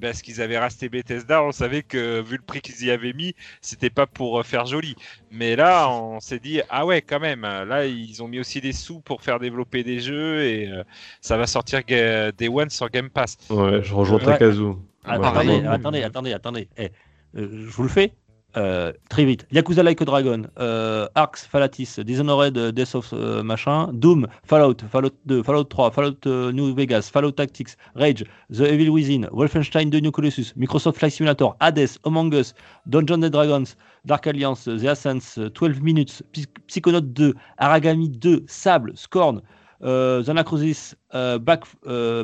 [SPEAKER 7] parce qu'ils avaient racheté Bethesda. On savait que vu le prix qu'ils y avaient mis, c'était pas pour euh, faire joli. Mais là, on s'est dit ah ouais, quand même. Là, ils ont mis aussi des sous pour faire développer des jeux et euh, ça va sortir Day One sur Game Pass.
[SPEAKER 4] Ouais, je rejoins
[SPEAKER 2] Ouais.
[SPEAKER 4] Takazu.
[SPEAKER 2] Ah, attendez, attendez, attendez, attendez. Eh, euh, je vous le fais euh, très vite. Yakuza Like a Dragon, euh, Arx, Falatis, Dishonored, euh, Death of machin, Doom, Fallout, Fallout 2, Fallout 3, Fallout New Vegas, Fallout Tactics, Rage, The Evil Within, Wolfenstein 2 New Colossus, Microsoft Flight Simulator, Hades, Among Us, Dungeons and Dragons, Dark Alliance, The Ascents, euh, 12 Minutes, Psy- Psychonaut 2, Aragami 2, Sable, Scorn, The Anacrosis, Back,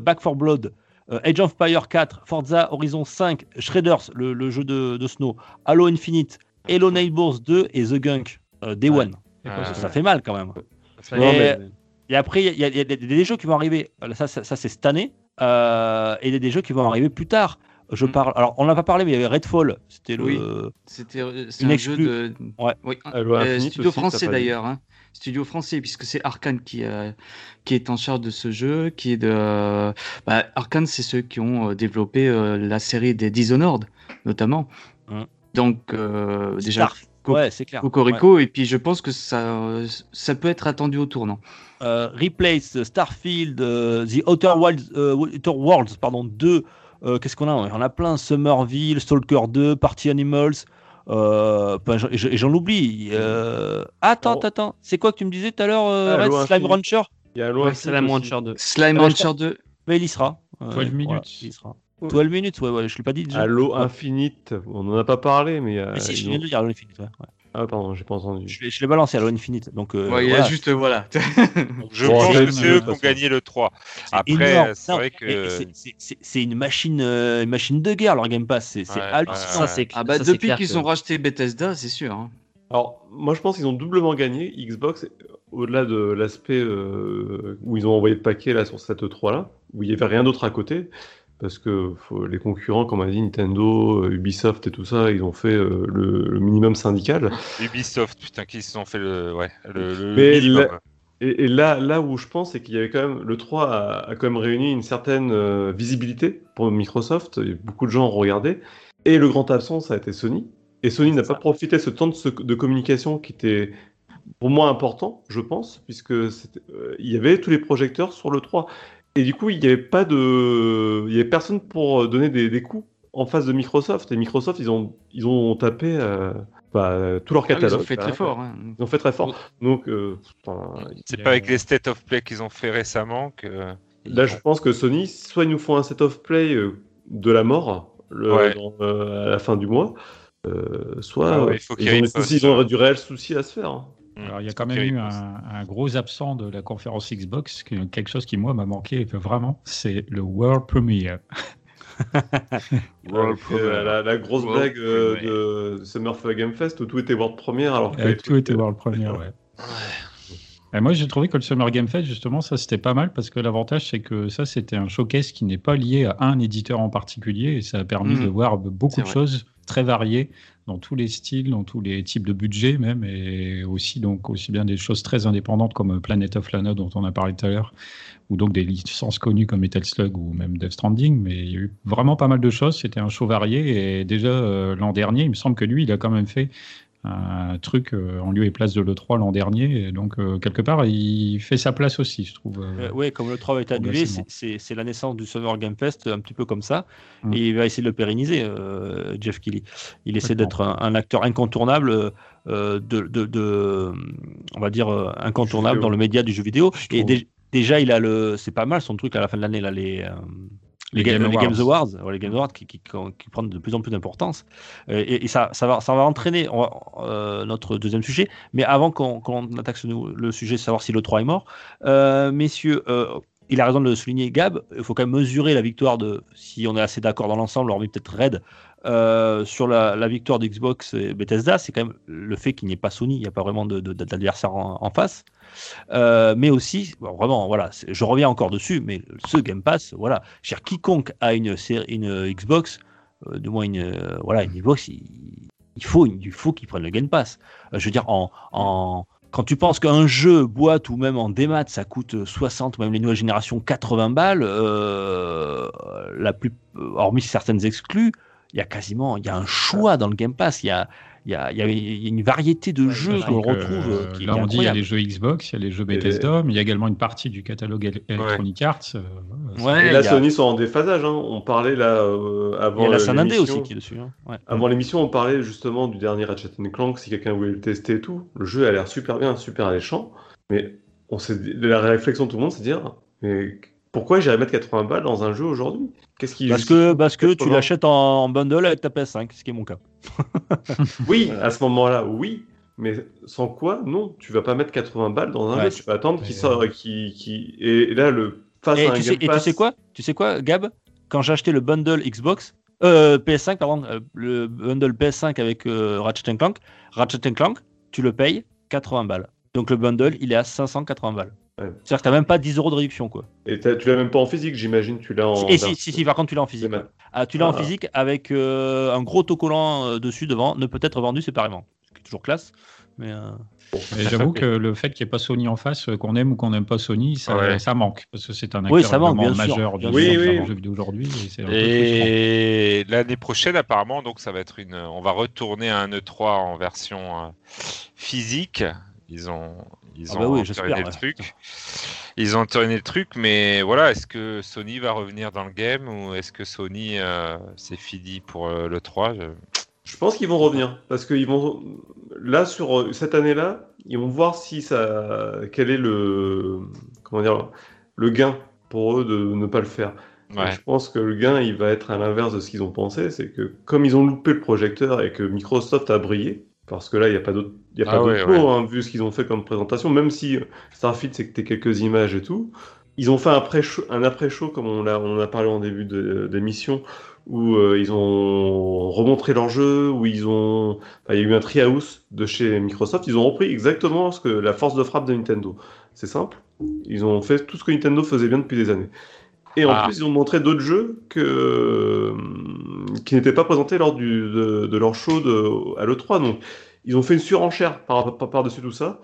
[SPEAKER 2] Back for Blood, Age of Empire 4, Forza Horizon 5, Shredders, le, le jeu de, de Snow, Halo Infinite, Hello Neighbors 2 et The Gunk, euh, Day
[SPEAKER 5] Ouais.
[SPEAKER 2] One.
[SPEAKER 7] Ah,
[SPEAKER 2] ça, ça fait mal quand même. Et-
[SPEAKER 4] mais-
[SPEAKER 2] Et après, il y, a- il y a des- des jeux qui vont arriver, euh, ça, ça, ça, c'est cette année, euh, et il y a des jeux qui vont arriver plus tard. Je
[SPEAKER 6] Mm.
[SPEAKER 2] parle, alors on n'a pas parlé, mais il y avait Redfall, c'était le.
[SPEAKER 6] Oui. C'était euh, un jeu de
[SPEAKER 2] Ouais.
[SPEAKER 6] oui, euh, studio
[SPEAKER 4] aussi,
[SPEAKER 6] français d'ailleurs, hein. Studio français puisque c'est Arkane qui euh, qui est en charge de ce jeu, qui est de bah, Arkane, c'est ceux qui ont euh, développé euh, la série des Dishonored notamment.
[SPEAKER 2] Mm.
[SPEAKER 6] Donc euh, déjà
[SPEAKER 2] Star. Ouais, c'est clair. Ouais.
[SPEAKER 6] Cocorico et puis je pense que ça euh, ça peut être attendu au tournant.
[SPEAKER 2] euh, Replace, Starfield, euh, The Outer euh, Worlds, pardon, 2. euh, Qu'est-ce qu'on a? On a plein. Summerville, Stalker 2, Party Animals. Euh, ben, j'en- et j'en oublie. Euh, attends,
[SPEAKER 4] Oh.
[SPEAKER 2] attends, attends. C'est quoi que tu me disais tout à l'heure, euh,
[SPEAKER 4] Ah,
[SPEAKER 2] Slime. Rancher?
[SPEAKER 4] Il y a
[SPEAKER 5] Ouais,
[SPEAKER 4] aussi.
[SPEAKER 5] Rancher 2.
[SPEAKER 6] Slime Rancher 2.
[SPEAKER 2] Mais il y sera. Euh,
[SPEAKER 3] 12 minutes.
[SPEAKER 2] voilà, il y sera. 12 minutes, ouais, ouais, je l'ai pas dit déjà.
[SPEAKER 4] Halo. Infinite, on n'en a pas parlé, mais. euh,
[SPEAKER 2] Mais si, je viens de le dire, Halo Infinite. ouais, ouais.
[SPEAKER 4] Ah, pardon, j'ai pas entendu.
[SPEAKER 2] Je l'ai- je l'ai balancé Halo Infinite. Donc, euh,
[SPEAKER 6] Ouais, il y
[SPEAKER 2] voilà.
[SPEAKER 6] a juste voilà.
[SPEAKER 7] Donc, je
[SPEAKER 4] Bon,
[SPEAKER 7] pense que c'est eux qui ont gagné le 3.
[SPEAKER 2] C'est
[SPEAKER 7] Après, c'est vrai que.
[SPEAKER 2] c'est- une machine, euh, une machine de guerre, leur Game Pass. C'est
[SPEAKER 7] Ouais,
[SPEAKER 2] hallucinant.
[SPEAKER 7] ouais,
[SPEAKER 5] Ça, c'est
[SPEAKER 6] ah bah
[SPEAKER 5] ça,
[SPEAKER 6] depuis qu'ils
[SPEAKER 5] que-
[SPEAKER 6] ont racheté Bethesda, c'est sûr. hein.
[SPEAKER 4] Alors, moi je pense qu'ils ont doublement gagné Xbox, euh, au-delà de l'aspect euh, où ils ont envoyé le paquet là sur cette 3 là, où il n'y avait rien d'autre à côté, parce que faut- les concurrents, comme on a dit, Nintendo, euh, Ubisoft et tout ça, ils ont fait euh, le, le minimum syndical.
[SPEAKER 7] Ubisoft, putain, qui se sont fait le, ouais, le, le
[SPEAKER 4] Mais
[SPEAKER 7] minimum.
[SPEAKER 4] la- Et, et là, là où je pense, c'est qu'il y avait quand même le 3 a, a quand même réuni une certaine euh, visibilité pour Microsoft. Beaucoup de gens ont regardé. Et le grand absent, ça a été Sony. Et Sony n'a pas profité de ce temps de, ce- de communication qui était pour moi important, je pense, puisque euh, il y avait tous les projecteurs sur le 3. Et du coup, il n'y avait pas de, il y avait personne pour donner des, des coups en face de Microsoft. Et Microsoft, ils ont, ils ont tapé. euh, bah, tout leur
[SPEAKER 6] Ah oui,
[SPEAKER 4] catalogue.
[SPEAKER 6] ils ont fait
[SPEAKER 4] bah,
[SPEAKER 6] très fort. hein.
[SPEAKER 4] Ils ont fait très fort. Donc, euh,
[SPEAKER 7] C'est pas
[SPEAKER 3] a-
[SPEAKER 7] avec les State of Play qu'ils ont fait récemment que.
[SPEAKER 4] là, je pense que Sony, soit ils nous font un set of play euh, de la mort le-
[SPEAKER 7] Ouais.
[SPEAKER 4] dans, euh, à la fin du mois, euh, soit
[SPEAKER 7] Ah ouais, il faut
[SPEAKER 4] ils,
[SPEAKER 7] qu'ils
[SPEAKER 4] ont des
[SPEAKER 7] ripostent.
[SPEAKER 4] soucis, ils ont du réel souci à se faire. hein.
[SPEAKER 3] Alors, il y a quand même eu un, un gros absent de la conférence Xbox, que- quelque chose qui, moi, m'a manqué vraiment, c'est le World Premiere.
[SPEAKER 7] World
[SPEAKER 4] Avec, euh, la, la grosse
[SPEAKER 6] World
[SPEAKER 4] blague euh, de Summer Game Fest où tout était World Premiere alors que
[SPEAKER 3] Euh, tout était World Premiere, ouais. Et moi, j'ai trouvé que le Summer Game Fest, justement, ça c'était pas mal parce que l'avantage, c'est que ça, c'était un showcase qui n'est pas lié à un éditeur en particulier et ça a permis
[SPEAKER 6] Mhm.
[SPEAKER 3] de voir beaucoup de
[SPEAKER 6] vrai.
[SPEAKER 3] choses très variées dans tous les styles, dans tous les types de budgets même et aussi, donc, aussi bien des choses très indépendantes comme Planet of Lana dont on a parlé tout à l'heure ou donc des licences connues comme Metal Slug ou même Death Stranding. Mais il y a eu vraiment pas mal de choses. C'était un show varié et déjà euh, l'an dernier, il me semble que lui, il a quand même fait un truc euh, en lieu et place de l'E3 l'an dernier. Et donc, euh, quelque part, il fait sa place aussi, je trouve. euh.
[SPEAKER 2] Ouais, comme le 3 va être annulé, c'est- la naissance du Summer Game Fest, un petit peu comme ça.
[SPEAKER 3] Mm.
[SPEAKER 2] Et il va essayer de le pérenniser, euh, Jeff Kelly. Il essaie d'être un, un acteur incontournable, de, de, de- on va dire, incontournable dans le média du jeu vidéo.
[SPEAKER 4] Je
[SPEAKER 2] Et dé- déjà, il a le. C'est pas mal son truc à la fin de l'année, là, les. Les,
[SPEAKER 3] Les
[SPEAKER 2] Ga-
[SPEAKER 3] Game
[SPEAKER 2] les Games
[SPEAKER 3] Awards.
[SPEAKER 2] Ouais, les Games Awards qui, qui, qui prennent de plus en plus d'importance. Et, et ça, ça, va, ça va entraîner on va- euh, notre deuxième sujet. Mais avant qu'on attaque le sujet, savoir si le 3 est mort, euh, messieurs, euh, il a raison de le souligner, Gab. Il faut quand même mesurer la victoire de, si on est assez d'accord dans l'ensemble, hormis peut-être Red, euh, sur la, victoire d'Xbox et Bethesda, c'est quand même le fait qu'il n'y ait pas Sony, il n'y a pas vraiment d'adversaire en, en face. Euh, mais aussi, vraiment, voilà, je reviens encore dessus, mais ce Game Pass, voilà, dire, quiconque a une, une Xbox, euh, moins une, euh, voilà, une Xbox, il, faut, il faut qu'il prenne le Game Pass. Euh, je veux dire, en, en, quand tu penses qu'un jeu boîte ou même en démat, ça coûte 60, même les nouvelles générations 80 balles, euh, la plus, hormis certaines exclus, il y a quasiment, il y a un choix dans le Game Pass. Il y a, il y a, il y a- une variété de jeux qu'on retrouve
[SPEAKER 3] euh,
[SPEAKER 2] euh, qui,
[SPEAKER 3] là, on dit il y a les jeux Xbox, il y a les jeux
[SPEAKER 4] Et
[SPEAKER 3] Bethesda, mais il y a également une partie du catalogue El- Electronic Arts. euh,
[SPEAKER 2] Ouais,
[SPEAKER 4] Et là,
[SPEAKER 2] a-
[SPEAKER 4] Sony sont en déphasage. hein. On parlait là euh,
[SPEAKER 2] Il y
[SPEAKER 4] avant
[SPEAKER 2] a la San aussi qui est dessus. hein. Ouais.
[SPEAKER 4] Avant l'émission, on parlait justement du dernier Ratchet Clank, si quelqu'un voulait le tester et tout. Le jeu a l'air super bien, super alléchant. Mais on la réflexion de tout le monde, c'est de dire mais pourquoi j'irais mettre 80 balles dans un jeu aujourd'hui? Qu'est-ce qui
[SPEAKER 2] Parce que, parce que tu
[SPEAKER 4] 80?
[SPEAKER 2] l'achètes en, en bundle avec ta PS5, ce qui est mon cas.
[SPEAKER 4] Oui, à ce moment-là, oui. Mais sans quoi, non, tu vas pas mettre 80 balles dans un
[SPEAKER 2] Ouais,
[SPEAKER 4] jeu. Tu vas attendre qu'il sorte, qui, qui... Et là, le face
[SPEAKER 2] Et
[SPEAKER 4] à un
[SPEAKER 2] tu, sais,
[SPEAKER 4] Game
[SPEAKER 2] et tu sais quoi? Tu sais quoi, Gab? Quand j'ai acheté le bundle Xbox, euh, PS5, pardon, euh, le bundle PS5 avec euh, Ratchet Clank, Ratchet Clank, tu le payes 80 balles. Donc le bundle, il est à 580 balles.
[SPEAKER 4] Ouais.
[SPEAKER 2] C'est-à-dire que tu même pas 10 euros de réduction, quoi.
[SPEAKER 4] Et t'as- tu l'as même pas en physique, j'imagine. Tu l'as en.
[SPEAKER 2] Et si, si, si, par contre, tu l'as en physique. Ah, tu l'as en
[SPEAKER 4] Ah.
[SPEAKER 2] physique avec euh, un gros autocollant euh, dessus devant, ne peut être vendu séparément. Ce qui est toujours classe. Mais euh,
[SPEAKER 3] j'avoue que le fait qu'il n'y ait pas Sony en face, euh, qu'on aime ou qu'on n'aime pas Sony, ça,
[SPEAKER 7] Ouais.
[SPEAKER 3] ça manque. Parce que c'est un acteur
[SPEAKER 2] Oui, ça manque,
[SPEAKER 3] vraiment
[SPEAKER 2] bien sûr,
[SPEAKER 3] majeur
[SPEAKER 4] sûr.
[SPEAKER 3] du
[SPEAKER 4] Oui, oui.
[SPEAKER 3] jeu vidéo aujourd'hui. et
[SPEAKER 7] l'année prochaine, apparemment, donc ça va être une. On va retourner à un E3 en version physique. Ils ont, ils
[SPEAKER 2] Ah
[SPEAKER 7] ont
[SPEAKER 2] bah oui,
[SPEAKER 7] entériné
[SPEAKER 2] j'espère,
[SPEAKER 7] le
[SPEAKER 2] ouais.
[SPEAKER 7] truc. Ils ont entériné le truc, mais voilà, est-ce que Sony va revenir dans le game ou est-ce que Sony euh, c'est fini pour euh, le 3 Je-
[SPEAKER 4] Je pense qu'ils vont revenir parce qu'ils vont là sur euh, cette année-là, ils vont voir si ça quel est le comment dire le gain pour eux de ne pas le faire.
[SPEAKER 7] Ouais.
[SPEAKER 4] Je pense que le gain, il va être à l'inverse de ce qu'ils ont pensé, c'est que comme ils ont loupé le projecteur et que Microsoft a brillé, parce que là, il n'y a pas d'autre a
[SPEAKER 7] Ah
[SPEAKER 4] pas
[SPEAKER 7] ouais,
[SPEAKER 4] mot, hein, vu ce qu'ils ont fait comme présentation, même si euh, Starfield, c'était quelques images et tout. Ils ont fait un après-show, un après-show comme on, l'a- on en a parlé en début d'émission, où euh, ils ont remontré leur jeu, où ils ont, enfin, il y a eu un treehouse de chez Microsoft. Ils ont repris exactement ce que la force de frappe de Nintendo. C'est simple. Ils ont fait tout ce que Nintendo faisait bien depuis des années. Et en
[SPEAKER 7] Ah.
[SPEAKER 4] plus, ils ont montré d'autres jeux que, qui n'étaient pas présentés lors du, de, de leur show de, à l'E3. Donc, ils ont fait une surenchère par, par, par-dessus tout ça.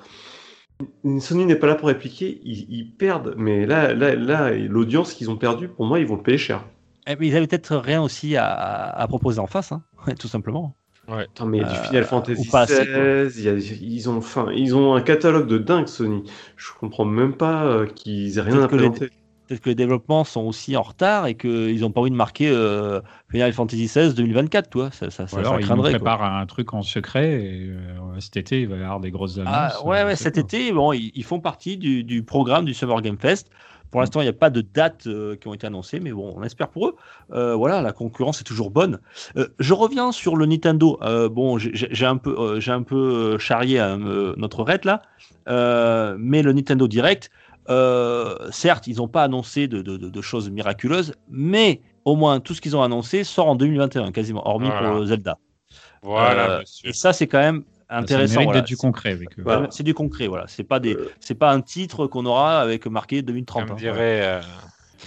[SPEAKER 4] Sony n'est pas là pour répliquer, ils, ils perdent. Mais là, là, là l'audience qu'ils ont perdue, pour moi, ils vont le payer cher.
[SPEAKER 2] eh, mais ils avaient peut-être rien aussi à, à proposer en face, hein, tout simplement.
[SPEAKER 4] Attends, mais il y a du
[SPEAKER 2] Euh,
[SPEAKER 4] Final Fantasy
[SPEAKER 2] assez, quoi.
[SPEAKER 4] XVI, il y a- ils, ont, enfin, ils ont un catalogue de dingue, Sony. Je comprends même pas euh, qu'ils aient rien à
[SPEAKER 2] les-
[SPEAKER 4] présenter.
[SPEAKER 2] Peut-être que les développements sont aussi en retard et qu'ils n'ont pas envie de marquer euh, Final Fantasy XVI 2024, toi. Ça, ça,
[SPEAKER 3] Ou
[SPEAKER 2] ça,
[SPEAKER 3] alors,
[SPEAKER 2] ça
[SPEAKER 3] ils nous
[SPEAKER 2] craindrait. quoi.
[SPEAKER 3] préparent un truc en secret et euh, cet été, il va y avoir des grosses annonces.
[SPEAKER 2] Ah, ouais,
[SPEAKER 3] euh,
[SPEAKER 2] ouais, cet été, bon, ils, ils font partie du, du programme du Summer Game Fest. Pour l'instant, il n'y a pas de dates euh, qui ont été annoncées, mais bon, on espère pour eux. Euh, voilà, la concurrence est toujours bonne. Euh, je reviens sur le Nintendo. Bon, j'ai- un peu, j'ai un peu charrié euh, notre raid là, mais le Nintendo Direct, euh, certes, ils n'ont pas annoncé de, de- de- de choses miraculeuses, mais au moins tout ce qu'ils ont annoncé sort en 2021, quasiment, hormis
[SPEAKER 7] Voilà.
[SPEAKER 2] pour Zelda.
[SPEAKER 7] Voilà,
[SPEAKER 2] Euh, et ça, c'est quand même intéressant. voilà.
[SPEAKER 3] d'être du concret avec eux.
[SPEAKER 2] C'est du concret, voilà. C'est pas des,
[SPEAKER 4] Euh.
[SPEAKER 2] c'est pas un titre qu'on aura avec marqué 2030.
[SPEAKER 7] Comme
[SPEAKER 2] hein.
[SPEAKER 7] dirait euh,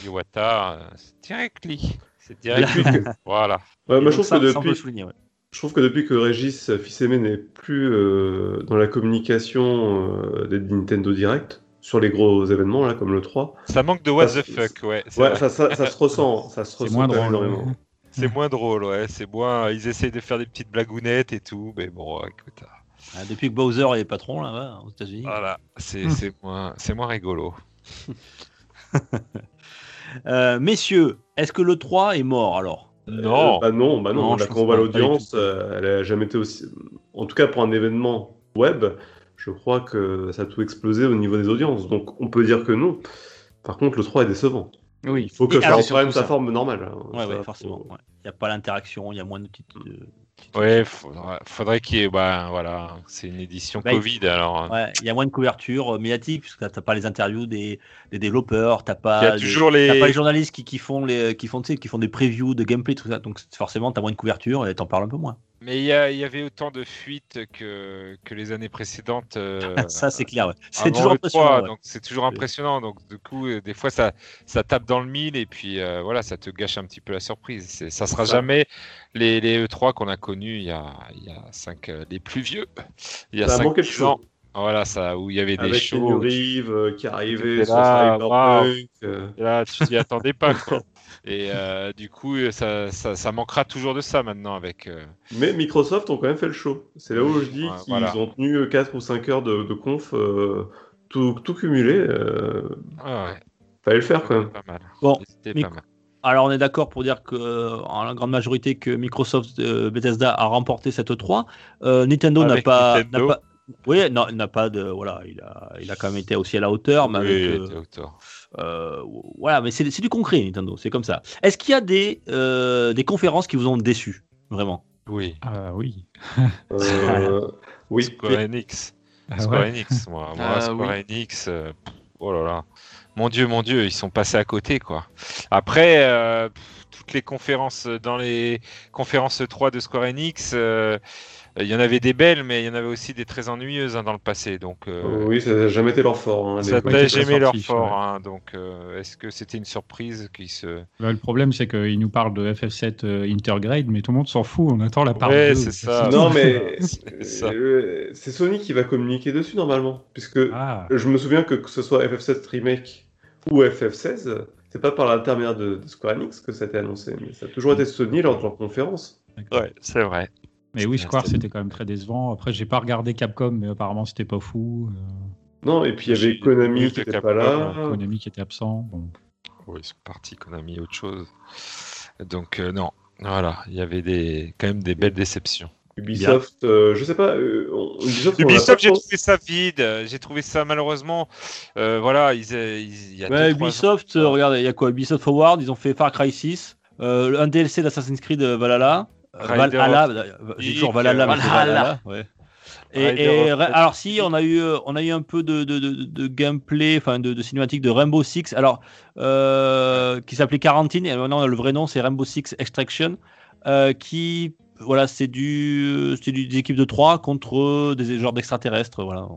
[SPEAKER 7] Iwata, euh, c'est directly. C'est directly. voilà.
[SPEAKER 4] Ouais,
[SPEAKER 2] Et
[SPEAKER 4] moi, je trouve,
[SPEAKER 2] ça,
[SPEAKER 4] que depuis,
[SPEAKER 2] souligner, ouais.
[SPEAKER 4] je trouve que depuis que Régis Fils-Aimé n'est plus euh, dans la communication euh, des Nintendo Direct, sur les gros événements, là, comme le 3,
[SPEAKER 7] Ça manque de what
[SPEAKER 4] Ça,
[SPEAKER 7] the
[SPEAKER 4] c'est-
[SPEAKER 7] fuck, ouais.
[SPEAKER 4] ouais, ça, ça, ça se ressent. Ça se
[SPEAKER 3] C'est
[SPEAKER 4] ressent
[SPEAKER 3] moins drôle.
[SPEAKER 4] énormément.
[SPEAKER 7] C'est moins drôle, ouais. C'est moins. Ils essayent de faire des petites blagounettes et tout, mais bon, écoute.
[SPEAKER 2] Ah, depuis que Bowser est patron là, ouais, aux États-Unis.
[SPEAKER 7] Voilà, c'est
[SPEAKER 3] Hmm.
[SPEAKER 7] c'est moins, c'est moins rigolo.
[SPEAKER 2] Euh, messieurs, est-ce que le 3 est mort alors?
[SPEAKER 7] Non.
[SPEAKER 4] Euh, bah non, bah non.
[SPEAKER 2] Non,
[SPEAKER 4] voit
[SPEAKER 2] pas,
[SPEAKER 4] l'audience, euh, elle a jamais été aussi. En tout cas, pour un événement web, je crois que ça a tout explosé au niveau des audiences. Donc, on peut dire que non. Par contre, le 3 est décevant.
[SPEAKER 5] Oui.
[SPEAKER 4] Il faut que
[SPEAKER 2] Et
[SPEAKER 4] ça reprenne sa forme normale. hein.
[SPEAKER 2] Ouais, forcément. ouais. Il n'y a pas l'interaction, il y a moins de petites. de- petites-
[SPEAKER 7] Ouais, faudrait, faudrait qu'il y ait. Bah, voilà, c'est une édition
[SPEAKER 2] Bah, il-
[SPEAKER 7] Covid alors. hein.
[SPEAKER 2] Ouais, il y a moins de couverture euh, médiatique, puisque tu n'as pas les interviews des, des développeurs,
[SPEAKER 7] Il y
[SPEAKER 2] pas,
[SPEAKER 7] a
[SPEAKER 2] des-
[SPEAKER 7] toujours
[SPEAKER 2] t'as
[SPEAKER 7] les.
[SPEAKER 2] pas les journalistes qui, qui font, les, qui, font, qui font des previews de gameplay, tout ça. Donc forcément, tu as moins de couverture et tu en parles un peu moins.
[SPEAKER 7] Mais il y, avait autant de fuites que, que les années précédentes. euh,
[SPEAKER 2] ça, c'est clair. ouais. C'est toujours impressionnant.
[SPEAKER 7] 3,
[SPEAKER 2] ouais.
[SPEAKER 7] donc c'est toujours impressionnant. Donc du coup, euh, des fois ça, ça tape dans le mille et puis euh, voilà, ça te gâche un petit peu la surprise. Ça sera
[SPEAKER 4] Ça.
[SPEAKER 7] jamais les, les E3 qu'on a connus il y a, il y a cinq, euh, les plus vieux. Il y a
[SPEAKER 4] Ça
[SPEAKER 7] cinq, ans. Voilà, ça, où il y avait des
[SPEAKER 4] Avec
[SPEAKER 7] shows.
[SPEAKER 4] Euh, qui arrivait
[SPEAKER 7] là,
[SPEAKER 4] Cyberpunk. euh,
[SPEAKER 7] Et là, tu t'y attendais pas. Quoi. Et euh, du coup, ça, ça, ça manquera toujours de ça maintenant avec. euh,
[SPEAKER 4] Mais Microsoft ont quand même fait le show. C'est là où je dis
[SPEAKER 7] Ouais,
[SPEAKER 4] qu'ils
[SPEAKER 7] voilà.
[SPEAKER 4] ont tenu 4 ou 5 heures de, de conf, euh, tout, tout cumulé. euh,
[SPEAKER 7] ah ouais,
[SPEAKER 4] fallait le faire quand même.
[SPEAKER 7] Pas mal.
[SPEAKER 2] Bon,
[SPEAKER 7] pas mal.
[SPEAKER 2] Alors on est d'accord pour dire que euh, en la grande majorité que Microsoft euh, Bethesda a remporté cette 3. Euh, Nintendo n'a pas,
[SPEAKER 7] Nintendo.
[SPEAKER 2] n'a pas- oui, n'a pas de voilà, il a, il a quand même été aussi à la hauteur, mais
[SPEAKER 7] Oui,
[SPEAKER 2] avec,
[SPEAKER 7] il
[SPEAKER 2] euh,
[SPEAKER 7] était auteur.
[SPEAKER 2] Euh, voilà, mais c'est c'est du concret Nintendo, c'est comme ça. Est-ce qu'il y a des euh, des conférences qui vous ont déçu vraiment?
[SPEAKER 7] Oui.
[SPEAKER 3] Ah oui.
[SPEAKER 4] Euh, oui.
[SPEAKER 7] Square Enix.
[SPEAKER 3] Ah
[SPEAKER 7] Square
[SPEAKER 3] ouais.
[SPEAKER 7] Enix, moi. moi
[SPEAKER 6] Ah,
[SPEAKER 7] Square
[SPEAKER 6] oui.
[SPEAKER 7] Enix, euh, oh là là. Mon Dieu, mon Dieu, ils sont passés à côté, quoi. Après, euh, toutes les conférences, dans les conférences 3 de Square Enix, euh, il y en avait des belles, mais il y en avait aussi des très ennuyeuses hein, dans le passé. Donc, euh,
[SPEAKER 4] Oui, ça n'a jamais été leur fort. hein,
[SPEAKER 7] ça n'a
[SPEAKER 3] été
[SPEAKER 7] jamais leur
[SPEAKER 3] sorti,
[SPEAKER 7] fort.
[SPEAKER 3] ouais.
[SPEAKER 7] hein, donc, euh, est-ce que c'était une surprise qui se.
[SPEAKER 3] Là, le problème, c'est qu'il nous parle de FF7 euh, Intergrade, mais tout le monde s'en fout. On attend la part
[SPEAKER 7] Ouais,
[SPEAKER 3] 2.
[SPEAKER 7] c'est ça.
[SPEAKER 4] Non, mais
[SPEAKER 7] C'est
[SPEAKER 4] euh, Sony qui va communiquer dessus normalement. Puisque
[SPEAKER 3] Ah,
[SPEAKER 4] je me souviens que que ce soit FF7 Remake ou FF16, c'est pas par l'intermédiaire de, de Square Enix que ça a été annoncé. Mais ça a toujours été Sony lors de leur conférence.
[SPEAKER 7] Ouais, c'est vrai.
[SPEAKER 3] Mais oui, Square,
[SPEAKER 7] C'était-
[SPEAKER 3] c'était quand même très décevant. Après, j'ai pas regardé Capcom, mais apparemment, c'était pas fou. Euh,
[SPEAKER 4] Non, et puis il y avait Konami qui était
[SPEAKER 7] Capcom,
[SPEAKER 4] pas là.
[SPEAKER 3] Konami qui était absent. Bon.
[SPEAKER 7] Oui, ils sont partis, mis autre chose. Donc, euh, non. Voilà, il y avait des, quand même des belles déceptions.
[SPEAKER 4] Ubisoft, euh, je sais pas. euh, on- Ubisoft,
[SPEAKER 7] j'ai trouvé ça vide. J'ai trouvé ça malheureusement. euh, voilà, ils, ils- il y a
[SPEAKER 2] Ouais,
[SPEAKER 7] deux,
[SPEAKER 2] Ubisoft,
[SPEAKER 7] ans-
[SPEAKER 2] regardez, il y a quoi? Ubisoft Forward, ils ont fait Far Cry 6, euh, un DLC d'Assassin's Creed Valhalla, euh, Valhalla, j'ai toujours Valhalla, mais
[SPEAKER 5] Valhalla.
[SPEAKER 2] Valhalla, ouais. Et, et alors si on a eu euh, on a eu un peu de, de, de, de gameplay enfin de, de cinématique de Rainbow Six alors euh, qui s'appelait Quarantine et maintenant le vrai nom c'est Rainbow Six Extraction euh, qui voilà c'est du c'est du- des équipes de 3 contre des genres d'extraterrestres voilà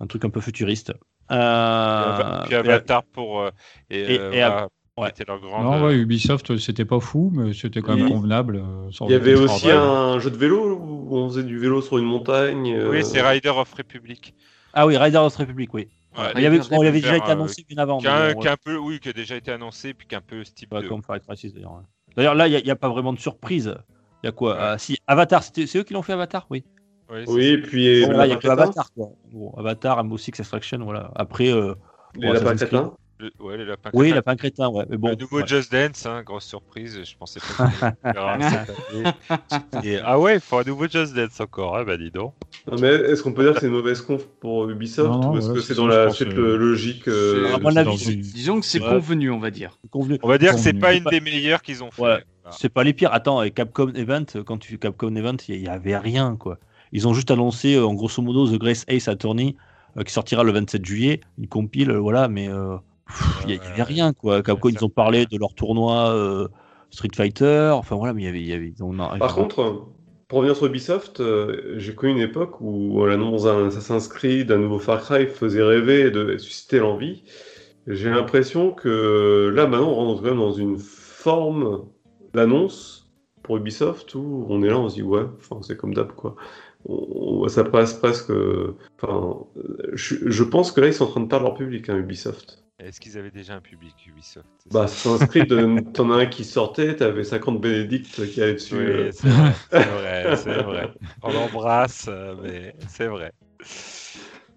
[SPEAKER 2] un truc un peu futuriste euh,
[SPEAKER 7] Puis Avatar pour. euh, et,
[SPEAKER 2] et-
[SPEAKER 7] euh,
[SPEAKER 2] et
[SPEAKER 7] voilà,
[SPEAKER 2] ouais.
[SPEAKER 7] qui était leur grande.
[SPEAKER 3] Non, ouais, Ubisoft, c'était pas fou, mais c'était quand même
[SPEAKER 4] Oui.
[SPEAKER 3] convenable. euh,
[SPEAKER 4] Il y avait aussi un jeu de vélo où on faisait du vélo sur une montagne. euh,
[SPEAKER 7] Oui, c'est Rider of Republic.
[SPEAKER 2] ah oui Riders of Republic oui
[SPEAKER 7] Ouais,
[SPEAKER 2] il y avait,
[SPEAKER 6] Rider
[SPEAKER 2] bon, il avait
[SPEAKER 7] faire,
[SPEAKER 2] déjà été
[SPEAKER 7] euh,
[SPEAKER 2] annoncé bien avant
[SPEAKER 7] un-
[SPEAKER 2] bon,
[SPEAKER 7] un peu, oui, qui a déjà été annoncé, puis qui a un peu ce type
[SPEAKER 2] Ouais,
[SPEAKER 7] de.
[SPEAKER 2] comme Far Cry 6 d'ailleurs. D'ailleurs, là, il n'y a, pas vraiment de surprise. Il y a quoi
[SPEAKER 7] Ouais.
[SPEAKER 2] Ah, Si, Avatar, c'était- c'est eux qui l'ont fait Avatar? Oui.
[SPEAKER 4] Oui, puis et
[SPEAKER 2] Bon, là, il n'y a que. Avatar. Quoi. Bon, Avatar, Rainbow Six Extraction, voilà. Après, euh,
[SPEAKER 4] Les
[SPEAKER 2] bon,
[SPEAKER 7] Le- ouais, les lapins
[SPEAKER 2] Oui,
[SPEAKER 7] crétins.
[SPEAKER 2] Lapin Crétin, ouais. Mais bon.
[SPEAKER 7] le nouveau
[SPEAKER 2] ouais.
[SPEAKER 7] Just Dance, hein, grosse surprise. Je pensais pas. Et- Ah ouais, il faut un nouveau Just Dance encore. Ah bah dis donc.
[SPEAKER 4] Non, mais est-ce qu'on peut dire que c'est une mauvaise conf pour Ubisoft
[SPEAKER 3] Non,
[SPEAKER 4] ou est-ce
[SPEAKER 3] ouais,
[SPEAKER 4] que
[SPEAKER 3] c'est
[SPEAKER 4] dans la suite
[SPEAKER 3] euh,
[SPEAKER 4] logique euh,
[SPEAKER 2] à mon avis,
[SPEAKER 6] Disons que c'est
[SPEAKER 2] Ouais.
[SPEAKER 6] convenu, on va dire.
[SPEAKER 2] Convenu.
[SPEAKER 7] On va dire que c'est
[SPEAKER 3] Convenu.
[SPEAKER 7] pas une
[SPEAKER 2] Pas-
[SPEAKER 7] des meilleures qu'ils ont fait.
[SPEAKER 2] Ouais.
[SPEAKER 7] Voilà.
[SPEAKER 2] C'est pas les pires. Attends, et Capcom Event, quand tu fais Capcom Event, il y, avait rien, quoi. Ils ont juste annoncé, euh, en grosso modo, The Grace Ace Attorney, euh, qui sortira le 27 juillet, une compile, voilà, mais euh, il y, a- il y avait rien, quoi. Capcom, ils ont parlé de leur tournoi euh, Street Fighter, enfin voilà, mais il y avait. il y avait ils ont-
[SPEAKER 4] Par contre, pour revenir sur Ubisoft, euh, j'ai connu une époque où l'annonce d'un Assassin's Creed, d'un nouveau Far Cry faisait rêver et de susciter l'envie. J'ai l'impression que là, maintenant, on rentre quand même dans une forme d'annonce pour Ubisoft où on est là, on se dit ouais, enfin, c'est comme d'hab quoi. Ça passe presque. euh, Enfin, euh, je, je pense que là, ils sont en train de perdre leur public, hein, Ubisoft.
[SPEAKER 7] Est-ce qu'ils avaient déjà un public Ubisoft
[SPEAKER 4] Bah, Creed, euh, t'en as un qui sortait, t'avais 50 Bénédicte qui allait dessus.
[SPEAKER 7] Oui,
[SPEAKER 4] euh.
[SPEAKER 7] c'est vrai, c'est vrai. On l'embrasse, euh, mais c'est vrai.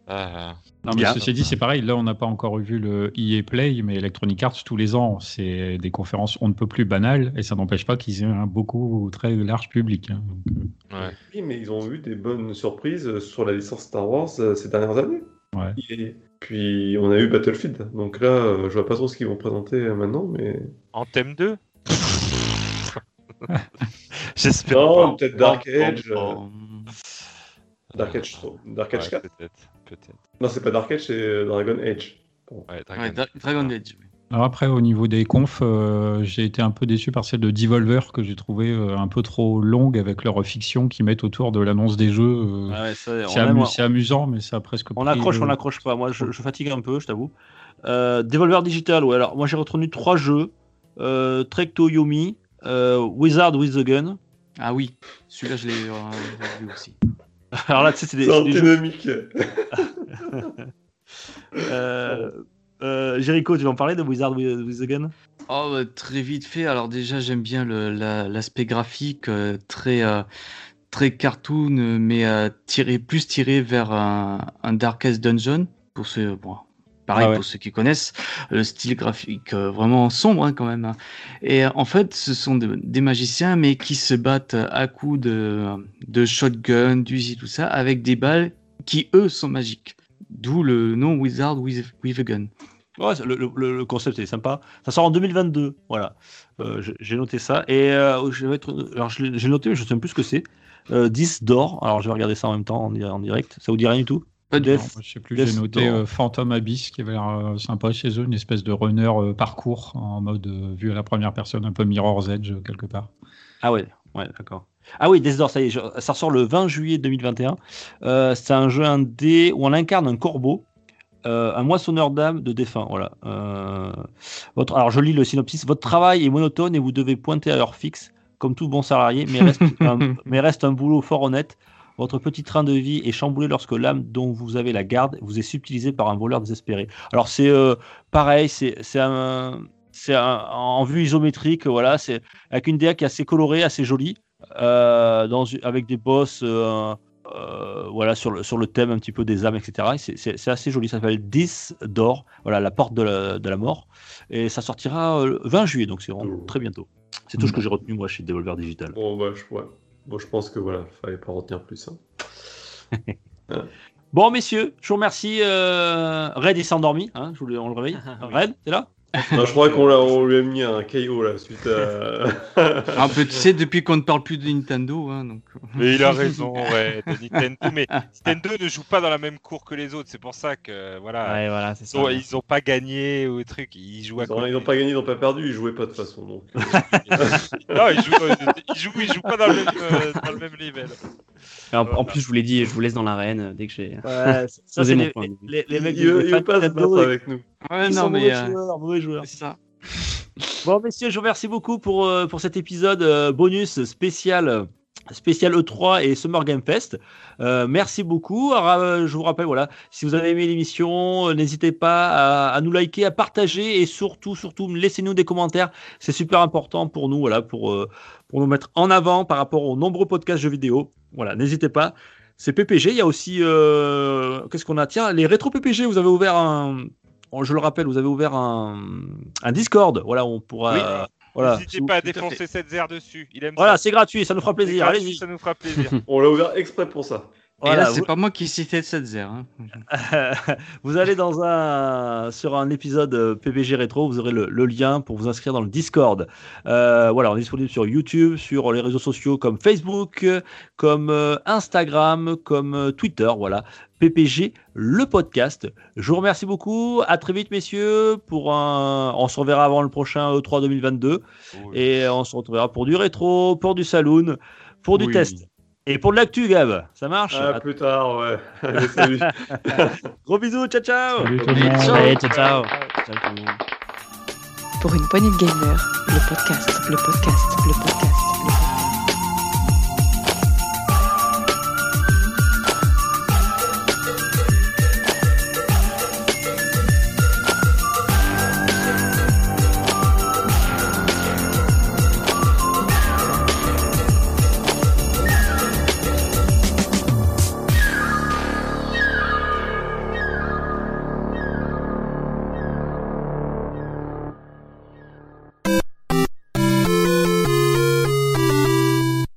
[SPEAKER 7] Ah,
[SPEAKER 3] Non, mais
[SPEAKER 2] Bien.
[SPEAKER 3] ceci dit, c'est pareil. Là, on n'a pas encore vu le EA Play, mais Electronic Arts, tous les ans, c'est des conférences on ne peut plus banales, et ça n'empêche pas qu'ils aient un beaucoup très large public. hein. Donc,
[SPEAKER 7] ouais.
[SPEAKER 4] Oui, mais ils ont eu des bonnes surprises sur la licence Star Wars euh, ces dernières années.
[SPEAKER 3] Ouais.
[SPEAKER 4] Et puis on a eu Battlefield. Donc là, euh, je vois pas trop ce qu'ils vont présenter euh, maintenant, mais.
[SPEAKER 7] En thème 2 J'espère
[SPEAKER 4] Non, peut-être Dark Age. euh,
[SPEAKER 6] Bon,
[SPEAKER 4] Dark Age, trop. Dark Age
[SPEAKER 7] Ouais,
[SPEAKER 4] 4
[SPEAKER 7] Peut-être.
[SPEAKER 4] Non, c'est pas Dark Age, c'est euh, Dragon Age.
[SPEAKER 7] Ouais, Dragon
[SPEAKER 6] Ouais, Dra- Dragon Age. oui.
[SPEAKER 3] Alors après, au niveau des confs, euh, j'ai été un peu déçu par celle de Devolver que j'ai trouvé euh, un peu trop longue avec leur fiction qu'ils mettent autour de l'annonce des jeux. euh,
[SPEAKER 2] Ouais, ça,
[SPEAKER 3] c'est amu- amusant, mais ça a presque.
[SPEAKER 2] on
[SPEAKER 3] pris
[SPEAKER 2] accroche, on accroche pas. Moi, je, je fatigue un peu, je t'avoue. Euh, Devolver Digital, ouais. Alors, moi, j'ai retenu trois jeux euh, Trek to Yomi, euh, Wizard with the Gun.
[SPEAKER 6] Ah oui, celui-là, je l'ai euh, vu aussi.
[SPEAKER 2] Alors là, tu sais, c'est des,
[SPEAKER 4] C'est
[SPEAKER 2] jeux. Euh, euh, Jericho, tu vas en parler de Wizard with, with the Gun?
[SPEAKER 6] Oh, bah, très vite fait. Alors déjà, j'aime bien la- l'aspect graphique, euh, très, euh, très cartoon, mais euh, tiré, plus tiré vers un, un Darkest Dungeon. Pour ceux, bon, pareil
[SPEAKER 2] Ah ouais.
[SPEAKER 6] pour ceux qui connaissent, le style graphique euh, vraiment sombre hein, quand même. hein. Et en fait, ce sont de- des magiciens, mais qui se battent à coups de, de shotgun, d'usi, tout ça, avec des balles qui, eux, sont magiques. D'où le nom Wizard with, with a Gun.
[SPEAKER 2] Ouais, le, le- le concept est sympa. Ça sort en 2022. Voilà. Euh, j'ai- noté ça. Et euh, je vais être- alors, j'ai noté, mais je ne sais même plus ce que c'est. Euh, 10 d'or. Alors, je vais regarder ça en même temps en, di- en direct. Ça vous dit rien du tout?
[SPEAKER 6] Pas du
[SPEAKER 3] je sais plus, j'ai noté euh, Phantom Abyss qui avait l'air sympa chez eux, une espèce de runner parcours en mode vue à la première personne, un peu Mirror's Edge quelque part.
[SPEAKER 2] Ah ouais, ouais, d'accord. Ah oui, Death Door, ça y est, je- ça ressort le 20 juillet 2021. Euh, c'est un jeu indé où on incarne un corbeau, euh, un moissonneur d'âme de défunt. Voilà. Euh, votre, alors je lis le synopsis. Votre travail est monotone et vous devez pointer à l'heure fixe, comme tout bon salarié, mais reste, un, mais reste un boulot fort honnête. Votre petit train de vie est chamboulé lorsque l'âme dont vous avez la garde vous est subtilisée par un voleur désespéré. Alors c'est euh, pareil, c'est un, c'est un- en vue isométrique, voilà, c'est avec une DA qui est assez colorée, assez jolie, dans, avec des boss, euh, voilà, sur le, sur le thème un petit peu des âmes, etc. Et c'est- assez joli, ça s'appelle 10 d'or, voilà, la porte de la, de la mort, et ça sortira euh, le 20 juillet, donc c'est vraiment
[SPEAKER 4] Mmh.
[SPEAKER 2] très bientôt. C'est tout ce que j'ai retenu moi chez Devolver Digital.
[SPEAKER 4] Bon, bah, je, ouais. bon, je pense que voilà, fallait pas retenir plus. hein.
[SPEAKER 2] Bon, messieurs, je vous remercie. Euh, Red, il s'est endormi, hein, je on le réveille. Red, t'es là?
[SPEAKER 4] Non, je crois qu'on l'a- on lui a mis un KO là suite à.
[SPEAKER 6] Un peu, tu sais, depuis qu'on ne parle plus de Nintendo, hein, donc.
[SPEAKER 7] Mais il a raison, ouais, de Nintendo. Mais Nintendo ne joue pas dans la même cour que les autres, c'est pour ça que voilà.
[SPEAKER 5] Ouais, voilà, c'est
[SPEAKER 7] Ils
[SPEAKER 5] ça.
[SPEAKER 7] ont, ils ont pas gagné ou truc, ils jouent à
[SPEAKER 4] Ils ont,
[SPEAKER 7] côté.
[SPEAKER 4] ils ont pas gagné, ils ont pas perdu, ils jouaient pas de toute façon. Donc.
[SPEAKER 7] Non, ils jouent, ils jouent, ils jouent pas dans le même, euh, dans le même level.
[SPEAKER 5] En, en plus, je vous l'ai dit, je vous laisse dans l'arène euh, dès que j'ai.
[SPEAKER 2] Ouais, ça, c'est
[SPEAKER 5] mon
[SPEAKER 2] les, les, les mecs
[SPEAKER 4] il veut,
[SPEAKER 2] les
[SPEAKER 4] il
[SPEAKER 2] fans
[SPEAKER 4] veut pas
[SPEAKER 2] de
[SPEAKER 4] se battre
[SPEAKER 2] ils-
[SPEAKER 6] Ouais,
[SPEAKER 4] avec nous.
[SPEAKER 2] ils
[SPEAKER 6] non,
[SPEAKER 2] sont
[SPEAKER 6] mais.
[SPEAKER 2] mauvais
[SPEAKER 6] euh,
[SPEAKER 2] joueurs, mauvais joueurs.
[SPEAKER 6] c'est ça.
[SPEAKER 2] Bon, messieurs, je vous remercie beaucoup pour, euh, pour cet épisode euh, bonus spécial. Spécial E3 et Summer Game Fest. Euh, merci beaucoup. Alors, euh, je vous rappelle, voilà, si vous avez aimé l'émission, euh, n'hésitez pas à, à nous liker, à partager et surtout, surtout, laissez-nous des commentaires. C'est super important pour nous, voilà, pour, euh, pour nous mettre en avant par rapport aux nombreux podcasts jeux vidéo. Voilà, n'hésitez pas. C'est PPG. Il y a aussi, euh, qu'est-ce qu'on a? Tiens, les rétro PPG. Vous avez ouvert un, on- je le rappelle, vous avez ouvert un, un Discord. Voilà, on pourra.
[SPEAKER 7] Oui.
[SPEAKER 2] voilà.
[SPEAKER 7] N'hésitez pas à défoncer cette zère dessus. Il aime
[SPEAKER 2] Voilà, c'est gratuit, ça nous fera plaisir.
[SPEAKER 7] gratuit,
[SPEAKER 2] Allez-y.
[SPEAKER 7] Ça nous fera plaisir.
[SPEAKER 4] On l'a ouvert exprès pour ça.
[SPEAKER 6] Et
[SPEAKER 2] Voilà,
[SPEAKER 6] là, c'est
[SPEAKER 2] vous-
[SPEAKER 6] pas moi qui citais cette zère. hein.
[SPEAKER 2] vous allez dans un sur un épisode euh, PPG rétro, vous aurez le, le lien pour vous inscrire dans le Discord. Euh, voilà, on est disponible sur YouTube, sur les réseaux sociaux comme Facebook, comme euh, Instagram, comme euh, Twitter. Voilà, PPG le podcast. Je vous remercie beaucoup. À très vite, messieurs. Pour un, on se reverra avant le prochain E E3 2022
[SPEAKER 7] Oui.
[SPEAKER 2] et on se retrouvera pour du rétro, pour du saloon, pour du
[SPEAKER 6] Oui.
[SPEAKER 2] test. Et pour de l'actu, Gab, ça marche
[SPEAKER 4] À plus tard, ouais. Allez, salut.
[SPEAKER 2] Gros bisous, ciao ciao
[SPEAKER 3] Salut tout le monde.
[SPEAKER 6] ciao.
[SPEAKER 5] Allez, ciao, ciao. Ciao, tout le monde.
[SPEAKER 1] Pour une poignée de podcast, le podcast, le podcast, le podcast.